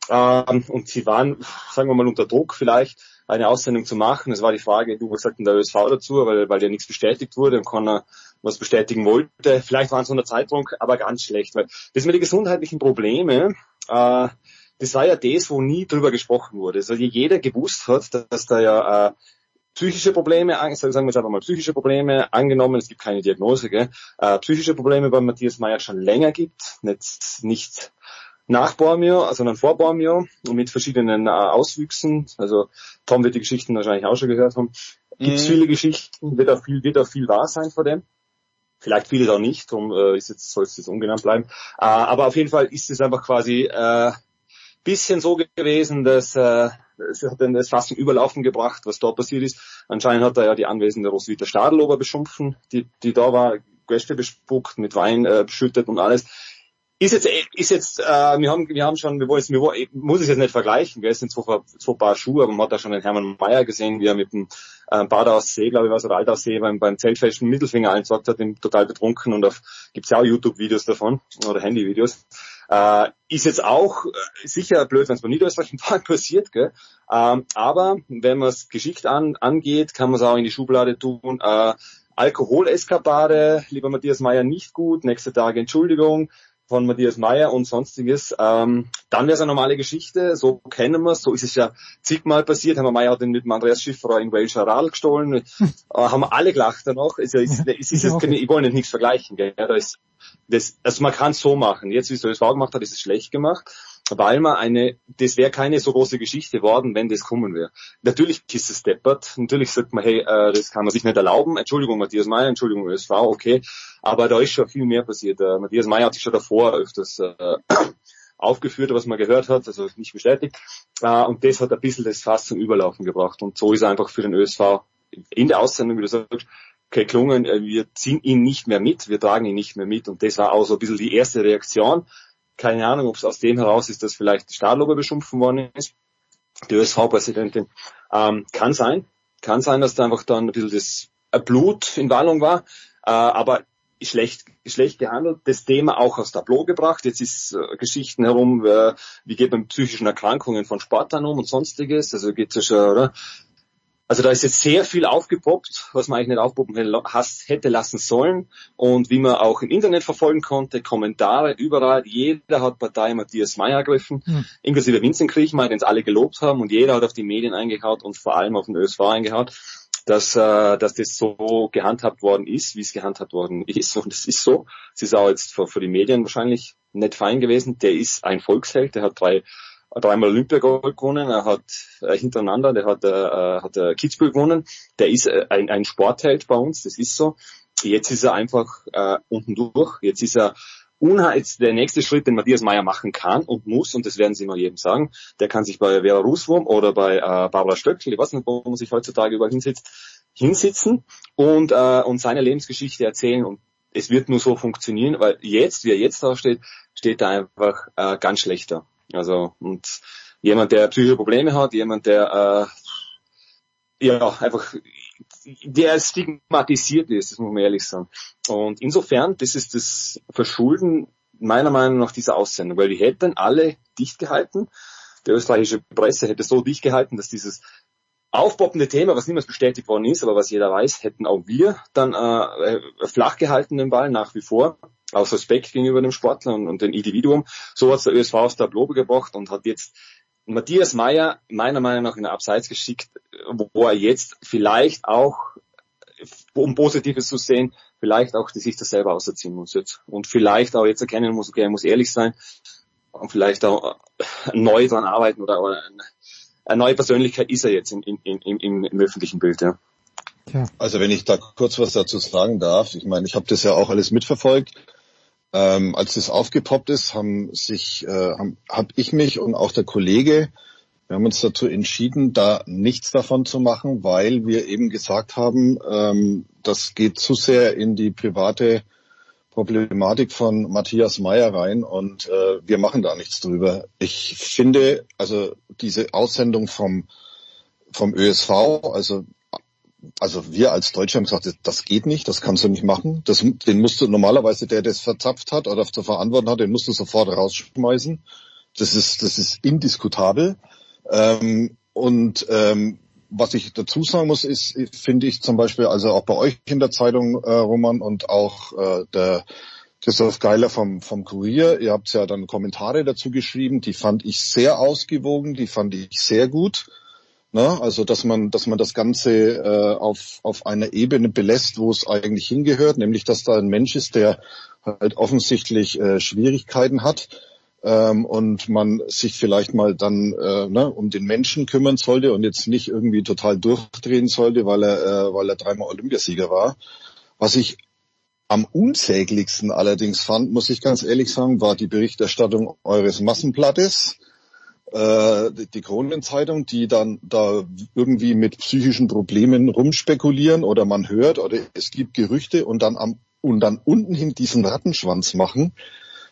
Ähm, und sie waren, sagen wir mal, unter Druck vielleicht eine Aussendung zu machen. Es war die Frage, du, was sagt denn der ÖSV dazu, weil, weil ja nichts bestätigt wurde und keiner was bestätigen wollte. Vielleicht waren es unter Zeitdruck, aber ganz schlecht. Weil das mit den gesundheitlichen Probleme, äh, das war ja das, wo nie drüber gesprochen wurde. Also jeder gewusst hat, dass da ja äh, psychische Probleme, sagen wir jetzt einfach mal psychische Probleme, angenommen, es gibt keine Diagnose, gell, äh, psychische Probleme bei Matthias Meyer schon länger gibt, nicht, nicht nach Bormio, sondern vor Bormio mit verschiedenen äh, Auswüchsen. Also Tom wird die Geschichten wahrscheinlich auch schon gehört haben. Gibt mm. viele Geschichten, wird auch viel, wird auch viel wahr sein vor dem. Vielleicht vieles auch nicht, darum äh, ist jetzt, soll es jetzt ungenannt bleiben. Äh, aber auf jeden Fall ist es einfach quasi äh, bisschen so gewesen, dass äh, es hat dann das fast zum Überlaufen gebracht, was dort passiert ist. Anscheinend hat er ja die anwesende Roswitha Stadelober beschumpfen, die, die da war, Gäste bespuckt, mit Wein äh, beschüttet und alles. Ist jetzt, ist jetzt, äh, wir haben, wir haben schon, wir wollen wir wollen, muss es jetzt nicht vergleichen, gell? es sind zwei, zwei Paar Schuhe, aber man hat da schon den Hermann Mayer gesehen, wie er mit dem äh, Bad aus See, glaube ich, was oder Alt aus See beim, beim Zeltfest einen Mittelfinger eingesagt hat, den total betrunken und auf, gibt's ja auch YouTube-Videos davon, oder Handy-Videos. Äh, ist jetzt auch äh, sicher blöd, wenn es bei niederösterreichischen Park passiert, gell? Ähm, aber wenn man es geschickt an, angeht, kann man es auch in die Schublade tun. Äh, Alkoholeskapade, lieber Matthias Meyer, nicht gut. Nächste Tage Entschuldigung von Matthias Meyer und sonstiges, ähm, dann wäre es eine normale Geschichte, so kennen wir es, so ist es ja zigmal passiert, Herr Meyer hat den mit dem Andreas Schiffer in Wales Radl gestohlen, äh, haben alle gelacht danach, ist ja, ist, ist, ist, ist, ich wollte nichts vergleichen, gell? Da ist, das, also man kann es so machen, jetzt wie es der ÖSV gemacht hat, ist es schlecht gemacht, weil man eine, das wäre keine so große Geschichte worden, wenn das kommen wäre. Natürlich ist es deppert, natürlich sagt man, hey, äh, das kann man sich nicht erlauben, Entschuldigung Matthias Meyer, Entschuldigung ÖSV, okay, aber da ist schon viel mehr passiert. Äh, Matthias Meyer hat sich schon davor öfters äh, aufgeführt, was man gehört hat, also nicht bestätigt, äh, und das hat ein bisschen das Fass zum Überlaufen gebracht. Und so ist er einfach für den ÖSV in der Aussendung, wie du sagst, geklungen, äh, wir ziehen ihn nicht mehr mit, wir tragen ihn nicht mehr mit. Und das war auch so ein bisschen die erste Reaktion keine Ahnung, ob es aus dem heraus ist, dass vielleicht Stadlober beschumpfen worden ist. Die ÖSV-Präsidentin. Ähm, kann sein. Kann sein, dass da einfach dann ein bisschen das Blut in Wallung war. Äh, aber schlecht, schlecht gehandelt. Das Thema auch aus Tableau gebracht. Jetzt ist äh, Geschichten herum, äh, wie geht man mit psychischen Erkrankungen von Sportlern um und sonstiges. Also geht's ja schon, oder? Also da ist jetzt sehr viel aufgepoppt, was man eigentlich nicht aufpoppen hätte lassen sollen und wie man auch im Internet verfolgen konnte, Kommentare überall, jeder hat Partei Matthias Meyer ergriffen, hm. inklusive Vincent Kriechmeier, den es alle gelobt haben und jeder hat auf die Medien eingehaut und vor allem auf den ÖSV eingehaut, dass, äh, dass das so gehandhabt worden ist, wie es gehandhabt worden ist und es ist so. Es ist auch jetzt für, für die Medien wahrscheinlich nicht fein gewesen. Der ist ein Volksheld, der hat drei dreimal Olympiagold gewonnen, er hat äh, hintereinander, der hat, äh, hat äh, Kitzbühel gewonnen, der ist äh, ein, ein Sportheld bei uns, das ist so. Jetzt ist er einfach äh, unten durch, jetzt ist er Unheils, der nächste Schritt, den Matthias Meyer machen kann und muss, und das werden sie immer jedem sagen, der kann sich bei Vera Ruswurm oder bei äh, Barbara Stöckl, ich weiß nicht, wo man sich heutzutage überall hinsitzt, hinsitzen und, äh, und seine Lebensgeschichte erzählen und es wird nur so funktionieren, weil jetzt, wie er jetzt da steht, steht er einfach äh, ganz schlechter. Also und jemand, der psychische Probleme hat, jemand, der äh, ja einfach der stigmatisiert ist, das muss man ehrlich sagen. Und insofern, das ist das Verschulden meiner Meinung nach dieser Aussendung, weil die hätten alle dicht gehalten. Die österreichische Presse hätte so dicht gehalten, dass dieses aufpoppende Thema, was niemals bestätigt worden ist, aber was jeder weiß, hätten auch wir dann äh, flach gehalten den Ball nach wie vor aus Respekt gegenüber dem Sportler und, und dem Individuum. So hat der ÖSV aus der Probe gebracht und hat jetzt Matthias Meyer meiner Meinung nach in der Abseits geschickt, wo er jetzt vielleicht auch, um Positives zu sehen, vielleicht auch die sich das selber auserziehen muss jetzt. Und vielleicht auch jetzt erkennen muss, okay, er muss ehrlich sein und vielleicht auch neu dran arbeiten oder, oder eine, eine neue Persönlichkeit ist er jetzt in, in, in, im, im öffentlichen Bild, ja. Also wenn ich da kurz was dazu sagen darf, ich meine, ich habe das ja auch alles mitverfolgt. Ähm, als das aufgepoppt ist, haben sich, äh, habe hab ich mich und auch der Kollege, wir haben uns dazu entschieden, da nichts davon zu machen, weil wir eben gesagt haben, ähm, das geht zu sehr in die private Problematik von Matthias Meyer rein und äh, wir machen da nichts drüber. Ich finde, also diese Aussendung vom vom ÖSV, also also wir als Deutsche haben gesagt, das geht nicht, das kannst du nicht machen. Das, den musst du normalerweise, der das verzapft hat oder zu verantworten hat, den musst du sofort rausschmeißen. Das ist, das ist indiskutabel. Ähm, und ähm, was ich dazu sagen muss, ist, finde ich zum Beispiel, also auch bei euch in der Zeitung, äh, Roman, und auch äh, der Christoph Geiler vom, vom Kurier, ihr habt ja dann Kommentare dazu geschrieben, die fand ich sehr ausgewogen, die fand ich sehr gut. Ne? Also dass man, dass man das Ganze äh, auf, auf einer Ebene belässt, wo es eigentlich hingehört, nämlich dass da ein Mensch ist, der halt offensichtlich äh, Schwierigkeiten hat ähm, und man sich vielleicht mal dann äh, ne, um den Menschen kümmern sollte und jetzt nicht irgendwie total durchdrehen sollte, weil er, äh, weil er dreimal Olympiasieger war. Was ich am unsäglichsten allerdings fand, muss ich ganz ehrlich sagen, war die Berichterstattung eures Massenblattes, äh, die Kronenzeitung, die dann da irgendwie mit psychischen Problemen rumspekulieren oder man hört oder es gibt Gerüchte und dann am und dann unten hin diesen Rattenschwanz machen.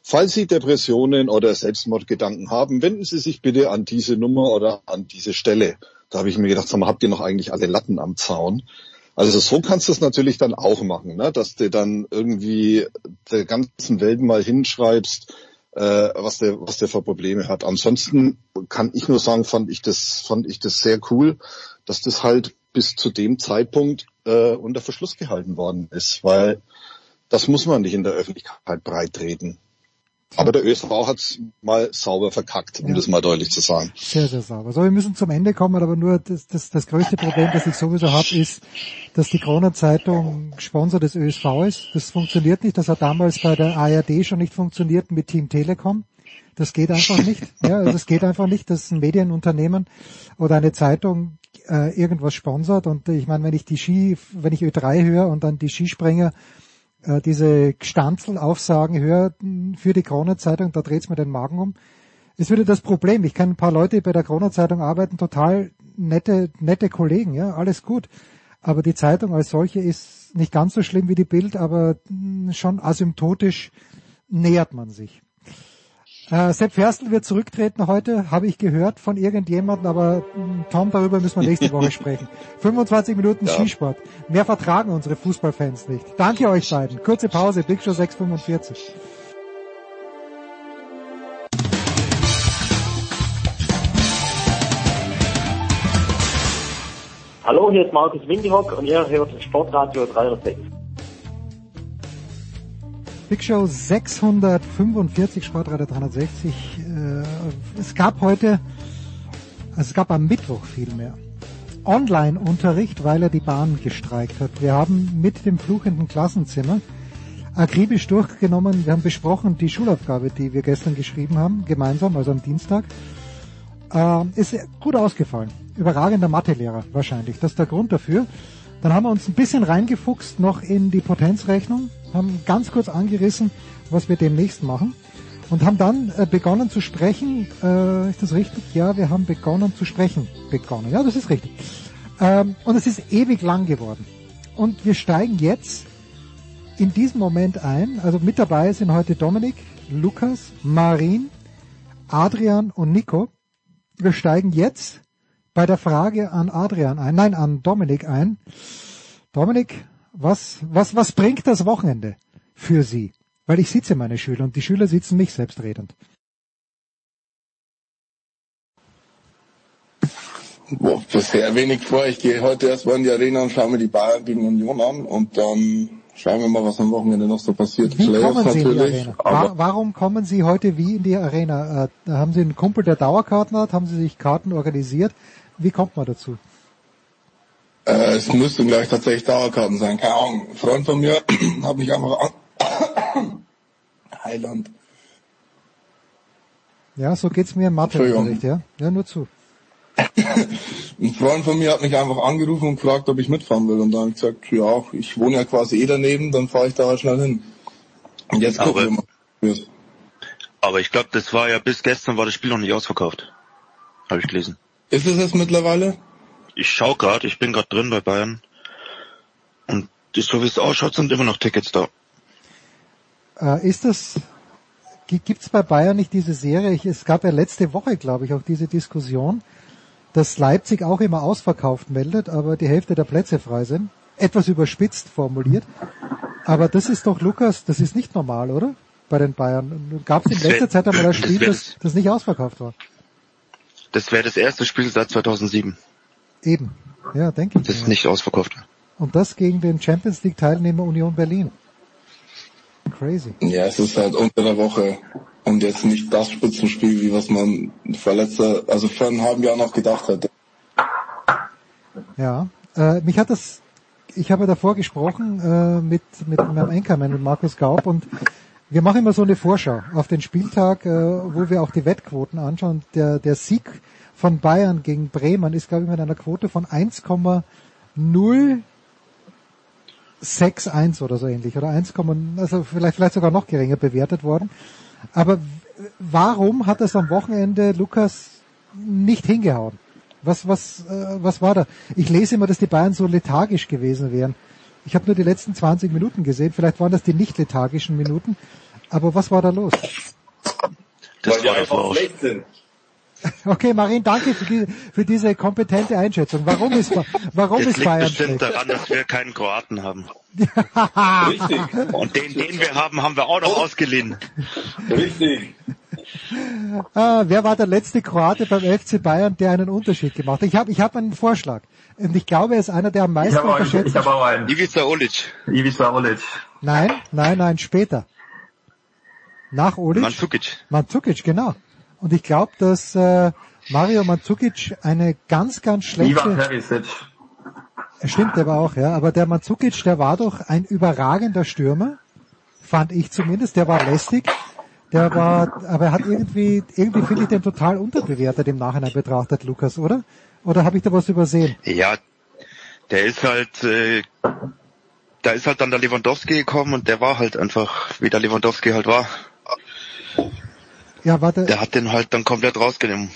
Falls Sie Depressionen oder Selbstmordgedanken haben, wenden Sie sich bitte an diese Nummer oder an diese Stelle. Da habe ich mir gedacht, sag mal, habt ihr noch eigentlich alle Latten am Zaun? Also so kannst du es natürlich dann auch machen, ne? dass du dann irgendwie der ganzen Welt mal hinschreibst, äh, was der was der für Probleme hat. Ansonsten kann ich nur sagen, fand ich das fand ich das sehr cool, dass das halt bis zu dem Zeitpunkt äh, unter Verschluss gehalten worden ist, weil das muss man nicht in der Öffentlichkeit breit treten. Aber der ÖSV hat's mal sauber verkackt, um ja. das mal deutlich zu sagen. Sehr, sehr sauber. So, wir müssen zum Ende kommen, aber nur das, das, das größte Problem, das ich sowieso habe, ist, dass die Corona-Zeitung Sponsor des ÖSV ist. Das funktioniert nicht. Das hat damals bei der ARD schon nicht funktioniert mit Team Telekom. Das geht einfach nicht. Ja, also es geht einfach nicht, dass ein Medienunternehmen oder eine Zeitung äh, irgendwas sponsert. Und ich meine, wenn ich die Ski, wenn ich Ö3 höre und dann die Skispringer äh, diese Gstanzel-Aufsagen höre für die Kronenzeitung, da dreht's mir den Magen um. Ist wieder das Problem. Ich kann ein paar Leute bei der Kronenzeitung arbeiten, total nette, nette Kollegen, ja, alles gut. Aber die Zeitung als solche ist nicht ganz so schlimm wie die Bild, aber schon asymptotisch nähert man sich. Äh, Sepp Ferstl wird zurücktreten heute, habe ich gehört von irgendjemandem, aber hm, Tom, darüber müssen wir nächste Woche sprechen. 25 Minuten ja. Skisport. Mehr vertragen unsere Fußballfans nicht. Danke euch beiden. Kurze Pause, Big Show 645. Hallo, hier ist Markus Windihock und ihr hört Sportradio 306. Big Show 645, Sportradio 360. Äh, es gab heute, also es gab am Mittwoch vielmehr, Online-Unterricht, weil er die Bahn gestreikt hat. Wir haben mit dem fluchenden Klassenzimmer akribisch durchgenommen. Wir haben besprochen die Schulaufgabe, die wir gestern geschrieben haben, gemeinsam, also am Dienstag. Äh, ist gut ausgefallen. Überragender Mathelehrer wahrscheinlich. Das ist der Grund dafür. Dann haben wir uns ein bisschen reingefuchst noch in die Potenzrechnung, haben ganz kurz angerissen, was wir demnächst machen und haben dann äh, begonnen zu sprechen. Äh, ist das richtig? Ja, wir haben begonnen zu sprechen. Begonnen. Ja, das ist richtig. Ähm, und es ist ewig lang geworden. Und wir steigen jetzt in diesem Moment ein. Also mit dabei sind heute Dominik, Lukas, Marin, Adrian und Nico. Wir steigen jetzt bei der Frage an Adrian ein, nein, an Dominik ein. Dominik, was, was, was bringt das Wochenende für Sie? Weil ich sitze meine Schüler und die Schüler sitzen mich selbstredend. Boah, bisher wenig vor. Ich gehe heute erstmal in die Arena und schaue mir die Bayern gegen Union an und dann schauen wir mal, was am Wochenende noch so passiert. Wie Playoffs kommen Sie natürlich. In die Arena? warum kommen Sie heute wie in die Arena? Äh, haben Sie einen Kumpel, der Dauerkarten hat? Haben Sie sich Karten organisiert? Wie kommt man dazu? Äh, es müssten gleich tatsächlich Dauerkarten sein. Keine Ahnung. Ein Freund von mir hat mich einfach an Heiland. Ja, so geht's mir im Mathe-Unterricht, ja? Ja, nur zu. Ein Freund von mir hat mich einfach angerufen und gefragt, ob ich mitfahren will. Und dann habe ich gesagt, ja, ich wohne ja quasi eh daneben, dann fahre ich da halt schnell hin. Und jetzt gucken wir mal. Aber ich glaube, das war ja bis gestern war das Spiel noch nicht ausverkauft. Habe ich gelesen. Ist es das mittlerweile? Ich schau gerade, ich bin gerade drin bei Bayern. Und so wie es ausschaut, sind immer noch Tickets da. Äh, ist das, gibt es bei Bayern nicht diese Serie? es gab ja letzte Woche, glaube ich, auch diese Diskussion, dass Leipzig auch immer ausverkauft meldet, aber die Hälfte der Plätze frei sind. Etwas überspitzt formuliert. Aber das ist doch, Lukas, das ist nicht normal, oder? Bei den Bayern. Gab es in letzter Zeit einmal ein Spiel, das, das nicht ausverkauft war? Das wäre das erste Spiel seit 2007. Eben, ja, denke ich. Das ist nicht ausverkauft. Und das gegen den Champions League Teilnehmer Union Berlin. Crazy. Ja, es ist halt unter der Woche und jetzt nicht das Spitzenspiel, wie was man vor letzter, also vor einem halben Jahr noch gedacht hätte. Ja, äh, mich hat das, ich habe davor gesprochen äh, mit, mit meinem Enkermann, mit Markus Gaub und wir machen immer so eine Vorschau auf den Spieltag, äh, wo wir auch die Wettquoten anschauen. Der, der Sieg von Bayern gegen Bremen ist, glaube ich, mit einer Quote von 1,07 1,61 oder so ähnlich oder 1, also vielleicht, vielleicht sogar noch geringer bewertet worden. Aber warum hat es am Wochenende Lukas nicht hingehauen? Was, was, äh, was war da? Ich lese immer, dass die Bayern so lethargisch gewesen wären. Ich habe nur die letzten 20 Minuten gesehen. Vielleicht waren das die nicht lethargischen Minuten. Aber was war da los? Das Weil war einfach schlecht sind. Okay, Marin, danke für, die, für diese kompetente Einschätzung. Warum ist, warum das ist liegt Bayern bestimmt schlecht? daran, dass wir keinen Kroaten haben. Richtig. Und den, den wir haben, haben wir auch noch ausgeliehen. Richtig. Ah, wer war der letzte Kroate beim FC Bayern, der einen Unterschied gemacht hat? Ich habe ich hab einen Vorschlag. Und ich glaube, er ist einer, der am meisten Ich habe einen- unterschätzt ich hab auch einen. Ivica Olic. Ivica Olic. Nein, nein, nein, später. Nach Olic? Mandzukic. Mandzukic, genau. Und ich glaube, dass äh, Mario Mandzukic eine ganz, ganz Ivan schlechte... Perisic. Stimmt aber auch, ja. Aber der Mandzukic, der war doch ein überragender Stürmer, fand ich zumindest. Der war lästig. Der war, aber er hat irgendwie, irgendwie finde ich den total unterbewertet im Nachhinein betrachtet, Lukas, oder? Oder habe ich da was übersehen? Ja, der ist halt, äh, da ist halt dann der Lewandowski gekommen und der war halt einfach, wie der Lewandowski halt war. Ja, warte. Der hat den halt dann komplett rausgenommen.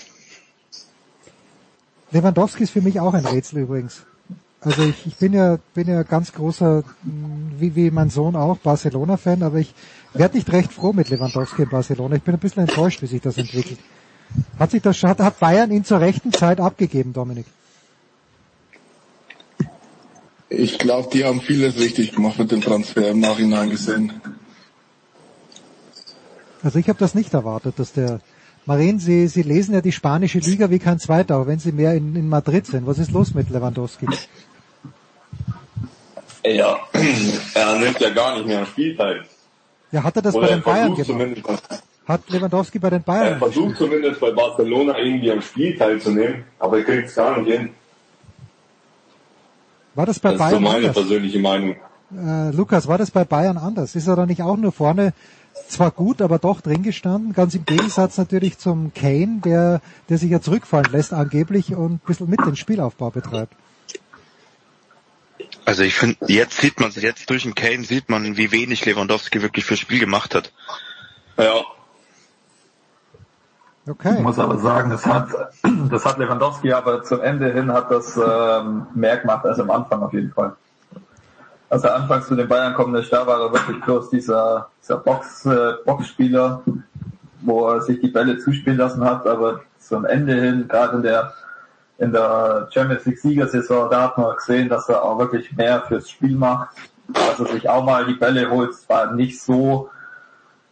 Lewandowski ist für mich auch ein Rätsel übrigens. Also ich, ich bin ja bin ja ganz großer, wie, wie mein Sohn auch, Barcelona-Fan, aber ich werde nicht recht froh mit Lewandowski in Barcelona. Ich bin ein bisschen enttäuscht, wie sich das entwickelt. Hat sich das hat, hat Bayern ihn zur rechten Zeit abgegeben, Dominik? Ich glaube, die haben vieles richtig gemacht mit dem Transfer im Nachhinein gesehen. Also ich habe das nicht erwartet, dass der Maren, Sie, Sie lesen ja die spanische Liga wie kein zweiter, auch wenn Sie mehr in, in Madrid sind. Was ist los mit Lewandowski? Ja, er nimmt ja gar nicht mehr am Spiel teil. Ja, hat er das Oder bei er den Bayern gemacht? Hat Lewandowski bei den er Bayern versucht zumindest bei Barcelona irgendwie am Spiel teilzunehmen, aber er kriegt es gar nicht hin. War das bei Das ist so Bayern meine anders? persönliche Meinung. Äh, Lukas, war das bei Bayern anders? Ist er da nicht auch nur vorne zwar gut, aber doch drin gestanden? Ganz im Gegensatz natürlich zum Kane, der, der sich ja zurückfallen lässt angeblich und ein bisschen mit den Spielaufbau betreibt. Also ich finde, jetzt sieht man jetzt durch den Kane sieht man, wie wenig Lewandowski wirklich fürs Spiel gemacht hat. Ja. Okay. Ich muss aber sagen, das hat, das hat Lewandowski aber zum Ende hin hat das ähm, mehr gemacht als am Anfang auf jeden Fall. Als er anfangs zu den Bayern kommen ist, da war er wirklich bloß dieser, dieser Box, äh, Boxspieler, wo er sich die Bälle zuspielen lassen hat, aber zum Ende hin, gerade in der in der Champions League Siegersaison, da hat man gesehen, dass er auch wirklich mehr fürs Spiel macht, dass er sich auch mal die Bälle holt, zwar nicht so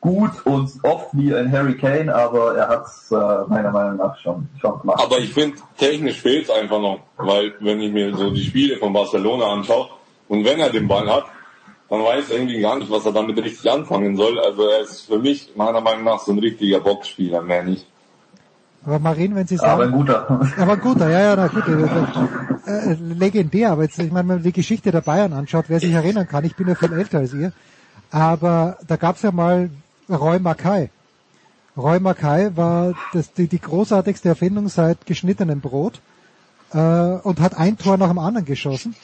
gut und oft wie ein Harry Kane, aber er hat es äh, meiner Meinung nach schon, schon gemacht. Aber ich finde, technisch fehlt es einfach noch, weil wenn ich mir so die Spiele von Barcelona anschaue und wenn er den Ball hat, dann weiß er irgendwie gar nicht, was er damit richtig anfangen soll. Also er ist für mich meiner Meinung nach so ein richtiger Boxspieler, mehr nicht. Aber Marin, wenn Sie sagen... Aber ein guter. Aber ein guter, ja, ja, na gut. Äh, äh, legendär, aber jetzt, ich meine, wenn man die Geschichte der Bayern anschaut, wer sich erinnern kann, ich bin ja viel älter als ihr, aber da gab's ja mal Roy Mackay. Roy Mackay war das, die, die großartigste Erfindung seit geschnittenem Brot äh, und hat ein Tor nach dem anderen geschossen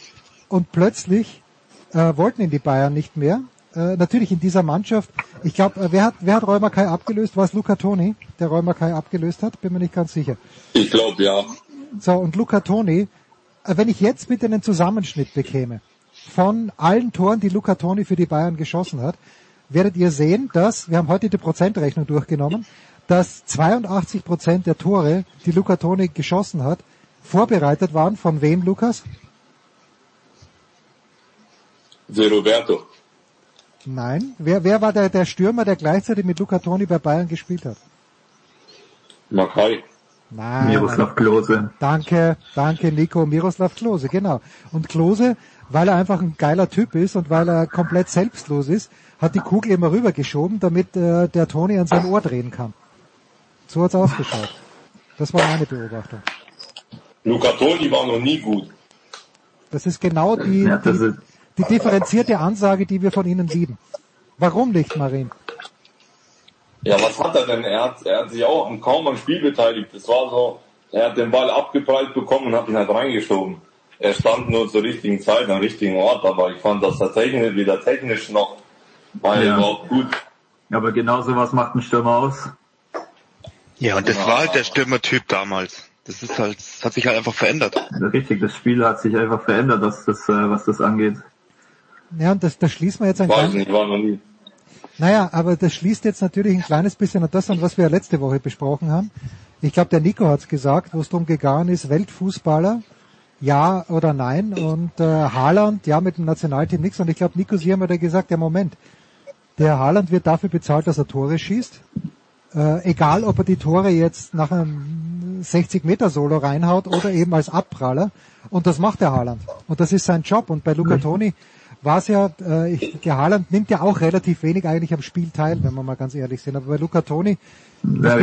und plötzlich äh, wollten ihn die Bayern nicht mehr. Äh, natürlich in dieser Mannschaft, ich glaube, äh, wer hat, wer hat Roy Mackay abgelöst? War es Luca Toni, der Roy Mackay abgelöst hat? Bin mir nicht ganz sicher. Ich glaube ja. So, und Luca Toni, äh, wenn ich jetzt bitte einen Zusammenschnitt bekäme von allen Toren, die Luca Toni für die Bayern geschossen hat, werdet ihr sehen, dass, wir haben heute die Prozentrechnung durchgenommen, dass 82 Prozent der Tore, die Luca Toni geschossen hat, vorbereitet waren von wem, Lukas? De Roberto. Nein. Wer, wer war der, der Stürmer, der gleichzeitig mit Luca Toni bei Bayern gespielt hat? Makai. Nein. Miroslav Klose. Danke, danke Nico, Miroslav Klose, genau. Und Klose, weil er einfach ein geiler Typ ist und weil er komplett selbstlos ist, hat die Kugel immer rübergeschoben, damit äh, der Toni an sein Ohr drehen kann. So hat's ausgeschaut. Das war meine Beobachtung. Luca Toni war noch nie gut. Das ist genau die, Ja, das die, ist- die differenzierte Ansage, die wir von Ihnen lieben. Warum nicht, Marin? Ja, was hat er denn? Er hat, er hat sich auch kaum am Spiel beteiligt. Es war so, er hat den Ball abgeprallt bekommen und hat ihn halt reingeschoben. er stand nur zur richtigen Zeit am richtigen Ort, aber ich fand, dass er technisch, wieder technisch noch war ja. überhaupt gut. Aber genau sowas macht ein Stürmer aus. Ja, und das ja. war halt der Stürmertyp damals. Das ist halt, das hat sich halt einfach verändert. Richtig, das Spiel hat sich einfach verändert, was das, äh, was das angeht. Ja, und das, das schließt man jetzt ein Weiß nicht, war noch nie. Naja, aber das schließt jetzt natürlich ein kleines bisschen an das an, was wir letzte Woche besprochen haben. Ich glaube, der Nico hat's gesagt, wo es darum gegangen ist, Weltfußballer, ja oder nein. Und äh, Haaland, ja, mit dem Nationalteam nichts. Und ich glaube, Nico, Sie haben ja da gesagt, der Moment, der Haaland wird dafür bezahlt, dass er Tore schießt. Äh, egal, ob er die Tore jetzt nach einem 60-Meter-Solo reinhaut oder eben als Abpraller. Und das macht der Haaland. Und das ist sein Job. Und bei Luca Toni war es ja, äh, ich, der Haaland nimmt ja auch relativ wenig eigentlich am Spiel teil, wenn wir mal ganz ehrlich sind. Aber bei Luca Toni ja,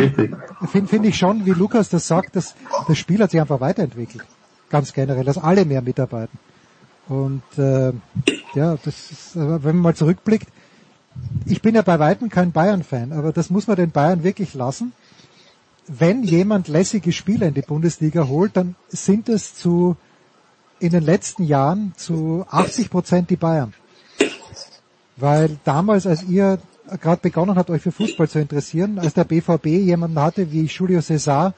finde find ich schon, wie Lukas das sagt, dass das Spiel hat sich einfach weiterentwickelt. Ganz generell, dass alle mehr mitarbeiten. Und äh, ja, das ist, wenn man mal zurückblickt, ich bin ja bei Weitem kein Bayern-Fan, aber das muss man den Bayern wirklich lassen. Wenn jemand lässige Spieler in die Bundesliga holt, dann sind es zu in den letzten Jahren zu 80 Prozent die Bayern. Weil damals, als ihr gerade begonnen habt, euch für Fußball zu interessieren, als der BVB jemanden hatte wie Julio Cesar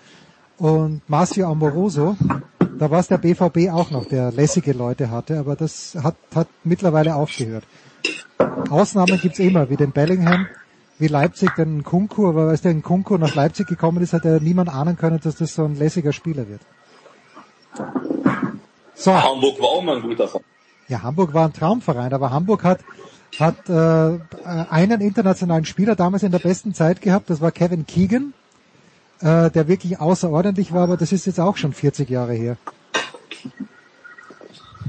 und Marcio Amoroso, da war es der BVB auch noch, der lässige Leute hatte, aber das hat, hat mittlerweile aufgehört. Ausnahmen gibt's immer, wie den Bellingham, wie Leipzig den Kunku, aber als der Kunku nach Leipzig gekommen ist, hat er niemand ahnen können, dass das so ein lässiger Spieler wird. So. Hamburg war auch mal ein guter Verein. Ja, Hamburg war ein Traumverein, aber Hamburg hat hat äh, einen internationalen Spieler damals in der besten Zeit gehabt, das war Kevin Keegan, äh, der wirklich außerordentlich war, aber das ist jetzt auch schon 40 Jahre her.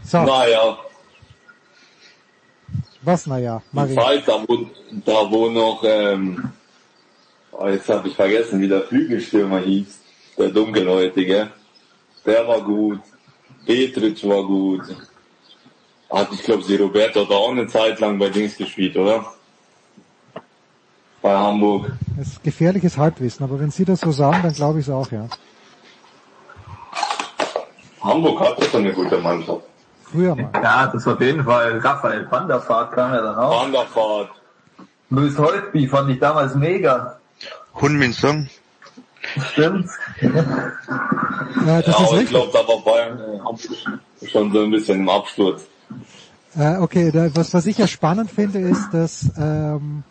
So. Naja. Was naja, Marie? Zeit, da wo, da wo noch, ähm, oh, jetzt habe ich vergessen, wie der Flügelstürmer hieß, der dunkelhäutige, der war gut. Petric war gut. Hat, ich glaube, sie Roberto hat auch eine Zeit lang bei Dings gespielt, oder? Bei Hamburg. Das ist gefährliches Halbwissen, aber wenn Sie das so sagen, dann glaube ich es auch, ja. Hamburg hatte schon eine gute Mannschaft. Früher mal. Ja, das auf jeden Fall. Raphael Van der Vaart kam ja dann auch. Van der Vaart. Luis Holtby fand ich damals mega. Hun Min Song. Stimmt. Ja, das ja, ist ich glaube, da war Bayern äh, schon so ein bisschen im Absturz. Äh, okay, da, was, was ich ja spannend finde, ist, dass ähm,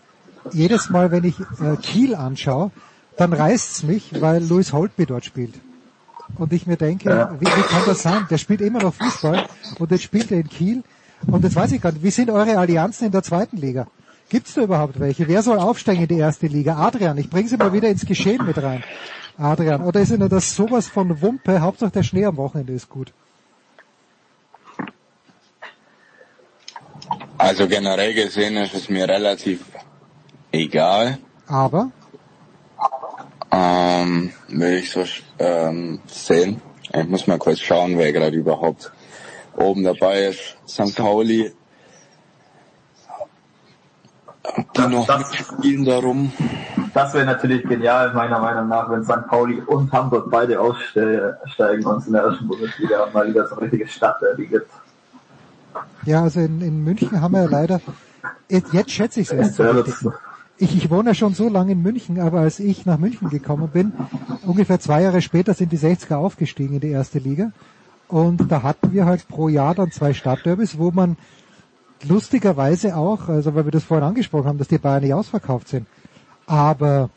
jedes Mal, wenn ich äh, Kiel anschaue, dann reißt's mich, weil Louis Holtby dort spielt. Und ich mir denke, ja. wie, wie kann das sein? Der spielt immer noch Fußball und jetzt spielt er in Kiel. Und jetzt weiß ich gar nicht, wie sind eure Allianzen in der zweiten Liga? Gibt's da überhaupt welche? Wer soll aufsteigen in die erste Liga? Adrian, ich bringe sie mal wieder ins Geschehen mit rein. Adrian, oder ist Ihnen das sowas von Wumpe? Hauptsache der Schnee am Wochenende ist gut. Also generell gesehen ist es mir relativ egal. Aber? Ähm, will ich so ähm, sehen. Ich muss mal kurz schauen, wer gerade überhaupt oben dabei ist. St. Pauli die noch das, mitspielen darum. Das wäre natürlich genial, meiner Meinung nach, wenn St. Pauli und Hamburg beide aussteigen und es in der ersten Bundesliga mal wieder so eine richtige Stadtderby gibt. Ja, also in, in München haben wir ja leider, jetzt schätze ich es erst so. Ich, ich wohne ja schon so lange in München, aber als ich nach München gekommen bin, ungefähr zwei Jahre später sind die 60er aufgestiegen in die erste Liga. Und da hatten wir halt pro Jahr dann zwei Stadtderbys, wo man lustigerweise auch, also weil wir das vorhin angesprochen haben, dass die Bayern nicht ausverkauft sind. Aber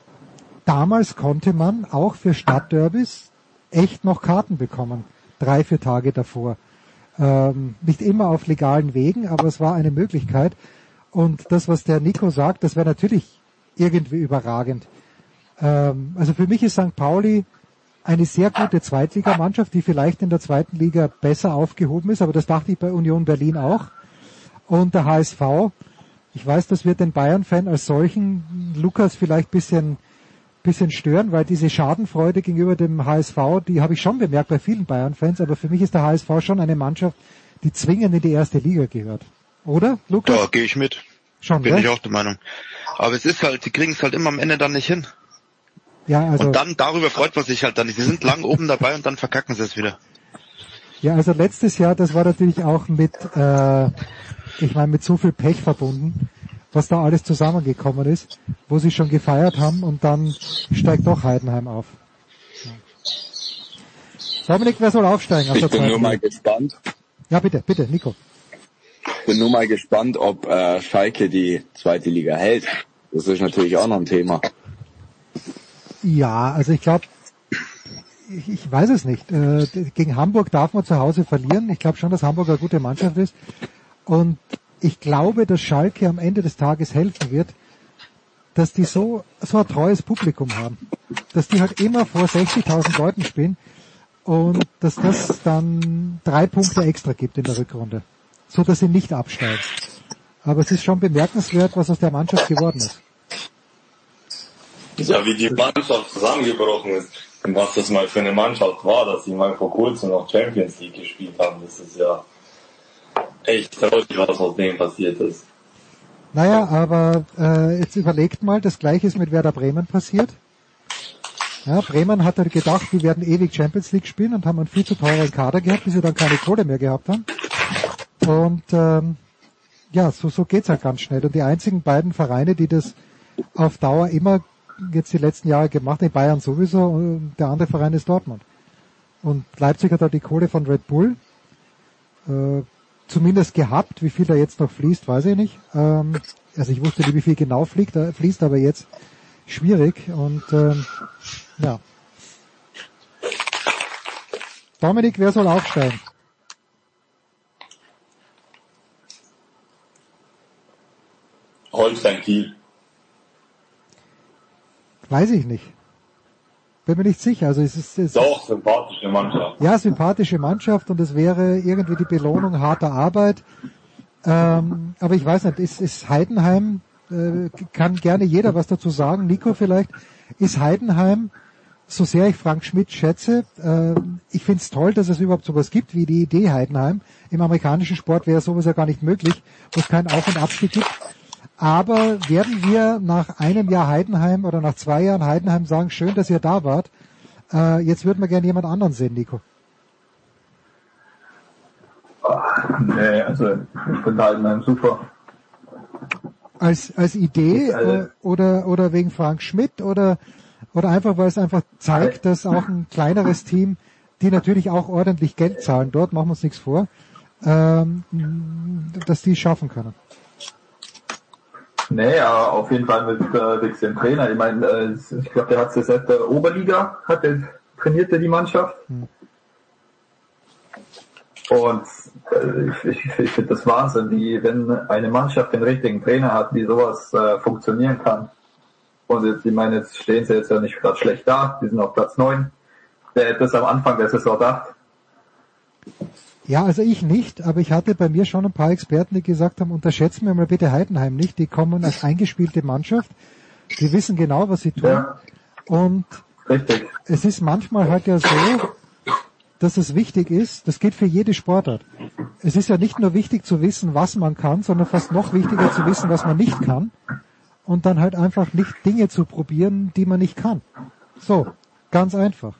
damals konnte man auch für Stadtderbys echt noch Karten bekommen. Drei, vier Tage davor. Ähm, nicht immer auf legalen Wegen, aber es war eine Möglichkeit. Und das, was der Nico sagt, das wäre natürlich irgendwie überragend. Ähm, also für mich ist St. Pauli eine sehr gute Zweitligamannschaft, die vielleicht in der zweiten Liga besser aufgehoben ist, aber das dachte ich bei Union Berlin auch und der HSV. Ich weiß, das wird den Bayern-Fan als solchen Lukas vielleicht bisschen bisschen stören, weil diese Schadenfreude gegenüber dem HSV, die habe ich schon bemerkt bei vielen Bayern-Fans, aber für mich ist der HSV schon eine Mannschaft, die zwingend in die erste Liga gehört. Oder, Lukas? Da gehe ich mit. Schon, Bin recht? ich auch der Meinung. Aber es ist halt, die kriegen es halt immer am Ende dann nicht hin. Ja, also. Und dann darüber freut man sich halt dann nicht. Sie sind lang oben dabei und dann verkacken sie es wieder. Ja, also letztes Jahr, das war natürlich auch mit, äh, ich meine, mit so viel Pech verbunden, was da alles zusammengekommen ist, wo sie schon gefeiert haben und dann steigt doch Heidenheim auf. Dominik, wer soll aufsteigen? ich bin nur mal gespannt. Ja, bitte, bitte, Nico. Ich bin nur mal gespannt, ob äh, Schalke die zweite Liga hält. Das ist natürlich auch noch ein Thema. Ja, also ich glaube, ich, ich weiß es nicht. Äh, gegen Hamburg darf man zu Hause verlieren. Ich glaube schon, dass Hamburg eine gute Mannschaft ist. Und ich glaube, dass Schalke am Ende des Tages helfen wird, dass die so, so ein treues Publikum haben. Dass die halt immer vor 60.000 Leuten spielen und dass das dann drei Punkte extra gibt in der Rückrunde. So dass sie nicht absteigen. Aber es ist schon bemerkenswert, was aus der Mannschaft geworden ist. Ja, wie die Mannschaft zusammengebrochen ist und was das mal für eine Mannschaft war, dass sie mal vor kurzem noch Champions League gespielt haben, das ist ja echt traurig, was aus dem passiert ist. Naja, aber äh, jetzt überlegt mal, das gleiche ist mit Werder Bremen passiert. Ja, Bremen hat halt gedacht, die werden ewig Champions League spielen und haben einen viel zu teuren Kader gehabt, bis sie dann keine Kohle mehr gehabt haben. Und ähm, ja, so, so geht's halt ganz schnell. Und die einzigen beiden Vereine, die das auf Dauer immer jetzt die letzten Jahre gemacht haben, Bayern sowieso, und der andere Verein ist Dortmund. Und Leipzig hat da die Kohle von Red Bull. Äh, zumindest gehabt. Wie viel da jetzt noch fließt, weiß ich nicht. Ähm, also ich wusste nicht, wie viel genau fliegt, äh, fließt, aber jetzt schwierig. Und ähm, ja. Dominik, wer soll aufsteigen? Holstein Kiel. Weiß ich nicht. Bin mir nicht sicher. Also es ist, es Doch, sympathische Mannschaft. Ja, sympathische Mannschaft und es wäre irgendwie die Belohnung harter Arbeit. Ähm, aber ich weiß nicht, ist, ist Heidenheim, äh, kann gerne jeder was dazu sagen. Nico vielleicht, ist Heidenheim, so sehr ich Frank Schmidt schätze, äh, ich finde es toll, dass es überhaupt sowas gibt wie die Idee Heidenheim. Im amerikanischen Sport wäre sowas ja gar nicht möglich, wo es keinen Auf- und Abstieg gibt. Aber werden wir nach einem Jahr Heidenheim oder nach zwei Jahren Heidenheim sagen, schön, dass ihr da wart. Äh, jetzt würden wir gerne jemand anderen sehen, Nico. Ach, nee, also ich finde Heidenheim super. Als, als Idee äh, oder, oder wegen Frank Schmidt oder, oder einfach, weil es einfach zeigt, dass auch ein kleineres Team, die natürlich auch ordentlich Geld zahlen dort, machen wir uns nichts vor, ähm, dass die es schaffen können. Nee, ja, auf jeden Fall mit äh, Dix dem Trainer. Ich meine, äh, ich glaube, der hat es seit der Oberliga, hat der, trainiert er die Mannschaft. Hm. Und äh, ich, ich, ich finde das Wahnsinn, wie wenn eine Mannschaft den richtigen Trainer hat, wie sowas äh, funktionieren kann. Und jetzt, ich meine, jetzt stehen sie jetzt ja nicht gerade schlecht da, die sind auf Platz 9. Der hätte es am Anfang der Saison gedacht. Ja, also ich nicht, aber ich hatte bei mir schon ein paar Experten, die gesagt haben, unterschätzen wir mal bitte Heidenheim nicht, die kommen als eingespielte Mannschaft, die wissen genau, was sie tun. Ja. Und Richtig. es ist manchmal halt ja so, dass es wichtig ist, das geht für jede Sportart. Es ist ja nicht nur wichtig zu wissen, was man kann, sondern fast noch wichtiger zu wissen, was man nicht kann. Und dann halt einfach nicht Dinge zu probieren, die man nicht kann. So, ganz einfach.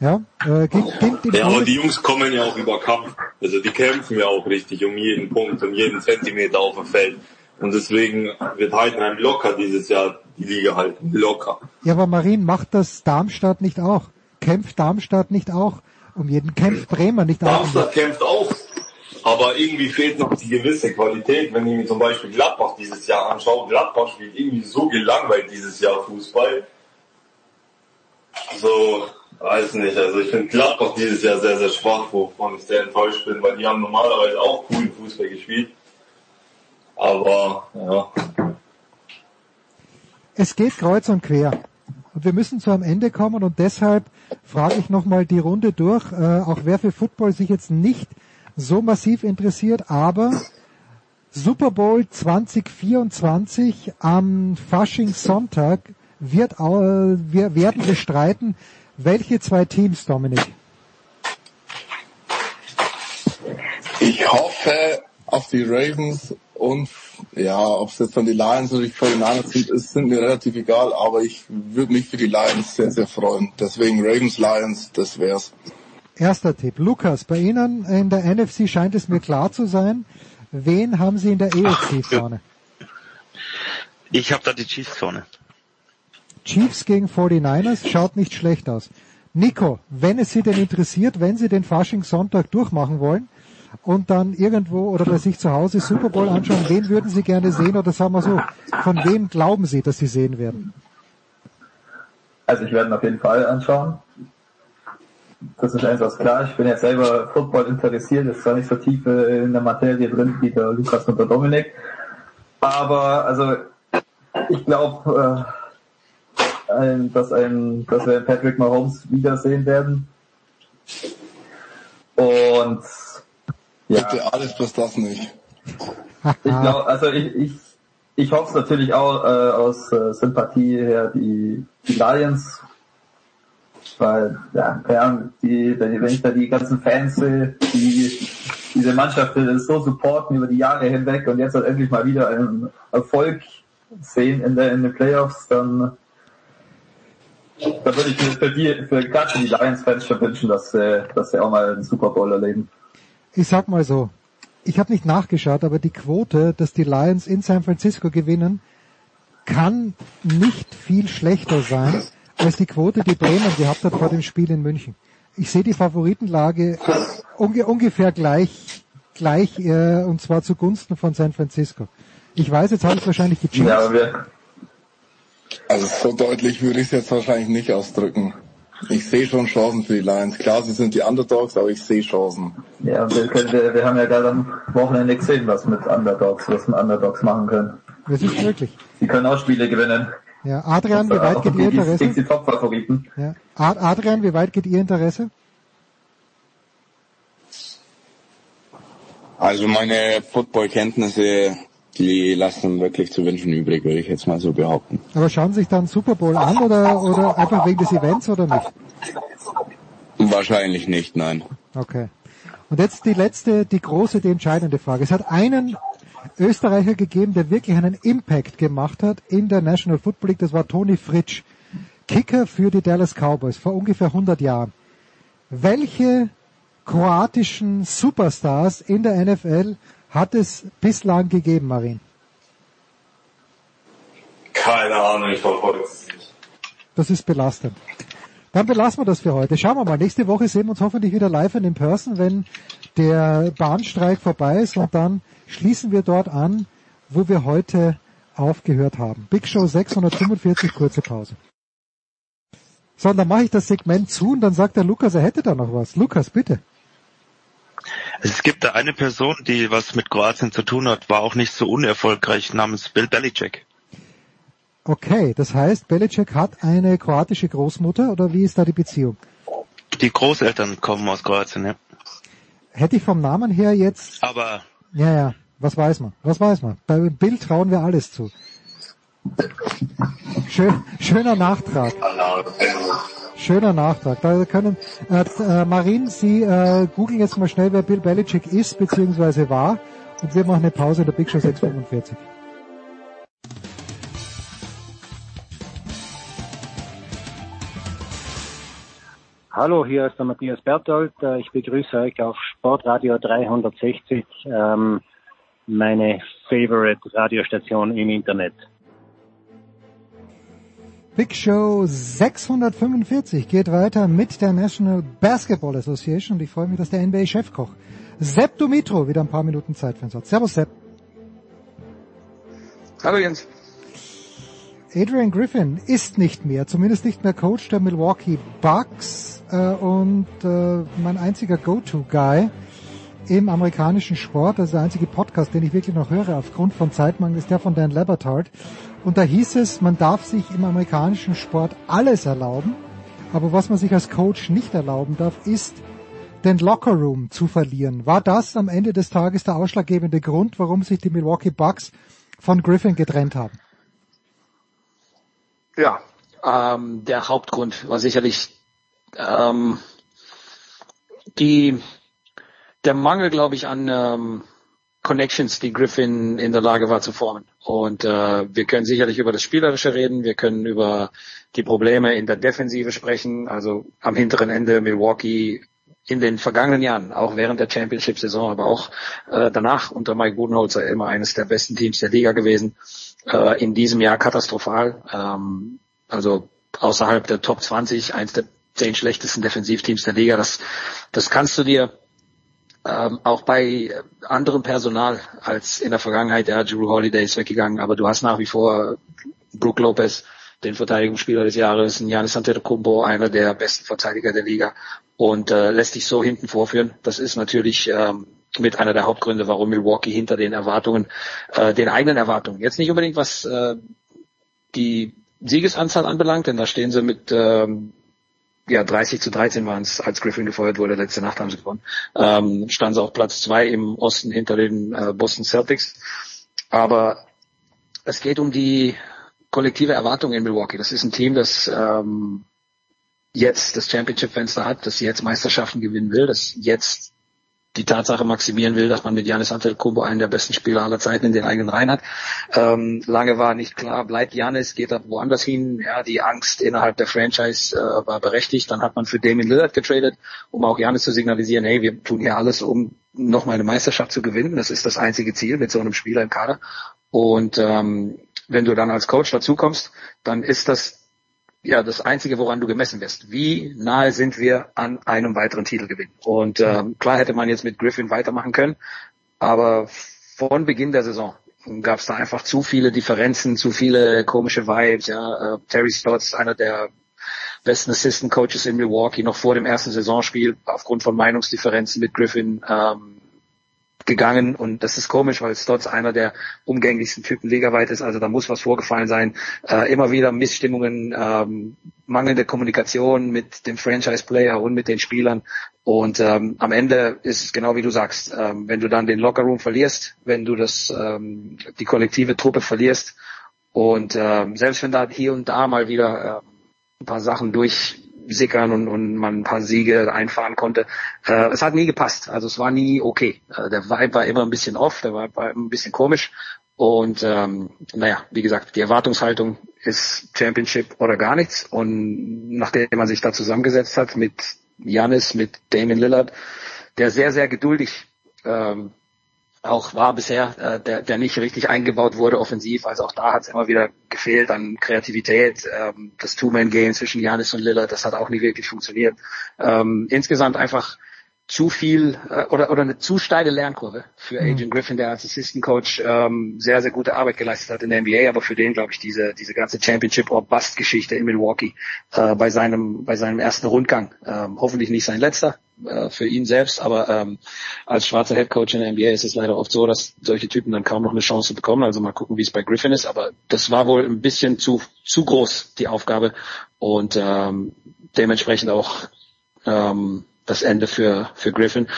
Ja, äh, geht, geht ja, aber die Jungs kommen ja auch über Kampf. Also die kämpfen ja auch richtig um jeden Punkt, um jeden Zentimeter auf dem Feld. Und deswegen wird Heidenheim locker dieses Jahr die Liga halten. Locker. Ja, aber Marin, macht das Darmstadt nicht auch? Kämpft Darmstadt nicht auch um jeden? Kämpft Bremer nicht auch? um Darmstadt kämpft auch. Aber irgendwie fehlt noch die gewisse Qualität. Wenn ich mir zum Beispiel Gladbach dieses Jahr anschaue, Gladbach spielt irgendwie so gelangweilt dieses Jahr Fußball. Also, weiß nicht. Also ich finde Gladbach dieses Jahr sehr, sehr schwach, wovon ich sehr enttäuscht bin, weil die haben normalerweise auch coolen Fußball gespielt. Aber, ja. Es geht kreuz und quer. Wir müssen zu einem Ende kommen und deshalb frage ich nochmal die Runde durch, äh, auch wer für Football sich jetzt nicht so massiv interessiert, aber Super Bowl 2024 am Faschingssonntag wird, wir werden bestreiten. Welche zwei Teams, Dominik? Ich hoffe auf die Ravens und ja, ob es jetzt dann die Lions oder die 49ers sind, ist, sind mir relativ egal, aber ich würde mich für die Lions sehr, sehr freuen. Deswegen Ravens, Lions, das wär's. Erster Tipp. Lukas, bei Ihnen in der NFC scheint es mir klar zu sein. Wen haben Sie in der EFC vorne? Ich habe da die Chiefs vorne. Chiefs gegen 49ers schaut nicht schlecht aus. Nico, wenn es Sie denn interessiert, wenn Sie den Faschingssonntag durchmachen wollen und dann irgendwo oder bei sich zu Hause Super Bowl anschauen, wen würden Sie gerne sehen oder sagen wir so, von wem glauben Sie, dass Sie sehen werden? Also ich werde ihn auf jeden Fall anschauen. Das ist einfach klar. Ich bin jetzt selber Football interessiert, ist zwar nicht so tief in der Materie drin wie der Lukas und der Dominik. Aber also ich glaube, äh, dass, ein, dass wir Patrick Mahomes wiedersehen werden. Und ja. Bitte alles bloß das nicht. ich glaube, also ich, ich, ich hoffe es natürlich auch äh, aus äh, Sympathie her die, die Lions, weil ja, die, wenn ich da die ganzen Fans sehe, die diese Mannschaft so supporten über die Jahre hinweg und jetzt halt endlich mal wieder einen Erfolg sehen in, der, in den Playoffs, dann, dann würde ich mir für die, für gerade für die Lions-Fans schon wünschen, dass, äh, dass sie auch mal einen Super Bowl erleben. Ich sag mal so, ich habe nicht nachgeschaut, aber die Quote, dass die Lions in San Francisco gewinnen, kann nicht viel schlechter sein als die Quote, die Bremen gehabt hat vor dem Spiel in München. Ich sehe die Favoritenlage unge ungefähr gleich, gleich äh, und zwar zugunsten von San Francisco. Ich weiß, jetzt habe ich wahrscheinlich die Chiefs. Ja, wir also so deutlich würde ich es jetzt wahrscheinlich nicht ausdrücken. Ich sehe schon Chancen für die Lions. Klar, sie sind die Underdogs, aber ich sehe Chancen. Ja, wir, können, wir, wir haben ja gerade am Wochenende gesehen, was mit Underdogs, was mit Underdogs machen können. Das ist wirklich. Sie können auch Spiele gewinnen. Ja, Adrian, wie weit geht Ihr Interesse? Die Top-Favoriten. Ja. Adrian, wie weit geht Ihr Interesse? Also meine Football-Kenntnisse die lassen wirklich zu wünschen übrig, würde ich jetzt mal so behaupten. Aber schauen Sie sich dann Super Bowl an oder, oder einfach wegen des Events oder nicht? Wahrscheinlich nicht, nein. Okay. Und jetzt die letzte, die große, die entscheidende Frage. Es hat einen Österreicher gegeben, der wirklich einen Impact gemacht hat in der National Football League. Das war Toni Fritsch, Kicker für die Dallas Cowboys vor ungefähr 100 Jahren. Welche kroatischen Superstars in der NFL hat es bislang gegeben, Marin? Keine Ahnung, ich verfolge es nicht. Das ist belastend. Dann belassen wir das für heute. Schauen wir mal. Nächste Woche sehen wir uns hoffentlich wieder live in Person, wenn der Bahnstreik vorbei ist und dann schließen wir dort an, wo wir heute aufgehört haben. Big Show 645, kurze Pause. So, und dann mache ich das Segment zu und dann sagt der Lukas, er hätte da noch was. Lukas, bitte. Es gibt da eine Person, die was mit Kroatien zu tun hat, war auch nicht so unerfolgreich, namens Bill Belichick. Okay, das heißt, Belichick hat eine kroatische Großmutter oder wie ist da die Beziehung? Die Großeltern kommen aus Kroatien, ja. Hätte ich vom Namen her jetzt. Aber. Ja, ja. Was weiß man? Was weiß man? Bei Bill trauen wir alles zu. Schön, schöner Nachtrag. Schöner Nachtrag. Da können äh, äh, Marin, Sie äh, googeln jetzt mal schnell, wer Bill Belichick ist bzw. war und wir machen eine Pause in der Big Show 645. Hallo, hier ist der Matthias Berthold. Äh, ich begrüße euch auf Sportradio 360, ähm, meine Favorite Radiostation im Internet. Big Show 645 geht weiter mit der National Basketball Association und ich freue mich, dass der NBA-Chefkoch Sepp Dumitro wieder ein paar Minuten Zeit für uns hat. Servus Sepp. Hallo Jens. Adrian Griffin ist nicht mehr, zumindest nicht mehr Coach der Milwaukee Bucks äh, und äh, mein einziger Go-To-Guy im amerikanischen Sport, also der einzige Podcast, den ich wirklich noch höre aufgrund von Zeitmangel, ist der von Dan Lebertard. Und da hieß es, man darf sich im amerikanischen Sport alles erlauben, aber was man sich als Coach nicht erlauben darf, ist den Lockerroom zu verlieren. War das am Ende des Tages der ausschlaggebende Grund, warum sich die Milwaukee Bucks von Griffin getrennt haben? Ja, ähm, der Hauptgrund war sicherlich ähm, die, der Mangel, glaube ich, an ähm, Connections, die Griffin in der Lage war zu formen. Und äh, wir können sicherlich über das Spielerische reden, wir können über die Probleme in der Defensive sprechen. Also am hinteren Ende Milwaukee in den vergangenen Jahren, auch während der Championship-Saison, aber auch äh, danach unter Mike Budenholzer immer eines der besten Teams der Liga gewesen. Äh, in diesem Jahr katastrophal. Ähm, also außerhalb der Top 20, eins der zehn schlechtesten Defensivteams der Liga. Das, das kannst du dir ähm, auch bei anderem Personal als in der Vergangenheit. Ja, Drew Holiday ist weggegangen, aber du hast nach wie vor Brook Lopez, den Verteidigungsspieler des Jahres, Giannis Antetokounmpo, einer der besten Verteidiger der Liga und äh, lässt dich so hinten vorführen. Das ist natürlich ähm, mit einer der Hauptgründe, warum Milwaukee hinter den Erwartungen, äh, den eigenen Erwartungen, jetzt nicht unbedingt was äh, die Siegesanzahl anbelangt, denn da stehen sie mit ähm, ja, 30 zu 13 waren es, als Griffin gefeuert wurde. Letzte Nacht haben sie gewonnen. Ähm, standen sie auf Platz zwei im Osten hinter den äh, Boston Celtics. Aber es geht um die kollektive Erwartung in Milwaukee. Das ist ein Team, das ähm, jetzt das Championship-Fenster hat, das jetzt Meisterschaften gewinnen will, das jetzt die Tatsache maximieren will, dass man mit Janis Antetokounmpo einen der besten Spieler aller Zeiten in den eigenen Reihen hat. Ähm, lange war nicht klar, bleibt Janis, geht er woanders hin. Ja, die Angst innerhalb der Franchise äh, war berechtigt. Dann hat man für Damien Lillard getradet, um auch Janis zu signalisieren, hey, wir tun hier alles, um nochmal eine Meisterschaft zu gewinnen. Das ist das einzige Ziel mit so einem Spieler im Kader. Und ähm, wenn du dann als Coach dazukommst, dann ist das ja das Einzige, woran du gemessen wirst. Wie nahe sind wir an einem weiteren Titelgewinn? Und ähm, klar hätte man jetzt mit Griffin weitermachen können, aber von Beginn der Saison gab es da einfach zu viele Differenzen, zu viele komische Vibes. Ja, äh, Terry Stotts, einer der besten Assistant Coaches in Milwaukee, noch vor dem ersten Saisonspiel aufgrund von Meinungsdifferenzen mit Griffin ähm, gegangen und das ist komisch, weil Stotts einer der umgänglichsten Typen ligaweit ist, also da muss was vorgefallen sein. Äh, immer wieder Missstimmungen, ähm, mangelnde Kommunikation mit dem Franchise-Player und mit den Spielern und ähm, am Ende ist es genau wie du sagst, ähm, wenn du dann den Lockerroom verlierst, wenn du das ähm, die kollektive Truppe verlierst und ähm, selbst wenn da hier und da mal wieder äh, ein paar Sachen durch sickern und, und man ein paar Siege einfahren konnte. Äh, es hat nie gepasst. Also es war nie okay. Äh, der Vibe war immer ein bisschen off, der Vibe war ein bisschen komisch. Und ähm, naja, wie gesagt, die Erwartungshaltung ist Championship oder gar nichts. Und nachdem man sich da zusammengesetzt hat mit Janis, mit Damon Lillard, der sehr, sehr geduldig ähm, auch war bisher, äh, der, der nicht richtig eingebaut wurde offensiv. Also auch da hat es immer wieder gefehlt an Kreativität. Ähm, das Two-Man-Game zwischen Janis und Lillard, das hat auch nicht wirklich funktioniert. Ähm, insgesamt einfach zu viel äh, oder oder eine zu steile Lernkurve für mhm. Agent Griffin, der als Assistant Coach ähm, sehr sehr gute Arbeit geleistet hat in der NBA, aber für den glaube ich diese diese ganze Championship or Bust Geschichte in Milwaukee äh, bei seinem bei seinem ersten Rundgang ähm, hoffentlich nicht sein letzter äh, für ihn selbst, aber ähm, als schwarzer Head Coach in der NBA ist es leider oft so, dass solche Typen dann kaum noch eine Chance bekommen. Also mal gucken, wie es bei Griffin ist, aber das war wohl ein bisschen zu zu groß die Aufgabe und ähm, dementsprechend auch ähm, das Ende für, für Griffin.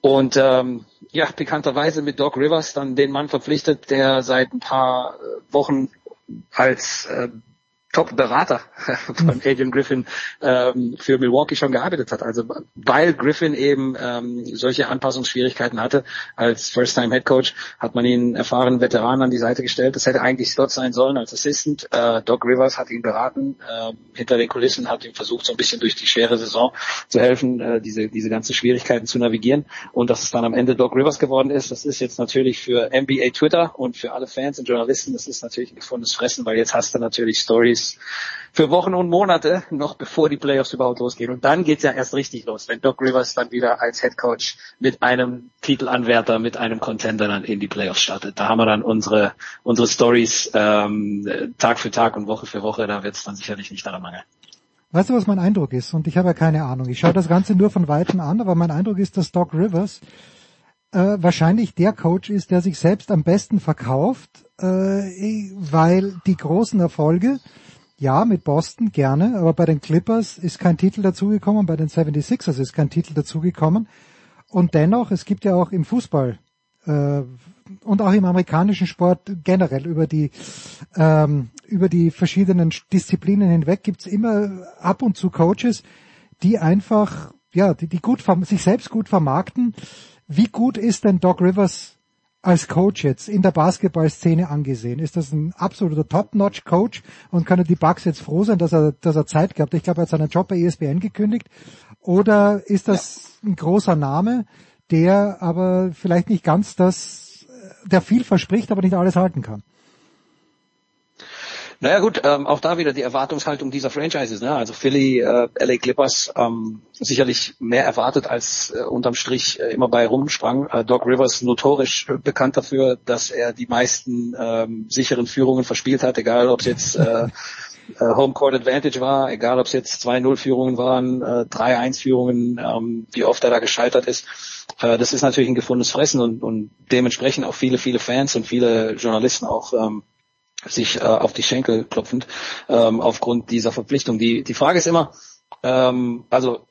Und ähm, ja, bekannterweise mit Doc Rivers dann den Mann verpflichtet, der seit ein paar Wochen als äh, Top-Berater von Adrian Griffin ähm, für Milwaukee schon gearbeitet hat. Also weil Griffin eben ähm, solche Anpassungsschwierigkeiten hatte als First-Time-Head Coach, hat man ihn erfahrenen Veteranen an die Seite gestellt. Das hätte eigentlich Stott sein sollen als Assistant. Äh, Doc Rivers hat ihn beraten, äh, hinter den Kulissen, hat ihm versucht, so ein bisschen durch die schwere Saison zu helfen, äh, diese, diese ganzen Schwierigkeiten zu navigieren. Und dass es dann am Ende Doc Rivers geworden ist, das ist jetzt natürlich für NBA Twitter und für alle Fans und Journalisten, das ist natürlich ein gefundenes Fressen, weil jetzt hast du natürlich Stories ist für Wochen und Monate, noch bevor die Playoffs überhaupt losgehen. Und dann geht's ja erst richtig los, wenn Doc Rivers dann wieder als Head Coach mit einem Titelanwärter, mit einem Contender dann in die Playoffs startet. Da haben wir dann unsere unsere Stories ähm, Tag für Tag und Woche für Woche. Da wird's dann sicherlich nicht daran mangeln. Weißt du, was mein Eindruck ist? Und ich habe ja keine Ahnung. Ich schaue das Ganze nur von Weitem an, aber mein Eindruck ist, dass Doc Rivers äh, wahrscheinlich der Coach ist, der sich selbst am besten verkauft, äh, weil die großen Erfolge, ja, mit Boston gerne, aber bei den Clippers ist kein Titel dazugekommen, bei den 76ers ist kein Titel dazugekommen. Und dennoch, es gibt ja auch im Fußball äh, und auch im amerikanischen Sport generell über die ähm, über die verschiedenen Disziplinen hinweg gibt's immer ab und zu Coaches, die einfach ja die, die gut sich selbst gut vermarkten. Wie gut ist denn Doc Rivers als Coach jetzt in der Basketballszene angesehen? Ist das ein absoluter Top-Notch-Coach und können die Bucks jetzt froh sein, dass er, dass er Zeit gehabt? Ich glaube, er hat seinen Job bei ESPN gekündigt Oder ist das ein großer Name, der aber vielleicht nicht ganz das, der viel verspricht, aber nicht alles halten kann? Naja gut, ähm, auch da wieder die Erwartungshaltung dieser Franchises. Ne? Also Philly, äh, LA Clippers ähm, sicherlich mehr erwartet als äh, unterm Strich äh, immer bei rumsprang. Äh, Doc Rivers notorisch äh, bekannt dafür, dass er die meisten ähm, sicheren Führungen verspielt hat, egal ob es jetzt äh, äh, Home Court Advantage war, egal ob es jetzt 2-0-Führungen waren, äh, 3-1-Führungen, ähm, wie oft er da gescheitert ist. Äh, das ist natürlich ein gefundenes Fressen und, und dementsprechend auch viele, viele Fans und viele Journalisten auch ähm, sich äh, auf die Schenkel klopfend ähm, aufgrund dieser Verpflichtung. Die, die Frage ist immer, ähm, also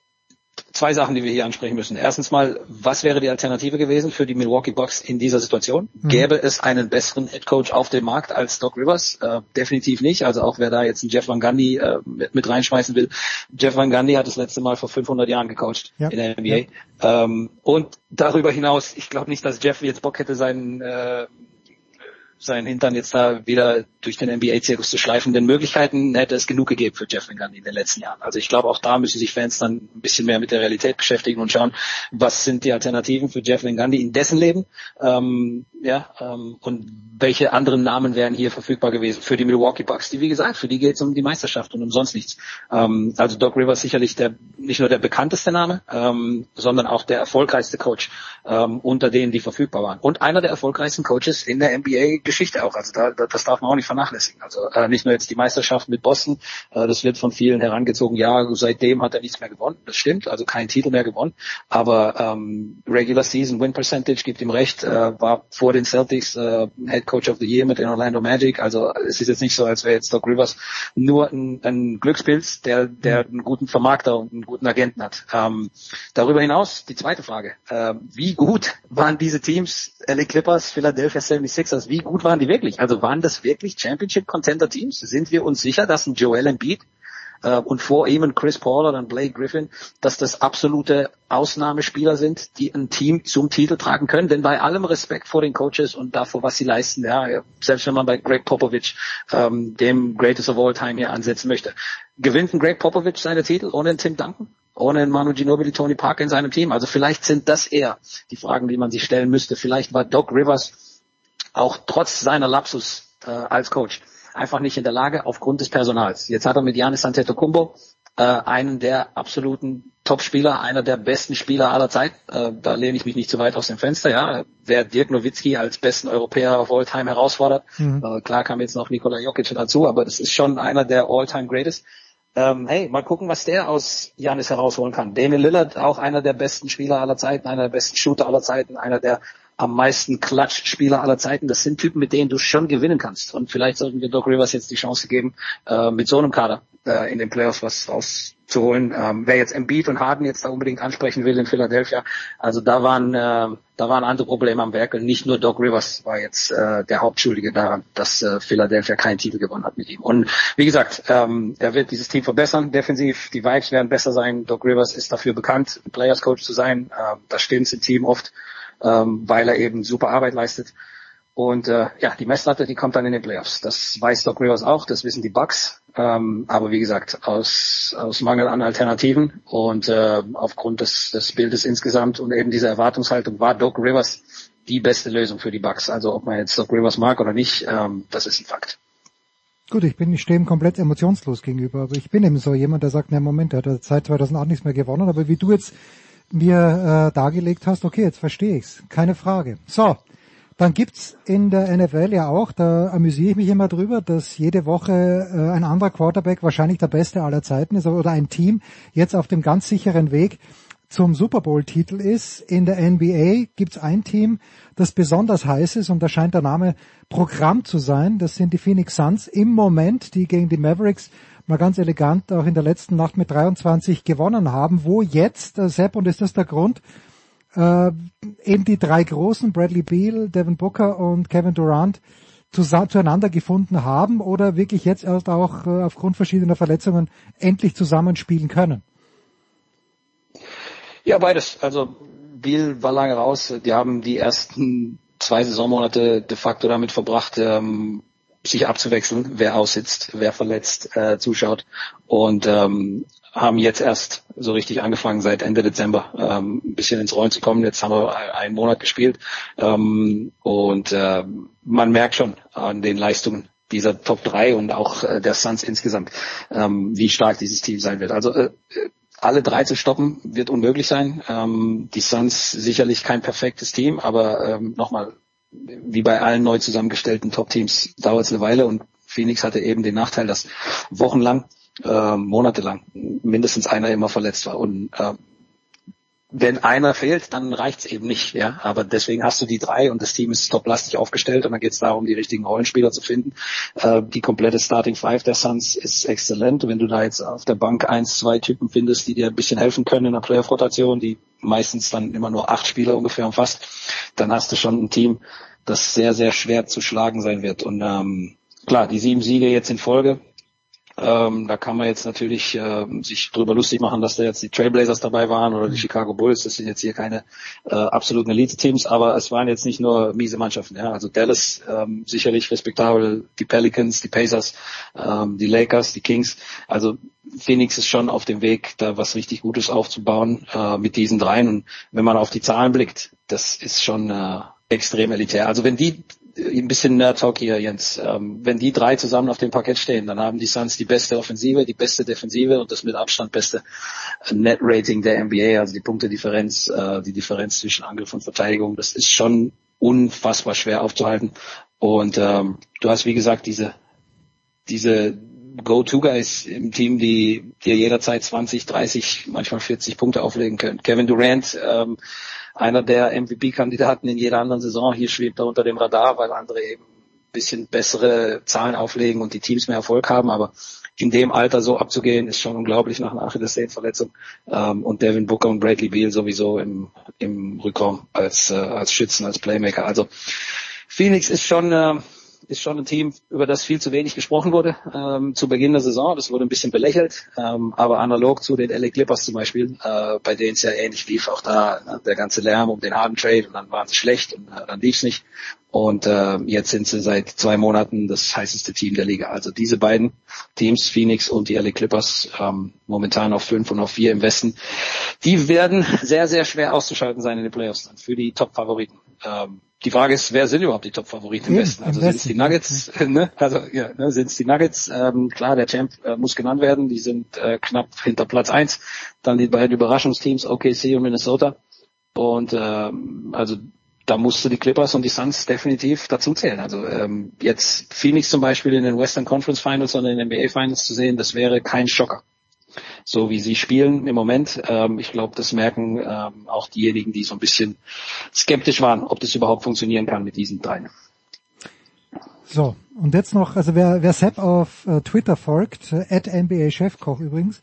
zwei Sachen, die wir hier ansprechen müssen. Erstens mal, was wäre die Alternative gewesen für die Milwaukee Bucks in dieser Situation? Mhm. Gäbe es einen besseren Head Coach auf dem Markt als Doc Rivers? Äh, definitiv nicht. Also auch wer da jetzt einen Jeff Van Gundy äh, mit, mit, reinschmeißen will. Jeff Van Gundy hat das letzte Mal vor 500 Jahren gecoacht ja. in der NBA. Ja. Ähm, und darüber hinaus, ich glaube nicht, dass Jeff jetzt Bock hätte, seinen äh, seinen Hintern jetzt da wieder durch den NBA-Zirkus zu schleifen, denn Möglichkeiten hätte es genug gegeben für Jeff Van in den letzten Jahren. Also ich glaube, auch da müssen sich Fans dann ein bisschen mehr mit der Realität beschäftigen und schauen, was sind die Alternativen für Jeff Van Gundy in dessen Leben, ähm, ja, ähm, und welche anderen Namen wären hier verfügbar gewesen für die Milwaukee Bucks, die wie gesagt, für die geht es um die Meisterschaft und um sonst nichts. Ähm, also Doc Rivers sicherlich der nicht nur der bekannteste Name, ähm, sondern auch der erfolgreichste Coach ähm, unter denen, die verfügbar waren. Und einer der erfolgreichsten Coaches in der NBA-Geschichte auch. Also da, das darf man auch nicht vernachlässigen. Also äh, nicht nur jetzt die Meisterschaft mit Boston, äh, das wird von vielen herangezogen, ja, seitdem hat er nichts mehr gewonnen. Das stimmt, also keinen Titel mehr gewonnen. Aber ähm, Regular Season Win Percentage gibt ihm recht, äh, war vor den Celtics äh, Head Coach of the Year mit den Orlando Magic. Also es ist jetzt nicht so, als wäre jetzt Doc Rivers nur ein, ein Glückspilz, der, der einen guten Vermarkter und einen guten Agenten hat. Ähm, darüber hinaus die zweite Frage. Äh, wie gut waren diese Teams, LA Clippers, Philadelphia 76ers, wie gut waren die wirklich? Also waren das wirklich Championship Contender Teams? Sind wir uns sicher, dass ein Joel Embiid äh, und vor ihm ein Chris Paul oder ein Blake Griffin, dass das absolute Ausnahmespieler sind, die ein Team zum Titel tragen können. Denn bei allem Respekt vor den Coaches und davor, was sie leisten, ja, selbst wenn man bei Greg Popovich, ähm, dem Greatest of All Time hier ansetzen möchte, gewinnt ein Greg Popovich seine Titel ohne einen Tim Duncan? Ohne Manu Ginobili, Tony Parker in seinem Team. Also vielleicht sind das eher die Fragen, die man sich stellen müsste. Vielleicht war Doc Rivers auch trotz seiner Lapsus äh, als Coach einfach nicht in der Lage aufgrund des Personals. Jetzt hat er mit Janis Antetokounmpo äh, einen der absoluten Top-Spieler, einer der besten Spieler aller Zeit. Äh, da lehne ich mich nicht zu weit aus dem Fenster. Ja, wer Dirk Nowitzki als besten Europäer of all time herausfordert, mhm. äh, klar kam jetzt noch Nikola Jokic dazu, aber das ist schon einer der all-time Greatest. Ähm, hey, mal gucken, was der aus Janis herausholen kann. Damian Lillard, auch einer der besten Spieler aller Zeiten, einer der besten Shooter aller Zeiten, einer der am meisten Klatsch-Spieler aller Zeiten. Das sind Typen, mit denen du schon gewinnen kannst. Und vielleicht sollten wir Doc Rivers jetzt die Chance geben, äh, mit so einem Kader äh, in den Playoffs was rauszuholen. Ähm, wer jetzt Embiid und Harden jetzt da unbedingt ansprechen will in Philadelphia, also da waren äh, da waren andere Probleme am Werk. Nicht nur Doc Rivers war jetzt äh, der Hauptschuldige daran, dass äh, Philadelphia keinen Titel gewonnen hat mit ihm. Und wie gesagt, ähm, er wird dieses Team verbessern, defensiv. Die Vibes werden besser sein. Doc Rivers ist dafür bekannt, Players Coach zu sein. Äh, da stimmt im Team oft ähm, weil er eben super Arbeit leistet. Und äh, ja, die Messlatte, die kommt dann in den Playoffs. Das weiß Doc Rivers auch, das wissen die Bucks. Ähm, aber wie gesagt, aus, aus Mangel an Alternativen und äh, aufgrund des, des Bildes insgesamt und eben dieser Erwartungshaltung war Doc Rivers die beste Lösung für die Bucks. Also ob man jetzt Doc Rivers mag oder nicht, ähm, das ist ein Fakt. Gut, ich bin, ich stehe ihm komplett emotionslos gegenüber, aber ich bin eben so jemand, der sagt, na Moment, er hat seit 2008 nichts mehr gewonnen, aber wie du jetzt mir äh, dargelegt hast, okay, jetzt verstehe ich's, keine Frage. So, dann gibt's in der NFL ja auch, da amüsiere ich mich immer drüber, dass jede Woche äh, ein anderer Quarterback wahrscheinlich der beste aller Zeiten ist oder ein Team jetzt auf dem ganz sicheren Weg zum Super Bowl-Titel ist. In der NBA gibt's ein Team, das besonders heiß ist und da scheint der Name Programm zu sein. Das sind die Phoenix Suns im Moment, die gegen die Mavericks mal ganz elegant auch in der letzten Nacht mit 23 gewonnen haben, wo jetzt, äh, Sepp, und ist das der Grund, äh, eben die drei Großen, Bradley Beal, Devin Booker und Kevin Durant, zueinander gefunden haben oder wirklich jetzt erst auch äh, aufgrund verschiedener Verletzungen endlich zusammenspielen können? Ja, beides. Also Beal war lange raus. Die haben die ersten zwei Saisonmonate de facto damit verbracht, ähm, sich abzuwechseln, wer aussitzt, wer verletzt, äh, zuschaut und ähm, haben jetzt erst so richtig angefangen seit Ende Dezember ähm, ein bisschen ins Rollen zu kommen. Jetzt haben wir einen Monat gespielt ähm, und äh, man merkt schon an den Leistungen dieser Top 3 und auch äh, der Suns insgesamt, ähm, wie stark dieses Team sein wird. Also äh, alle drei zu stoppen wird unmöglich sein. Ähm, die Suns sicherlich kein perfektes Team, aber ähm, nochmal, wie bei allen neu zusammengestellten Top-Teams dauert es eine Weile und Phoenix hatte eben den Nachteil, dass wochenlang äh, monatelang mindestens einer immer verletzt war. Und äh, wenn einer fehlt, dann reicht's eben nicht. Ja, aber deswegen hast du die drei und das Team ist toplastig aufgestellt und dann geht es darum, die richtigen Rollenspieler zu finden. Äh, die komplette Starting Five der Suns ist exzellent. Wenn du da jetzt auf der Bank eins, zwei Typen findest, die dir ein bisschen helfen können in der Playoff-Rotation, die meistens dann immer nur acht Spieler ungefähr umfasst, dann hast du schon ein Team, das sehr, sehr schwer zu schlagen sein wird. Und ähm, klar, die sieben Siege jetzt in Folge, ähm, da kann man jetzt natürlich äh, sich drüber lustig machen, dass da jetzt die Trailblazers dabei waren oder die Chicago Bulls. Das sind jetzt hier keine äh, absoluten Elite-Teams, aber es waren jetzt nicht nur miese Mannschaften. Ja? Also Dallas ähm, sicherlich respektabel, die Pelicans, die Pacers, ähm, die Lakers, die Kings. Also Phoenix ist schon auf dem Weg, da was richtig Gutes aufzubauen äh, mit diesen dreien. Und wenn man auf die Zahlen blickt, das ist schon äh, extrem elitär. Also wenn die ein bisschen Nerd-Talk hier, Jens. Ähm, wenn die drei zusammen auf dem Parkett stehen, dann haben die Suns die beste Offensive, die beste Defensive und das mit Abstand beste Net-Rating der NBA, also die Punktedifferenz, äh, die Differenz zwischen Angriff und Verteidigung. Das ist schon unfassbar schwer aufzuhalten. Und ähm, du hast, wie gesagt, diese, diese Go-To-Guys im Team, die dir jederzeit 20, 30, manchmal 40 Punkte auflegen können. Kevin Durant, ähm, einer der MVP-Kandidaten in jeder anderen Saison. Hier schwebt er unter dem Radar, weil andere eben ein bisschen bessere Zahlen auflegen und die Teams mehr Erfolg haben. Aber in dem Alter so abzugehen, ist schon unglaublich nach einer Achillessehnenverletzung. Ähm, und Devin Booker und Bradley Beal sowieso im, im Rückraum als, äh, als Schützen, als Playmaker. Also Phoenix ist schon äh, ist schon ein Team, über das viel zu wenig gesprochen wurde ähm, zu Beginn der Saison. Das wurde ein bisschen belächelt, ähm, aber analog zu den LA Clippers zum Beispiel, äh, bei denen es ja ähnlich lief, auch da ne, der ganze Lärm um den Harden Trade und dann waren sie schlecht und äh, dann lief's nicht. Und äh, jetzt sind sie seit zwei Monaten das heißeste Team der Liga. Also diese beiden Teams, Phoenix und die LA Clippers, ähm, momentan auf fünf und auf vier im Westen, die werden sehr, sehr schwer auszuschalten sein in den Playoffs dann für die Top-Favoriten. Ähm, die Frage ist, wer sind überhaupt die Top-Favoriten im Westen? Also sind es die Nuggets, ne? Also ja, ne, sind es die Nuggets? Ähm, klar, der Champ äh, muss genannt werden. Die sind äh, knapp hinter Platz eins. Dann die beiden Überraschungsteams OKC und Minnesota. Und ähm, also da musst du die Clippers und die Suns definitiv dazu zählen. Also ähm, jetzt Phoenix zum Beispiel in den Western Conference Finals oder in den NBA Finals zu sehen, das wäre kein Schocker so wie sie spielen im Moment. Ähm, ich glaube, das merken ähm, auch diejenigen, die so ein bisschen skeptisch waren, ob das überhaupt funktionieren kann mit diesen dreien. So, und jetzt noch, also wer, wer Sepp auf äh, Twitter folgt, äh, at NBA Chefkoch übrigens,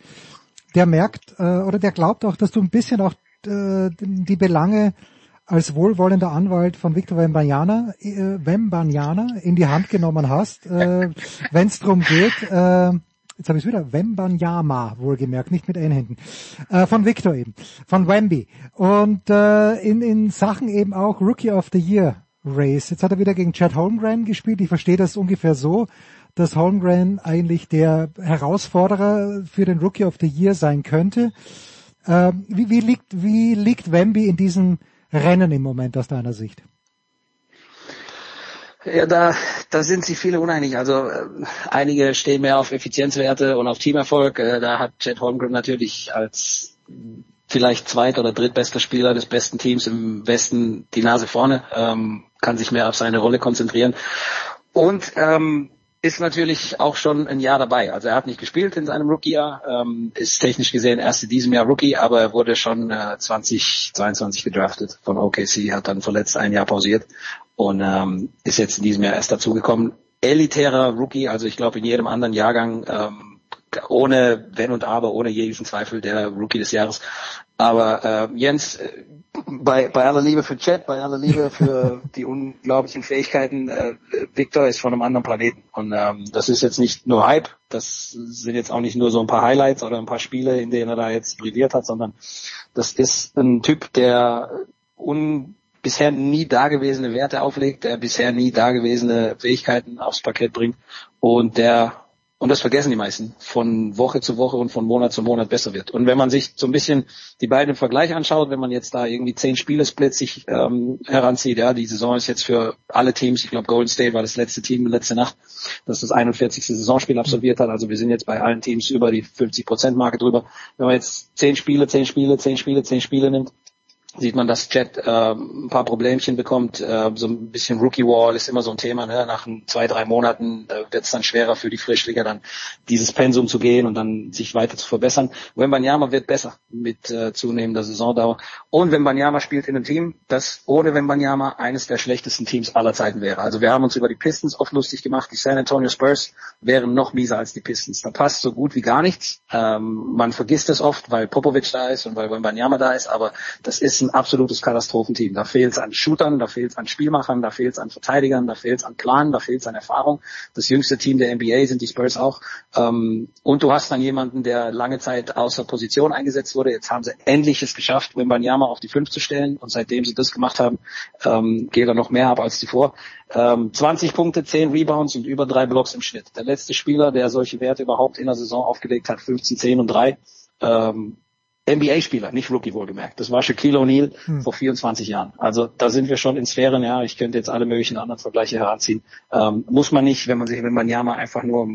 der merkt äh, oder der glaubt auch, dass du ein bisschen auch äh, die Belange als wohlwollender Anwalt von Victor Wembanyama, äh, Wembanyama in die Hand genommen hast, äh, wenn es darum geht, äh, jetzt habe ich wieder, Wembanyama, wohlgemerkt, nicht mit Einhänden, äh, von Victor eben, von Wemby. Und äh, in, in Sachen eben auch Rookie of the Year Race. Jetzt hat er wieder gegen Chad Holmgren gespielt. Ich verstehe das ungefähr so, dass Holmgren eigentlich der Herausforderer für den Rookie of the Year sein könnte. Äh, wie, wie, liegt, wie liegt Wemby in diesem Rennen im Moment aus deiner Sicht? Ja, da, da sind sich viele uneinig. Also äh, einige stehen mehr auf Effizienzwerte und auf Teamerfolg. Äh, da hat Chad Holmgren natürlich als vielleicht zweit- oder drittbester Spieler des besten Teams im Westen die Nase vorne, ähm, kann sich mehr auf seine Rolle konzentrieren und ähm, ist natürlich auch schon ein Jahr dabei. Also er hat nicht gespielt in seinem Rookie-Jahr, ähm, ist technisch gesehen erst in diesem Jahr Rookie, aber er wurde schon äh, 2022 gedraftet von OKC, hat dann verletzt ein Jahr pausiert und ähm, ist jetzt in diesem Jahr erst dazugekommen. Elitärer Rookie, also ich glaube in jedem anderen Jahrgang, ähm, ohne Wenn und Aber, ohne jeglichen Zweifel der Rookie des Jahres. Aber äh, Jens, bei, bei aller Liebe für Chat, bei aller Liebe für die unglaublichen Fähigkeiten, äh, Victor ist von einem anderen Planeten. Und ähm, das ist jetzt nicht nur Hype, das sind jetzt auch nicht nur so ein paar Highlights oder ein paar Spiele, in denen er da jetzt brilliert hat, sondern das ist ein Typ, der un bisher nie dagewesene Werte auflegt, der bisher nie dagewesene Fähigkeiten aufs Parkett bringt und der und das vergessen die meisten, von Woche zu Woche und von Monat zu Monat besser wird. Und wenn man sich so ein bisschen die beiden im Vergleich anschaut, wenn man jetzt da irgendwie zehn Spielesplits sich ähm, heranzieht, ja, die Saison ist jetzt für alle Teams, ich glaube Golden State war das letzte Team letzte Nacht, das das 41. Saisonspiel absolviert hat, also wir sind jetzt bei allen Teams über die 50%-Marke drüber. Wenn man jetzt zehn Spiele, zehn Spiele, zehn Spiele, zehn Spiele nimmt, sieht man, dass Jet äh, ein paar Problemchen bekommt. Äh, so ein bisschen Rookie Wall ist immer so ein Thema. Ne? Nach zwei, drei Monaten äh, wird es dann schwerer für die Frischlinge, dann dieses Pensum zu gehen und dann sich weiter zu verbessern. Wembanyama wird besser mit äh, zunehmender Saisondauer. Und Wembanyama spielt in einem Team, das ohne Wembanyama eines der schlechtesten Teams aller Zeiten wäre. Also wir haben uns über die Pistons oft lustig gemacht. Die San Antonio Spurs wären noch mieser als die Pistons. Da passt so gut wie gar nichts. Ähm, man vergisst es oft, weil Popovic da ist und weil Wembanyama da ist, aber das ist ein absolutes Katastrophenteam. Da fehlt es an Shootern, da fehlt es an Spielmachern, da fehlt es an Verteidigern, da fehlt es an Plan, da fehlt es an Erfahrung. Das jüngste Team der NBA sind die Spurs auch. Ähm, und du hast dann jemanden, der lange Zeit außer Position eingesetzt wurde. Jetzt haben sie endlich es geschafft, Wimbanyama auf die Fünf zu stellen. Und seitdem sie das gemacht haben, ähm, geht er noch mehr ab als zuvor. Ähm, 20 Punkte, 10 Rebounds und über drei Blocks im Schnitt. Der letzte Spieler, der solche Werte überhaupt in der Saison aufgelegt hat, 15, 10 und 3. Ähm, NBA-Spieler, nicht Rookie wohlgemerkt. Das war Shaquille O'Neal hm. vor 24 Jahren. Also da sind wir schon in Sphären, ja, ich könnte jetzt alle möglichen anderen Vergleiche heranziehen. Ähm, muss man nicht, wenn man sich, wenn man ja mal einfach nur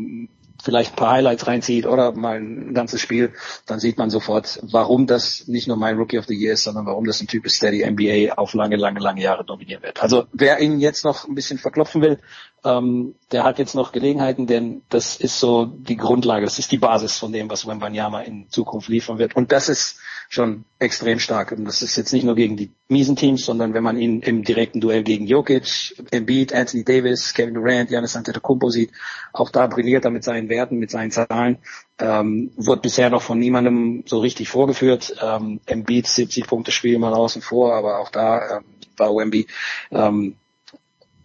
vielleicht ein paar Highlights reinzieht oder mal ein ganzes Spiel, dann sieht man sofort, warum das nicht nur mein Rookie of the Year ist, sondern warum das ein Typ ist, der die NBA auf lange, lange, lange Jahre dominieren wird. Also wer ihn jetzt noch ein bisschen verklopfen will, ähm, der hat jetzt noch Gelegenheiten, denn das ist so die Grundlage, das ist die Basis von dem, was Wembanyama in Zukunft liefern wird. Und das ist schon extrem stark. Und das ist jetzt nicht nur gegen die miesen Teams, sondern wenn man ihn im direkten Duell gegen Jokic, Embiid, Anthony Davis, Kevin Durant, Giannis Antetokounmpo sieht, auch da brilliert er mit seinen Werten, mit seinen Zahlen. Ähm, wird bisher noch von niemandem so richtig vorgeführt. Ähm, Embiid 70 Punkte Spiel mal außen vor, aber auch da ähm, war Wemby ähm,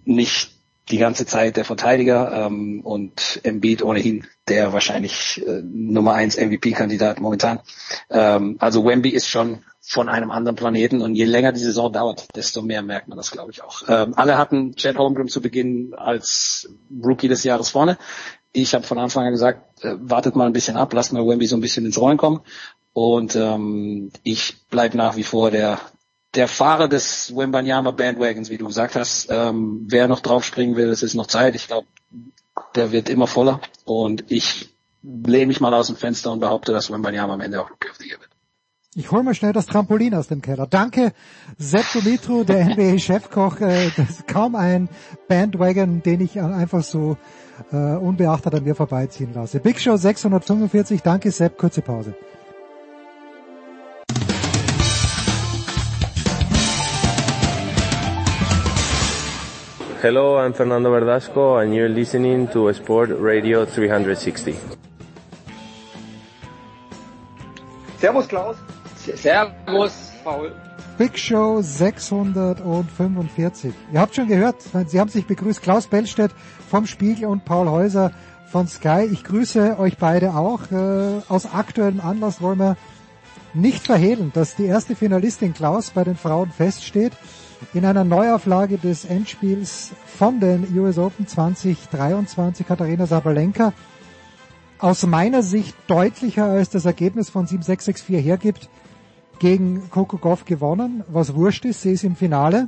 nicht die ganze Zeit der Verteidiger ähm, und Embiid ohnehin der wahrscheinlich äh, Nummer eins MVP-Kandidat momentan. Ähm, also Wemby ist schon von einem anderen Planeten und je länger die Saison dauert, desto mehr merkt man das, glaube ich, auch. Ähm, alle hatten Chad Holmgren zu Beginn als Rookie des Jahres vorne. Ich habe von Anfang an gesagt, äh, wartet mal ein bisschen ab, lasst mal Wemby so ein bisschen ins Rollen kommen. Und ähm, ich bleib nach wie vor der der Fahrer des Wembanyama Bandwagons, wie du gesagt hast, ähm, wer noch draufspringen will, es ist noch Zeit. Ich glaube, der wird immer voller. Und ich lehne mich mal aus dem Fenster und behaupte, dass Wembanyama am Ende auch Year wird. Ich hole mal schnell das Trampolin aus dem Keller. Danke, Sepp Dumitru, der NBA-Chefkoch. Äh, das ist kaum ein Bandwagon, den ich einfach so äh, unbeachtet an mir vorbeiziehen lasse. Big Show 645. Danke, Sepp. Kurze Pause. Hello, I'm Fernando Verdasco and you're listening to Sport Radio 360. Servus Klaus. Servus Paul. Big Show 645. Ihr habt schon gehört, Sie haben sich begrüßt. Klaus Bellstedt vom Spiegel und Paul Häuser von Sky. Ich grüße euch beide auch. Äh, aus aktuellem Anlass wollen wir nicht verhehlen, dass die erste Finalistin Klaus bei den Frauen feststeht in einer Neuauflage des Endspiels von den US Open 2023 Katharina Sabalenka aus meiner Sicht deutlicher als das Ergebnis von 7664 hergibt, gegen Coco Goff gewonnen, was wurscht ist, sie ist im Finale.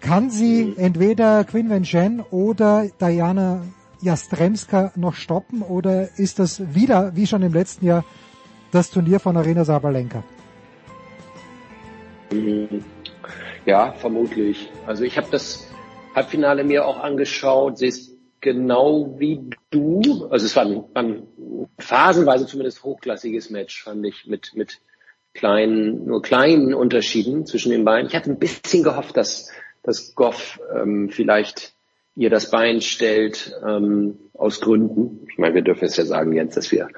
Kann sie entweder Quinn Wen oder Diana Jastremska noch stoppen oder ist das wieder, wie schon im letzten Jahr, das Turnier von Arena Sabalenka? Mhm. Ja, vermutlich. Also ich habe das Halbfinale mir auch angeschaut, sehe es genau wie du. Also es war ein, ein phasenweise zumindest hochklassiges Match, fand ich, mit, mit kleinen, nur kleinen Unterschieden zwischen den beiden. Ich hatte ein bisschen gehofft, dass, dass Goff ähm, vielleicht ihr das Bein stellt, ähm, aus Gründen. Ich meine, wir dürfen es ja sagen, Jens, dass wir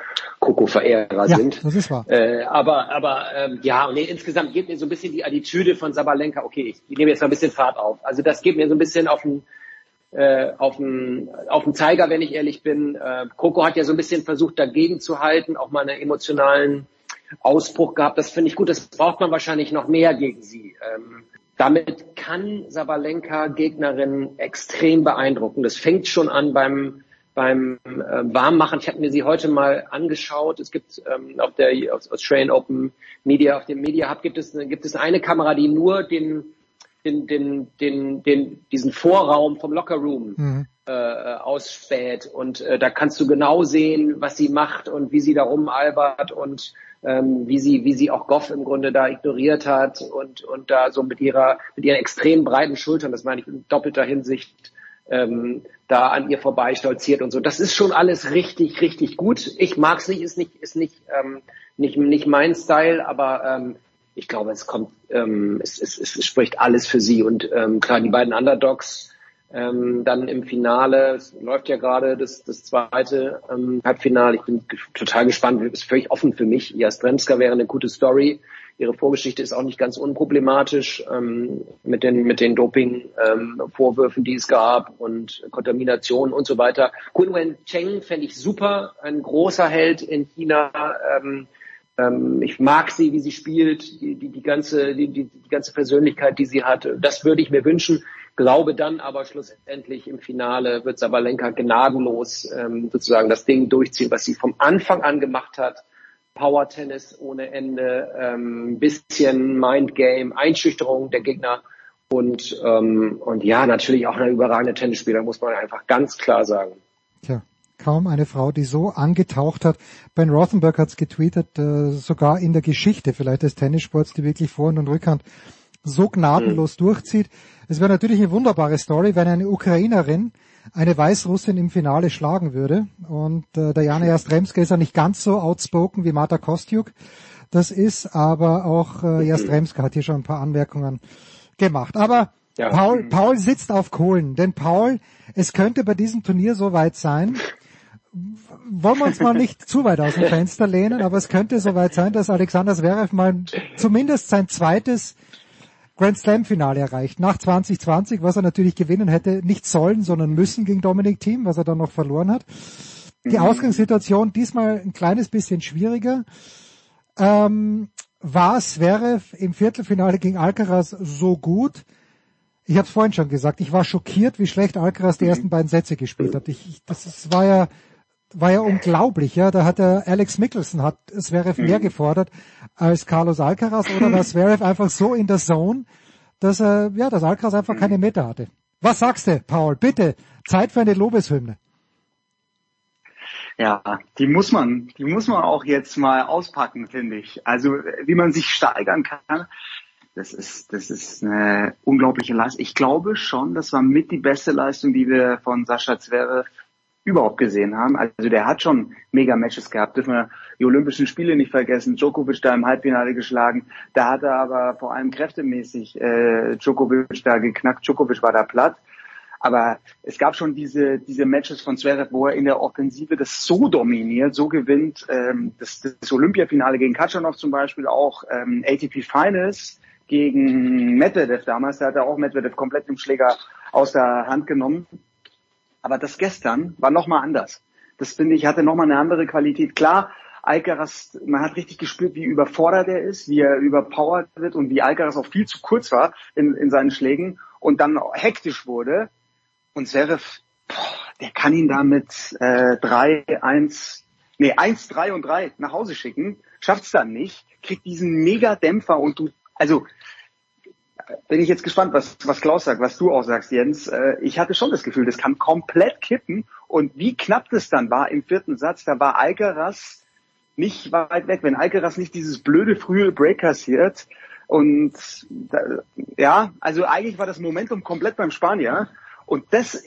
Coco-Verehrer ja, sind. Das ist wahr. Äh, aber aber ähm, ja, und nee, insgesamt geht mir so ein bisschen die Attitüde von Sabalenka, okay, ich, nehme jetzt mal ein bisschen Fahrt auf. Also das geht mir so ein bisschen auf den äh, auf den auf den Zeiger, wenn ich ehrlich bin. Äh, Coco hat ja so ein bisschen versucht, dagegen zu halten, auch mal einen emotionalen Ausbruch gehabt. Das finde ich gut. Das braucht man wahrscheinlich noch mehr gegen sie. Ähm, damit kann Sabalenka Gegnerinnen extrem beeindrucken. Das fängt schon an beim beim äh, Warmmachen. Ich habe mir sie heute mal angeschaut. Es gibt ähm, auf der Australian Open Media, auf dem Media Hub gibt es gibt es eine Kamera, die nur den den den den, den diesen Vorraum vom Locker Room mhm. Äh, ausspäht und äh, da kannst du genau sehen, was sie macht und wie sie da rumalbert und ähm, wie sie wie sie auch Goff im Grunde da ignoriert hat und und da so mit ihrer mit ihren extrem breiten Schultern, das meine ich in doppelter Hinsicht ähm, da an ihr vorbei stolziert und so. Das ist schon alles richtig, richtig gut. Ich mag's nicht, ist nicht, ist nicht, ähm, nicht, nicht mein Style, aber ähm, ich glaube, es kommt, ähm, es, es, es spricht alles für sie. Und ähm, klar, die beiden Underdogs ähm, dann im Finale, es läuft ja gerade das, das zweite ähm, Halbfinale. Ich bin total gespannt, ist völlig offen für mich. Jastremska wäre eine gute Story. Ihre Vorgeschichte ist auch nicht ganz unproblematisch ähm, mit den mit den Doping-Vorwürfen, ähm, die es gab und Kontaminationen und so weiter. Kunwen Cheng fände ich super, ein großer Held in China. Ähm, ähm, ich mag sie, wie sie spielt, die, die, die ganze die, die ganze Persönlichkeit, die sie hat. Das würde ich mir wünschen. Glaube dann aber schlussendlich im Finale wird Sabalenka gnadenlos ähm, sozusagen das Ding durchziehen, was sie vom Anfang an gemacht hat Power Tennis ohne Ende, ähm, bisschen Mindgame, Einschüchterung der Gegner und ähm, und ja natürlich auch eine überragende Tennisspieler muss man einfach ganz klar sagen. Tja, kaum eine Frau, die so angetaucht hat. Ben Rothenberg hat es getweetet, äh, sogar in der Geschichte vielleicht des Tennissports, die wirklich Vorhand und Rückhand so gnadenlos mhm. durchzieht. Es wäre natürlich eine wunderbare Story, wenn eine Ukrainerin eine Weißrussin im Finale schlagen würde. Und äh, Diana Jastremska ist ja nicht ganz so outspoken wie Marta Kostjuk. Das ist aber auch äh, Jastremska hat hier schon ein paar Anmerkungen gemacht. Aber ja. Paul, Paul sitzt auf Kohlen, denn Paul, es könnte bei diesem Turnier so weit sein, wollen wir uns mal nicht zu weit aus dem Fenster lehnen, aber es könnte so weit sein, dass Alexander Zverev mal zumindest sein zweites Grand Slam Finale erreicht. Nach 2020, was er natürlich gewinnen hätte, nicht sollen, sondern müssen gegen Dominic Thiem, was er dann noch verloren hat. Die mhm. Ausgangssituation diesmal ein kleines bisschen schwieriger. Ähm, war Zverev im Viertelfinale gegen Alcaraz so gut? Ich habe es vorhin schon gesagt, ich war schockiert, wie schlecht Alcaraz die mhm. ersten beiden Sätze gespielt hat. Ich, ich, das, das war ja war ja unglaublich, ja. Da hat der Alex Mickelson hat Zverev mehr mhm. gefordert als Carlos Alcaraz oder war Zverev einfach so in der Zone, dass er, ja, dass Alcaraz einfach mhm. keine Meter hatte. Was sagst du, Paul? Bitte, Zeit für eine Lobeshymne. Ja, die muss man, die muss man auch jetzt mal auspacken, finde ich. Also, wie man sich steigern kann, das ist, das ist eine unglaubliche Leistung. Ich glaube schon, das war mit die beste Leistung, die wir von Sascha Zverev überhaupt gesehen haben. Also der hat schon mega Matches gehabt. Dürfen wir die Olympischen Spiele nicht vergessen. Djokovic da im Halbfinale geschlagen. Da hat er aber vor allem kräftemäßig äh, Djokovic da geknackt. Djokovic war da platt. Aber es gab schon diese, diese Matches von Zverev, wo er in der Offensive das so dominiert, so gewinnt. Ähm, das, das Olympiafinale gegen Katschanov zum Beispiel auch, ähm, ATP Finals gegen Medvedev damals, da hat er auch Medvedev komplett im Schläger aus der Hand genommen. Aber das gestern war nochmal anders. Das finde ich hatte nochmal eine andere Qualität. Klar, Alcaraz, man hat richtig gespürt, wie überfordert er ist, wie er überpowered wird und wie Alcaraz auch viel zu kurz war in, in seinen Schlägen und dann hektisch wurde. Und Zverev, der kann ihn da mit äh, 3, 1, nee, 1, 3 und 3 nach Hause schicken, schafft's dann nicht, kriegt diesen Mega-Dämpfer und du, also bin ich jetzt gespannt, was, was Klaus sagt, was du auch sagst, Jens. Äh, ich hatte schon das Gefühl, das kann komplett kippen. Und wie knapp das dann war im vierten Satz, da war Alcaraz nicht weit weg. Wenn Alcaraz nicht dieses blöde frühe Break kassiert und ja, also eigentlich war das Momentum komplett beim Spanier. Und das,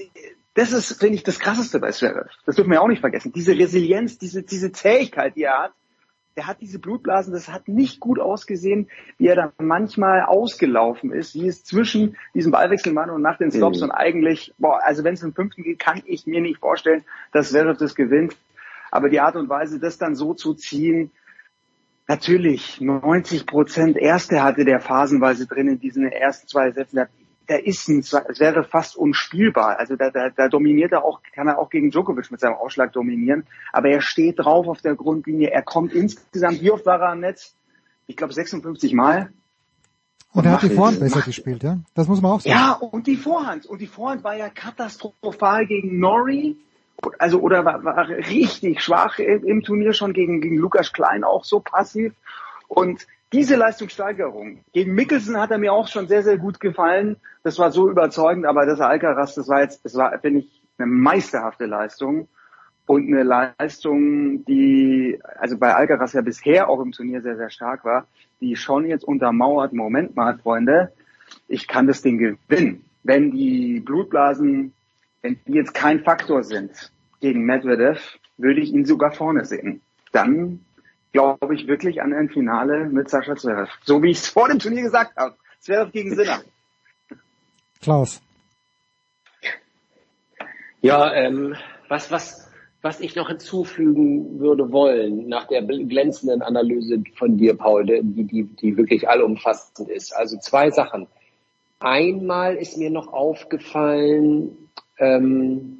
das ist, finde ich, das Krasseste bei Zverev. Das dürfen wir auch nicht vergessen. Diese Resilienz, diese, diese Zähigkeit, die er hat, der hat diese Blutblasen, das hat nicht gut ausgesehen, wie er da manchmal ausgelaufen ist, wie es zwischen diesem Ballwechselmann und nach den Stops mhm. und eigentlich, boah, also wenn es im fünften geht, kann ich mir nicht vorstellen, dass Zverev das gewinnt. Aber die Art und Weise, das dann so zu ziehen, natürlich 90 Prozent Erste hatte der phasenweise drin in diesen ersten zwei Sätzen der ist ein, es wäre fast unspielbar. Also da, da, da dominiert er auch, kann er auch gegen Djokovic mit seinem Ausschlag dominieren. Aber er steht drauf auf der Grundlinie. Er kommt insgesamt, wie oft war er am Netz? Ich glaube 56 Mal. Und, und er hat die Vorhand besser gespielt, ja? Das muss man auch sagen. Ja, und die Vorhand. Und die Vorhand war ja katastrophal gegen Norrie. Also, oder war, war richtig schwach im Turnier schon gegen, gegen Lukas Klein auch so passiv. Und diese Leistungssteigerung. Gegen Mickelson hat er mir auch schon sehr, sehr gut gefallen. Das war so überzeugend, aber das Alcaraz, das war jetzt, das war, finde ich, eine meisterhafte Leistung. Und eine Leistung, die, also bei Alcaraz ja bisher auch im Turnier sehr, sehr stark war, die schon jetzt untermauert, Moment mal, Freunde, ich kann das Ding gewinnen. Wenn die Blutblasen, wenn die jetzt kein Faktor sind gegen Medvedev, würde ich ihn sogar vorne sehen. Dann glaube ich wirklich an ein Finale mit Sascha Zverev. So wie ich es vor dem Turnier gesagt habe. Zverev gegen Sinner. Klaus. Ja, ähm, was, was, was ich noch hinzufügen würde wollen, nach der glänzenden Analyse von dir, Paul, die, die, die wirklich allumfassend ist. Also zwei Sachen. Einmal ist mir noch aufgefallen, ähm,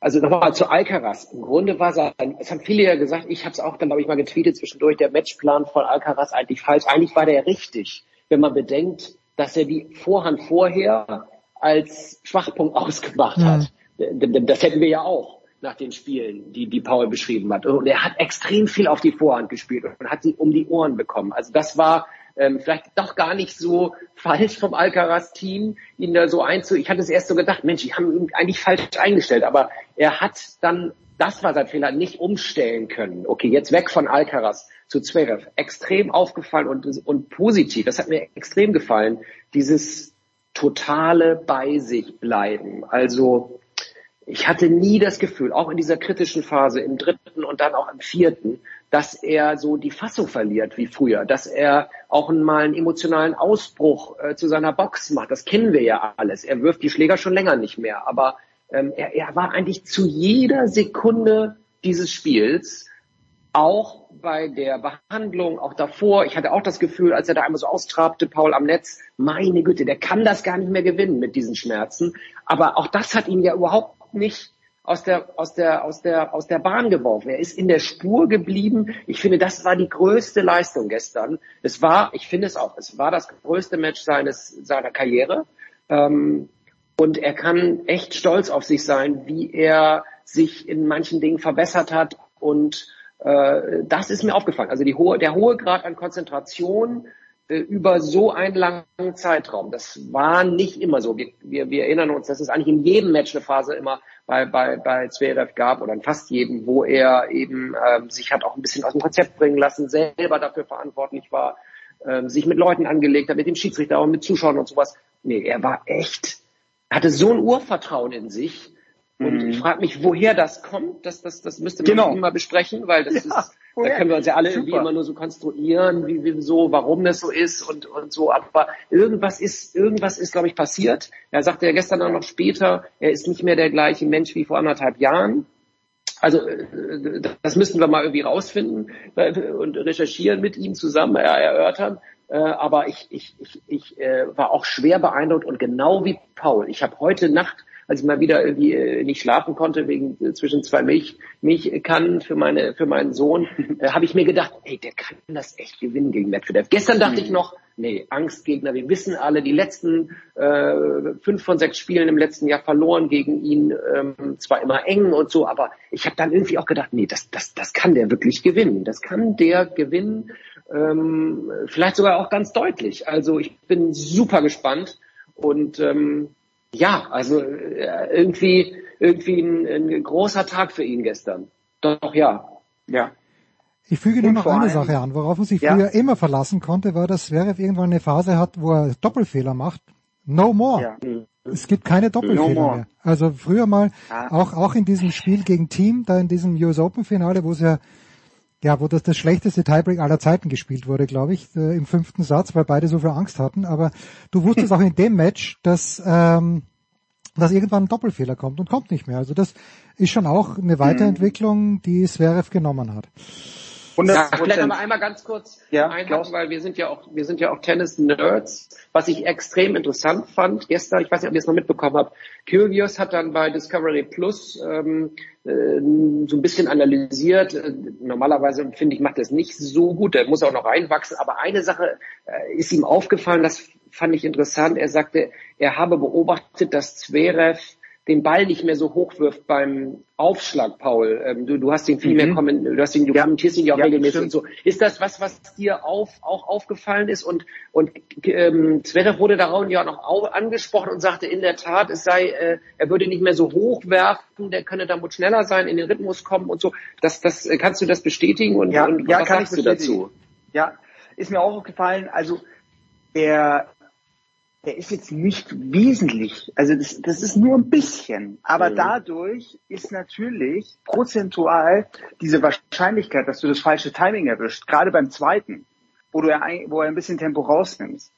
also nochmal zu Alcaraz. Im Grunde war sein, es haben viele ja gesagt, ich habe es auch dann, glaube ich, mal getweetet zwischendurch, der Matchplan von Alcaraz eigentlich falsch. Eigentlich war der richtig, wenn man bedenkt, dass er die Vorhand vorher als Schwachpunkt ausgemacht hat. Mhm. Das hätten wir ja auch nach den Spielen, die, die Paul beschrieben hat. Und er hat extrem viel auf die Vorhand gespielt und hat sie um die Ohren bekommen. Also das war ähm, vielleicht doch gar nicht so falsch vom Alcaraz-Team, ihn da so einzu... Ich hatte es erst so gedacht, Mensch, die haben ihn eigentlich falsch eingestellt, aber er hat dann, das war sein Fehler, nicht umstellen können. Okay, jetzt weg von Alcaraz zu Zverev. Extrem aufgefallen und, und positiv, das hat mir extrem gefallen, dieses totale bei sich bleiben. Also ich hatte nie das Gefühl, auch in dieser kritischen Phase im dritten und dann auch im vierten, dass er so die Fassung verliert wie früher, dass er auch mal einen emotionalen Ausbruch äh, zu seiner Box macht. Das kennen wir ja alles. Er wirft die Schläger schon länger nicht mehr, aber ähm, er, er war eigentlich zu jeder Sekunde dieses Spiels, auch bei der Behandlung, auch davor, ich hatte auch das Gefühl, als er da einmal so austrabte, Paul am Netz, meine Güte, der kann das gar nicht mehr gewinnen mit diesen Schmerzen. Aber auch das hat ihn ja überhaupt nicht aus der, aus der, aus der, aus der Bahn geworfen. Er ist in der Spur geblieben. Ich finde, das war die größte Leistung gestern. Es war, ich finde es auch, es war das größte Match seines, seiner Karriere. Ähm, und er kann echt stolz auf sich sein, wie er sich in manchen Dingen verbessert hat. Und äh, das ist mir aufgefallen. Also die hohe, der hohe Grad an Konzentration, über so einen langen Zeitraum. Das war nicht immer so. Wir, wir, wir erinnern uns, dass es eigentlich in jedem Match eine Phase immer bei, bei, bei Zverev gab oder in fast jedem, wo er eben ähm, sich hat auch ein bisschen aus dem Konzept bringen lassen, selber dafür verantwortlich war, ähm, sich mit Leuten angelegt hat, mit dem Schiedsrichter und mit Zuschauern und sowas. Nee, er war echt, hatte so ein Urvertrauen in sich, und mhm. ich frage mich, woher das kommt. Das, das, das müsste man genau. mal besprechen, weil das ja, ist? Da können wir uns ja alle Super. irgendwie immer nur so konstruieren, wie, wie so, warum das so ist und, und so. Aber irgendwas ist, irgendwas ist, glaube ich, passiert. Er sagte ja gestern auch noch später, er ist nicht mehr der gleiche Mensch wie vor anderthalb Jahren. Also äh, das müssten wir mal irgendwie rausfinden äh, und recherchieren mit ihm zusammen, erörtern. Äh, aber ich, ich, ich, ich war auch schwer beeindruckt und genau wie Paul. Ich habe heute Nacht als ich mal wieder irgendwie äh, nicht schlafen konnte wegen äh, zwischen zwei Milch, Milchkannen für meine für meinen Sohn, äh, habe ich mir gedacht, ey, der kann das echt gewinnen gegen Medvedev. Gestern dachte mhm. ich noch, nee, Angstgegner. Wir wissen alle, die letzten äh, fünf von sechs Spielen im letzten Jahr verloren gegen ihn, ähm, zwar immer eng und so, aber ich habe dann irgendwie auch gedacht, nee, das das das kann der wirklich gewinnen. Das kann der gewinnen, ähm, vielleicht sogar auch ganz deutlich. Also ich bin super gespannt und ähm, ja, also äh, irgendwie, irgendwie ein, ein großer Tag für ihn gestern. Doch, ja. Ja. Ich füge nur noch eine Sache an, worauf man sich ja. früher immer verlassen konnte, war, dass Zverev irgendwann eine Phase hat, wo er Doppelfehler macht. No more. Ja. Es gibt keine Doppelfehler no mehr. Also früher mal, ah. auch, auch in diesem Spiel gegen Team, da in diesem US Open Finale, wo es ja ja, wo das das schlechteste Tiebreak aller Zeiten gespielt wurde, glaube ich, äh, im fünften Satz, weil beide so viel Angst hatten. Aber du wusstest auch in dem Match, dass, ähm, dass irgendwann ein Doppelfehler kommt und kommt nicht mehr. Also das ist schon auch eine Weiterentwicklung, die Zverev genommen hat. Ja, vielleicht noch einmal ganz kurz ja, einhaken, weil wir sind ja auch, wir sind ja auch Tennis-Nerds. Was ich extrem interessant fand gestern, ich weiß nicht, ob ihr es noch mitbekommen habt, Kyrgios hat dann bei Discovery Plus ähm, äh, so ein bisschen analysiert. Äh, normalerweise finde ich, macht er es nicht so gut, der muss auch noch reinwachsen. Aber eine Sache äh, ist ihm aufgefallen, das fand ich interessant. Er sagte, er habe beobachtet, dass Zverev den Ball nicht mehr so hoch wirft beim Aufschlag, Paul. Ähm, du, du hast ihn viel mhm. mehr kommen, du hast ihn, du ja. kommentierst ihn ja auch ja, regelmäßig stimmt. und so. Ist das was, was dir auf, auch aufgefallen ist? Und, und ähm, Zverev wurde darauf ja noch angesprochen und sagte in der Tat, es sei, äh, er würde nicht mehr so hoch werfen, der könne damit schneller sein, in den Rhythmus kommen und so. Das, das, äh, kannst du das bestätigen und, ja, und ja, was sagst du dazu? Ja, ist mir auch aufgefallen. Also der der ist jetzt nicht wesentlich, also das, das ist nur ein bisschen, aber mhm. dadurch ist natürlich prozentual diese Wahrscheinlichkeit, dass du das falsche Timing erwischt, gerade beim zweiten, wo du ja ein, wo er ein bisschen Tempo rausnimmst,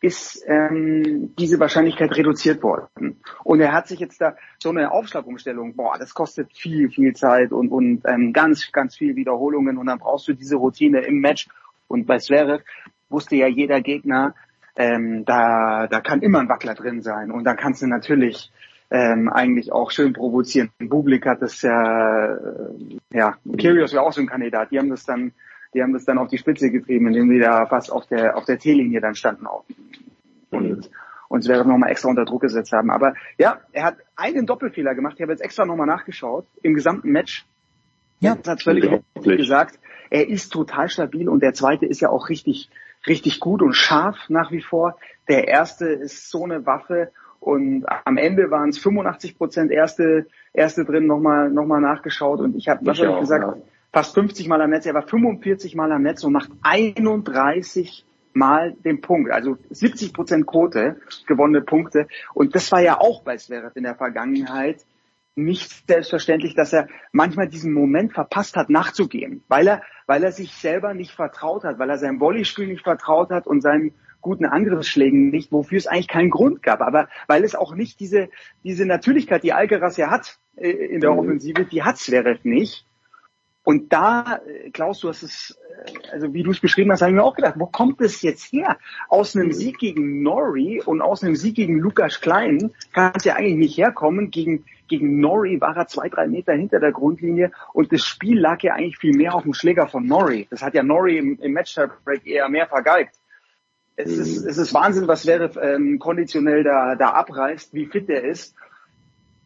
ist ähm, diese Wahrscheinlichkeit reduziert worden. Und er hat sich jetzt da so eine Aufschlagumstellung, boah, das kostet viel, viel Zeit und, und ähm, ganz, ganz viel Wiederholungen und dann brauchst du diese Routine im Match. Und bei Zverev wusste ja jeder Gegner, ähm, da, da kann immer ein Wackler drin sein. Und dann kannst du natürlich ähm, eigentlich auch schön provozieren. Bublik hat das ja, äh, ja, Kyrgios wäre auch so ein Kandidat. Die haben das dann, die haben das dann auf die Spitze getrieben, indem die da fast auf der auf der T-Linie dann standen auch. Und uns wäre nochmal extra unter Druck gesetzt haben. Aber ja, er hat einen Doppelfehler gemacht. Ich habe jetzt extra nochmal nachgeschaut im gesamten Match. Ja, das hat völlig gesagt. Er ist total stabil und der zweite ist ja auch richtig richtig gut und scharf nach wie vor. Der erste ist so eine Waffe und am Ende waren es 85 Prozent erste, erste drin, nochmal noch mal nachgeschaut und ich habe, ich gesagt, ja. fast 50 Mal am Netz. Er war 45 Mal am Netz und macht 31 Mal den Punkt. Also 70 Prozent Quote, gewonnene Punkte. Und das war ja auch bei Zverev in der Vergangenheit nicht selbstverständlich, dass er manchmal diesen Moment verpasst hat, nachzugehen, weil er, weil er sich selber nicht vertraut hat, weil er seinem Volleyspiel nicht vertraut hat und seinen guten Angriffsschlägen nicht, wofür es eigentlich keinen Grund gab, aber weil es auch nicht diese, diese Natürlichkeit, die Alcaraz ja hat äh, in der mhm. Offensive, die hat Zverev nicht. Und da, äh, Klaus, du hast es, äh, also wie du es beschrieben hast, habe ich mir auch gedacht, wo kommt es jetzt her? Aus einem mhm. Sieg gegen Nori und aus einem Sieg gegen Lukas Klein kann es ja eigentlich nicht herkommen. Gegen gegen Norrie war er zwei, drei Meter hinter der Grundlinie und das Spiel lag ja eigentlich viel mehr auf dem Schläger von Norrie. Das hat ja Norrie im, im Match-Break eher mehr vergeigt. Es, mhm. ist, es ist Wahnsinn, was wäre ähm, konditionell da, da abreißt, wie fit er ist.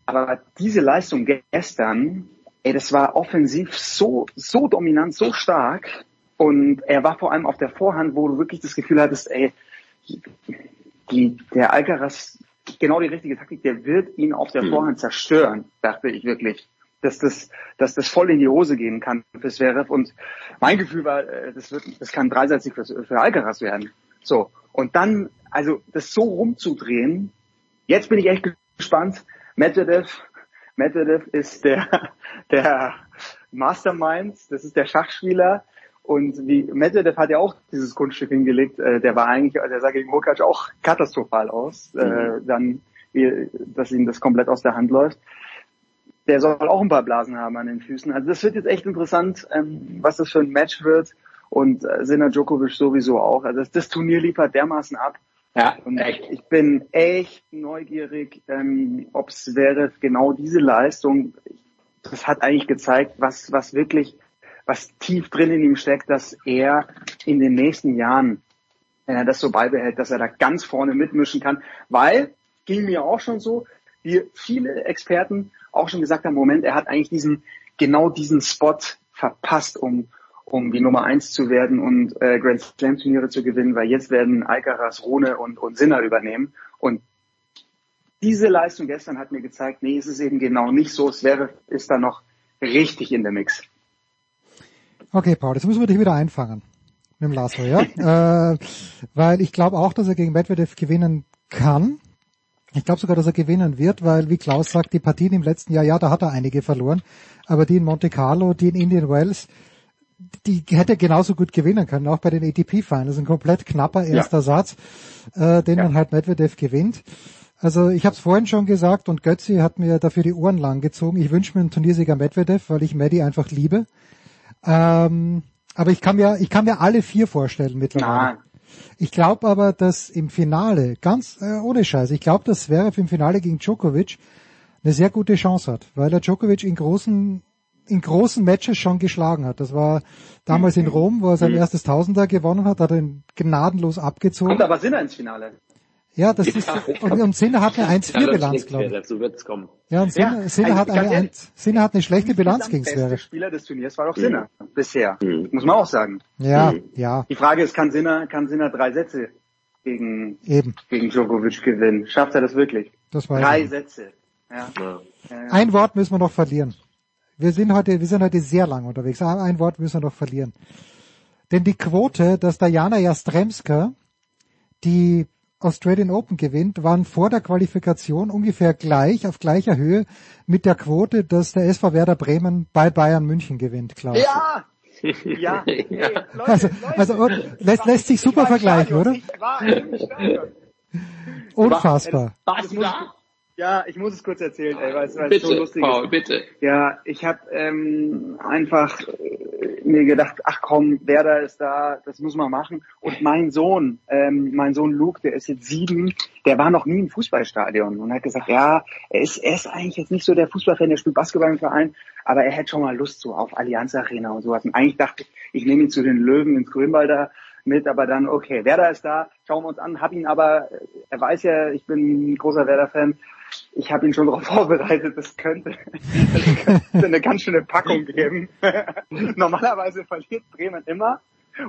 Aber diese Leistung gestern, ey, das war offensiv so, so dominant, so stark. Und er war vor allem auf der Vorhand, wo du wirklich das Gefühl hattest, ey, die, der Alcaraz genau die richtige Taktik, der wird ihn auf der mhm. Vorhand zerstören, dachte ich wirklich. Dass das, dass das voll in die Hose gehen kann für Zverev. Und mein Gefühl war, äh, das wird, das kann dreiseitig für, für Alcaraz werden. So. Und dann, also, das so rumzudrehen, jetzt bin ich echt gespannt. Medvedev, Medvedev ist der, der Mastermind, das ist der Schachspieler, und wie Medvedev hat ja auch dieses Kunststück hingelegt, äh, der war eigentlich, der sah gegen Hurkacz auch katastrophal aus, äh, mhm. dann, wie, dass ihm das komplett aus der Hand läuft. Der soll auch ein paar Blasen haben an den Füßen. Also das wird jetzt echt interessant, ähm, was das für ein Match wird. Und äh, Sina Djokovic sowieso auch. Also das, das Turnier liefert dermaßen ab. Ja, und echt. ich bin echt neugierig, ähm, ob es wäre genau diese Leistung. Das hat eigentlich gezeigt, was was wirklich was tief drin in ihm steckt, dass er in den nächsten Jahren, wenn er das so beibehält, dass er da ganz vorne mitmischen kann, weil, ging mir auch schon so, wie viele Experten auch schon gesagt haben, Moment, er hat eigentlich diesen, genau diesen Spot verpasst, um, um die Nummer eins zu werden und äh, Grand Slam Turniere zu gewinnen, weil jetzt werden Alcaraz, Rune und, und Sinner übernehmen. Und diese Leistung gestern hat mir gezeigt, nee, es ist eben genau nicht so. Es wäre, ist da noch richtig in der Mix. Okay, Paul, jetzt müssen wir dich wieder einfangen. Mit dem Lasso, ja? äh, weil ich glaube auch, dass er gegen Medvedev gewinnen kann. Ich glaube sogar, dass er gewinnen wird, weil, wie Klaus sagt, die Partien im letzten Jahr, ja, da hat er einige verloren, aber die in Monte Carlo, die in Indian Wells, die hätte er genauso gut gewinnen können, auch bei den ATP-Finals. Ein komplett knapper erster ja. Satz, äh, den ja. dann halt Medvedev gewinnt. Also ich habe es vorhin schon gesagt und Götzi hat mir dafür die Ohren lang gezogen. Ich wünsche mir einen Turniersieger Medvedev, weil ich Medi einfach liebe. Ähm, Aber ich kann mir, ich kann mir alle vier vorstellen mittlerweile. Nein. Ich glaube aber, dass im Finale, ganz äh, ohne Scheiß, ich glaube, dass Zverev im Finale gegen Djokovic eine sehr gute Chance hat, weil er Djokovic in großen in großen Matches schon geschlagen hat. Das war damals in Rom, wo er sein Mhm. erstes Tausender gewonnen hat, hat er ihn gnadenlos abgezogen. Kommt aber Sinner ins Finale. Ja, das ist, und, und Sinner hat eine 1-4-Bilanz, glaube ich. Dazu wird's kommen. Ja, und Sinner, Ja, Sinner, hat eine, ehrlich, ein, Sinner hat eine schlechte Bilanz gegen beste Zverev. Spieler des Turniers war doch Sinner. Mhm. Bisher. Muss man auch sagen. Ja, ja, Die Frage ist, kann Sinner, kann Sinner drei Sätze gegen, eben. gegen Djokovic gewinnen? Schafft er das wirklich? Das weiß Drei ich. Sätze. Ja. Ja. Ein Wort müssen wir noch verlieren. Wir sind heute, wir sind heute sehr lang unterwegs. Aber Ein Wort müssen wir noch verlieren. Denn die Quote, dass Diana Jastremska die Australian Open gewinnt, waren vor der Qualifikation ungefähr gleich, auf gleicher Höhe mit der Quote, dass der SV Werder Bremen bei Bayern München gewinnt, Klaus. Ja! Ja, hey, Leute, Also, also lässt, lässt sich super vergleichen, oder? Ich war im Stadion. Unfassbar. Du da? Ja, ich muss es kurz erzählen, ey, weil es weil Bitte, so lustig Paul, ist. bitte. Ja, ich habe ähm, einfach äh, mir gedacht, ach komm, Werder ist da, das muss man machen. Und mein Sohn, ähm, mein Sohn Luke, der ist jetzt sieben, der war noch nie im Fußballstadion und hat gesagt, ja, er ist, er ist eigentlich jetzt nicht so der Fußballfan, der spielt Basketball im Verein, aber er hätte schon mal Lust so auf Allianz Arena und sowas. Und eigentlich dachte ich, ich nehme ihn zu den Löwen ins Grünwalder mit, aber dann, okay, Werder ist da, schauen wir uns an, hab ihn aber, äh, er weiß ja, ich bin ein großer Werder-Fan, ich habe ihn schon darauf vorbereitet, das könnte, das könnte eine ganz schöne Packung geben. Normalerweise verliert Bremen immer.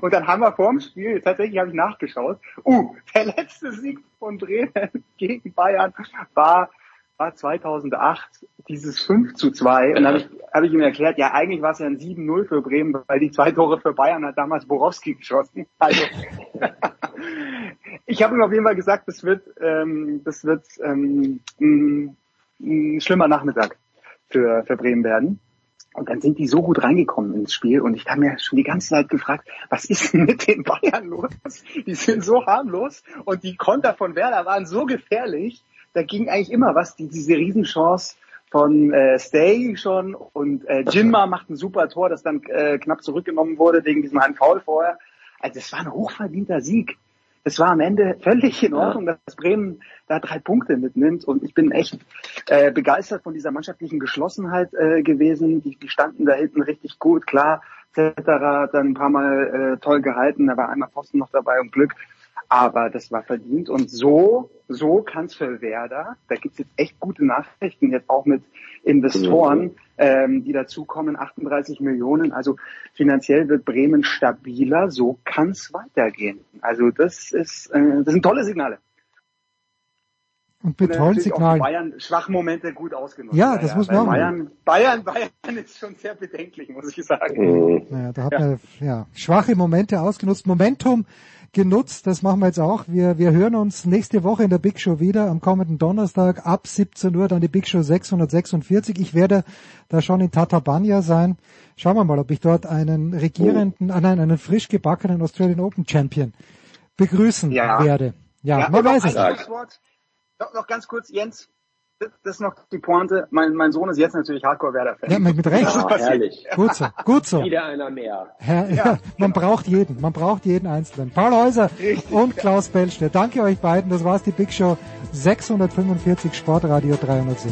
Und dann haben wir vor dem Spiel, tatsächlich habe ich nachgeschaut, uh, der letzte Sieg von Bremen gegen Bayern war, war 2008, dieses 5 zu 2. Und dann habe ich, hab ich ihm erklärt, ja, eigentlich war es ja ein 7-0 für Bremen, weil die zwei Tore für Bayern hat damals Borowski geschossen. Also, ich habe ihm auf jeden Fall gesagt, das wird, ähm, das wird ähm, ein, ein schlimmer Nachmittag für, für Bremen werden. Und dann sind die so gut reingekommen ins Spiel und ich habe mir schon die ganze Zeit gefragt, was ist denn mit den Bayern los? Die sind so harmlos und die Konter von Werder waren so gefährlich. Da ging eigentlich immer was, die, diese Riesenchance von äh, Stay schon und äh, Jinma macht ein super Tor, das dann äh, knapp zurückgenommen wurde wegen diesem einen Foul vorher. Also es war ein hochverdienter Sieg. Es war am Ende völlig in Ordnung, dass Bremen da drei Punkte mitnimmt und ich bin echt äh, begeistert von dieser mannschaftlichen Geschlossenheit äh, gewesen. Die, die standen da hinten richtig gut, klar. Cetera hat dann ein paar Mal äh, toll gehalten, da war einmal Posten noch dabei und Glück. Aber das war verdient und so, so kann's für Werder, da gibt's jetzt echt gute Nachrichten, jetzt auch mit Investoren, ähm, die dazukommen, 38 Millionen. Also finanziell wird Bremen stabiler, so kann's weitergehen. Also das ist, äh, das sind tolle Signale. Und mit tollen Signalen. Bayern Schwachmomente gut ausgenutzt. Ja, das muss man. Bayern, Bayern, Bayern ist schon sehr bedenklich, muss ich sagen. Naja, da hat man ja, schwache Momente ausgenutzt. Momentum genutzt, das machen wir jetzt auch. Wir, wir hören uns nächste Woche in der Big Show wieder, am kommenden Donnerstag ab 17 Uhr, dann die Big Show 646. Ich werde da schon in Tatabanya sein. Schauen wir mal, ob ich dort einen regierenden, ah nein, einen frisch gebackenen Australian Open Champion begrüßen Ja. werde. Ja, Ja, man weiß es. Noch, noch ganz kurz, Jens. Das ist noch die Pointe. Mein, mein Sohn ist jetzt natürlich Hardcore-Werder-Fan. Ja, mit, mit Recht. Ja, herrlich. Gut so, gut so. Wieder einer mehr. Ja, ja, man braucht jeden, man braucht jeden Einzelnen. Paul Häuser und Klaus Bellstedt. Danke euch beiden. Das war's, die Big Show 645 Sportradio 360.